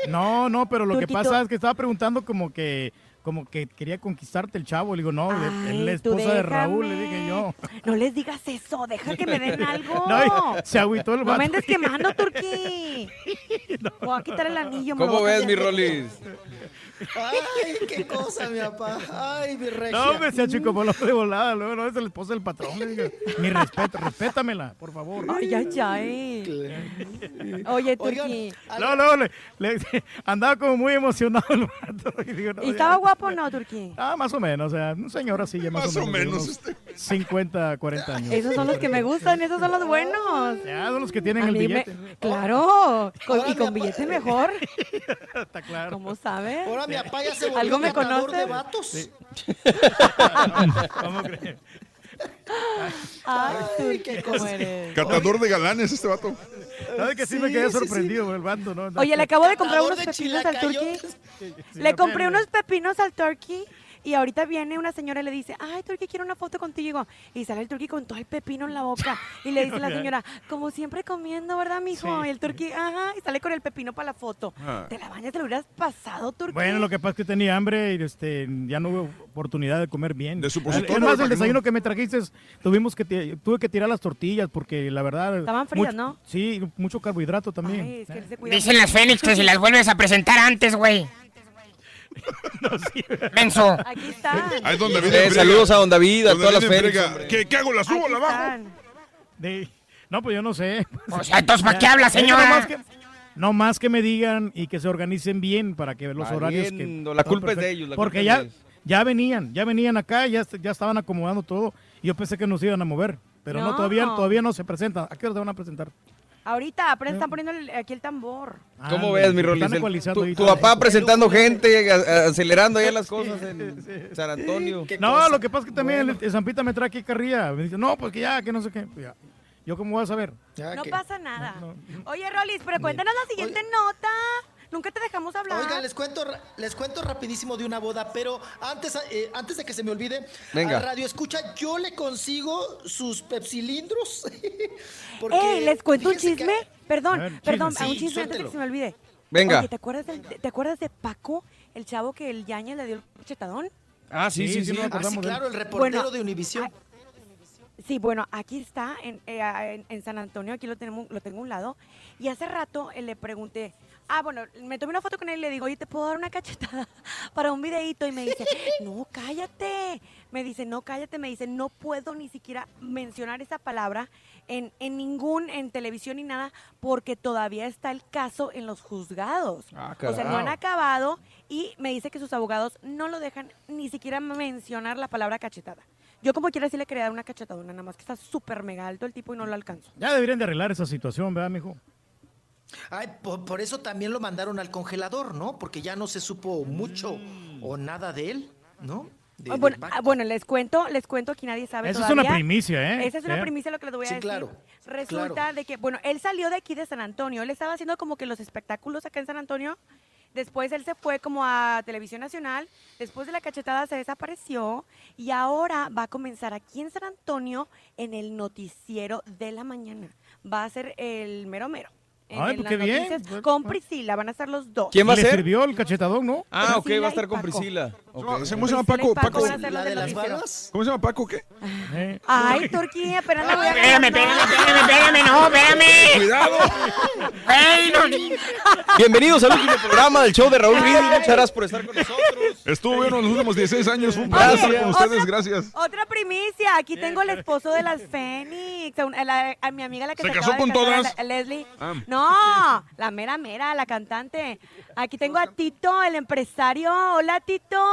No, no, pero lo que pasa es que estaba preguntando como que como que quería conquistarte el chavo. Le digo, no, es Ay, la tú esposa de Raúl, le dije yo. No les digas eso, deja que me den algo. <laughs> No, se agüitó el No vato. me andes quemando, <laughs> Turquí. Voy a quitar el anillo. me lo ¿Cómo ves, mi. Rolis? Ay, qué cosa, mi papá. Ay, mi regia. No, me sea chico polo de volada. Luego no es la esposa del patrón. Mi respeto, respétamela, por favor. Ay, ay, ay. Oye, Turquí. No, no, le, le- <laughs> andaba como muy emocionado el vato. Y, digo, no, ¿Y ya. estaba guapo o no, Turquí? Ah, más o menos, o sea, un señor así ya más, Más o o menos. de menos, unos este. 50, 40 años. Esos son los que me gustan, esos son los buenos. Ya, son los que tienen A el me- billete. Claro, con- y con billete mejor. <laughs> Está claro. ¿Cómo sabes? Ahora mi papá ya se volvió ¿Algo me conoce? de vatos. ¿Cómo crees? Ay, Ay, qué ¿cómo eres? Catador de galanes este vato. ¿Sabes que sí, me Sí, quedé sí, sí. sorprendido por el vato, no? Oye, le acabo de comprar unos de pepinos al Turkey. Le compré unos pepinos al Turkey y ahorita viene una señora y le dice, ay, Turkey, quiero una foto contigo. Y sale el Turkey con todo el pepino en la boca. Y le dice la <laughs> señora, como siempre comiendo, ¿verdad, mijo? Sí. Y el Turkey, ajá, y sale con el pepino para la foto. Ah. Te la bañas, te lo hubieras pasado, Turkey. Bueno, lo que pasa es que tenía hambre y este, ya no hubo oportunidad de comer bien. De supositorio, Es más, el que desayuno no- que me trajiste, tuvimos que tuve que tirar las tortillas porque la verdad... Estaban frías, mucho- ¿no? Sí, mucho carbohidrato también. Ay, es que él se cuida Dicen las Fénix que si las vuelves a presentar antes, güey. <laughs> Menso. Aquí están. Ahí es donde viene Eh, saludos a Don David, a todas las hombre. ¿Qué, ¿Qué hago? ¿La subo o la bajo? De- no, pues yo no sé. O sea, entonces, ¿para qué habla, señora? No más, que, no más que me digan y que se organicen bien para que los horarios... Que, Valiendo, la culpa es de perfecto. ellos, la Porque culpa ya, es ya venían, ya venían acá, ya, ya estaban acomodando todo. Y yo pensé que nos iban a mover. Pero no, No. todavía, todavía no se presentan. ¿A qué hora se van a presentar? Ahorita, apenas están poniendo el- aquí el tambor. ¿Cómo Ándale, ves, mi están Rolis? Tu, tu papá presentando gente, a- a- acelerando allá las cosas en San Antonio. ¿Qué No, cosa? lo que pasa es que también el, el Zampita me trae aquí carrilla. Me dice, no, pues que ya, que no sé qué. Pues ya. Yo cómo voy a saber. Ya No que- pasa nada. Oye, Rolis, pero cuéntanos la siguiente nota. Nunca te dejamos hablar. Oigan, les cuento, les cuento rapidísimo de una boda, pero antes, eh, antes de que se me olvide, Venga. a Radio Escucha, yo le consigo sus pepsilindros. <laughs> Eh, ¿les cuento un que- chisme? Perdón, A ver, perdón, chisme. a un Sí, chisme antes de que se me olvide. Venga. Oye, ¿te acuerdas, del- ¿te acuerdas de Paco, el chavo que el Yañez le dio el cachetadón? Ah, sí, Sí, sí, sí, sí. no, Ah, sí, claro, el reportero Bueno, de Univisión. Sí, bueno, aquí está, en, eh, en- en San Antonio, aquí lo, tenemos, lo tengo a un lado. Y hace rato eh, le pregunté, ah, bueno, me tomé una foto con él y le digo, oye, ¿te puedo dar una cachetada <laughs> para un videíto? Y me dice, no, cállate. Me dice, no, cállate. Me dice, no puedo ni siquiera mencionar esa palabra en, en ningún, en televisión ni nada, porque todavía está el caso en los juzgados. Ah, o sea, no han acabado y me dice que sus abogados no lo dejan ni siquiera mencionar la palabra cachetada. Yo como quiera sí le quería dar una cachetadona, nada más que está súper mega alto el tipo y no lo alcanzo. Ya deberían de arreglar esa situación, ¿verdad, mijo? Ay, por, por eso también lo mandaron al congelador, ¿no? Porque ya no se supo mucho o nada de él, ¿no? De- Ah, de bueno, Paco. ah, bueno, les cuento, les cuento, aquí nadie sabe Esa es una primicia, ¿eh? Esa es una primicia lo que les voy a Sí, decir. claro, Resulta claro. de que, bueno, él salió de aquí de San Antonio, él estaba haciendo como que los espectáculos acá en San Antonio. Después él se fue como a Televisión Nacional, después de la cachetada se desapareció y ahora va a comenzar aquí en San Antonio en el noticiero de la mañana. Va a ser el mero mero. En Ay, el- pues qué bien. noticias Con pues. Priscila, van a estar los dos. ¿Quién va a ¿Le ser? sirvió el cachetadón, no? Ah, ok, Priscila va a estar con. Priscila. ¿Cómo Ok. se llama Paco? Paco ¿La de las vagas? ¿Cómo se llama Paco? ¿Qué? Eh. Ay, Turquía, voy a Espérame, espérame, espérame, espérame, no. espérame. Cuidado. Güey, no. Bienvenidos al último programa del show de Raúl Brindis. Muchas gracias por estar con nosotros. Estuvo bueno los últimos 16 años. Fue un placer estar con ustedes. Gracias. Otra primicia, aquí tengo el esposo de las Fénix, a, a la- a mi amiga la que ¿Se se, casó acaba de con casar, todas? la- Leslie. Ah. No, la mera mera, la cantante. Aquí tengo a Tito, el empresario. Hola Tito,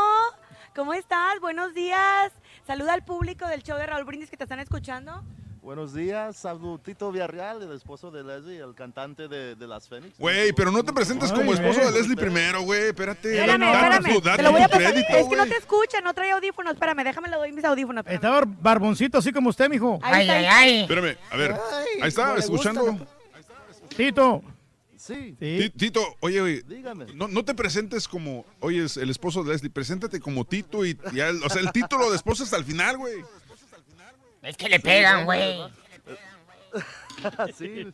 ¿cómo estás? Buenos días. Saluda al público del show de Raúl Brindis que te están escuchando. Buenos días, saludo Tito Villarreal, el esposo de Leslie, el cantante de, de las Fénix. Güey, pero no te presentes como Ay, esposo de. Leslie primero, güey. Espérate. Espérame, espérame. Te lo voy a pasar. crédito, Es que no te escucha, no trae audífonos. Espérame, déjame le doy mis audífonos. espérame. Estaba barboncito así como usted, mijo. Está, ahí está. Espérame, a ver. Ahí está, escuchando. Tito. Sí. Ti- Tito, oye, güey, Dígame. no, no te presentes como, oye, es el esposo de Leslie, preséntate como Tito y ya, el- o sea, el título de esposo hasta el final, güey. Es que le pegan, güey. <laughs> sí.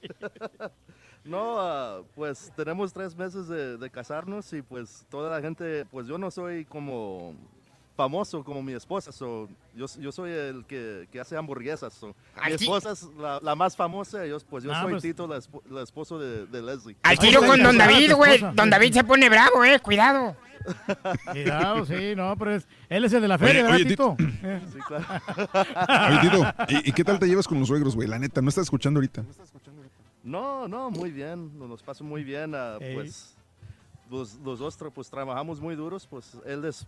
No, ah, pues tenemos tres meses de, de casarnos y pues toda la gente, pues yo no soy como famoso como mi esposa, so, yo, yo soy el que, que hace hamburguesas. so, mi esposa es la, la más famosa, yo, pues yo Ah, soy pues- Tito, la, espo- la esposo de, de Leslie. Al tiro con Don David, güey. Don David se pone bravo, eh. Cuidado. Cuidado, sí, no, pero es, él es el de la Oye, feria, ¿verdad, oye, Tito? <laughs> Sí, claro. Oye, Tito, ¿y, y qué tal te llevas con los suegros, güey? La neta, no estás escuchando ahorita. No, no, muy bien, nos pasa muy bien, pues los, los dos pues trabajamos muy duros, pues él es,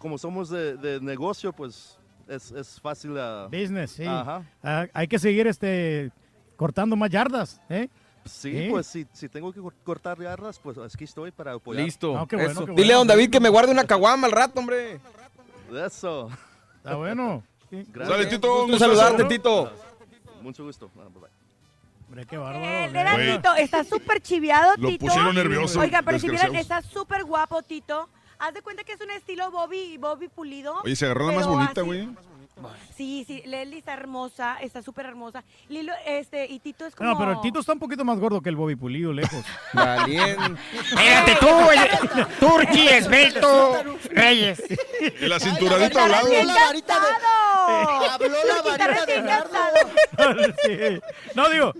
como somos de, de negocio, pues es, es fácil. ah, Business, sí. Ajá. Ah, hay que seguir este cortando más yardas, ¿eh? Sí, pues si, si tengo que cor- cortar yardas, pues aquí estoy para apoyar. Listo. Qué bueno, eso. qué Dile a don David que me guarde una caguama al rato, hombre. Eso. Está bueno. Sí. Gracias. Dale, Tito, un saludarte. Tito. Mucho gusto. Ah. Hombre, qué bárbaro. ¿eh? Tito, está súper chiviado, Lo Tito. pusieron nervioso, Oiga, pero si vieran, está súper guapo, Tito. Haz de cuenta que es un estilo Bobby, Bobby Pulido. Oye, se agarró la más bonita, güey. Sí, sí, Leslie está hermosa, está súper hermosa. Lilo, este, y Tito es como... No, pero el Tito está un poquito más gordo que el Bobby Pulido, lejos. <laughs> Valiente. Espérate tú, el Turqui, esbelto, Reyes. Y la cinturadita al lado. ¡Recién la varita de-! Habló la varita de nardo. <laughs> No, digo,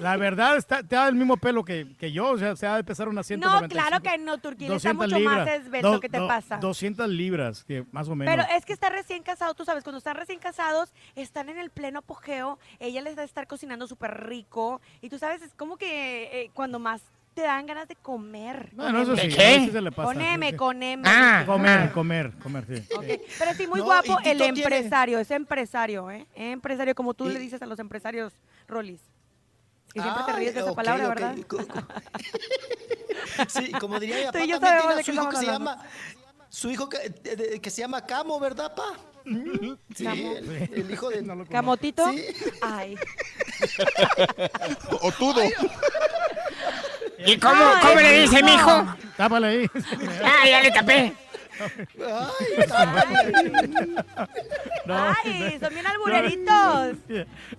la verdad está, te da el mismo pelo que, que yo, o sea, se ha de pesar unas No, 195. claro que no, Turquía, está 200 mucho libras. más esbelto. Do- ¿Qué te do- pasa? 200 libras, que más o menos. Pero es que está recién casado, tú sabes, cuando están recién casados, están en el pleno apogeo, ella les va a estar cocinando súper rico, y tú sabes, es como que eh, cuando más te dan ganas de comer. Bueno, eso ¿De sí, qué? se le pasa. Con M, con M. Ah. Comer, comer, comer, sí. Ok, Pero sí, muy No, guapo el tiene- empresario, es empresario, ¿eh? Empresario, como tú Y- le dices a los empresarios, Rolis. Que siempre te ríes de esa ok, palabra. ¿verdad? <laughs> Sí, como diría mi papá, y yo también tiene a su hijo que se llama... Su hijo que, de- de- que se llama Camo, ¿verdad, pa? Sí, Camo. el, el hijo de... ¿Camotito? Sí. Ay. O tudo. ¿Y cómo, Ay, cómo le dice, no. mijo? Tápale ahí. Ah, ya le tapé. No, Ay, son bien albureritos.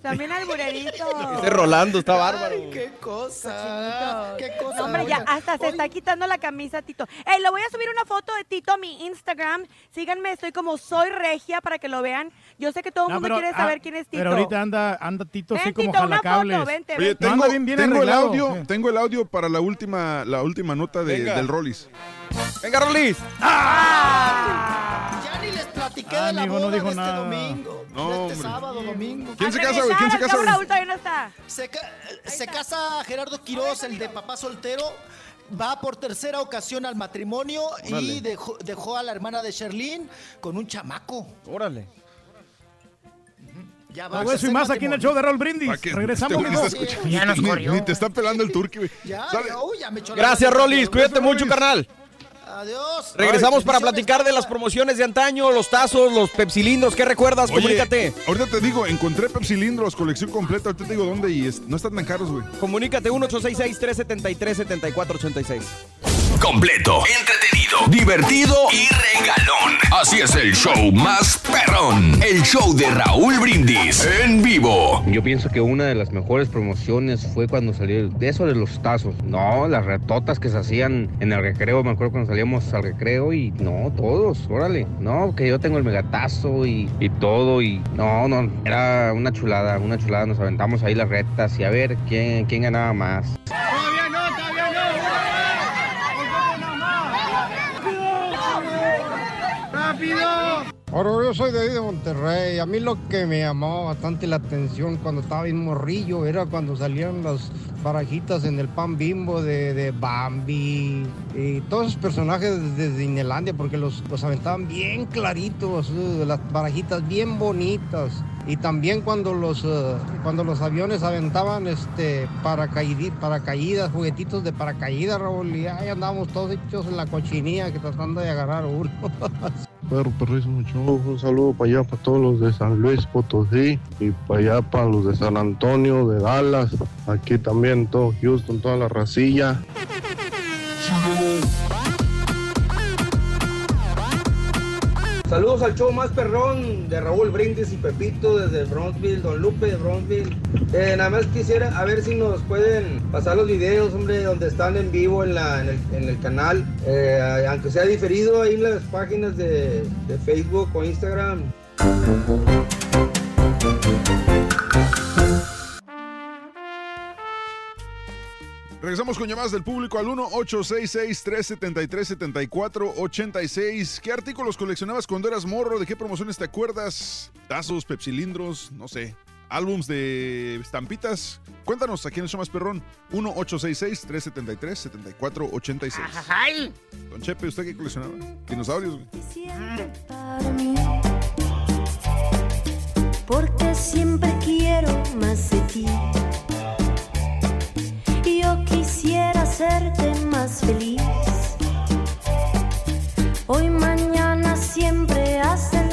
Son bien albureritos. Ese Rolando está bárbaro. Ay, qué cosa. Qué cosa. No, hombre, ya hasta se está quitando la camisa, Tito. Ey, le voy a subir una foto de Tito a mi Instagram. Síganme, estoy como soy regia para que lo vean. Yo sé que todo el No, mundo pero, quiere ah, saber quién es Tito. Pero ahorita anda, anda Tito así como Tito, una jalacables. foto, vente, Oye, tengo, anda bien, bien tengo el audio, tengo el audio para la última, la última nota del Rollis. Venga, Rolis. Ya ni les platiqué Ah, de la no boda dijo de este nada. domingo. No, de este hombre. sábado, domingo. ¿Quién se casa, güey? ¿Quién se casa, cabo güey? Raúl todavía no está. Se, ca- se casa Gerardo Quiroz, el de papá soltero. Va por tercera ocasión al matrimonio y dejó, dejó a la hermana de Sherlyn con un chamaco. Órale. Ya va a Todo eso y más aquí en el show de Raúl Brindis. Regresamos, este. Ya nos Ni- corrió. Ni te está pelando el turqui, güey. Ya, ya, uy, ya me echó la Gracias. Rolis. Cuídate mucho, carnal. Adiós. Regresamos Ay, para platicar de las promociones de antaño, los tazos, los pepsilindros. ¿Qué recuerdas? Oye, Comunícate. ahorita te digo, encontré Pepsilindros, colección completa. Ahorita te digo dónde y es- no están tan caros, güey. Comunícate 1866-373-7486. Completo, entretenido, divertido y regalón. Así es el show más perrón. El show de Raúl Brindis en vivo. Yo pienso que una de las mejores promociones fue cuando salió de eso de los tazos. No, las retotas que se hacían en el recreo. Me acuerdo cuando salíamos al recreo y no, todos, órale. No, que yo tengo el megatazo y, y todo. Y no, no, era una chulada, una chulada. Nos aventamos ahí las retas y a ver quién, quién ganaba más. Todavía no, todavía no. ¡Rápido! Ahora yo soy de ahí Monterrey. A mí lo que me llamaba bastante la atención cuando estaba bien morrillo era cuando salían las barajitas en el pan bimbo de, de Bambi y todos esos personajes de Disneylandia porque los, los aventaban bien claritos, eh, las barajitas bien bonitas. Y también cuando los, eh, cuando los aviones aventaban este, paracaídas, juguetitos de paracaídas, Raúl, y ahí andábamos todos hechos en la cochinilla que tratando de agarrar uno. <laughs> Perro, perrísimo show. Un saludo para allá, para todos los de San Luis Potosí y para allá, para los de San Antonio, de Dallas. Aquí también, Houston, toda la racilla. Saludos al show más perrón de Raúl Brindis y Pepito desde Bronxville, Don Lupe de Bronxville. Eh, nada más quisiera a ver si nos pueden pasar los videos, hombre, donde están en vivo en, la, en, el, canal, Eh, aunque sea diferido ahí en las páginas de Facebook o Instagram. Regresamos con llamadas del público al 1-866-373-7486. ¿Qué artículos coleccionabas cuando eras morro? ¿De qué promociones te acuerdas? ¿Tazos, pepsilindros? No sé. ¿Álbums de estampitas? Cuéntanos aquí en el show más perrón. 1-866-373-7486. ¡Ay! Don Chepe, ¿usted qué coleccionaba? Dinosaurios. güey. para mí. Porque siempre quiero más de ti. Hacerte más feliz. Hoy, mañana, siempre hasta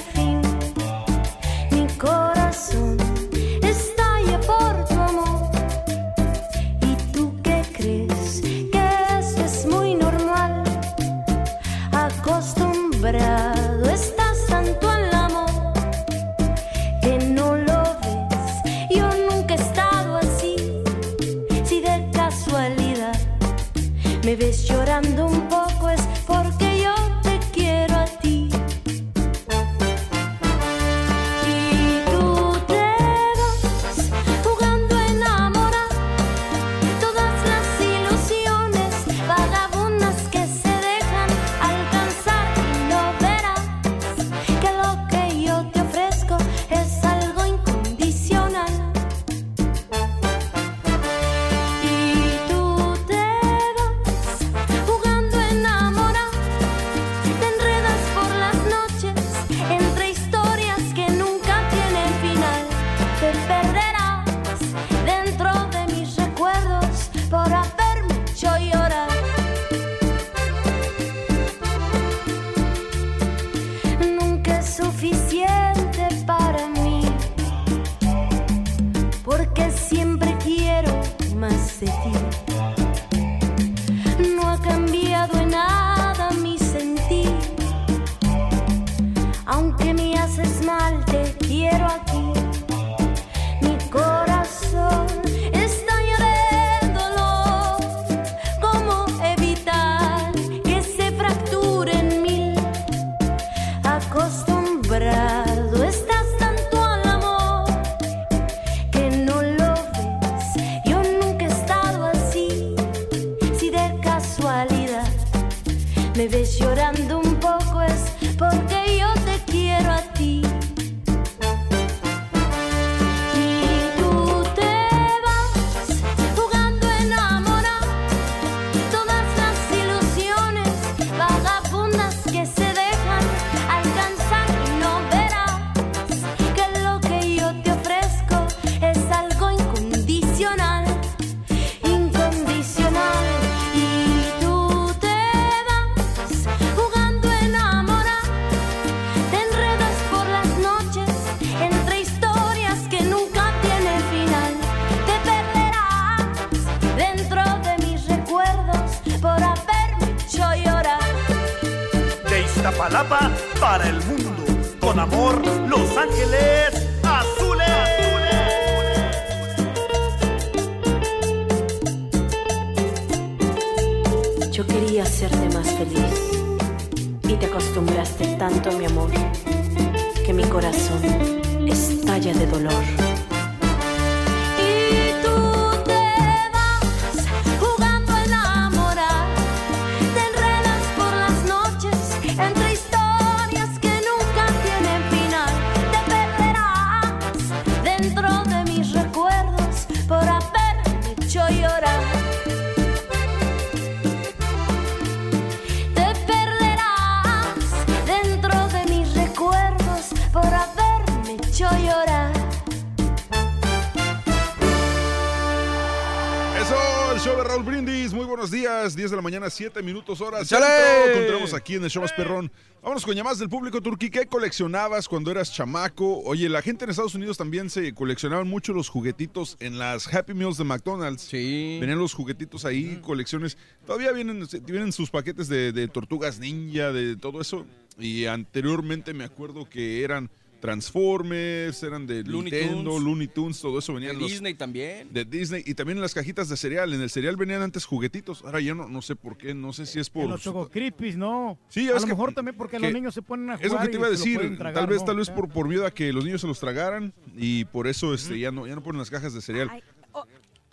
mañana, 7 minutos horas. ¡Échale! centro. Continuamos aquí en el show más perrón. Vámonos con llamadas del público turquí. ¿Qué coleccionabas cuando eras chamaco? Oye, la gente en Estados Unidos también se coleccionaban mucho los juguetitos en las Happy Meals de McDonald's. Sí. Venían los juguetitos ahí, colecciones. Todavía vienen, vienen sus paquetes de, de tortugas ninja, de todo eso. Y anteriormente me acuerdo que eran Transformers, eran de Looney Nintendo, Tunes. Looney Tunes, todo eso venían De los- Disney también. de Disney y también en las cajitas de cereal. En el cereal venían antes juguetitos. Ahora ya no, no sé por qué, no sé si es En por. los Choco Crispies, no. Sí, ya a ves lo que- mejor también porque que- los niños se ponen a jugar. Es lo que te iba a decir. tragar, tal vez, ¿no? tal vez por, por miedo a que los niños se los tragaran y por eso este, ya, no, ya no ponen las cajas de cereal. Ay, oh,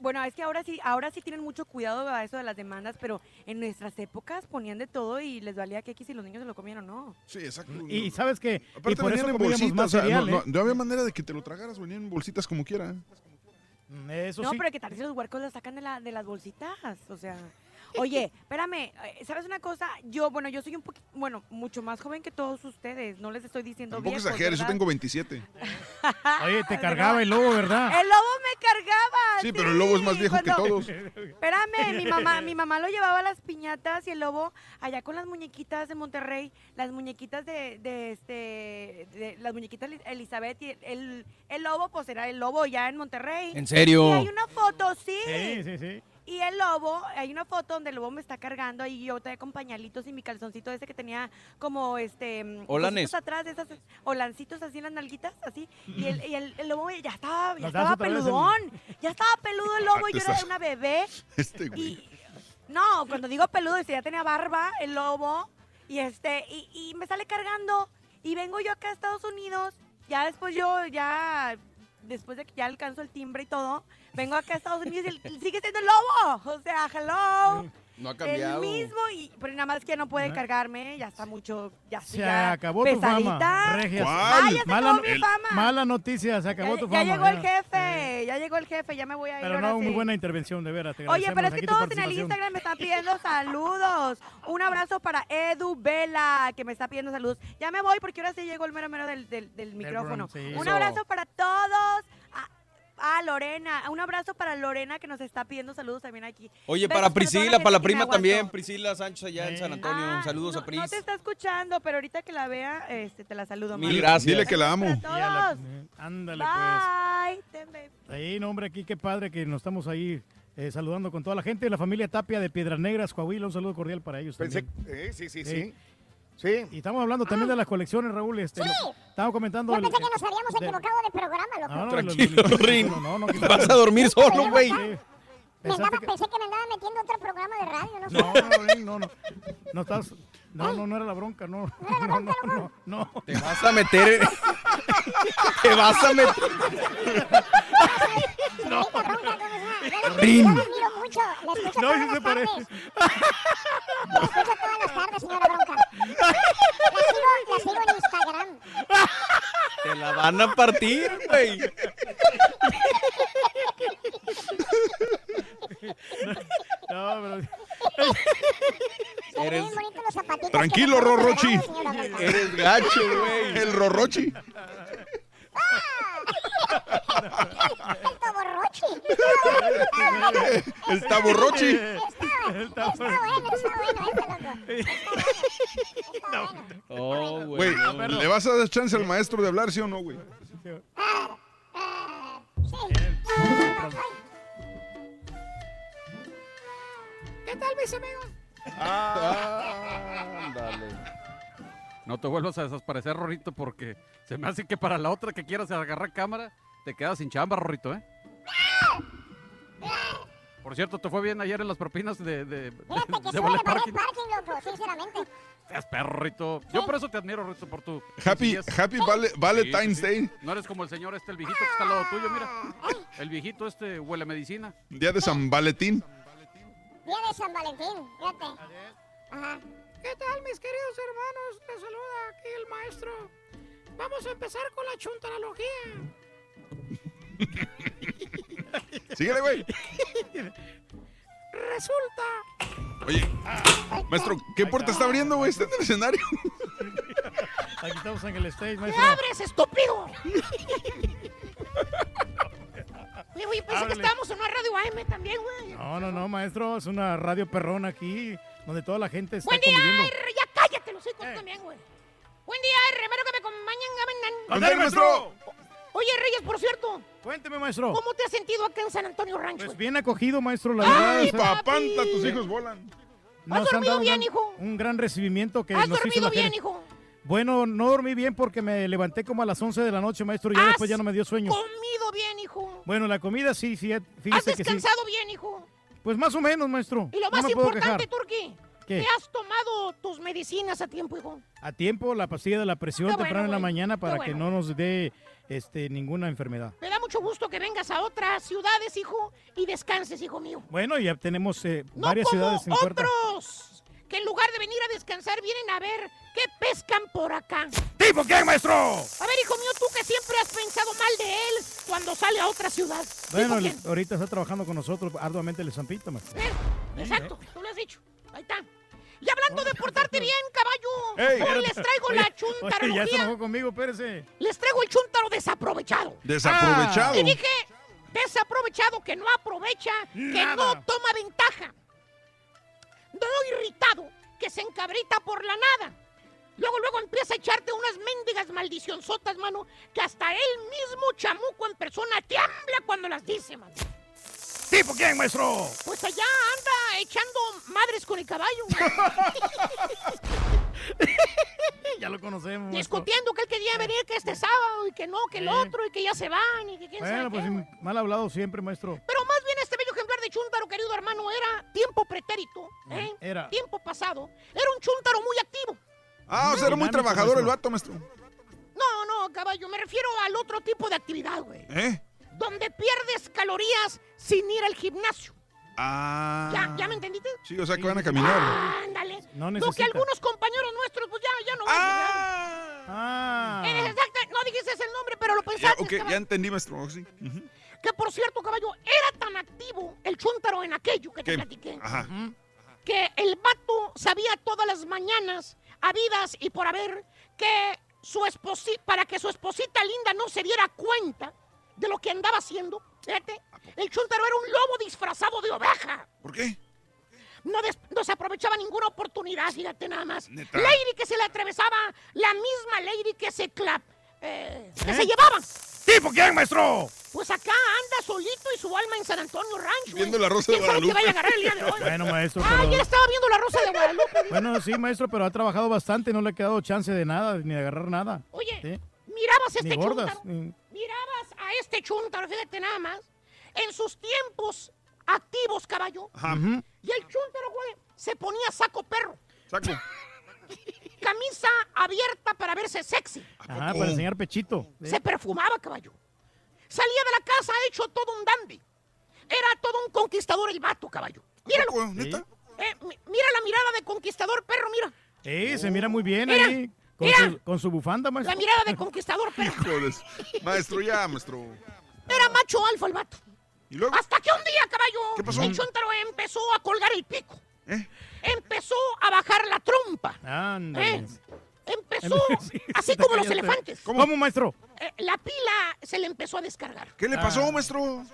bueno, es que ahora sí, ahora sí tienen mucho cuidado a eso de las demandas, pero en nuestras épocas ponían de todo y les valía que si los niños se lo comían o no. Sí, exacto. Y sabes que y Aparte por venían eso en bolsitas. más o sea, cereal, no, no- no había manera de que te lo tragaras, venían en bolsitas como quiera. Eso no, sí. pero que tal si los huercos los sacan de, la, de las bolsitas, o sea... Oye, espérame, eh, ¿sabes una cosa? Yo, bueno, yo soy un poquito, bueno, mucho más joven que todos ustedes, no les estoy diciendo Tampoco viejos, exageres, yo tengo 27. <laughs> Oye, te cargaba el lobo, ¿verdad? El lobo me cargaba. Sí, pero el lobo es más viejo que todos. Espérame, mi <laughs> mamá, mi mamá lo llevaba a las piñatas y el lobo allá con las muñequitas de Monterrey, las muñequitas de, de este, de las muñequitas Eli- Elizabeth y el, el lobo pues era el lobo ya en Monterrey. ¿En serio? Y hay una foto, sí. Sí, sí, sí. Y el lobo, hay una foto donde el lobo me está cargando y yo todavía con pañalitos y mi calzoncito ese que tenía como este mm, Olanes. atrás de esas olancitos así en las nalguitas, así. Y el, y el, el lobo ya estaba, ya estaba el- peludón. Ya estaba peludo el lobo y Te yo era una bebé. <laughs> Este güey. No, cuando digo peludo, ya tenía barba, el lobo, y este, y, y me sale cargando, y vengo yo acá a Estados Unidos, ya después yo, ya, después de que ya alcanzo el timbre y todo, vengo acá a Estados Unidos y él sigue siendo el lobo, o sea, hello. No ha El cambiado. mismo, y, pero nada más que no puede cargarme, ya está mucho, ya Se ya acabó tu pesadita. fama, Regia. Ah, ya se Mala, acabó mi fama. mala noticia, se acabó Ya, tu ya fama. llegó el ya. jefe, ya llegó el jefe, ya me voy a ir Pero no, muy sí. buena intervención, de veras. te Oye, pero es que tu todos en el. Instagram me están pidiendo saludos. Un abrazo para Edu Vela, que me está pidiendo saludos. Ya me voy porque ahora sí llegó el mero mero del, del- del micrófono. sí. Un Eso. abrazo para todos. A, a Lorena, un abrazo para Lorena que nos está pidiendo saludos también aquí. Oye, Besos para Priscila, para la prima también. Priscila Sánchez allá en San Antonio. Ah, Saludos no, a Pris. No te está escuchando, pero ahorita que la vea, este, te la saludo. Mil gracias. Dile que la amo. Para todos. Ándale, Bye. Pues. Ahí, no, hombre, aquí qué padre que nos estamos ahí eh, saludando con toda la gente de la familia Tapia de Piedras Negras, Coahuila. Un saludo cordial para ellos. Pensé- también. eh, sí, sí, sí. Sí. Y estamos hablando también de las colecciones, Raúl. Este, Sí. lo- Estamos comentando. Yo el- pensé que nos habíamos de- equivocado de programa, loco. No, no, Tranquilo, los- los- Rin. no, no, no, <laughs> vas a dormir solo, güey. Me andaba- que- pensé que me andaba metiendo otro programa de radio, no sé. No, no, no, no. No estás. No, no, no era la bronca, no. No, <laughs> no, no, no. Te vas a meter. <laughs> Te vas a meter. No. Rin. Yo la admiro mucho, la escucho No, todas las se parece. tardes. La escucho todas las tardes, señora Bronca. La sigo, la sigo en Instagram. Te la van a partir, güey. No, pero. Se le Eres-. Tranquilo, Rorrochi. Eres gacho, güey. El Rorrochi. El toborrochi. El taborrochi. Está, está bueno, está bueno ese loco. Oh, Güey, ¿le vas a dar chance al maestro de hablar, sí o no, güey? ¿Qué tal, mis amigos? Ah, Ándale. No te vuelvas a desaparecer, Rorrito, porque se me hace que para la otra que quieras agarrar cámara, te quedas sin chamba, Rorrito, ¿eh? Por cierto, ¿te fue bien ayer en las propinas de, de, de, Fíjate que de Ballet de Parking? parking, loco, sinceramente. Seas perro, Rorrito. Yo por eso te admiro, Rorrito, por tu... Happy, happy vale, Valentine's Sí, sí, sí. Day. No eres como el señor este, el viejito que está al lado tuyo, mira. El viejito este huele a medicina. Día de San Valentín. Día de San Valentín, fíjate. Ajá. ¿Qué tal, mis queridos hermanos? Les saluda aquí el maestro. Vamos a empezar con la chuntarología. <laughs> Síguele, güey. Resulta. Oye, maestro, ¿qué puerta está abriendo, güey? Está en el escenario. Aquí estamos en el stage, ¡Me maestro. abres, estúpido! Oye, güey, pensé Ábrele. que estábamos en una radio AM también, güey. No, no, no, maestro. Es una radio perrona aquí, donde toda la gente está Buen día, conviviendo. R, ya cállate los hijos también, güey. Buen día, R, espero que me acompañen a vender. ¡Con él, maestro! Oye, Reyes, por cierto. Cuénteme, maestro. ¿Cómo te has sentido acá en San Antonio Rancho? Pues bien acogido, maestro, la verdad. Ay, o sea, Papanta, tus hijos volan. ¿Has dormido un bien, gran- hijo? Un gran recibimiento que ¿Has nos hizo dormido la bien, gente. hijo? Bueno, no dormí bien porque me levanté como a las 11 de la noche, maestro, y ya ¿Has después ya no me dio sueño. Comido bien, hijo. Bueno, la comida sí, sí, ¿Has fíjese que sí. descansado bien, hijo? Pues más o menos, maestro. Y lo más importante. Turki. ¿Qué? ¿Te has tomado tus medicinas a tiempo, hijo? A tiempo, la pastilla de la presión Qué bueno, temprano en la mañana para que no nos dé este, ninguna enfermedad. Me da mucho gusto que vengas a otras ciudades, hijo, y descanses, hijo mío. Bueno, ya tenemos eh, No varias como ciudades en otros que en lugar de venir a descansar vienen a ver qué pescan por acá. ¿Tipo quién, maestro? A ver, hijo mío, tú que siempre has pensado mal de él cuando sale a otra ciudad. Bueno, ¿Tipo el- ahorita está trabajando con nosotros arduamente el Zampito, maestro. quién? Exacto, tú lo has dicho. Ahí está. Y hablando de portarte bien, caballo, Ey, hoy les traigo Oye, la oye, ya se chuntarología. conmigo, espérese. Les traigo el chuntaro desaprovechado. Desaprovechado. Y dije, desaprovechado, que no aprovecha, que Nada. no toma ventaja. No irritado, que se encabrita por la nada. Luego, luego empieza a echarte unas mendigas maldicionzotas, mano, que hasta él mismo, chamuco en persona, tiembla cuando las dice, mano. ¿Tipo quién, maestro? Pues allá anda echando madres con el caballo. <laughs> ya lo conocemos. maestro. discutiendo que él quería venir que este sábado y que no, que el Sí. otro y que ya se van y que quién Bueno, sabe pues qué, mal hablado siempre, maestro. Pero más bien este bello de chúntaro, querido hermano, era tiempo pretérito, ¿eh? Era. Tiempo pasado. Era un chúntaro muy activo. Ah, o sea, era muy trabajador el vato, maestro. No, no, caballo, me refiero al otro tipo de actividad, güey. ¿Eh? Donde pierdes calorías sin ir al gimnasio. Ah. ¿Ya, ¿Ya me entendiste? Sí, o sea que van a caminar. Ándale. No Lo que algunos compañeros nuestros, pues ya, ya no van. Ah. ¿verdad? Eh, exacto, no dijiste el nombre, pero lo Ya, pensaste. ok, caballo. ya entendí, maestro. Sí. Que por cierto, caballo, era tan activo el chúntaro en aquello que te ¿Qué? platiqué. Ajá. que el vato sabía todas las mañanas, habidas y por haber, que su esposi para que su esposita linda no se diera cuenta de lo que andaba haciendo, fíjate, el chúntaro era un lobo disfrazado de oveja. ¿Por qué? No, des- no se aprovechaba ninguna oportunidad, fíjate nada más. Neta. Lady que se le atravesaba, la misma Lady que se clap, eh, que se llevaban. ¿Tipo quién, maestro? Pues acá anda solito y su alma en San Antonio Ranch. güey. Viendo la Rosa de ¿Quién sabe qué Guadalupe. vaya a agarrar el día de hoy? Bueno, maestro, Ah, pero... ayer estaba viendo la Rosa de Guadalupe. Bueno, sí, maestro, pero ha trabajado bastante, no le ha quedado chance de nada, ni de agarrar nada. Oye, Sí. mirabas a este gordas. chúntaro. ni- Mirabas a este chúntaro, fíjate nada más. En sus tiempos activos, caballo. Ajá. Y el chúntaro, güey, se ponía saco perro. Saco. Camisa abierta para verse sexy. Ajá, para enseñar pechito. Sí. Se perfumaba, caballo. Salía de la casa hecho todo un dandy. Era todo un conquistador el vato, caballo. Míralo. Eh, mi- mira la mirada de conquistador perro, mira. Sí, se mira muy bien Mira, ahí. Con, mira. su, con su bufanda, maestro. La mirada de conquistador perro. <laughs> Maestro, ya, maestro. Era macho alfa el vato. ¿Y luego? Hasta que un día, caballo, ¿Qué pasó? el chúntaro empezó a colgar el pico. ¿Eh? Empezó a bajar la trompa. Ándale. ¿eh? Empezó <laughs> Sí, así como los elefantes. ¿Cómo, maestro? Eh, la pila se le empezó a descargar. ¿Qué le pasó, Ah. maestro?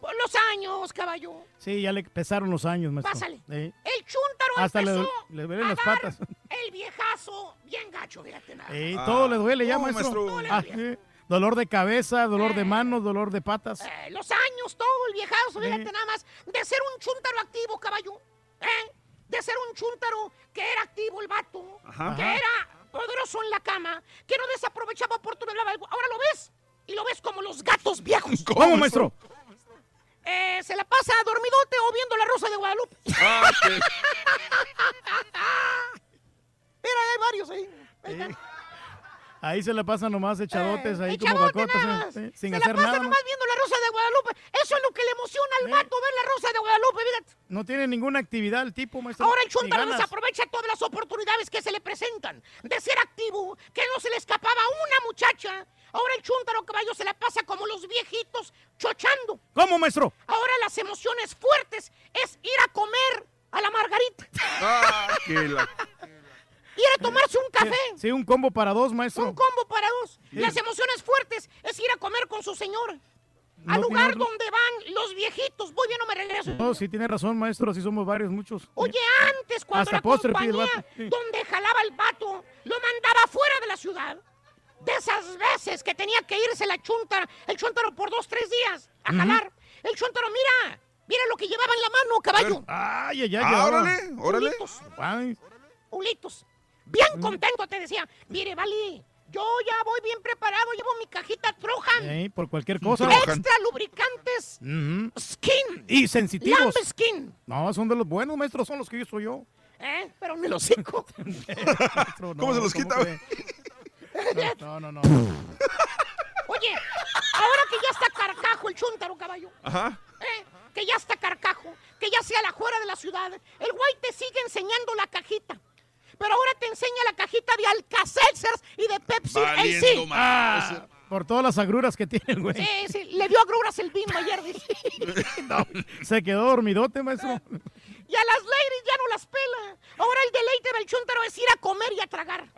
Por los años, caballo. Sí, ya le pesaron los años, maestro. Pásale. El chúntaro Hasta le, empezó le duelen a las dar patas. <laughs> el viejazo bien gacho, fíjate nada. Sí, Ah. todo le duele ya, ¿Cómo, maestro. maestro? Ah, sí. Dolor de cabeza, dolor de manos, dolor de patas. Eh, los años, todo el viejazo, fíjate nada más. De ser un chúntaro activo, caballo. ¿eh? De ser un chúntaro que era activo el vato. Ajá. Que Ajá. era poderoso en la cama que no desaprovechaba oportunidad. Ahora lo ves y lo ves como los gatos viejos. ¿Cómo, maestro? Eh, se la pasa dormidote o viendo la rosa de Guadalupe. Ah, <laughs> Mira, hay varios ahí. Ahí. Ahí se la pasan nomás echadotes, ahí como Echadote nada más. eh, sin se hacer la pasa nada. ¿no? nomás viendo la rosa de Guadalupe. Eso es lo que le emociona al vato, ver la rosa de Guadalupe. Fíjate. No tiene ninguna actividad el tipo, maestro. Ahora el ganas. desaprovecha todas las oportunidades que se le presentan de ser activo, que no se le escapaba a una muchacha. Ahora el chuntaro caballo se la pasa como los viejitos chochando. ¿Cómo, maestro? Ahora las emociones fuertes es ir a comer a la margarita. Ah, que la- <laughs> Ir a tomarse un café. Sí, un combo para dos, maestro. Un combo para dos. Sí. Las emociones fuertes es ir a comer con su señora. No Al lugar donde van los viejitos. Voy bien o me regreso. No, sí tiene razón, maestro, sí somos varios, muchos. Oye, antes cuando Hasta la postre compañía sí. donde jalaba el vato lo mandaba fuera de la ciudad. De esas veces que tenía que irse la chunta, el chuntaro por dos, tres días a jalar. El chuntaro, mira, mira lo que llevaba en la mano, caballo. Ay, ay, ay. Ah, órale, órale. Ulitos, Ay, ulitos. Bien contento te decía, mire, Vali, yo ya voy bien preparado, llevo mi cajita Trojan. por cualquier cosa. Extra lubricantes Ujú. Skin. Y sensitivos. Lamb Skin. No, son de los buenos, maestro, son los que yo soy yo. ¿Eh? Pero me lo seco. <laughs> Maestro, ¿Cómo se los ¿cómo quita, cree? <laughs> No, no, no. Oye, ahora que ya está carcajo el chuntaro, caballo. Ajá. ¿eh? Que ya está carcajo, que ya sea la fuera de la ciudad. El güey te sigue enseñando la cajita. Pero ahora te enseña la cajita de Alka-Seltzers y de Pepsi AC. más. Ah, por todas las agruras que tiene güey. Sí, sí, le dio agruras el bimbo ayer. dice. <laughs> Se quedó dormidote, maestro. Y a las ladies ya no las pela. Ahora el deleite del chuntaro es ir a comer y a tragar.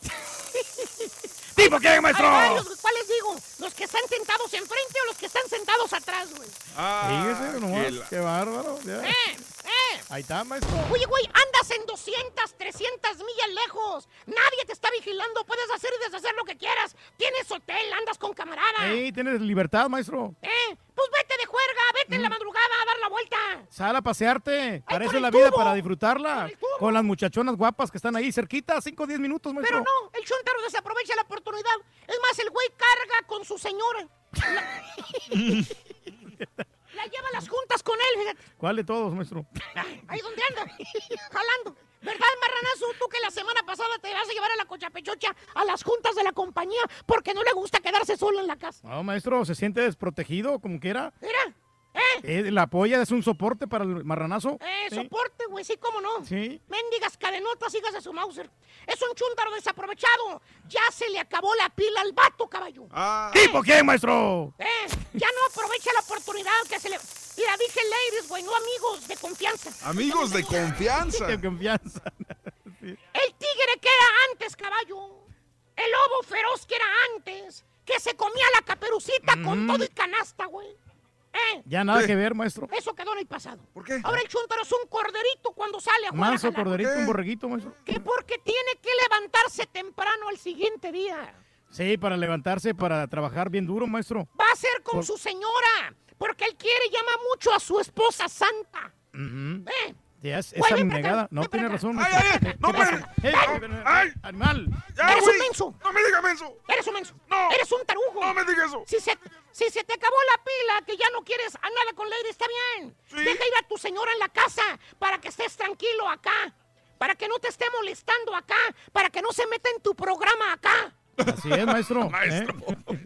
<laughs> ¿Tipo qué, maestro? Hay varios. ¿Cuáles digo? ¿Los que están sentados enfrente o los que están sentados atrás, güey? Fíjese nomás, que la- qué bárbaro. ya. ¡Eh! ¡Eh! Ahí está, maestro. Oye, güey, andas en 200, 300 millas lejos. Nadie te está vigilando. Puedes hacer y deshacer lo que quieras. Tienes hotel, andas con camarada. Ey, tienes libertad, maestro. ¿Eh? Pues vete de juerga, vete en la madrugada a dar la vuelta. Sal a pasearte. Para eso con es la vida, para disfrutarla. Con las muchachonas guapas que están ahí cerquita, 5 o 10 minutos, maestro. Pero no, el chuntaro desaprovecha la oportunidad. Es más, el güey carga con su señora. La, <laughs> la lleva a las juntas con él, fíjate. ¿Cuál de todos, maestro? Ahí donde anda, jalando. ¿Verdad, marranazo? Tú que la semana pasada te vas a llevar a la cochapechocha a las juntas de la compañía porque no le gusta quedarse solo en la casa. No, maestro, se siente desprotegido, como quiera. Mira, Eh, la polla es un soporte para el marranazo. eh, Sí. soporte, güey, sí, cómo no. Sí. Mendigas cadenotas, hijas de su Mauser. Es un chúntaro desaprovechado. Ya se le acabó la pila al vato, caballo. Ah, ¿Tipo qué, maestro? Eh, ya no aprovecha la oportunidad que se le... Mira, dije ladies, güey, no amigos de confianza. amigos de confianza. Qué confianza. <laughs> El tigre que era antes, caballo. El lobo feroz que era antes. Que se comía la caperucita con Mm. todo y canasta, güey. ¿Eh? Ya nada ¿Qué? que ver, maestro. Eso quedó en el pasado. ¿Por qué? Ahora el chúntaro es un corderito cuando sale a jugar Manso, corderito, ¿Qué? un borreguito, maestro. Que porque tiene que levantarse temprano al siguiente día. Sí, para levantarse, para trabajar bien duro, maestro. Va a ser con Por- su señora. Porque él quiere y ama mucho a su esposa santa. ¿Eh? Esa ven para negada. No tiene razón. Ay, ay, ay, ¿Qué no, espérate. Eh, Ay. Animal. Ya, Eres un menso. No me diga menso. Eres un menso. No. Eres un tarugo. No me diga eso. Si se, si se te acabó la pila, que ya no quieres a nada con Lady, está bien. Sí. Deja ir a tu señora en la casa para que estés tranquilo acá. Para que no te esté molestando acá. Para que no se meta en tu programa acá. Así es, maestro. <laughs> Maestro. ¿eh?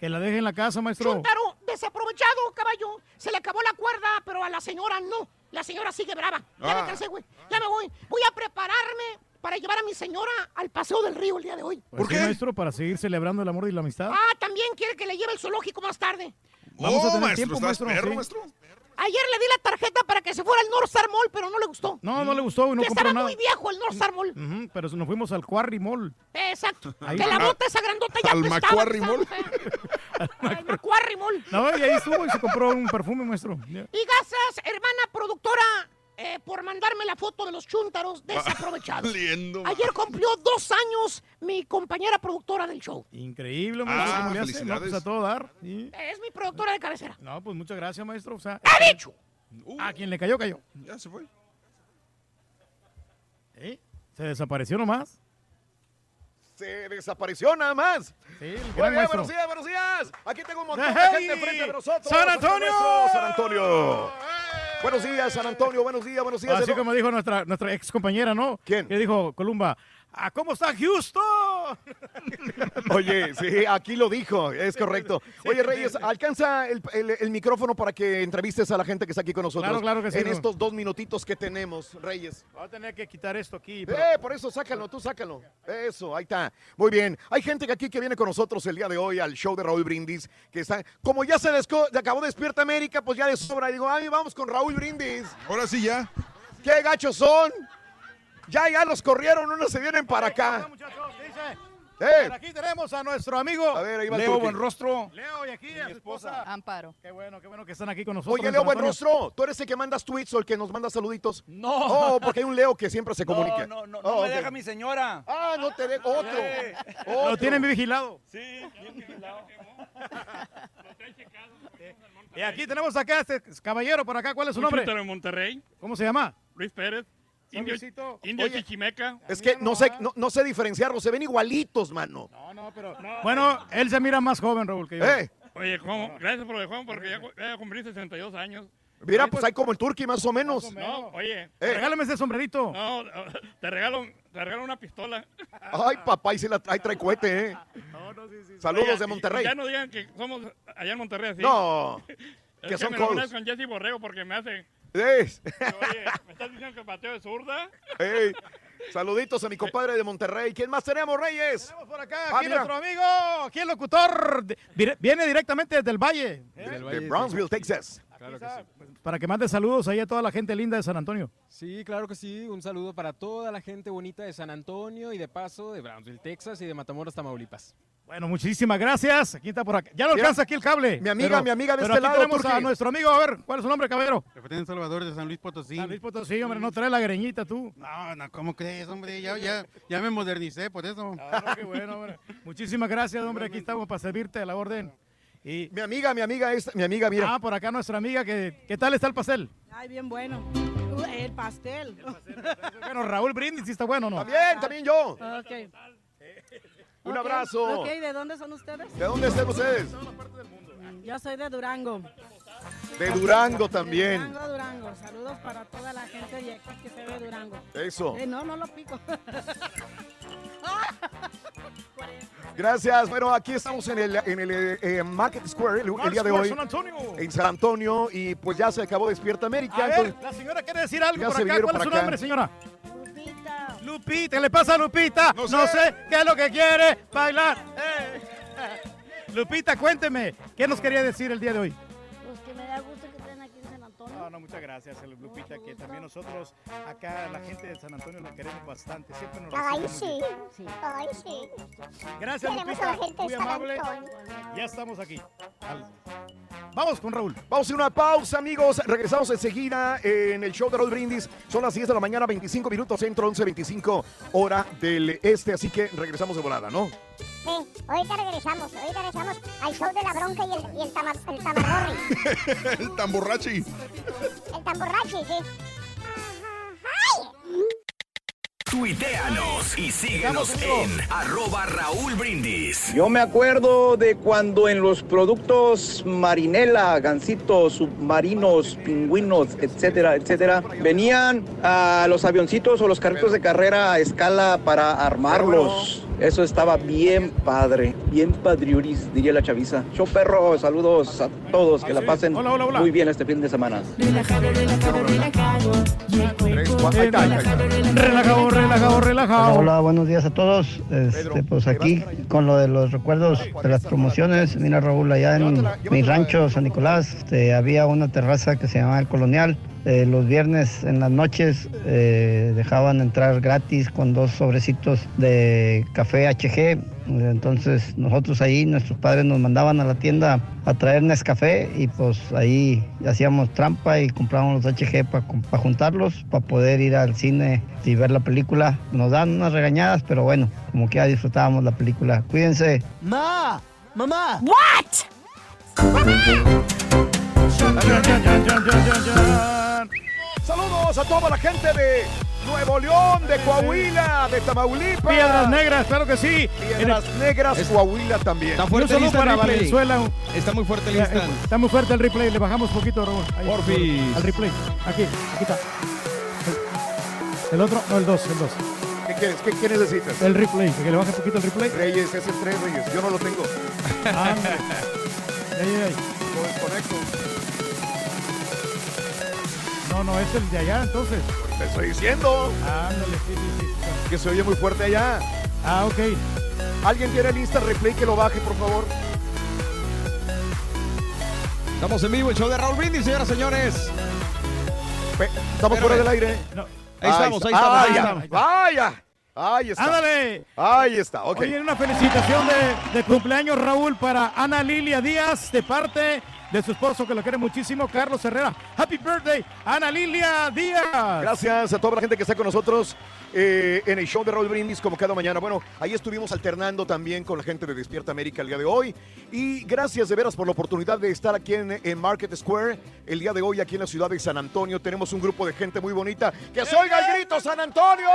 Que la deje en la casa, maestro. Chuntaro, desaprovechado, caballo. Se le acabó la cuerda, pero a la señora no. La señora sigue brava. Ya Ah. me cansé, güey. Ya me voy. Voy a prepararme para llevar a mi señora al paseo del río el día de hoy. Pues sí, maestro, para seguir celebrando el amor y la amistad. Ah, también quiere que le lleve el zoológico más tarde. Vamos a tener maestro, tiempo, ¿estás maestro, perro, sí. maestro? Ayer le di la tarjeta para que se fuera al North Star Mall, pero no le gustó. No, no le gustó y no Que compró estaba nada. muy viejo el North Star Mall. Pero nos fuimos al Quarry Mall. Exacto. Ahí- que la bota esa grandota ya al estaba Mall. Al Macquarie Mall. No, y ahí estuvo y se compró un perfume, maestro. Ya. Y gracias, hermana productora, eh, por mandarme la foto de los chúntaros desaprovechados. <laughs> Valiendo. Ayer cumplió dos años mi compañera productora del show. Increíble, Ah, maestro. ¿Cómo le hace? No, felicidades. pues a todo dar. Sí. Es mi productora de cabecera. No, pues muchas gracias, maestro. O sea, ¡Ha dicho! Uh, a quien le cayó, cayó. ya se fue. ¿Eh? Se desapareció nomás. Se desapareció nada más. Sí, Muy bien, buenos días, buenos días. Aquí tengo un montón de ¡Hey! gente frente de nosotros. ¡San Antonio! San Antonio. Buenos días, San Antonio. Buenos días, buenos días. Así como dijo nuestra, nuestra ex compañera, ¿no? ¿Quién? Que dijo Columba, "Ah, ¿cómo está Houston? <laughs> Oye, sí, aquí lo dijo, es correcto. Oye, Reyes, alcanza el, el- el micrófono para que entrevistes a la gente que está aquí con nosotros. Claro, claro que sí, En no. estos dos minutitos que tenemos, Reyes. Voy a tener que quitar esto aquí. pero- Eh, por eso sácalo, tú sácalo. Eso, ahí está. Muy bien. Hay gente que aquí que viene con nosotros el día de hoy al show de Raúl Brindis, que está, como ya se desco- acabó Despierta América, pues ya de sobra. Y digo, ay, vamos con Raúl Brindis. Ahora sí ya. ¿Qué gachos son? Ya, ya los corrieron, unos se vienen para acá. Eh. Por aquí tenemos a nuestro amigo A ver, ahí va el Leo turqui. Buenrostro. Leo, y aquí a su esposa. Amparo. Qué bueno, qué bueno que están aquí con nosotros. Oye, Leo. Buenrostro, ¿tú eres el que mandas tweets o el que nos manda saluditos? No. Oh, porque hay un Leo que siempre se comunica. No, no, no, Oh, no me deja mi señora. Ah, no te dejo otro. Eh. Lo tienen vigilado. Sí, bien vigilado. <laughs> Y aquí tenemos acá a este caballero por acá. ¿Cuál es su nombre? Monterrey. ¿Cómo se llama? Luis Pérez. Indio. Indio Oye, Chichimeca. Es que no sé, no, no sé diferenciarlos, se ven igualitos, mano. No, no, pero. Bueno, él se mira más joven, Raúl, que yo. Eh. Oye, ¿cómo? gracias por el juego porque ya, ya cumplí 62 años. Mira, pues hay como el turqui más o menos. No, oye. Eh. Regálame ese sombrerito. No, <laughs> te regalo, te regalo una pistola. Ay, papá, y se la trae, trae cohete, ¿eh? <laughs> Saludos Oye, de y- Monterrey. y Ya no digan que somos allá en Monterrey así. No, <laughs> Es que son me lo con Jesse Borrego porque me hace. Es. Oye, ¿me estás diciendo que pateo de zurda? Ey, Saluditos a mi compadre de Monterrey. ¿Quién más tenemos, Reyes? Tenemos por acá, Ah, aquí mira. nuestro amigo, aquí el locutor. de- dire- viene directamente desde el Valle. ¿eh? De Brownsville, Texas. Claro que Para que mande saludos ahí a toda la gente linda de San Antonio. Sí, claro que sí. Un saludo para toda la gente bonita de San Antonio y de paso de Brownsville, Texas y de Matamoros, Tamaulipas. Bueno, muchísimas gracias. Aquí está por acá. Ya no Mira, alcanza aquí el cable. mi amiga, mi amiga de pero este aquí lado, tenemos a nuestro amigo. A ver, ¿cuál es su nombre, caballero? Efraín Salvador de San Luis Potosí. San Luis Potosí, hombre, no trae la greñita tú. No, no, ¿cómo crees, hombre? Ya, ya, ya me modernicé por eso. Ah, no, qué bueno, hombre. Muchísimas gracias, hombre. Aquí estamos para servirte a la orden. Y... Mi amiga, mi amiga, esta, mi amiga, mira. Ah, por acá nuestra amiga. que ¿Qué tal está el pastel? Ay, bien bueno. Uh, El pastel. Bueno, Raúl Brindis, ¿sí está bueno o no? También, también yo. Ok. <laughs> Un abrazo. Ok, ¿de dónde son ustedes? ¿De dónde están ustedes? Yo soy de Durango. De Durango también. Durango, Durango. Saludos para toda la gente de aquí que se ve Durango. Eso. Eh, no, no lo pico. <laughs> <laughs> Gracias. Bueno, aquí estamos en el, en el eh, Market Square el, el día de hoy. San Antonio. En San Antonio. Y pues ya se acabó Despierta América. A ver, entonces- la señora quiere decir algo por acá. ¿Cuál es su acá. nombre, señora? Lupita. Lupita, ¿qué le pasa a Lupita? No sé, qué es lo que quiere bailar. Eh. <laughs> Lupita, cuénteme, ¿qué nos quería decir el día de hoy? Pues que me da No, no, muchas gracias, Lupita, que también nosotros acá, la gente de San Antonio, la queremos bastante. Siempre nos Ay, sí. Ay, sí. Gracias, Queremos Lupita, a la gente muy amable. Ya estamos aquí. Al- Vamos con Raúl. Vamos a hacer una pausa, amigos. Regresamos enseguida en el show de Raúl Brindis. Son las 10 de la mañana, 25 minutos centro, 11.25 hora del este. Así que regresamos de volada, ¿no? Sí, ahorita regresamos, ahorita regresamos al show de la bronca y el, y el, tama- el <laughs> el tamborrachi. El tamborrachi, sí. Tuiteanos y síguenos en arroba Raúl Brindis. Yo me acuerdo de cuando en los productos marinela, gansitos, submarinos, pingüinos, etcétera, etcétera, venían a los avioncitos o los carritos de carrera a escala para armarlos. Eso estaba bien padre, bien padriuris, diría la chaviza. Show perro, saludos a todos, que la pasen muy bien este fin de semana. Relajado, relajado, relajado. Y el cuerpo Relajado, relajado, relajado. Hola, buenos días a todos. Este, pues aquí con lo de los recuerdos de las promociones, mira Raúl, allá en mi rancho San Nicolás este, había una terraza que se llamaba El Colonial. Eh, los viernes en las noches eh, dejaban entrar gratis con dos sobrecitos de café HG. Entonces nosotros ahí, nuestros padres nos mandaban a la tienda a traer Nescafé y pues ahí hacíamos trampa y comprábamos los HG para juntarlos, para poder ir al cine y ver la película. Nos dan unas regañadas, pero bueno, como que ya disfrutábamos la película. Cuídense. Ma, mamá. What? Saludos a toda la gente de Nuevo León, de Coahuila, de Tamaulipas. Piedras Negras, claro que sí. Piedras Negras, Coahuila también. Está fuerte el para replay. Valenzuela. Está muy fuerte el instant. Está muy fuerte el replay, le bajamos poquito, Raúl. Ahí. Porfis. Al replay. Aquí, aquí está. El otro, no, el 2, el 2. ¿Qué quieres? ¿Qué, qué necesitas? El replay, que le baje poquito el replay. Reyes, es el 3 Reyes. Yo no lo tengo. <laughs> Ahí, ahí, ahí. Lo desconecto. No, no, es el de allá, entonces. Te estoy diciendo Ándale, sí, sí, sí. que se oye muy fuerte allá. Ah, ok. ¿Alguien tiene el Insta Replay que lo baje, por favor? Estamos en vivo, el show de Raúl Brindis, señoras y señores. Pe- Estamos Espérame. fuera del aire. No. Ahí estamos, ahí está. estamos, ahí Vaya, estamos. vaya. Ahí está. Ándale. Ahí está, ok. Oye, una felicitación de, de cumpleaños, Raúl, para Ana Lilia Díaz, de parte de su esposo, que lo quiere muchísimo, Carlos Herrera. Happy birthday, Ana Lilia Díaz. Gracias a toda la gente que está con nosotros eh, en el show de Raúl Brindis como cada mañana. Bueno, ahí estuvimos alternando también con la gente de Despierta América el día de hoy. Y gracias de veras por la oportunidad de estar aquí en, en Market Square el día de hoy aquí en la ciudad de San Antonio. Tenemos un grupo de gente muy bonita. ¡Que se oiga el grito, San Antonio!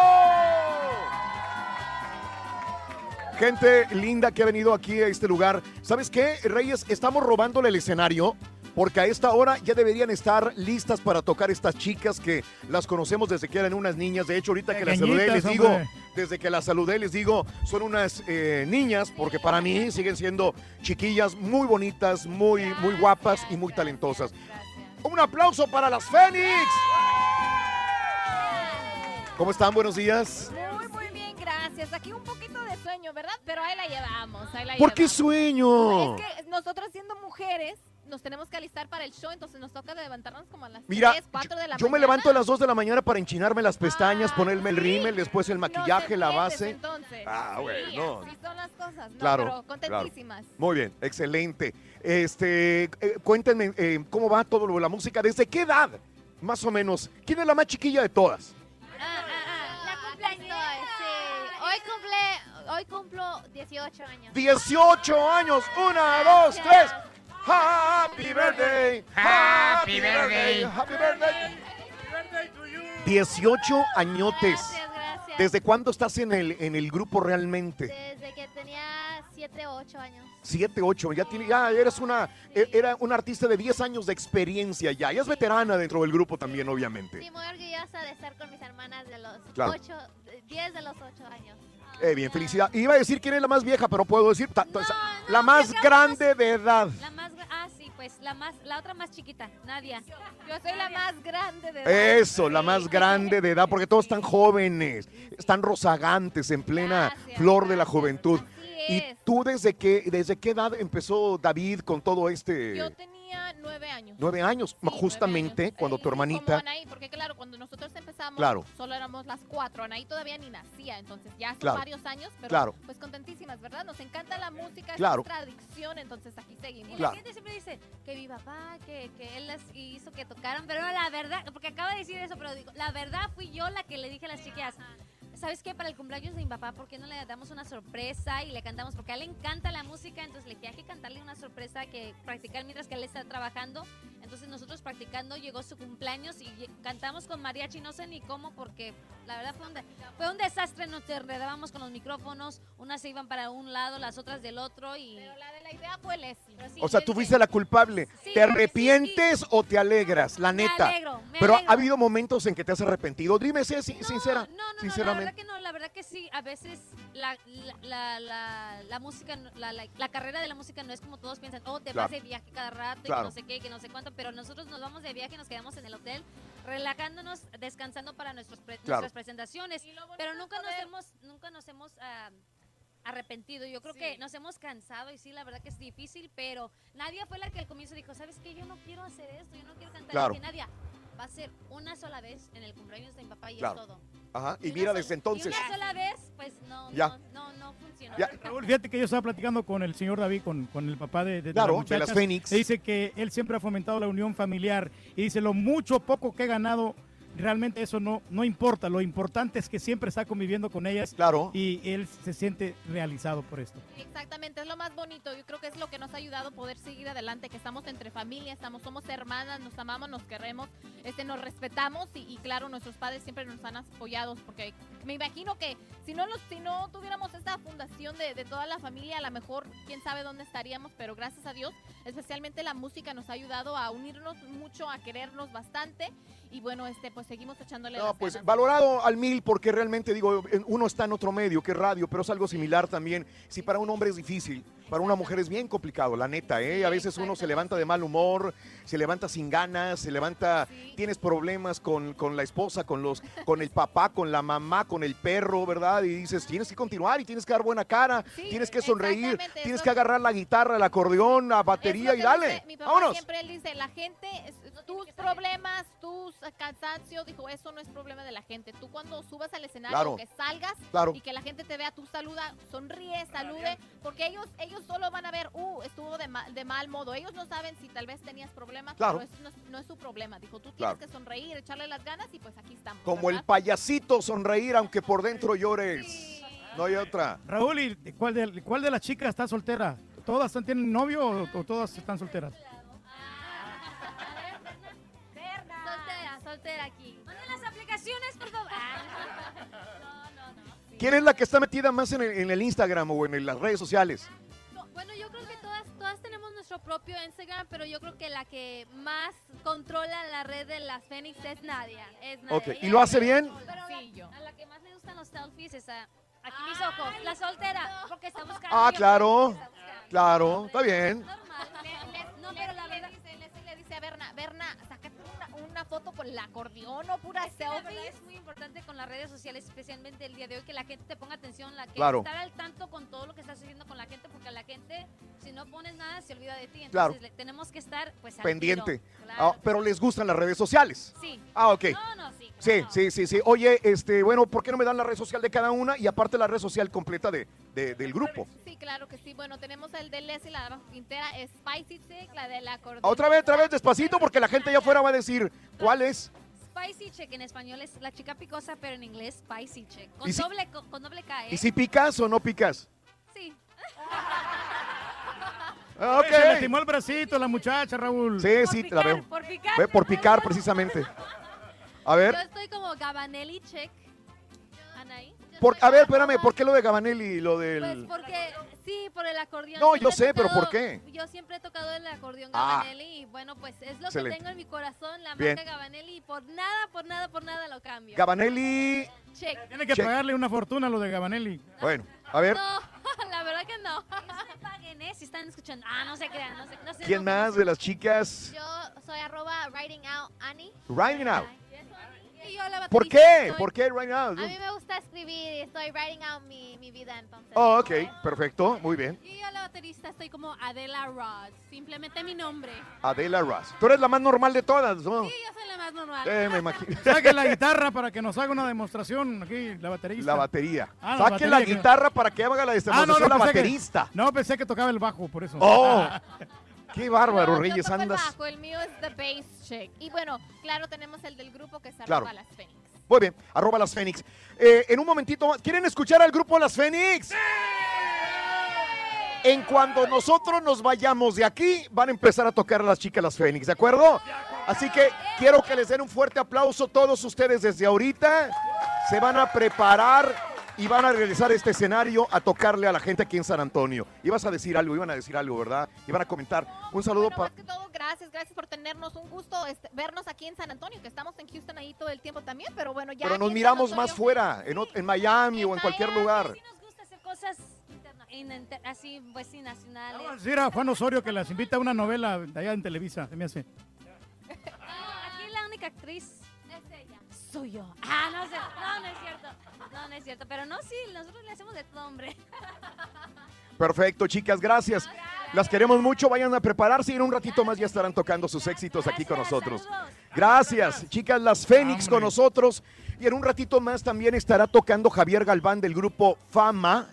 Gente linda que ha venido aquí a este lugar. ¿Sabes qué, Reyes? Estamos robándole el escenario porque a esta hora ya deberían estar listas para tocar estas chicas que las conocemos desde que eran unas niñas. De hecho, ahorita que las saludé, les digo, hombre. desde que las saludé, les digo, son unas eh, niñas porque para mí siguen siendo chiquillas muy bonitas, muy, muy guapas y muy talentosas. Un aplauso para las Fénix. ¿Cómo están? Buenos días. Muy, muy bien, gracias. Aquí un poquito sueño, ¿verdad? Pero ahí la llevamos, ahí la ¿Por qué llevamos. sueño? Es que nosotros siendo mujeres nos tenemos que alistar para el show, entonces nos toca levantarnos como a las Mira, 3, 4 de la yo me mañana. levanto a las 2 de la mañana para enchinarme las pestañas, ponerme el rímel, después el No maquillaje, la base. entonces. Ah, Sí, bueno. así son las cosas, ¿no? Claro, Pero claro. contentísimas. Muy bien, excelente. Este, eh, cuéntenme eh, cómo va todo lo de la música, ¿desde qué edad? Más o menos. ¿Quién es la más chiquilla de todas? La cumpleaños, sí. Hoy cumple, hoy cumplo 18 años. 18 años. Una, dos, tres. Happy birthday. Happy birthday. Happy birthday. 18 añotes. gracias. ¿Desde cuándo estás en el, en el grupo realmente? Desde que tenía 7 o 8 años. 7, 8, ya, tiene, ya eres una, e- era una artista de 10 años de experiencia ya. Ya es veterana dentro del grupo también, obviamente. Sí, muy orgullosa de estar con mis hermanas de los Claro. 8, 10 de los 8 años. Eh, bien, felicidad. Iba a decir quién es la más vieja, pero puedo decir ta- ta- la más grande de edad. La más, ah, sí, pues la más, la otra más chiquita, Nadia. Yo soy la más grande de edad. Eso, la más grande de edad, porque todos están jóvenes, están rozagantes, en plena flor de la juventud. ¿Y tú desde qué, desde qué edad empezó David con todo este... Yo tenía 9 años. Nueve años, justamente cuando tu Como hermanita... Anaí, porque claro, cuando nosotros empezamos, Claro. solo éramos las cuatro. Anaí todavía ni nacía, entonces ya Claro. varios años, pero Claro. pues contentísimas, ¿verdad? Nos encanta la música, es Claro. nuestra adicción, entonces aquí seguimos. Y la gente siempre dice que mi papá, que, que él las hizo que tocaran, pero la verdad, porque acaba de decir eso, pero digo, la verdad fui yo la que le dije a las chicas, ¿sabes qué? Para el cumpleaños de mi papá, ¿por qué no le damos una sorpresa y le cantamos? Porque a él le encanta la música, entonces le dije, hay que cantarle una sorpresa que practicar mientras que él está trabajando. Entonces nosotros practicando llegó su cumpleaños y cantamos con mariachi, no sé ni cómo, porque la verdad fue un, de- fue un desastre, nos enredábamos con los micrófonos, unas se iban para un lado, las otras del otro y... Pero la de la idea fue Leslie. O sea, tú fuiste la culpable. Sí, ¿Te arrepientes o te alegras? La Me neta. alegro, me Pero alegro. ha habido momentos en que te has arrepentido. Dime, sé sin- sincera. No, no, la sinceramente. verdad que no, la verdad que sí, a veces la, la, la, música, la, la- la carrera de la música no es como todos piensan, oh, te vas de viaje cada rato y que no sé qué, que no sé cuánto, pero nosotros nos vamos de viaje, nos quedamos en el hotel, relajándonos, descansando para nuestros pre- Claro. nuestras presentaciones, pero nunca nos hemos, nunca nos hemos ah, arrepentido, yo creo que nos hemos cansado y sí, la verdad que es difícil, pero Nadia fue la que al comienzo dijo, ¿sabes qué? Yo no quiero hacer esto, yo no quiero cantar, Claro. Nadia, va a ser una sola vez en el cumpleaños de mi papá y Claro. es todo. Ajá. Y una mira, sola- desde entonces. Y una sola vez, pues no, Ya. no, no, no funcionó. Ya. Raúl, fíjate que yo estaba platicando con el señor David, con, con el papá de, de, de Claro, las de las muchachas, Fénix. y dice que él siempre ha fomentado la unión familiar y dice lo mucho poco que he ganado realmente eso no, no importa. Lo importante es que siempre está conviviendo con ellas. Claro. Y él se siente realizado por esto. Exactamente, es lo más bonito. Yo creo que es lo que nos ha ayudado a poder seguir adelante, que estamos entre familia, estamos, somos hermanas, nos amamos, nos queremos, este, nos respetamos y, y claro, nuestros padres siempre nos han apoyado porque me imagino que si no, los, si no tuviéramos esta fundación de, de toda la familia, a lo mejor quién sabe dónde estaríamos, pero gracias a Dios, especialmente la música nos ha ayudado a unirnos mucho, a querernos bastante y bueno, este, pues seguimos echándole No, las pues ganas. valorado al mil porque realmente digo, uno está en otro medio que es radio, pero es algo similar también. Si para un hombre es difícil, para una mujer es bien complicado, la neta, ¿eh? A veces uno se levanta de mal humor, se levanta sin ganas, se levanta, tienes problemas con, con la esposa, con los, con el papá, con la mamá, con el perro, ¿verdad? Y dices, tienes que continuar y tienes que dar buena cara, tienes que sonreír, tienes que agarrar la guitarra, el acordeón, la batería y dale. dice mi papá Vámonos. siempre él dice, la gente, tus problemas, tus eh, cansancios, dijo, eso no es problema de la gente. Tú cuando subas al escenario, Claro. que salgas Claro. y que la gente te vea, tú saluda, sonríe, salude, porque ellos ellos solo van a ver, uh, estuvo de mal, de mal modo. Ellos no saben si tal vez tenías problemas, Claro. pero eso no, es- no es su problema. Dijo, tú Claro. tienes que sonreír, echarle las ganas y pues aquí estamos. Como el payasito sonreír aunque por dentro llores. No hay otra. Raúl, ¿y cuál de, cuál de las chicas está soltera? ¿Todas tienen novio o, o todas están solteras? Soltera aquí. Manden las aplicaciones, por favor. ¿Quién es la que está metida más en el, en el Instagram o en las redes sociales? Bueno, yo creo que todas, todas tenemos nuestro propio Instagram, pero yo creo que la que más controla la red de las Fénix es Nadia. Es Nadia. Ok, ¿y lo hace bien? Pero la- a la que más le gustan los selfies es a, aquí mis ojos, la soltera, porque está buscando. Ah, yo- claro. Claro, está bien. No, pero la foto con el acordeón o pura Es selfie. es muy importante con las redes sociales, especialmente el día de hoy, que la gente te ponga atención, la que Claro. estar al tanto con todo lo que está sucediendo con la gente, porque la gente, si no pones nada, se olvida de ti. Entonces, Claro. le- tenemos que estar, pues, al Pendiente. tiro. Claro. Ah, pero les gustan las redes sociales. Sí. Ah, ok. No, no, sí. Sí, sí, sí, sí. Oye, este, bueno, ¿por qué no me dan la red social de cada una y aparte la red social completa de, de- del grupo? Sí, claro que sí. Bueno, tenemos el de Leslie, la de Quintera, Spicy Chick, la del acordeón. Otra vez, otra vez, despacito, porque la gente allá afuera va a decir, ¿cuál es? Spicy chick en español es la chica picosa, pero en inglés spicy chick. Con ¿Y si- doble, con, con doble K, ¿eh? ¿Y si picas o no picas? Sí. Ah, Oye, Se lastimó el bracito la muchacha, Raúl. Sí, sí, la veo. por picar. Ve, por picar, precisamente. A ver, Yo estoy como Gabanelli chick. Anaí. por, a ver, espérame, ¿por qué lo de Gabanelli y lo Pues del...? porque, sí, por el acordeón. No, Siempre yo sé, pero ¿por tocado- qué? Yo siempre he tocado el acordeón Ah. Gabanelli y bueno, pues es lo Excelente. que tengo en mi corazón, la Bien. marca Gabanelli y por nada, por nada, por nada lo cambio. Gabanelli... Check. Tiene que Check. pagarle una fortuna a lo de Gabanelli. Bueno, a ver, No, <laughs> la verdad que no. no paguen, ¿eh? Si están escuchando. Ah, no se crean, no se, no se ¿quién enojen. más de las chicas? Yo soy arroba writing out Annie. Right now. Y yo la ¿Por baterista qué? soy- ¿Por qué right now? A mí me gusta escribir y estoy writing out mi, mi vida entonces. Oh, ok, perfecto, muy bien. Y yo la baterista estoy como Adela Ross, simplemente mi nombre. Adela Ross. Tú eres la más normal de todas, ¿no? Sí, yo soy la más normal. Eh, me imagino. <laughs> Saque la guitarra para que nos haga una demostración aquí, la baterista. La batería. Ah, Saque la batería guitarra para que haga la Ah, demostración la pensé que- baterista. no, pensé que tocaba el bajo, por eso. Oh, <laughs> qué bárbaro, No, Reyes, andas. bajo, el mío es The Bass Chick. Y bueno, claro, tenemos el del grupo que se Claro. arroba las Fénix. Muy bien, arroba las Fénix. Eh, en un momentito, más, ¿quieren escuchar al grupo Las Fénix? En cuando nosotros nos vayamos de aquí, van a empezar a tocar las chicas Las Fénix, ¿de acuerdo? Así que quiero que les den un fuerte aplauso todos ustedes desde ahorita. Se van a preparar y van a regresar a este escenario a tocarle a la gente aquí en San Antonio. Ibas a decir algo, iban a decir algo, ¿verdad? Iban a comentar. Un saludo para... Más que todo, gracias, gracias por tenernos un gusto este, vernos aquí en San Antonio, que estamos en Houston ahí todo el tiempo también, pero bueno, ya. Pero nos en miramos San más Antonio- fuera, en, ot- en Miami o en cualquier lugar. Nos gusta hacer cosas en- así, pues sí, nacionales. Decir a Juan Osorio que las invita a una novela de allá en Televisa, se me hace. <laughs> Aquí la única actriz es ella. Soy yo. Ah, no, sé, no, no es cierto. No, no es cierto. Pero no, sí, nosotros le hacemos de todo, hombre. Perfecto, chicas, gracias. Las queremos mucho, vayan a prepararse y en un ratito más ya estarán tocando sus éxitos aquí con nosotros. Gracias, chicas, las Fénix con nosotros. Y en un ratito más también estará tocando Javier Galván del grupo Fama.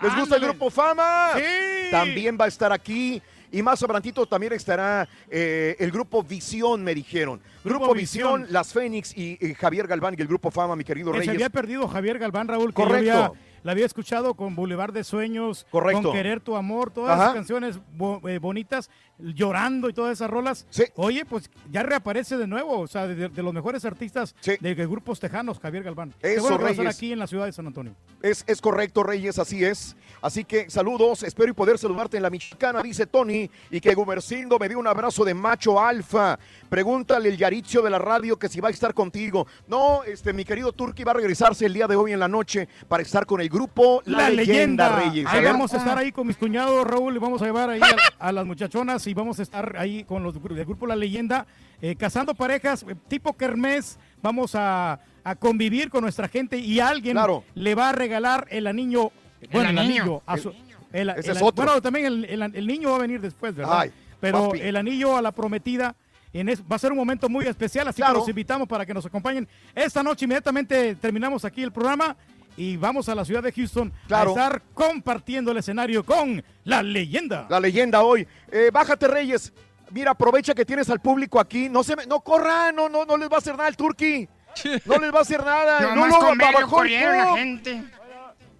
¿Les gusta el grupo Fama? Sí. También va a estar aquí. Y más adelantito también estará eh, el grupo Visión, me dijeron. Grupo, Grupo Visión. Las Fénix y, y Javier Galván y el grupo Fama, mi querido Que se Reyes. había perdido Javier Galván, Raúl, Correcto. La había escuchado con Boulevard de Sueños, Correcto. con Querer tu Amor, todas Ajá. esas canciones bo- eh, bonitas, llorando y todas esas rolas. Oye, pues ya reaparece de nuevo, o sea, de, de los mejores artistas de, de grupos tejanos, Javier Galván. Eso, estar Reyes. aquí en la ciudad de San Antonio. Es, es correcto, Reyes, así es. Así que saludos, espero y poder saludarte en la mexicana, dice Tony, y que Gumercindo me dio un abrazo de macho alfa. Pregúntale el Yaricio de la radio que si va a estar contigo. No, este, mi querido Turki va a regresarse el día de hoy en la noche para estar con el grupo La, leyenda, Reyes. Ahí vamos a estar ahí con mis cuñados, Raúl, y vamos a llevar ahí a, a las muchachonas y vamos a estar ahí con los del grupo La Leyenda, eh, casando parejas, eh, tipo Kermés. Vamos a, a convivir con nuestra gente y alguien le va a regalar el anillo. Bueno, el, anillo. anillo. a El- su- el- ese el- es otro. Bueno, también el, el- el niño va a venir después, ¿verdad? Ay, Pero papi. el anillo a la prometida. En es- va a ser un momento muy especial, así Claro. que los invitamos para que nos acompañen. Esta noche inmediatamente terminamos aquí el programa y vamos a la ciudad de Houston Claro. a estar compartiendo el escenario con la leyenda. La leyenda hoy. Eh, bájate, Reyes. Mira, aprovecha que tienes al público aquí. No se me- no corran, no, no, no les va a hacer nada el Turqui. <laughs> No les va a hacer nada. no, lo verlo bajó el corrieron la gente.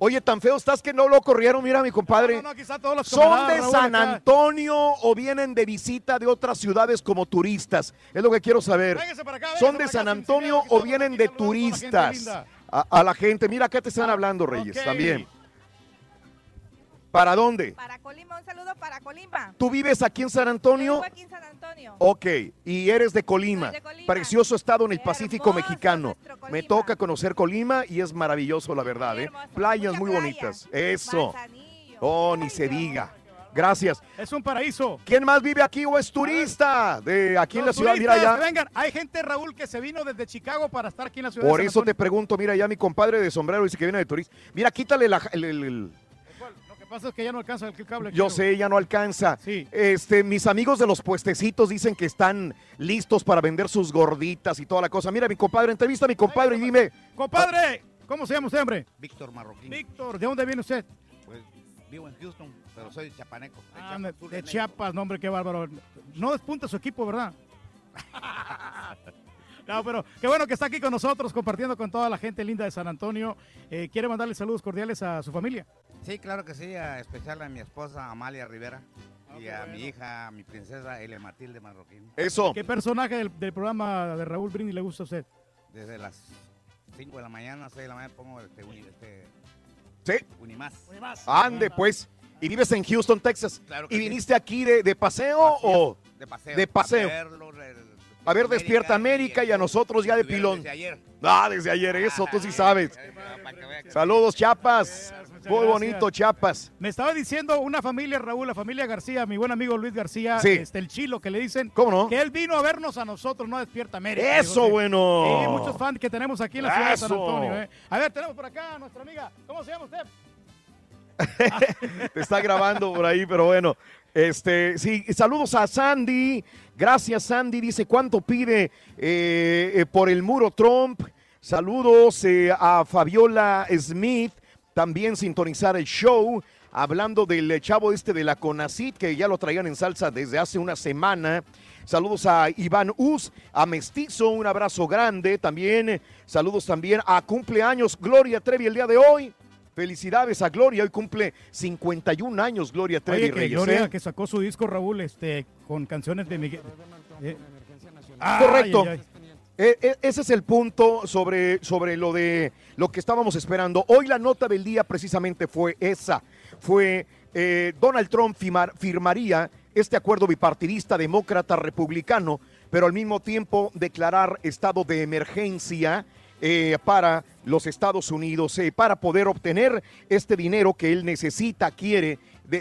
Oye, tan feo estás que no lo corrieron, mira mi compadre. los ¿Son de Raúl, San. Antonio o vienen de visita de otras ciudades como turistas? Es lo que quiero saber. ¿Son de San Antonio o vienen de turistas? A, a la gente, mira acá te están hablando, Reyes, también. ¿Para dónde? Para Colima, un saludo para Colima. ¿Tú vives aquí en San Antonio? Vivo aquí en San Antonio. Ok, y eres de Colima. Soy de Colima. Precioso estado en el Pacífico mexicano. Me toca conocer Colima y es maravilloso, la verdad. ¿eh? Playas muy bonitas. Eso. Oh, ni se diga. Gracias. Es un paraíso. ¿Quién más vive aquí o es turista de aquí en la ciudad? Mira ya. vengan, hay gente, Raúl, que se vino desde Chicago para estar aquí en la ciudad Por de eso te pregunto, mira ya mi compadre de sombrero dice que viene de turista. Mira, quítale la- el- el- el, Lo que pasa es que ya no alcanza el cable. Yo sé, ya no alcanza. Sí. Este, mis amigos de los puestecitos dicen que están listos para vender sus gorditas y toda la cosa. Mira, mi compadre, entrevista a mi compadre y dime. Compadre, ¿cómo se llama usted, hombre? Víctor Marroquín. Víctor, ¿de dónde viene usted? Vivo en Houston, pero soy chapaneco. de Ah, Chiapas, de, sur de. Chiapas, no, hombre, qué bárbaro. No despunta su equipo, ¿verdad? <laughs> No, pero qué bueno que está aquí con nosotros, compartiendo con toda la gente linda de San Antonio. Eh, ¿Quiere mandarle saludos cordiales a su familia? Sí, claro que sí, a especial a mi esposa Amalia Rivera y a mi hija, a mi princesa Elia Matilde Marroquín. Eso. ¿Qué personaje del, del programa de Raúl Brindis le gusta a usted? Desde las 5 de la mañana, 6 de la mañana pongo este, este Sí. Unimás. Ande, pues. ¿Y vives en Houston, Texas? Claro que ¿Y sí. viniste aquí de, de paseo o...? De paseo. De paseo. A verlo, re- A ver, Despierta América y a nosotros ya de pilón. desde ayer. Ah, desde ayer, eso, tú sí sabes. <laughs> Saludos, Chiapas. Muy gracias. bonito, Chiapas. Me estaba diciendo una familia, Raúl, la familia García, mi buen amigo Luis García, Sí. este, el chilo, que le dicen ¿Cómo no? que él vino a vernos a nosotros, no a Despierta América. Eso, Digo, bueno. Sí, muchos fans que tenemos aquí en la ciudad de San. Antonio. ¿eh? A ver, tenemos por acá a nuestra amiga. ¿Cómo se llama usted? <laughs> Te está grabando por ahí, pero bueno. Este, sí, saludos a Sandy. Gracias, Sandy. Dice, ¿cuánto pide eh, eh, por el muro Trump? Saludos eh, a Fabiola Smith. También sintonizar el show. Hablando del eh, chavo este de la Conacit, que ya lo traían en salsa desde hace una semana. Saludos a Iván Uz, a Mestizo, un abrazo grande. También eh, saludos también a cumpleaños Gloria Trevi el día de hoy. Felicidades a Gloria, hoy cumple 51 años Gloria Trevi Oye, que Reyes. Gloria, ¿eh? que sacó su disco, Raúl, este, con canciones de Miguel. eh, Correcto. ay, ay, E- e- ese es el punto sobre, sobre lo de lo que estábamos esperando. Hoy la nota del día precisamente fue esa. Fue eh, Donald Trump firmar- firmaría este acuerdo bipartidista demócrata-republicano, pero al mismo tiempo declarar estado de emergencia eh, para los Estados Unidos, eh, para poder obtener este dinero que él necesita, quiere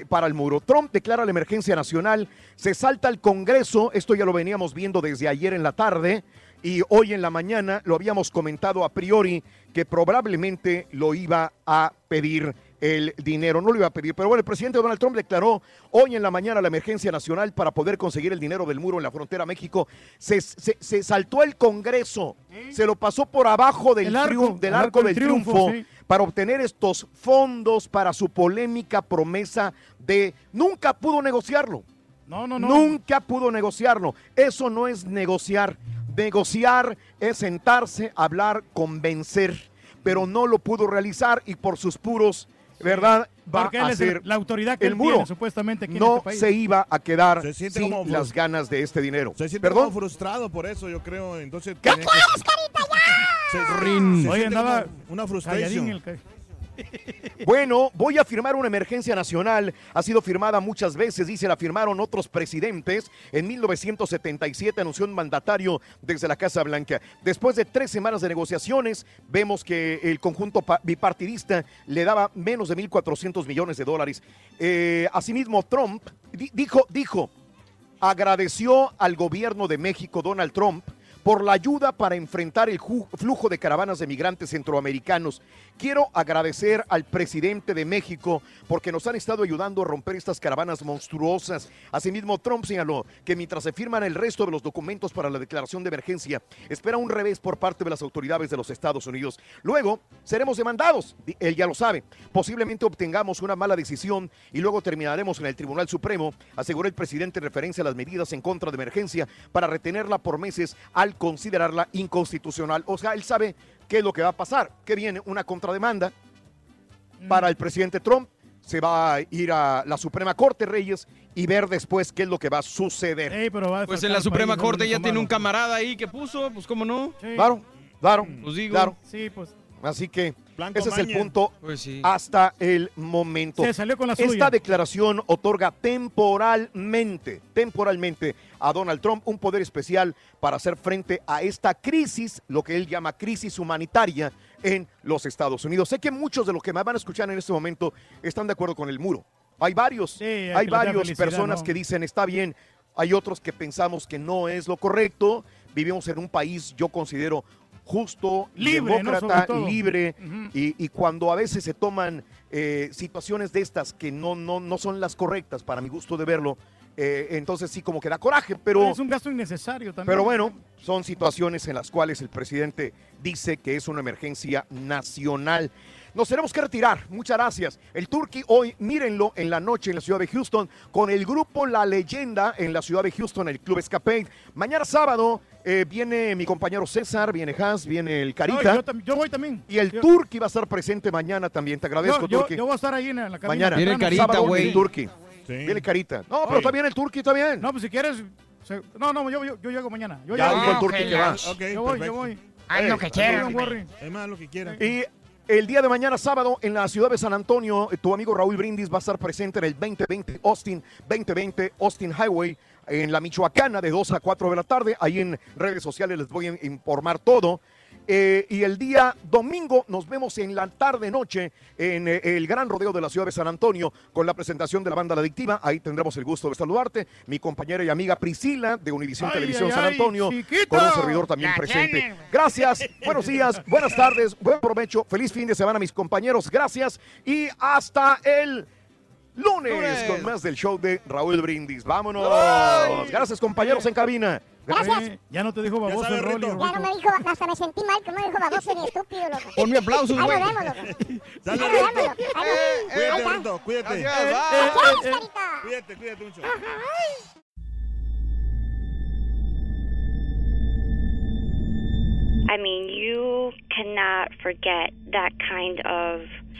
para el muro. Trump declara la emergencia nacional, se salta al Congreso, esto ya lo veníamos viendo desde ayer en la tarde y hoy en la mañana lo habíamos comentado a priori que probablemente lo iba a pedir el dinero, no lo iba a pedir, pero bueno, el presidente Donald Trump declaró hoy en la mañana la emergencia nacional para poder conseguir el dinero del muro en la frontera México. Se, se- se saltó el Congreso, se lo pasó por abajo del, El arco, del el arco, arco del del triunfo, triunfo, sí. para obtener estos fondos para su polémica promesa de nunca pudo negociarlo. No, no, no. Nunca pudo negociarlo. Eso no es negociar. Negociar es sentarse, hablar, convencer. Pero no lo pudo realizar y por sus puros, ¿verdad? Va Porque a él es el- ser la autoridad que el él muro. tiene, supuestamente, aquí en no este país. se iba a quedar Se siente sin como las ganas de este dinero. Se siente ¿Perdón? como frustrado por eso, yo creo. Entonces, ¿Qué tenía que- Se, Rin. se Oye, siente andaba una frustración. Bueno, voy a firmar una emergencia nacional. Ha sido firmada muchas veces, dice, la firmaron otros presidentes. En 1977 anunció un mandatario desde la Casa Blanca. Después de tres semanas de negociaciones, vemos que el conjunto pa- bipartidista le daba menos de 1.400 millones de dólares. Eh, asimismo, Trump di- dijo, dijo, agradeció al gobierno de México, Donald Trump, por la ayuda para enfrentar el flujo de caravanas de migrantes centroamericanos. Quiero agradecer al presidente de México porque nos han estado ayudando a romper estas caravanas monstruosas. Asimismo, Trump señaló que mientras se firman el resto de los documentos para la declaración de emergencia, espera un revés por parte de las autoridades de los Estados Unidos. Luego, seremos demandados. Él ya lo sabe. Posiblemente obtengamos una mala decisión y luego terminaremos en el Tribunal Supremo, aseguró el presidente en referencia a las medidas en contra de emergencia para retenerla por meses al considerarla inconstitucional. O sea, él sabe qué es lo que va a pasar, que viene una contrademanda para el presidente Trump. Se va a ir a la Suprema Corte, Reyes, y ver después qué es lo que va a suceder. Pues en la Suprema Corte ya tiene un camarada ahí que puso, pues cómo no. Claro, claro, Pues digo. claro. Sí, pues. Así que Blanco ese es el punto Pues sí. hasta el momento. Se salió con la Esta suya. declaración otorga temporalmente, temporalmente a Donald Trump un poder especial para hacer frente a esta crisis, lo que él llama crisis humanitaria en los Estados Unidos. Sé que muchos de los que me van a escuchar en este momento están de acuerdo con el muro. Hay varios, hay felicidad, personas ¿no? que dicen está bien, hay otros que pensamos que no es lo correcto. Vivimos en un país, yo considero justo, Libre, ¿no? demócrata, todo. libre, y, y cuando a veces se toman eh, situaciones de estas que no, no, no son las correctas para mi gusto de verlo, eh, entonces sí como que da coraje, pero... es un gasto innecesario también. Pero bueno, son situaciones en las cuales el presidente dice que es una emergencia nacional. Nos tenemos que retirar. Muchas gracias. El Turkey hoy, mírenlo en la noche en la ciudad de Houston con el grupo La Leyenda en la ciudad de Houston, el Club Escape. Mañana sábado eh, viene mi compañero César, viene Hans, viene el Carita. No, yo, voy también. y el Yo- Turkey va a estar presente mañana también. Te agradezco, yo, yo, Turkey. yo voy a estar ahí en la cabina. Mañana. temprano. Sábado, güey. el Turkey. Viene Carita. No, pero Oye. está bien el Turkey, está bien. No, pues si quieres. No, no, yo, yo, yo llego mañana. Yo Ya llego. el que va. Ok, yo voy, yo voy. Haz lo que. Es más, lo que quieran. Y el día de mañana, sábado, en la ciudad de San Antonio, eh, tu amigo Raúl Brindis va a estar presente en el 2020 Austin, 2020 Austin Highway, en la Michoacana, de 2 a 4 de la tarde. Ahí en redes sociales les voy a informar todo. Eh, y el día domingo nos vemos en la tarde-noche en eh, el gran rodeo de la ciudad de San Antonio con la presentación de la banda La Adictiva. Ahí tendremos el gusto de saludarte. Mi compañera y amiga Priscila de Univisión Ay, Televisión ay, San Antonio chiquito. con un servidor también La presente. Gracias, <laughs> buenos días, buenas tardes, buen provecho, feliz fin de semana mis compañeros, gracias y hasta el lunes, Lunes. con más del show de Raúl Brindis. Vámonos. Gracias compañeros en cabina. Gracias. Ya no te dijo baboso sabe, el Rolly. Rito. Ya no me dijo, hasta me sentí mal que no me dijo baboso ni estúpido, loco. Ponme aplausos, Ahí güey. nos vemos, loco. <laughs> Dale, Ahí nos Rito. vemos, loco. Ahí nos- ahí Cuídate, está. Rito, cuídate. Gracias, bye. Gracias, Carita. Cuídate, cuídate mucho. I mean, you cannot forget that kind of